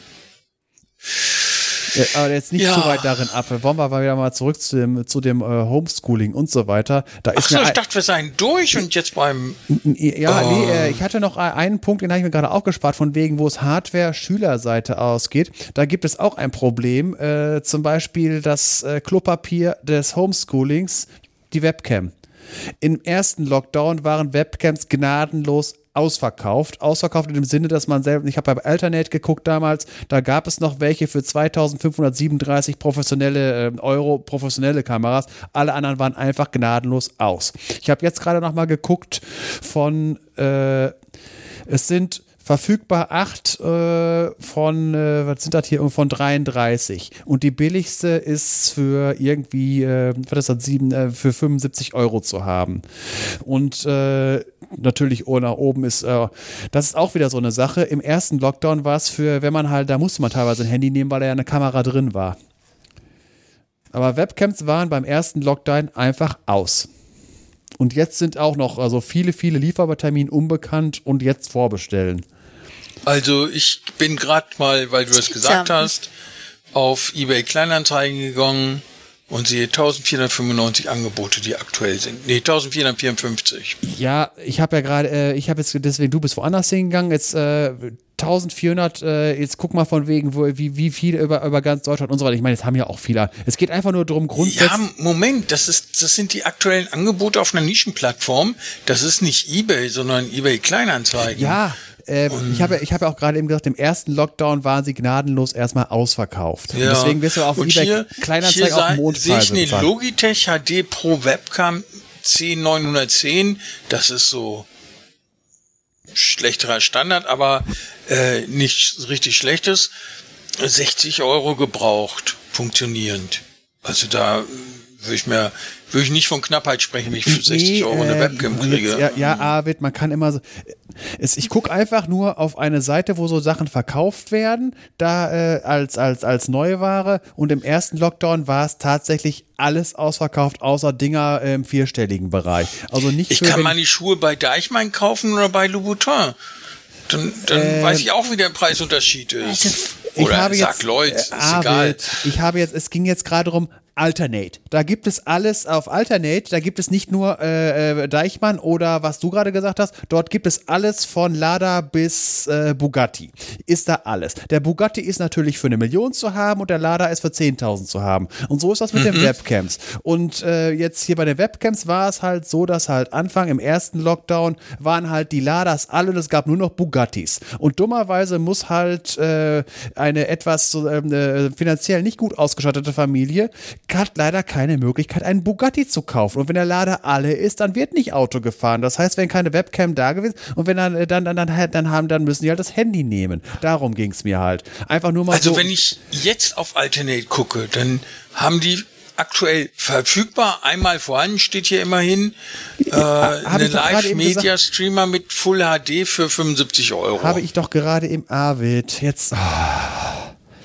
Ja, aber jetzt nicht ja. zu weit darin ab. Wollen wir wieder mal zurück zu dem, zu dem äh, Homeschooling und so weiter. Da Ach so, ich dachte, wir seien durch und jetzt beim. Ja, oh. nee, äh, ich hatte noch einen Punkt, den habe ich mir gerade aufgespart, von wegen, wo es Hardware-Schülerseite ausgeht. Da gibt es auch ein Problem. Äh, zum Beispiel das äh, Klopapier des Homeschoolings, die Webcam. Im ersten Lockdown waren Webcams gnadenlos ausverkauft. Ausverkauft in dem Sinne, dass man selber, ich habe bei Alternate geguckt damals, da gab es noch welche für 2537 professionelle äh, Euro, professionelle Kameras. Alle anderen waren einfach gnadenlos aus. Ich habe jetzt gerade noch mal geguckt von, äh, es sind verfügbar 8 äh, von, äh, was sind das hier, von 33. Und die billigste ist für irgendwie, äh, was ist das, 7, äh, für 75 Euro zu haben. Und äh, natürlich oh, nach oben ist, äh, das ist auch wieder so eine Sache. Im ersten Lockdown war es für, wenn man halt, da musste man teilweise ein Handy nehmen, weil da ja eine Kamera drin war. Aber Webcams waren beim ersten Lockdown einfach aus. Und jetzt sind auch noch also viele, viele Liefertermine unbekannt und jetzt vorbestellen. Also ich bin gerade mal, weil du es gesagt hast, auf eBay Kleinanzeigen gegangen und sehe 1495 Angebote, die aktuell sind. Nee, 1454. Ja, ich habe ja gerade, äh, ich habe jetzt deswegen, du bist woanders hingegangen, jetzt äh, 1400, äh, jetzt guck mal von wegen, wo, wie, wie viele über, über ganz Deutschland und so weiter. Ich meine, jetzt haben ja auch viele. Es geht einfach nur darum, grundsätzlich. Ja, Moment, das ist, das sind die aktuellen Angebote auf einer Nischenplattform. Das ist nicht eBay, sondern eBay Kleinanzeigen. Ja, äh, ich habe ich hab ja auch gerade eben gesagt, im ersten Lockdown waren sie gnadenlos erstmal ausverkauft. Ja. deswegen wirst du auf und eBay Kleinanzeigen auf Mondpreise sehe ich eine Logitech HD Pro Webcam C910. Das ist so schlechterer Standard, aber äh, nicht richtig schlechtes. 60 Euro gebraucht, funktionierend. Also da würde ich mir würde ich nicht von Knappheit sprechen, wenn ich für 60 nee, Euro eine äh, Webcam kriege. Jetzt, ja, ja, Arvid, man kann immer so. Es, ich gucke einfach nur auf eine Seite, wo so Sachen verkauft werden, da äh, als, als, als Neuware. Und im ersten Lockdown war es tatsächlich alles ausverkauft, außer Dinger im vierstelligen Bereich. Also nicht Ich kann meine Schuhe bei Deichmann kaufen oder bei Louboutin. Dann, dann äh, weiß ich auch, wie der Preisunterschied ist. Also, oder ich habe sag jetzt, Leute, ist äh, egal. Ich habe jetzt, es ging jetzt gerade darum, Alternate. Da gibt es alles auf Alternate. Da gibt es nicht nur äh, äh, Deichmann oder was du gerade gesagt hast. Dort gibt es alles von Lada bis äh, Bugatti. Ist da alles. Der Bugatti ist natürlich für eine Million zu haben und der Lada ist für 10.000 zu haben. Und so ist das mit mhm. den Webcams. Und äh, jetzt hier bei den Webcams war es halt so, dass halt Anfang im ersten Lockdown waren halt die Ladas alle und es gab nur noch Bugattis. Und dummerweise muss halt äh, eine etwas ähm, äh, finanziell nicht gut ausgestattete Familie hat leider keine Möglichkeit, einen Bugatti zu kaufen. Und wenn der Lader alle ist, dann wird nicht Auto gefahren. Das heißt, wenn keine Webcam da gewesen und wenn dann, dann, dann, dann, dann haben, dann müssen die halt das Handy nehmen. Darum ging es mir halt. Einfach nur mal Also so wenn ich jetzt auf Alternate gucke, dann haben die aktuell verfügbar. Einmal vorhanden steht hier immerhin äh, eine Live-Media-Streamer mit Full HD für 75 Euro. Habe ich doch gerade im Arvid. Jetzt. Oh.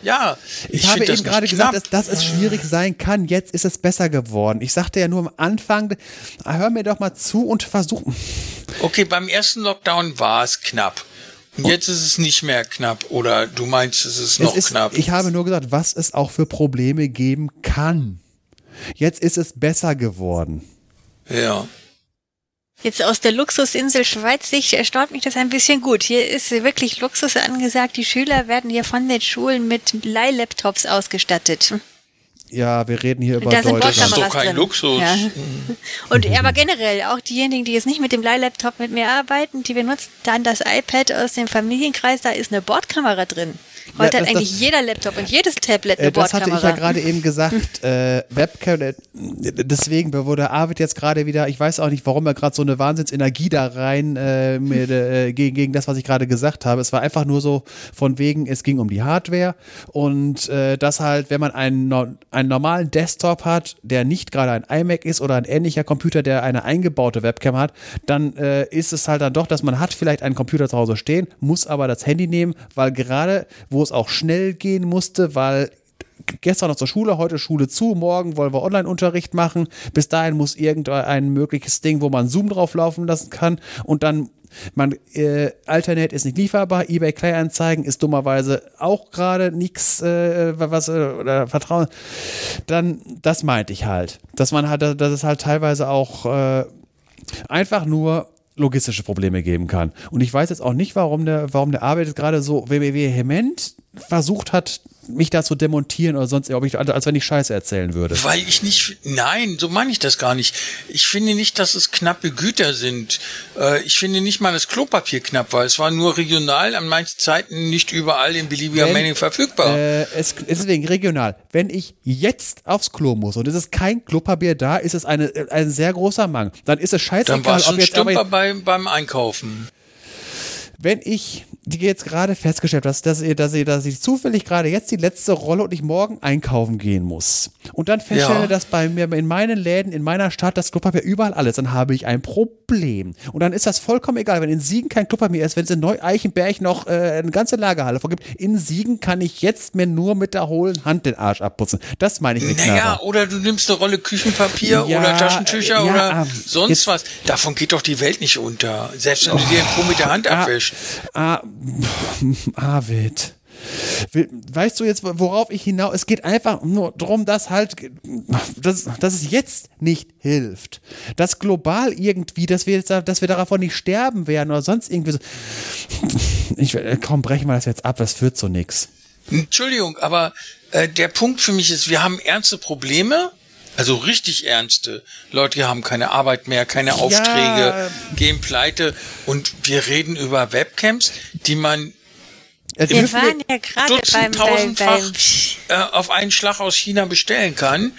Ja, ich, ich habe eben gerade gesagt, dass, dass, es schwierig sein kann. Jetzt ist es besser geworden. Ich sagte ja nur am Anfang, hör mir doch mal zu und versuch. Okay, beim ersten Lockdown war es knapp. Und jetzt ist es nicht mehr knapp. Oder du meinst, es ist noch es ist, knapp. Ich habe nur gesagt, was es auch für Probleme geben kann. Jetzt ist es besser geworden. Ja. Jetzt aus der Luxusinsel Schweiz Sicht erstaunt mich das ein bisschen gut. Hier ist wirklich Luxus angesagt. Die Schüler werden hier von den Schulen mit Leihlaptops ausgestattet. Ja, wir reden hier über Da Deutschland. Das ist doch kein drin. Luxus. Ja. Und aber generell, auch diejenigen, die jetzt nicht mit dem Leihlaptop mit mir arbeiten, die benutzen dann das iPad aus dem Familienkreis, da ist eine Bordkamera drin. Heute Ja, hat eigentlich das- jeder Laptop und jedes Tablet eine Äh, das hatte ich ja gerade eben gesagt. Äh, Webcam, äh, deswegen wurde Arvid jetzt gerade wieder, ich weiß auch nicht, warum er gerade so eine Wahnsinnsenergie da rein äh, mit, äh, gegen, gegen das, was ich gerade gesagt habe. Es war einfach nur so von wegen, es ging um die Hardware und äh, dass halt, wenn man einen, einen normalen Desktop hat, der nicht gerade ein iMac ist oder ein ähnlicher Computer, der eine eingebaute Webcam hat, dann äh, ist es halt dann doch, dass man hat vielleicht einen Computer zu Hause stehen, muss aber das Handy nehmen, weil gerade, wo es auch schnell gehen musste, weil gestern noch zur Schule, heute Schule zu, morgen wollen wir Online-Unterricht machen. Bis dahin muss irgendein mögliches Ding, wo man Zoom drauf laufen lassen kann und dann man, äh, Alternate ist nicht lieferbar, eBay Kleinanzeigen ist dummerweise auch gerade nichts, äh, was, äh, oder Vertrauen. Dann, das meinte ich halt. Dass man halt, dass es halt teilweise auch äh, einfach nur logistische Probleme geben kann. Und ich weiß jetzt auch nicht, warum der, warum der Arbeit gerade so vehement versucht hat, mich da zu demontieren oder sonst, ob ich, als wenn ich Scheiße erzählen würde. Weil ich nicht, nein, so meine ich das gar nicht. Ich finde nicht, dass es knappe Güter sind. Äh, ich finde nicht mal das Klopapier knapp war. Es war nur regional an manchen Zeiten nicht überall in beliebiger Menge verfügbar. Äh, es ist deswegen regional. Wenn ich jetzt aufs Klo muss und es ist kein Klopapier da, ist es eine, ein sehr großer Mangel. Dann ist es Dann scheißegal, warst du ob jetzt Stümper bei, beim Einkaufen. Wenn ich die jetzt gerade festgestellt habe, dass, dass, ihr, dass, ihr, dass ich zufällig gerade jetzt die letzte Rolle und ich morgen einkaufen gehen muss und dann feststelle, Ja. dass bei mir in meinen Läden, in meiner Stadt das Klopapier überall alles, dann habe ich ein Problem. Und dann ist das vollkommen egal, wenn in Siegen kein Klopapier ist, wenn es in Neu-Eichenberg noch äh, eine ganze Lagerhalle vorgibt. In Siegen kann ich jetzt mir nur mit der hohlen Hand den Arsch abputzen. Das meine ich mit Naja, Knarrer. oder du nimmst eine Rolle Küchenpapier Ja, oder Taschentücher ja, oder ah, sonst jetzt- was. Davon geht doch die Welt nicht unter. Selbst wenn du dir den Po mit der Hand abwischst. Ah, Arvid. We- Weißt du jetzt, worauf ich hinaus? Es geht einfach nur darum, dass halt, dass, dass es jetzt nicht hilft. Dass global irgendwie, dass wir, jetzt, dass wir davon nicht sterben werden oder sonst irgendwie so. Ich, äh, komm, brechen wir das jetzt ab, das führt zu nichts. Entschuldigung, aber äh, der Punkt für mich ist, wir haben ernste Probleme. Also richtig ernste. Leute haben keine Arbeit mehr, keine Aufträge, gehen pleite. Und wir reden über Webcams, die man Wir waren ja gerade beim, beim, beim äh, auf einen Schlag aus China bestellen kann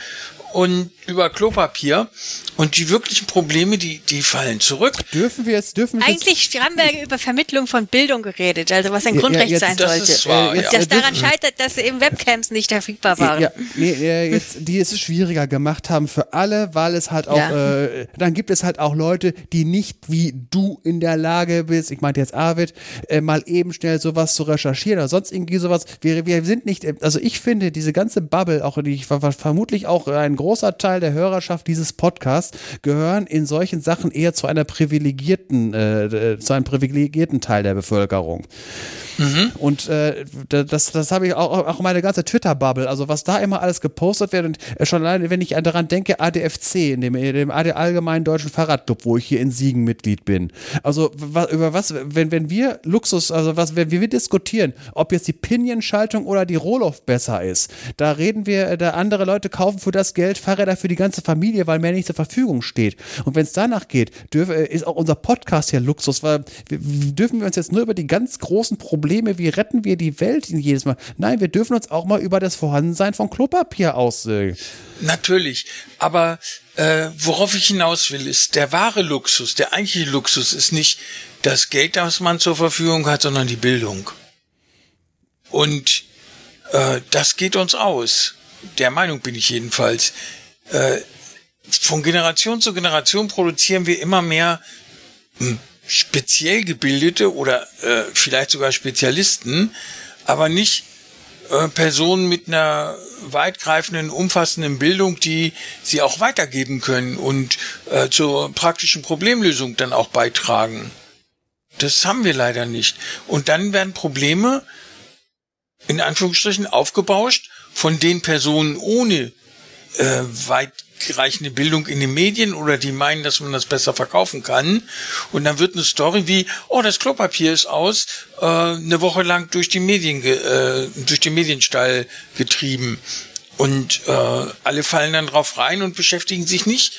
und über Klopapier. Und die wirklichen Probleme, die, die fallen zurück. dürfen wir jetzt, dürfen wir jetzt, Eigentlich haben wir über Vermittlung von Bildung geredet, also was ein Ja, Grundrecht ja, jetzt- sein das sollte. ist wahr, Äh, jetzt- ja. Das daran scheitert, dass eben Webcams nicht verfügbar waren. Ja, nee, äh, jetzt, die es schwieriger gemacht haben für alle, weil es halt auch, Ja. äh, dann gibt es halt auch Leute, die nicht wie du in der Lage bist, ich meinte jetzt Arvid, äh, mal eben schnell sowas zu recherchieren oder sonst irgendwie sowas. Wir, wir sind nicht, äh, also ich finde, diese ganze Bubble, auch die, ver- vermutlich auch ein großer Teil der Hörerschaft dieses Podcasts, gehören in solchen Sachen eher zu einer privilegierten, äh, äh, zu einem privilegierten Teil der Bevölkerung. Und äh, da- das, das habe ich auch, auch meine ganze Twitter-Bubble, also was da immer alles gepostet wird und äh, schon alleine, wenn ich daran denke, ADFC, in dem, in dem Allgemeinen Deutschen Fahrradclub, wo ich hier in Siegen Mitglied bin. Also über was, wenn, wenn wir Luxus, also was, wenn wir diskutieren, ob jetzt die Pinion-Schaltung oder die Rohloff besser ist, da reden wir, äh, da andere Leute kaufen für das Geld Fahrräder für die ganze Familie, weil mehr nicht zur Verfügung steht. Und wenn es danach geht, dürf, äh, ist auch unser Podcast hier Luxus, weil wir, dürfen wir uns jetzt nur über die ganz großen Probleme, wie retten wir die Welt jedes Mal. Nein, wir dürfen uns auch mal über das Vorhandensein von Klopapier aus. Äh, Natürlich. Aber äh, worauf ich hinaus will, ist, der wahre Luxus, der eigentliche Luxus ist nicht das Geld, das man zur Verfügung hat, sondern die Bildung. Und äh, das geht uns aus. Der Meinung bin ich jedenfalls. Äh, von Generation zu Generation produzieren wir immer mehr hm, speziell gebildete oder äh, vielleicht sogar Spezialisten, aber nicht äh, Personen mit einer weitgreifenden, umfassenden Bildung, die sie auch weitergeben können und äh, zur praktischen Problemlösung dann auch beitragen. Das haben wir leider nicht. Und dann werden Probleme in Anführungsstrichen aufgebauscht von den Personen ohne äh, weitreichende Bildung in den Medien oder die meinen, dass man das besser verkaufen kann. Und dann wird eine Story wie, oh, das Klopapier ist aus, äh, eine Woche lang durch die Medien, äh, durch den Medienstall getrieben. Und äh, alle fallen dann drauf rein und beschäftigen sich nicht,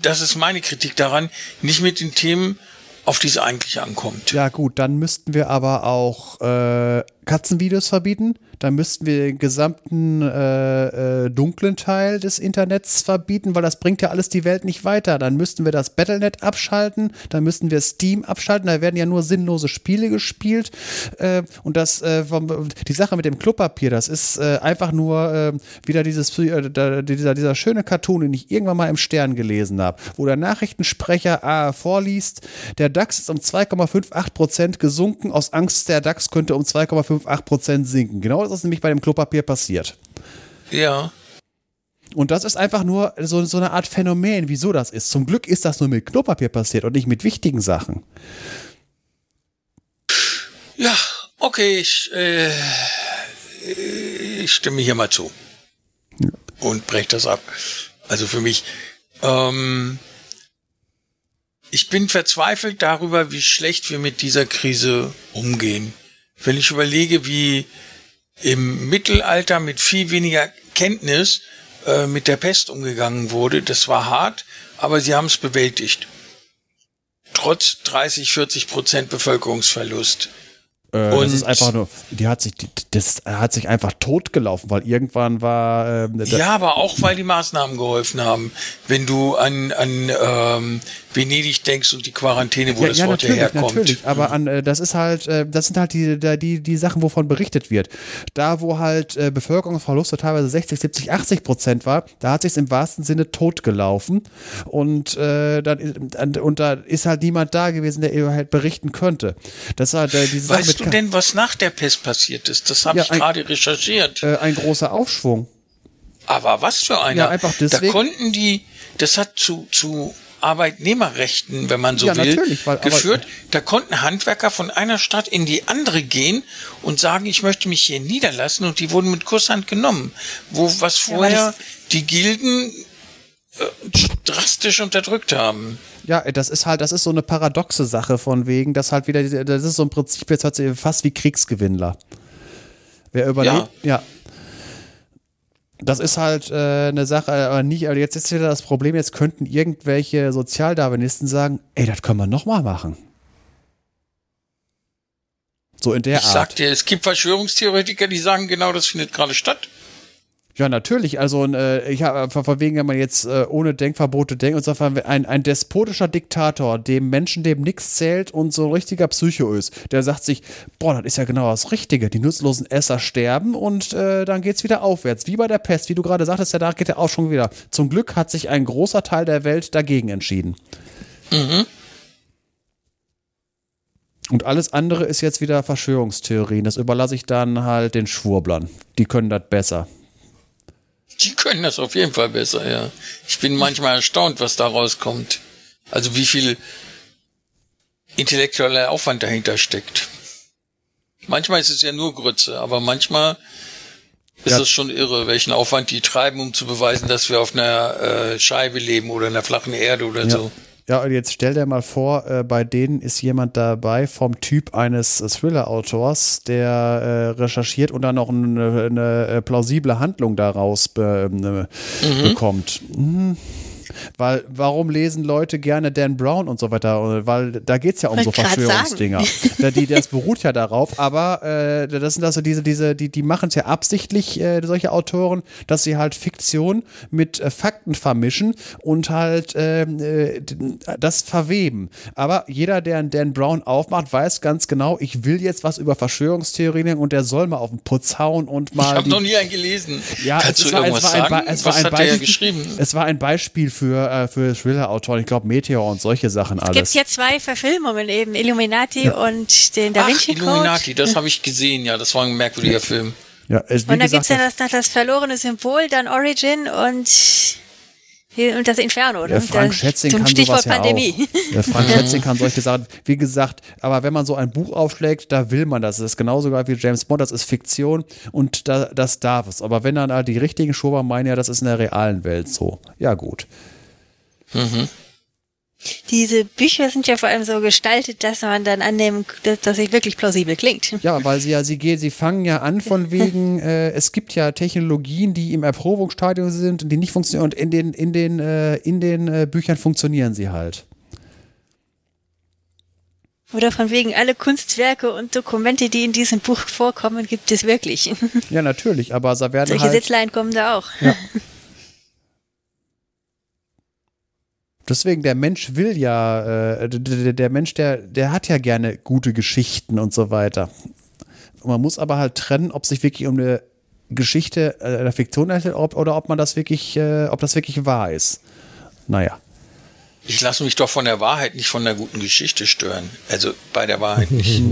das ist meine Kritik daran, nicht mit den Themen, auf die es eigentlich ankommt. Ja gut, dann müssten wir aber auch äh, Katzenvideos verbieten dann müssten wir den gesamten äh, äh, dunklen Teil des Internets verbieten, weil das bringt ja alles die Welt nicht weiter. Dann müssten wir das Battlenet abschalten, dann müssten wir Steam abschalten, da werden ja nur sinnlose Spiele gespielt. Äh, und das, äh, vom, die Sache mit dem Klopapier, das ist äh, einfach nur äh, wieder dieses, dieser, dieser schöne Cartoon, den ich irgendwann mal im Stern gelesen habe, wo der Nachrichtensprecher äh, vorliest, der DAX ist um 2,58 Prozent gesunken, aus Angst, der DAX könnte um 2,58 Prozent sinken. Genau das ist nämlich bei dem Klopapier passiert. Ja. Und das ist einfach nur so, so eine Art Phänomen, wieso das ist. Zum Glück ist das nur mit Klopapier passiert und nicht mit wichtigen Sachen. Ja, okay, ich, äh, ich stimme hier mal zu. Ja. Und breche das ab. Also für mich, ähm, ich bin verzweifelt darüber, wie schlecht wir mit dieser Krise umgehen. Wenn ich überlege, wie im Mittelalter mit viel weniger Kenntnis äh, mit der Pest umgegangen wurde. Das war hart, aber sie haben es bewältigt. Trotz 30, 40 Prozent Bevölkerungsverlust. Äh, und das ist einfach nur, die hat sich, das hat sich einfach totgelaufen, weil irgendwann war. Ähm, ja, aber auch weil die Maßnahmen geholfen haben. Wenn du an, an ähm, Venedig denkst und die Quarantäne, wo ja, das ja, Wort natürlich, herkommt. Natürlich, aber an, äh, das ist halt, äh, das sind halt die, die, die Sachen, wovon berichtet wird. Da, wo halt äh, Bevölkerungsverluste teilweise 60, 70, 80 Prozent war, da hat sich im wahrsten Sinne totgelaufen. Und, äh, dann, und da ist halt niemand da gewesen, der halt berichten könnte. Das halt, äh, diese weißt du denn, was nach der Pest passiert ist? Das habe ja, ich gerade recherchiert. Äh, ein großer Aufschwung. Aber was für einer? Ja, einfach deswegen. Da konnten die, das hat zu, zu Arbeitnehmerrechten, wenn man so ja, will, weil, geführt. Da konnten Handwerker von einer Stadt in die andere gehen und sagen, ich möchte mich hier niederlassen und die wurden mit Kusshand genommen. Wo, was vorher ja, die Gilden drastisch unterdrückt haben. Ja, das ist halt, das ist so eine paradoxe Sache von wegen, dass halt wieder, das ist so ein Prinzip jetzt fast wie Kriegsgewinnler. Wer überlebt, ja. ja das ist halt äh, eine Sache, aber nicht, aber jetzt ist wieder das Problem, jetzt könnten irgendwelche Sozialdarwinisten sagen, ey, das können wir nochmal machen. So in der ich Art. Ich sag dir, es gibt Verschwörungstheoretiker, die sagen, genau das findet gerade statt. Ja, natürlich. Also äh, ich habe von wegen, wenn man jetzt äh, ohne Denkverbote denkt und sagt, ein, ein despotischer Diktator, dem Menschenleben nichts zählt und so ein richtiger Psycho ist, der sagt sich, boah, das ist ja genau das Richtige. Die nutzlosen Esser sterben und äh, dann geht's wieder aufwärts. Wie bei der Pest, wie du gerade sagtest, ja, da geht der Aufschwung wieder. Zum Glück hat sich ein großer Teil der Welt dagegen entschieden. Mhm. Und alles andere ist jetzt wieder Verschwörungstheorien. Das überlasse ich dann halt den Schwurblern. Die können das besser. Die können das auf jeden Fall besser, ja. Ich bin manchmal erstaunt, was da rauskommt. Also wie viel intellektueller Aufwand dahinter steckt. Manchmal ist es ja nur Grütze, aber manchmal ist ja. es schon irre, welchen Aufwand die treiben, um zu beweisen, dass wir auf einer äh, Scheibe leben oder einer flachen Erde oder ja. so. Ja, und jetzt stell dir mal vor, äh, bei denen ist jemand dabei vom Typ eines Thriller-Autors, der äh, recherchiert und dann noch eine, eine äh, plausible Handlung daraus be, ne, mhm. bekommt. Mhm. Weil, warum lesen Leute gerne Dan Brown und so weiter? Weil da geht es ja um so Verschwörungsdinger. die, das beruht ja darauf, aber äh, das sind also diese, diese, die, die machen es ja absichtlich, äh, solche Autoren, dass sie halt Fiktion mit äh, Fakten vermischen und halt ähm, äh, das verweben. Aber jeder, der einen Dan Brown aufmacht, weiß ganz genau, ich will jetzt was über Verschwörungstheorien und der soll mal auf den Putz hauen und mal. Ich habe noch nie einen gelesen. Ja, Kannst es, du war, es war ein, sagen? Es war was ein Beispiel, Es war ein Beispiel für für, äh, für Thriller-Autoren. Ich glaube, Meteor und solche Sachen alles. Es gibt hier zwei Verfilmungen eben, Illuminati ja. und den Da Vinci Code. Illuminati, das habe ich gesehen, ja, das war ein merkwürdiger ja. Film. Ja, es, und da gibt es ja das, das verlorene Symbol, dann Origin und Und das Inferno, oder? Ja, Frank Schätzing kann Stichwort sowas Pandemie. ja auch. Ja, Frank Schätzing kann solche Sachen, wie gesagt, aber wenn man so ein Buch aufschlägt, da will man das. Das ist genauso wie James Bond, das ist Fiktion und da, das darf es. Aber wenn dann halt die richtigen Schober meinen ja, das ist in der realen Welt so. Ja, gut. Mhm. Diese Bücher sind ja vor allem so gestaltet, dass man dann annehmen, dass, dass sie wirklich plausibel klingt. Ja, weil sie ja, sie gehen, sie fangen ja an von wegen, äh, es gibt ja Technologien, die im Erprobungsstadium sind und die nicht funktionieren und in den, in den, äh, in den äh, Büchern funktionieren sie halt. Oder von wegen alle Kunstwerke und Dokumente, die in diesem Buch vorkommen, gibt es wirklich. Ja, natürlich, aber da werden Solche halt, Sätzlein kommen da auch. Ja. Deswegen, der Mensch will ja, äh, der, der Mensch, der, der hat ja gerne gute Geschichten und so weiter. Man muss aber halt trennen, ob sich wirklich um eine Geschichte äh, der Fiktion handelt oder ob man das wirklich, äh, ob das wirklich wahr ist. Naja. Ich lasse mich doch von der Wahrheit, nicht von der guten Geschichte stören. Also bei der Wahrheit nicht.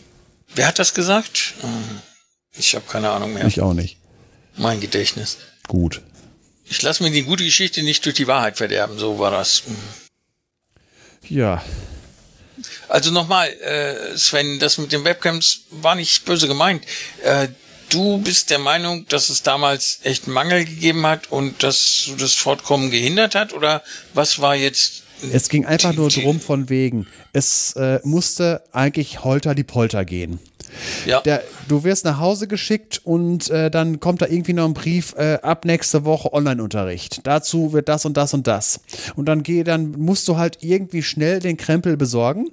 Wer hat das gesagt? Ich habe keine Ahnung mehr. Ich auch nicht. Mein Gedächtnis. Gut. Ich lasse mir die gute Geschichte nicht durch die Wahrheit verderben, so war das. Ja. Also nochmal, äh, Sven, das mit den Webcams war nicht böse gemeint. Äh, du bist der Meinung, dass es damals echt Mangel gegeben hat und dass das Fortkommen gehindert hat? Oder was war jetzt es ging einfach nur drum von wegen. Es äh, musste eigentlich holter die Polter gehen. Ja. Der, du wirst nach Hause geschickt und äh, dann kommt da irgendwie noch ein Brief, äh, ab nächste Woche Online-Unterricht. Dazu wird das und das und das. Und dann geh, dann musst du halt irgendwie schnell den Krempel besorgen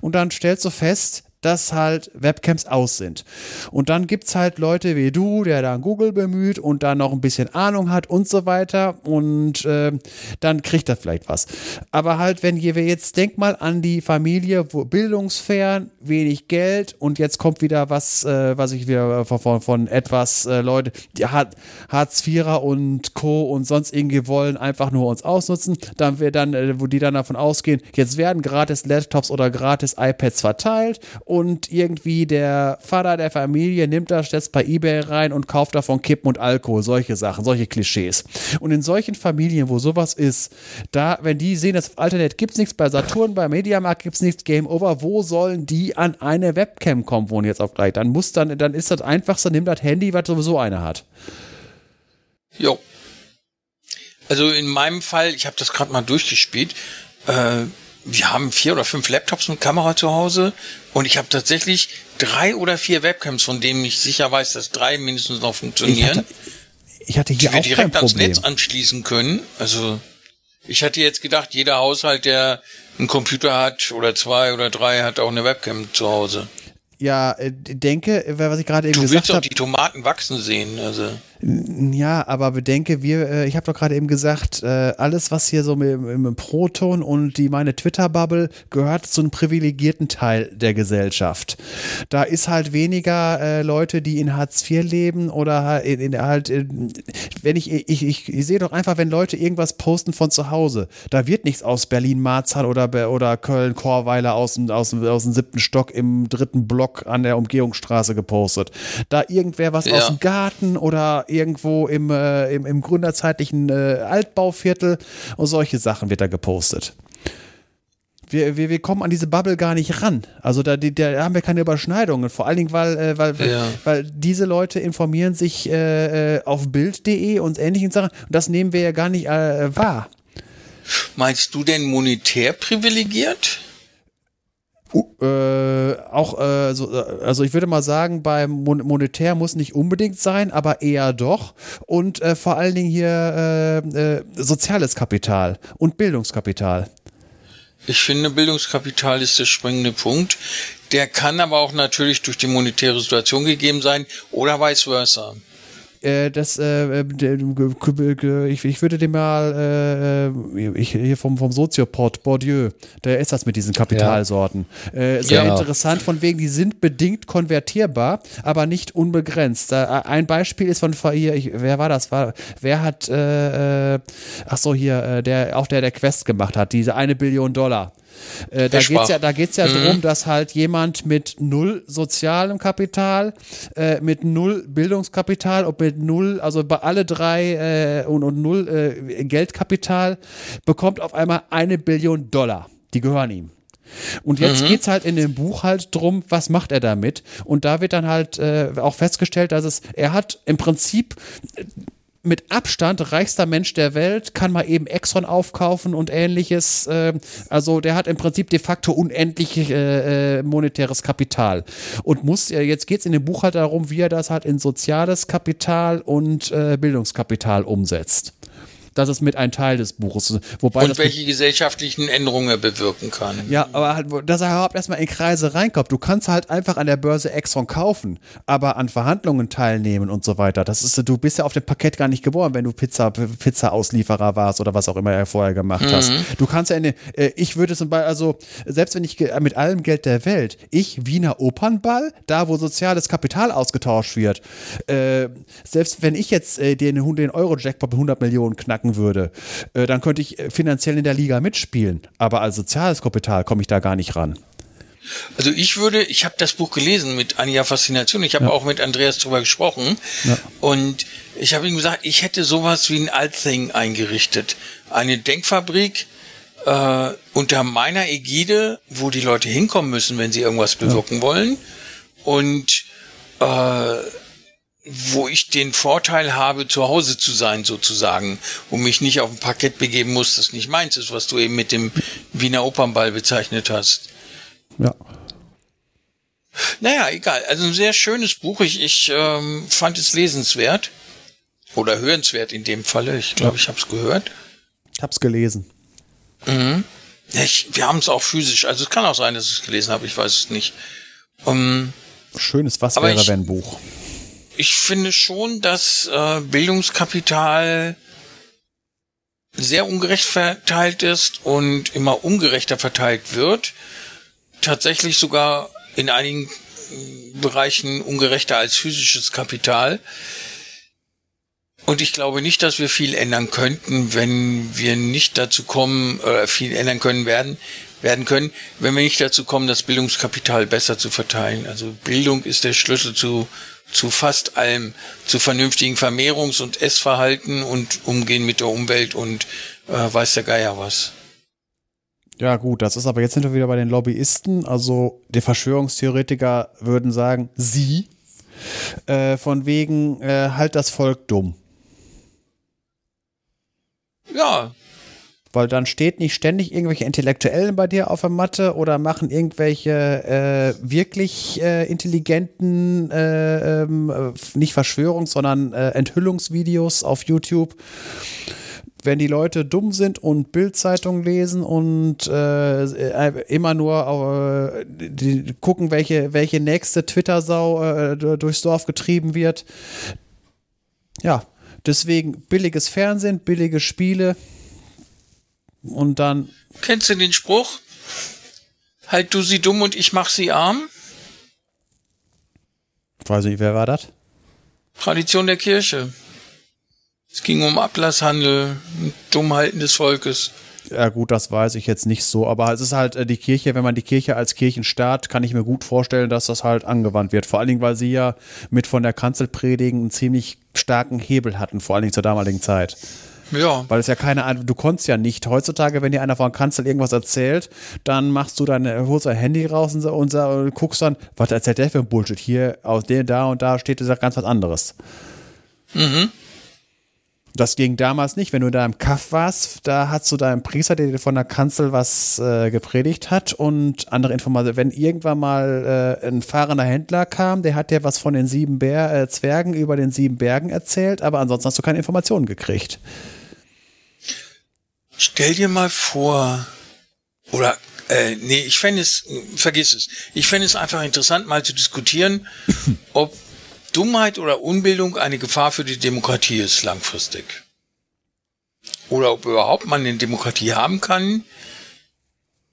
und dann stellst du fest, dass halt Webcams aus sind. Und dann gibt es halt Leute wie du, der dann Google bemüht und da noch ein bisschen Ahnung hat und so weiter. Und äh, dann kriegt er vielleicht was. Aber halt, wenn wir jetzt denk mal an die Familie, wo bildungsfern, wenig Geld und jetzt kommt wieder was, äh, was ich wieder von, von, etwas äh, Leute, die hat Hartz IVer und Co. und sonst irgendwie wollen einfach nur uns ausnutzen, dann wir dann, äh, wo die dann davon ausgehen, jetzt werden gratis Laptops oder gratis iPads verteilt und irgendwie der Vater der Familie nimmt das, stellt bei Ebay rein und kauft davon Kippen und Alkohol, solche Sachen, solche Klischees. Und in solchen Familien, wo sowas ist, da, wenn die sehen, das Alternet gibt es nichts, bei Saturn, bei Mediamarkt gibt es nichts, Game Over, wo sollen die an eine Webcam kommen, wohnen jetzt auf gleich? Dann muss dann, dann ist das einfachste, nimm das Handy, was sowieso einer hat. Jo. Also in meinem Fall, ich habe das gerade mal durchgespielt, äh, wir haben vier oder fünf Laptops mit Kamera zu Hause und ich habe tatsächlich drei oder vier Webcams, von denen ich sicher weiß, dass drei mindestens noch funktionieren. Ich hatte, ich hatte hier die wir auch direkt ans Netz anschließen können. Also ich hatte jetzt gedacht, jeder Haushalt, der einen Computer hat oder zwei oder drei, hat auch eine Webcam zu Hause. Ja, äh, denke, was ich gerade eben du gesagt habe. Du willst doch die Tomaten wachsen sehen, also. Ja, aber bedenke, wir, äh, ich habe doch gerade eben gesagt, äh, alles, was hier so im, im Proton und die meine Twitter-Bubble gehört zu einem privilegierten Teil der Gesellschaft. Da ist halt weniger äh, Leute, die in Hartz IV leben oder in, in halt, in, wenn ich, ich, ich, ich sehe doch einfach, wenn Leute irgendwas posten von zu Hause, da wird nichts aus Berlin-Marzahn oder, oder Köln-Chorweiler aus dem, aus, dem, aus dem siebten Stock im dritten Block an der Umgehungsstraße gepostet. Da irgendwer was ja. aus dem Garten oder irgendwo im, äh, im, im gründerzeitlichen äh, Altbauviertel und solche Sachen wird da gepostet. Wir, wir, wir kommen an diese Bubble gar nicht ran. Also da, die, da haben wir keine Überschneidungen. Vor allen Dingen, weil, äh, weil, ja. weil diese Leute informieren sich äh, äh auf Bild.de und ähnlichen Sachen. Und das nehmen wir ja gar nicht äh, wahr. Meinst du denn monetär privilegiert? Uh, auch, äh, so, äh, also ich würde mal sagen, beim Mon Monetär muss nicht unbedingt sein, aber eher doch. Und äh, vor allen Dingen hier äh, äh, soziales Kapital und Bildungskapital. Ich finde, Bildungskapital ist der springende Punkt. Der kann aber auch natürlich durch die monetäre Situation gegeben sein oder vice versa äh, das, äh, äh ich, ich würde dem mal, äh, ich, hier vom, vom Soziopod, Bourdieu, der ist das mit diesen Kapitalsorten. Ja. Äh, sehr ja. interessant, von wegen, die sind bedingt konvertierbar, aber nicht unbegrenzt. ein Beispiel ist von hier, ich, wer war das? War, wer hat, äh, ach so, hier, der, auch der, der Quest gemacht hat, diese eine Billion Dollar. Äh, da geht's ja, da geht's ja mhm. darum, dass halt jemand mit null sozialem Kapital, äh, mit null Bildungskapital und mit null, also bei alle drei äh, und, und null äh, Geldkapital bekommt auf einmal eine Billion Dollar. Die gehören ihm. Und jetzt mhm. geht's halt in dem Buch halt drum, was macht er damit? Und da wird dann halt äh, auch festgestellt, dass es, er hat im Prinzip mit Abstand reichster Mensch der Welt, kann mal eben Exxon aufkaufen und ähnliches. Äh, also der hat im Prinzip de facto unendlich äh, äh monetäres Kapital. Und muss, äh, jetzt geht es in dem Buch halt darum, wie er das halt in soziales Kapital und äh, Bildungskapital umsetzt. Das ist mit ein Teil des Buches. Wobei und welche gesellschaftlichen Änderungen er bewirken kann. Ja, aber halt, dass er überhaupt erstmal in Kreise reinkommt. Du kannst halt einfach an der Börse Exxon kaufen, aber an Verhandlungen teilnehmen und so weiter. Das ist, du bist ja auf dem Parkett gar nicht geboren, wenn du Pizza, Pizza-Auslieferer warst oder was auch immer er vorher gemacht mhm. hast. Du kannst ja in den, äh, ich würde zum Beispiel, also, selbst wenn ich mit allem Geld der Welt, ich Wiener Opernball, da wo soziales Kapital ausgetauscht wird, äh, selbst wenn ich jetzt äh, den, den Euro-Jackpot mit 100 Millionen knack knacken würde, äh, dann könnte ich äh, finanziell in der Liga mitspielen. Aber als soziales Kapital komme ich da gar nicht ran. Also ich würde, ich habe das Buch gelesen mit einiger Faszination. Ich habe ja. auch mit Andreas drüber gesprochen. Ja. Und ich habe ihm gesagt, ich hätte sowas wie ein Althing eingerichtet. Eine Denkfabrik äh, unter meiner Ägide, wo die Leute hinkommen müssen, wenn sie irgendwas bewirken ja. wollen. Und äh, wo ich den Vorteil habe, zu Hause zu sein sozusagen und mich nicht auf ein Parkett begeben muss, das nicht meins ist, was du eben mit dem Wiener Opernball bezeichnet hast. Ja. Naja, egal. Also ein sehr schönes Buch. Ich, ich ähm, fand es lesenswert. Oder hörenswert in dem Falle. Ich glaube, ja. ich habe es gehört. Ich habe es gelesen. Mhm. Ich, wir haben es auch physisch. Also es kann auch sein, dass ich es gelesen habe. Ich weiß es nicht. Um, ähm, Schönes Was wäre, ich, wenn Buch ich finde schon, dass äh, Bildungskapital sehr ungerecht verteilt ist und immer ungerechter verteilt wird. Tatsächlich sogar in einigen äh, Bereichen ungerechter als physisches Kapital. Und ich glaube nicht, dass wir viel ändern könnten, wenn wir nicht dazu kommen, äh, viel ändern können werden, werden können, wenn wir nicht dazu kommen, das Bildungskapital besser zu verteilen. Also Bildung ist der Schlüssel zu zu fast allem, zu vernünftigen Vermehrungs- und Essverhalten und Umgehen mit der Umwelt und äh, weiß der Geier was. Ja, gut, das ist aber jetzt sind wir wieder bei den Lobbyisten. Also die Verschwörungstheoretiker würden sagen, sie. Äh, von wegen, äh, halt das Volk dumm. Ja, weil dann steht nicht ständig irgendwelche Intellektuellen bei dir auf der Matte oder machen irgendwelche äh, wirklich äh, intelligenten, äh, ähm, nicht Verschwörungs-, sondern äh, Enthüllungsvideos auf YouTube. Wenn die Leute dumm sind und Bildzeitung lesen und äh, äh, immer nur die, gucken, welche, welche nächste Twitter-Sau durchs Dorf getrieben wird, ja, deswegen billiges Fernsehen, billige Spiele und dann. Kennst du den Spruch? Halt du sie dumm und ich mach sie arm? Weiß nicht, wer war das? Tradition der Kirche. Es ging um Ablasshandel, Dummhalten des Volkes. Ja gut, das weiß ich jetzt nicht so, aber es ist halt äh, die Kirche, wenn man die Kirche als Kirchenstaat, kann ich mir gut vorstellen, dass das halt angewandt wird. Vor allen Dingen, weil sie ja mit von der Kanzel predigen einen ziemlich starken Hebel hatten, vor allen Dingen zur damaligen Zeit. Ja. Weil es ja keine Ahnung, du konntest ja nicht. Heutzutage, wenn dir einer von Kanzel irgendwas erzählt, dann machst du dein, holst dein Handy raus und, und, und guckst dann, was erzählt der für ein Bullshit? Hier, aus dem, da und da steht das ganz was anderes. Mhm. Das ging damals nicht. Wenn du da im Kaff warst, da hast du da einen Priester, der dir von der Kanzel was äh, gepredigt hat und andere Informationen. Wenn irgendwann mal äh, ein fahrender Händler kam, der hat dir was von den sieben Bär, äh, Zwergen über den sieben Bergen erzählt, aber ansonsten hast du keine Informationen gekriegt. Stell dir mal vor, oder äh, nee, ich fände es, vergiss es. Ich fände es einfach interessant, mal zu diskutieren, ob Dummheit oder Unbildung eine Gefahr für die Demokratie ist langfristig. Oder ob überhaupt man eine Demokratie haben kann,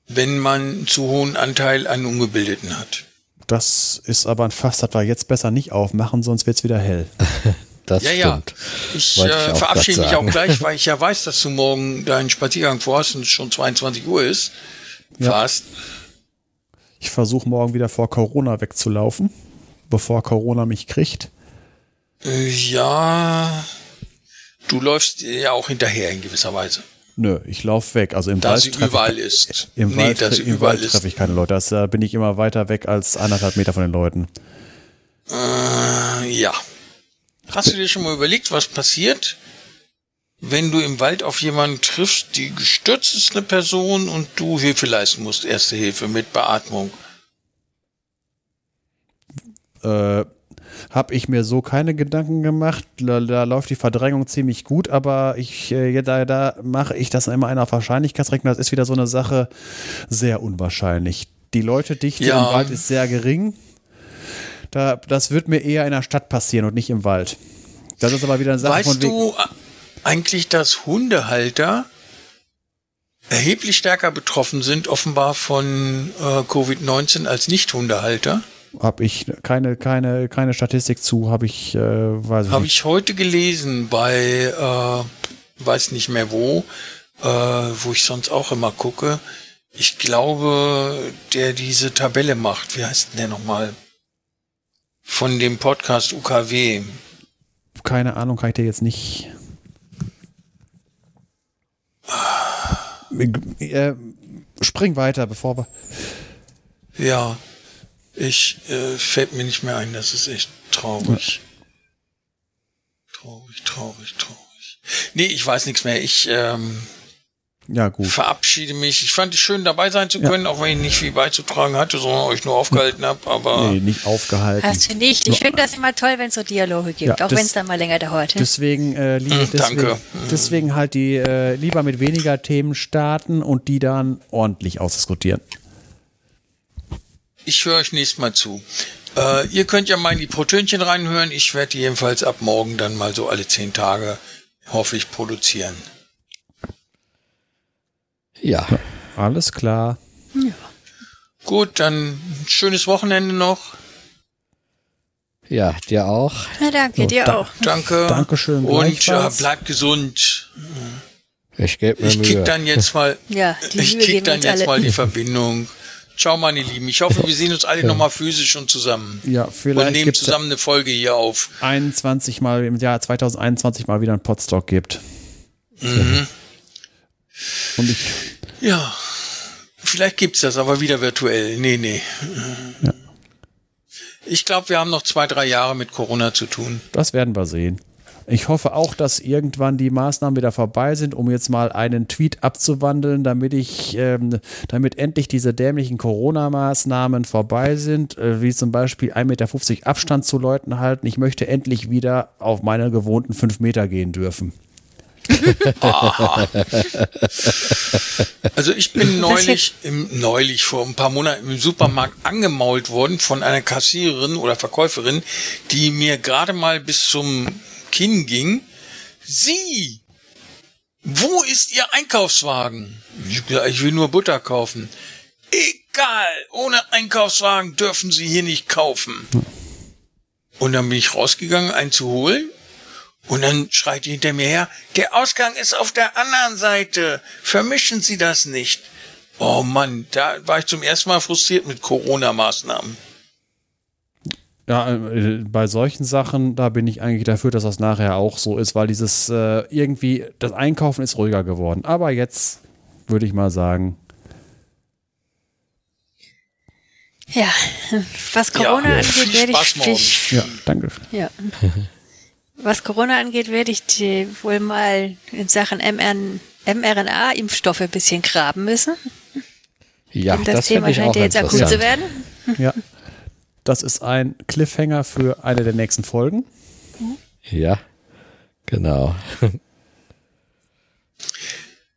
wenn man einen zu hohen Anteil an Ungebildeten hat. Das ist aber ein Fass, das wir jetzt besser nicht aufmachen, sonst wird es wieder hell. Das ja, stimmt. Ja. Ich, ich äh, verabschiede mich auch gleich, weil ich ja weiß, dass du morgen deinen Spaziergang vorhast und es schon 22 Uhr ist. Ja. Fast. Ich versuche morgen wieder vor Corona wegzulaufen, bevor Corona mich kriegt. Äh, ja, du läufst ja auch hinterher in gewisser Weise. Nö, ich laufe weg. Also im da Wald. Sie überall ich, ist. Im nee, Wald, im Wald treffe ich keine Leute. Da bin ich immer weiter weg als anderthalb Meter von den Leuten. Äh, ja. Hast du dir schon mal überlegt, was passiert, wenn du im Wald auf jemanden triffst, die gestürzt ist, eine Person, und du Hilfe leisten musst, Erste Hilfe mit Beatmung? Äh, habe ich mir so keine Gedanken gemacht. Da, da, läuft die Verdrängung ziemlich gut, aber ich, äh, da, da mache ich das immer einer Wahrscheinlichkeitsrechnung. Das ist wieder so eine Sache sehr unwahrscheinlich. Die Leute dichte ja. im Wald ist sehr gering. Da, das wird mir eher in der Stadt passieren und nicht im Wald. Das ist aber wieder eine Sache weißt von du eigentlich, dass Hundehalter erheblich stärker betroffen sind, offenbar von äh, Covid-19 als Nicht-Hundehalter? Habe ich keine, keine, keine Statistik zu, habe ich, äh, weiß ich Habe ich heute gelesen bei, äh, weiß nicht mehr wo, äh, wo ich sonst auch immer gucke. Ich glaube, der diese Tabelle macht, wie heißt denn der nochmal? Von dem Podcast UKW. Keine Ahnung, kann ich dir jetzt nicht. Äh, spring weiter, bevor wir. Ja, ich äh, fällt mir nicht mehr ein, das ist echt traurig. Ja. Traurig, traurig, traurig. Nee, ich weiß nichts mehr. Ich ähm, ja, gut. verabschiede mich. Ich fand es schön, dabei sein zu können, ja. auch wenn ich nicht viel beizutragen hatte, sondern euch nur aufgehalten habe. Aber nee, nicht aufgehalten. Hast du nicht. Ich finde das immer toll, wenn es so Dialoge gibt, ja, auch wenn es dann mal länger dauert. Deswegen, äh, liebe, hm, deswegen, Danke. deswegen halt die äh, lieber mit weniger Themen starten und die dann ordentlich ausdiskutieren. Ich höre euch nächstes Mal zu. Äh, ihr könnt ja mal in die Protönchen reinhören. Ich werde jedenfalls ab morgen dann mal so alle zehn Tage, hoffe ich, produzieren. Ja. Alles klar. Ja. Gut, dann schönes Wochenende noch. Ja, dir auch. Na, danke, so, dir da auch. Danke. Dankeschön. Und ja, bleibt gesund. Ich gebe mir Ich kick dann jetzt mal, ja, ich kick dann jetzt alle. mal die Verbindung. Ciao, meine Lieben. Ich hoffe, wir sehen uns alle ja. nochmal physisch und zusammen. Ja, vielleicht. Und nehmen zusammen eine Folge hier auf. 21 Mal im Jahr 2021 mal wieder ein Podstock gibt. Mhm. Und ich. Ja, vielleicht gibt's das, aber wieder virtuell. Nee, nee. Ja. Ich glaube, wir haben noch zwei, drei Jahre mit Corona zu tun. Das werden wir sehen. Ich hoffe auch, dass irgendwann die Maßnahmen wieder vorbei sind, um jetzt mal einen Tweet abzuwandeln, damit ich, ähm, damit endlich diese dämlichen Corona-Maßnahmen vorbei sind, äh, wie zum Beispiel 1,50 Meter Abstand zu Leuten halten. Ich möchte endlich wieder auf meine gewohnten 5 Meter gehen dürfen. Also ich bin neulich, im, neulich vor ein paar Monaten im Supermarkt angemault worden von einer Kassiererin oder Verkäuferin, die mir gerade mal bis zum Kinn ging. Sie! Wo ist Ihr Einkaufswagen? Ich, ich will nur Butter kaufen. Egal, ohne Einkaufswagen dürfen Sie hier nicht kaufen. Und dann bin ich rausgegangen, einen zu holen. Und dann schreit die hinter mir her, der Ausgang ist auf der anderen Seite. Vermischen Sie das nicht. Oh Mann, da war ich zum ersten Mal frustriert mit Corona-Maßnahmen. Ja, äh, bei solchen Sachen, da bin ich eigentlich dafür, dass das nachher auch so ist, weil dieses äh, irgendwie, das Einkaufen ist ruhiger geworden. Aber jetzt würde ich mal sagen. Ja, was Corona ja, angeht, werde ich. Ja, danke. Ja. Was Corona angeht, werde ich wohl mal in Sachen mRNA-Impfstoffe ein bisschen graben müssen. Ja, das, das Thema scheint ja jetzt akut zu werden. Ja. Das ist ein Cliffhanger für eine der nächsten Folgen. Ja, genau.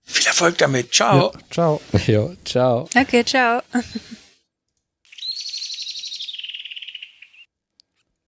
Viel Erfolg damit. Ciao. Ja, ciao. Jo, ciao. Okay, ciao.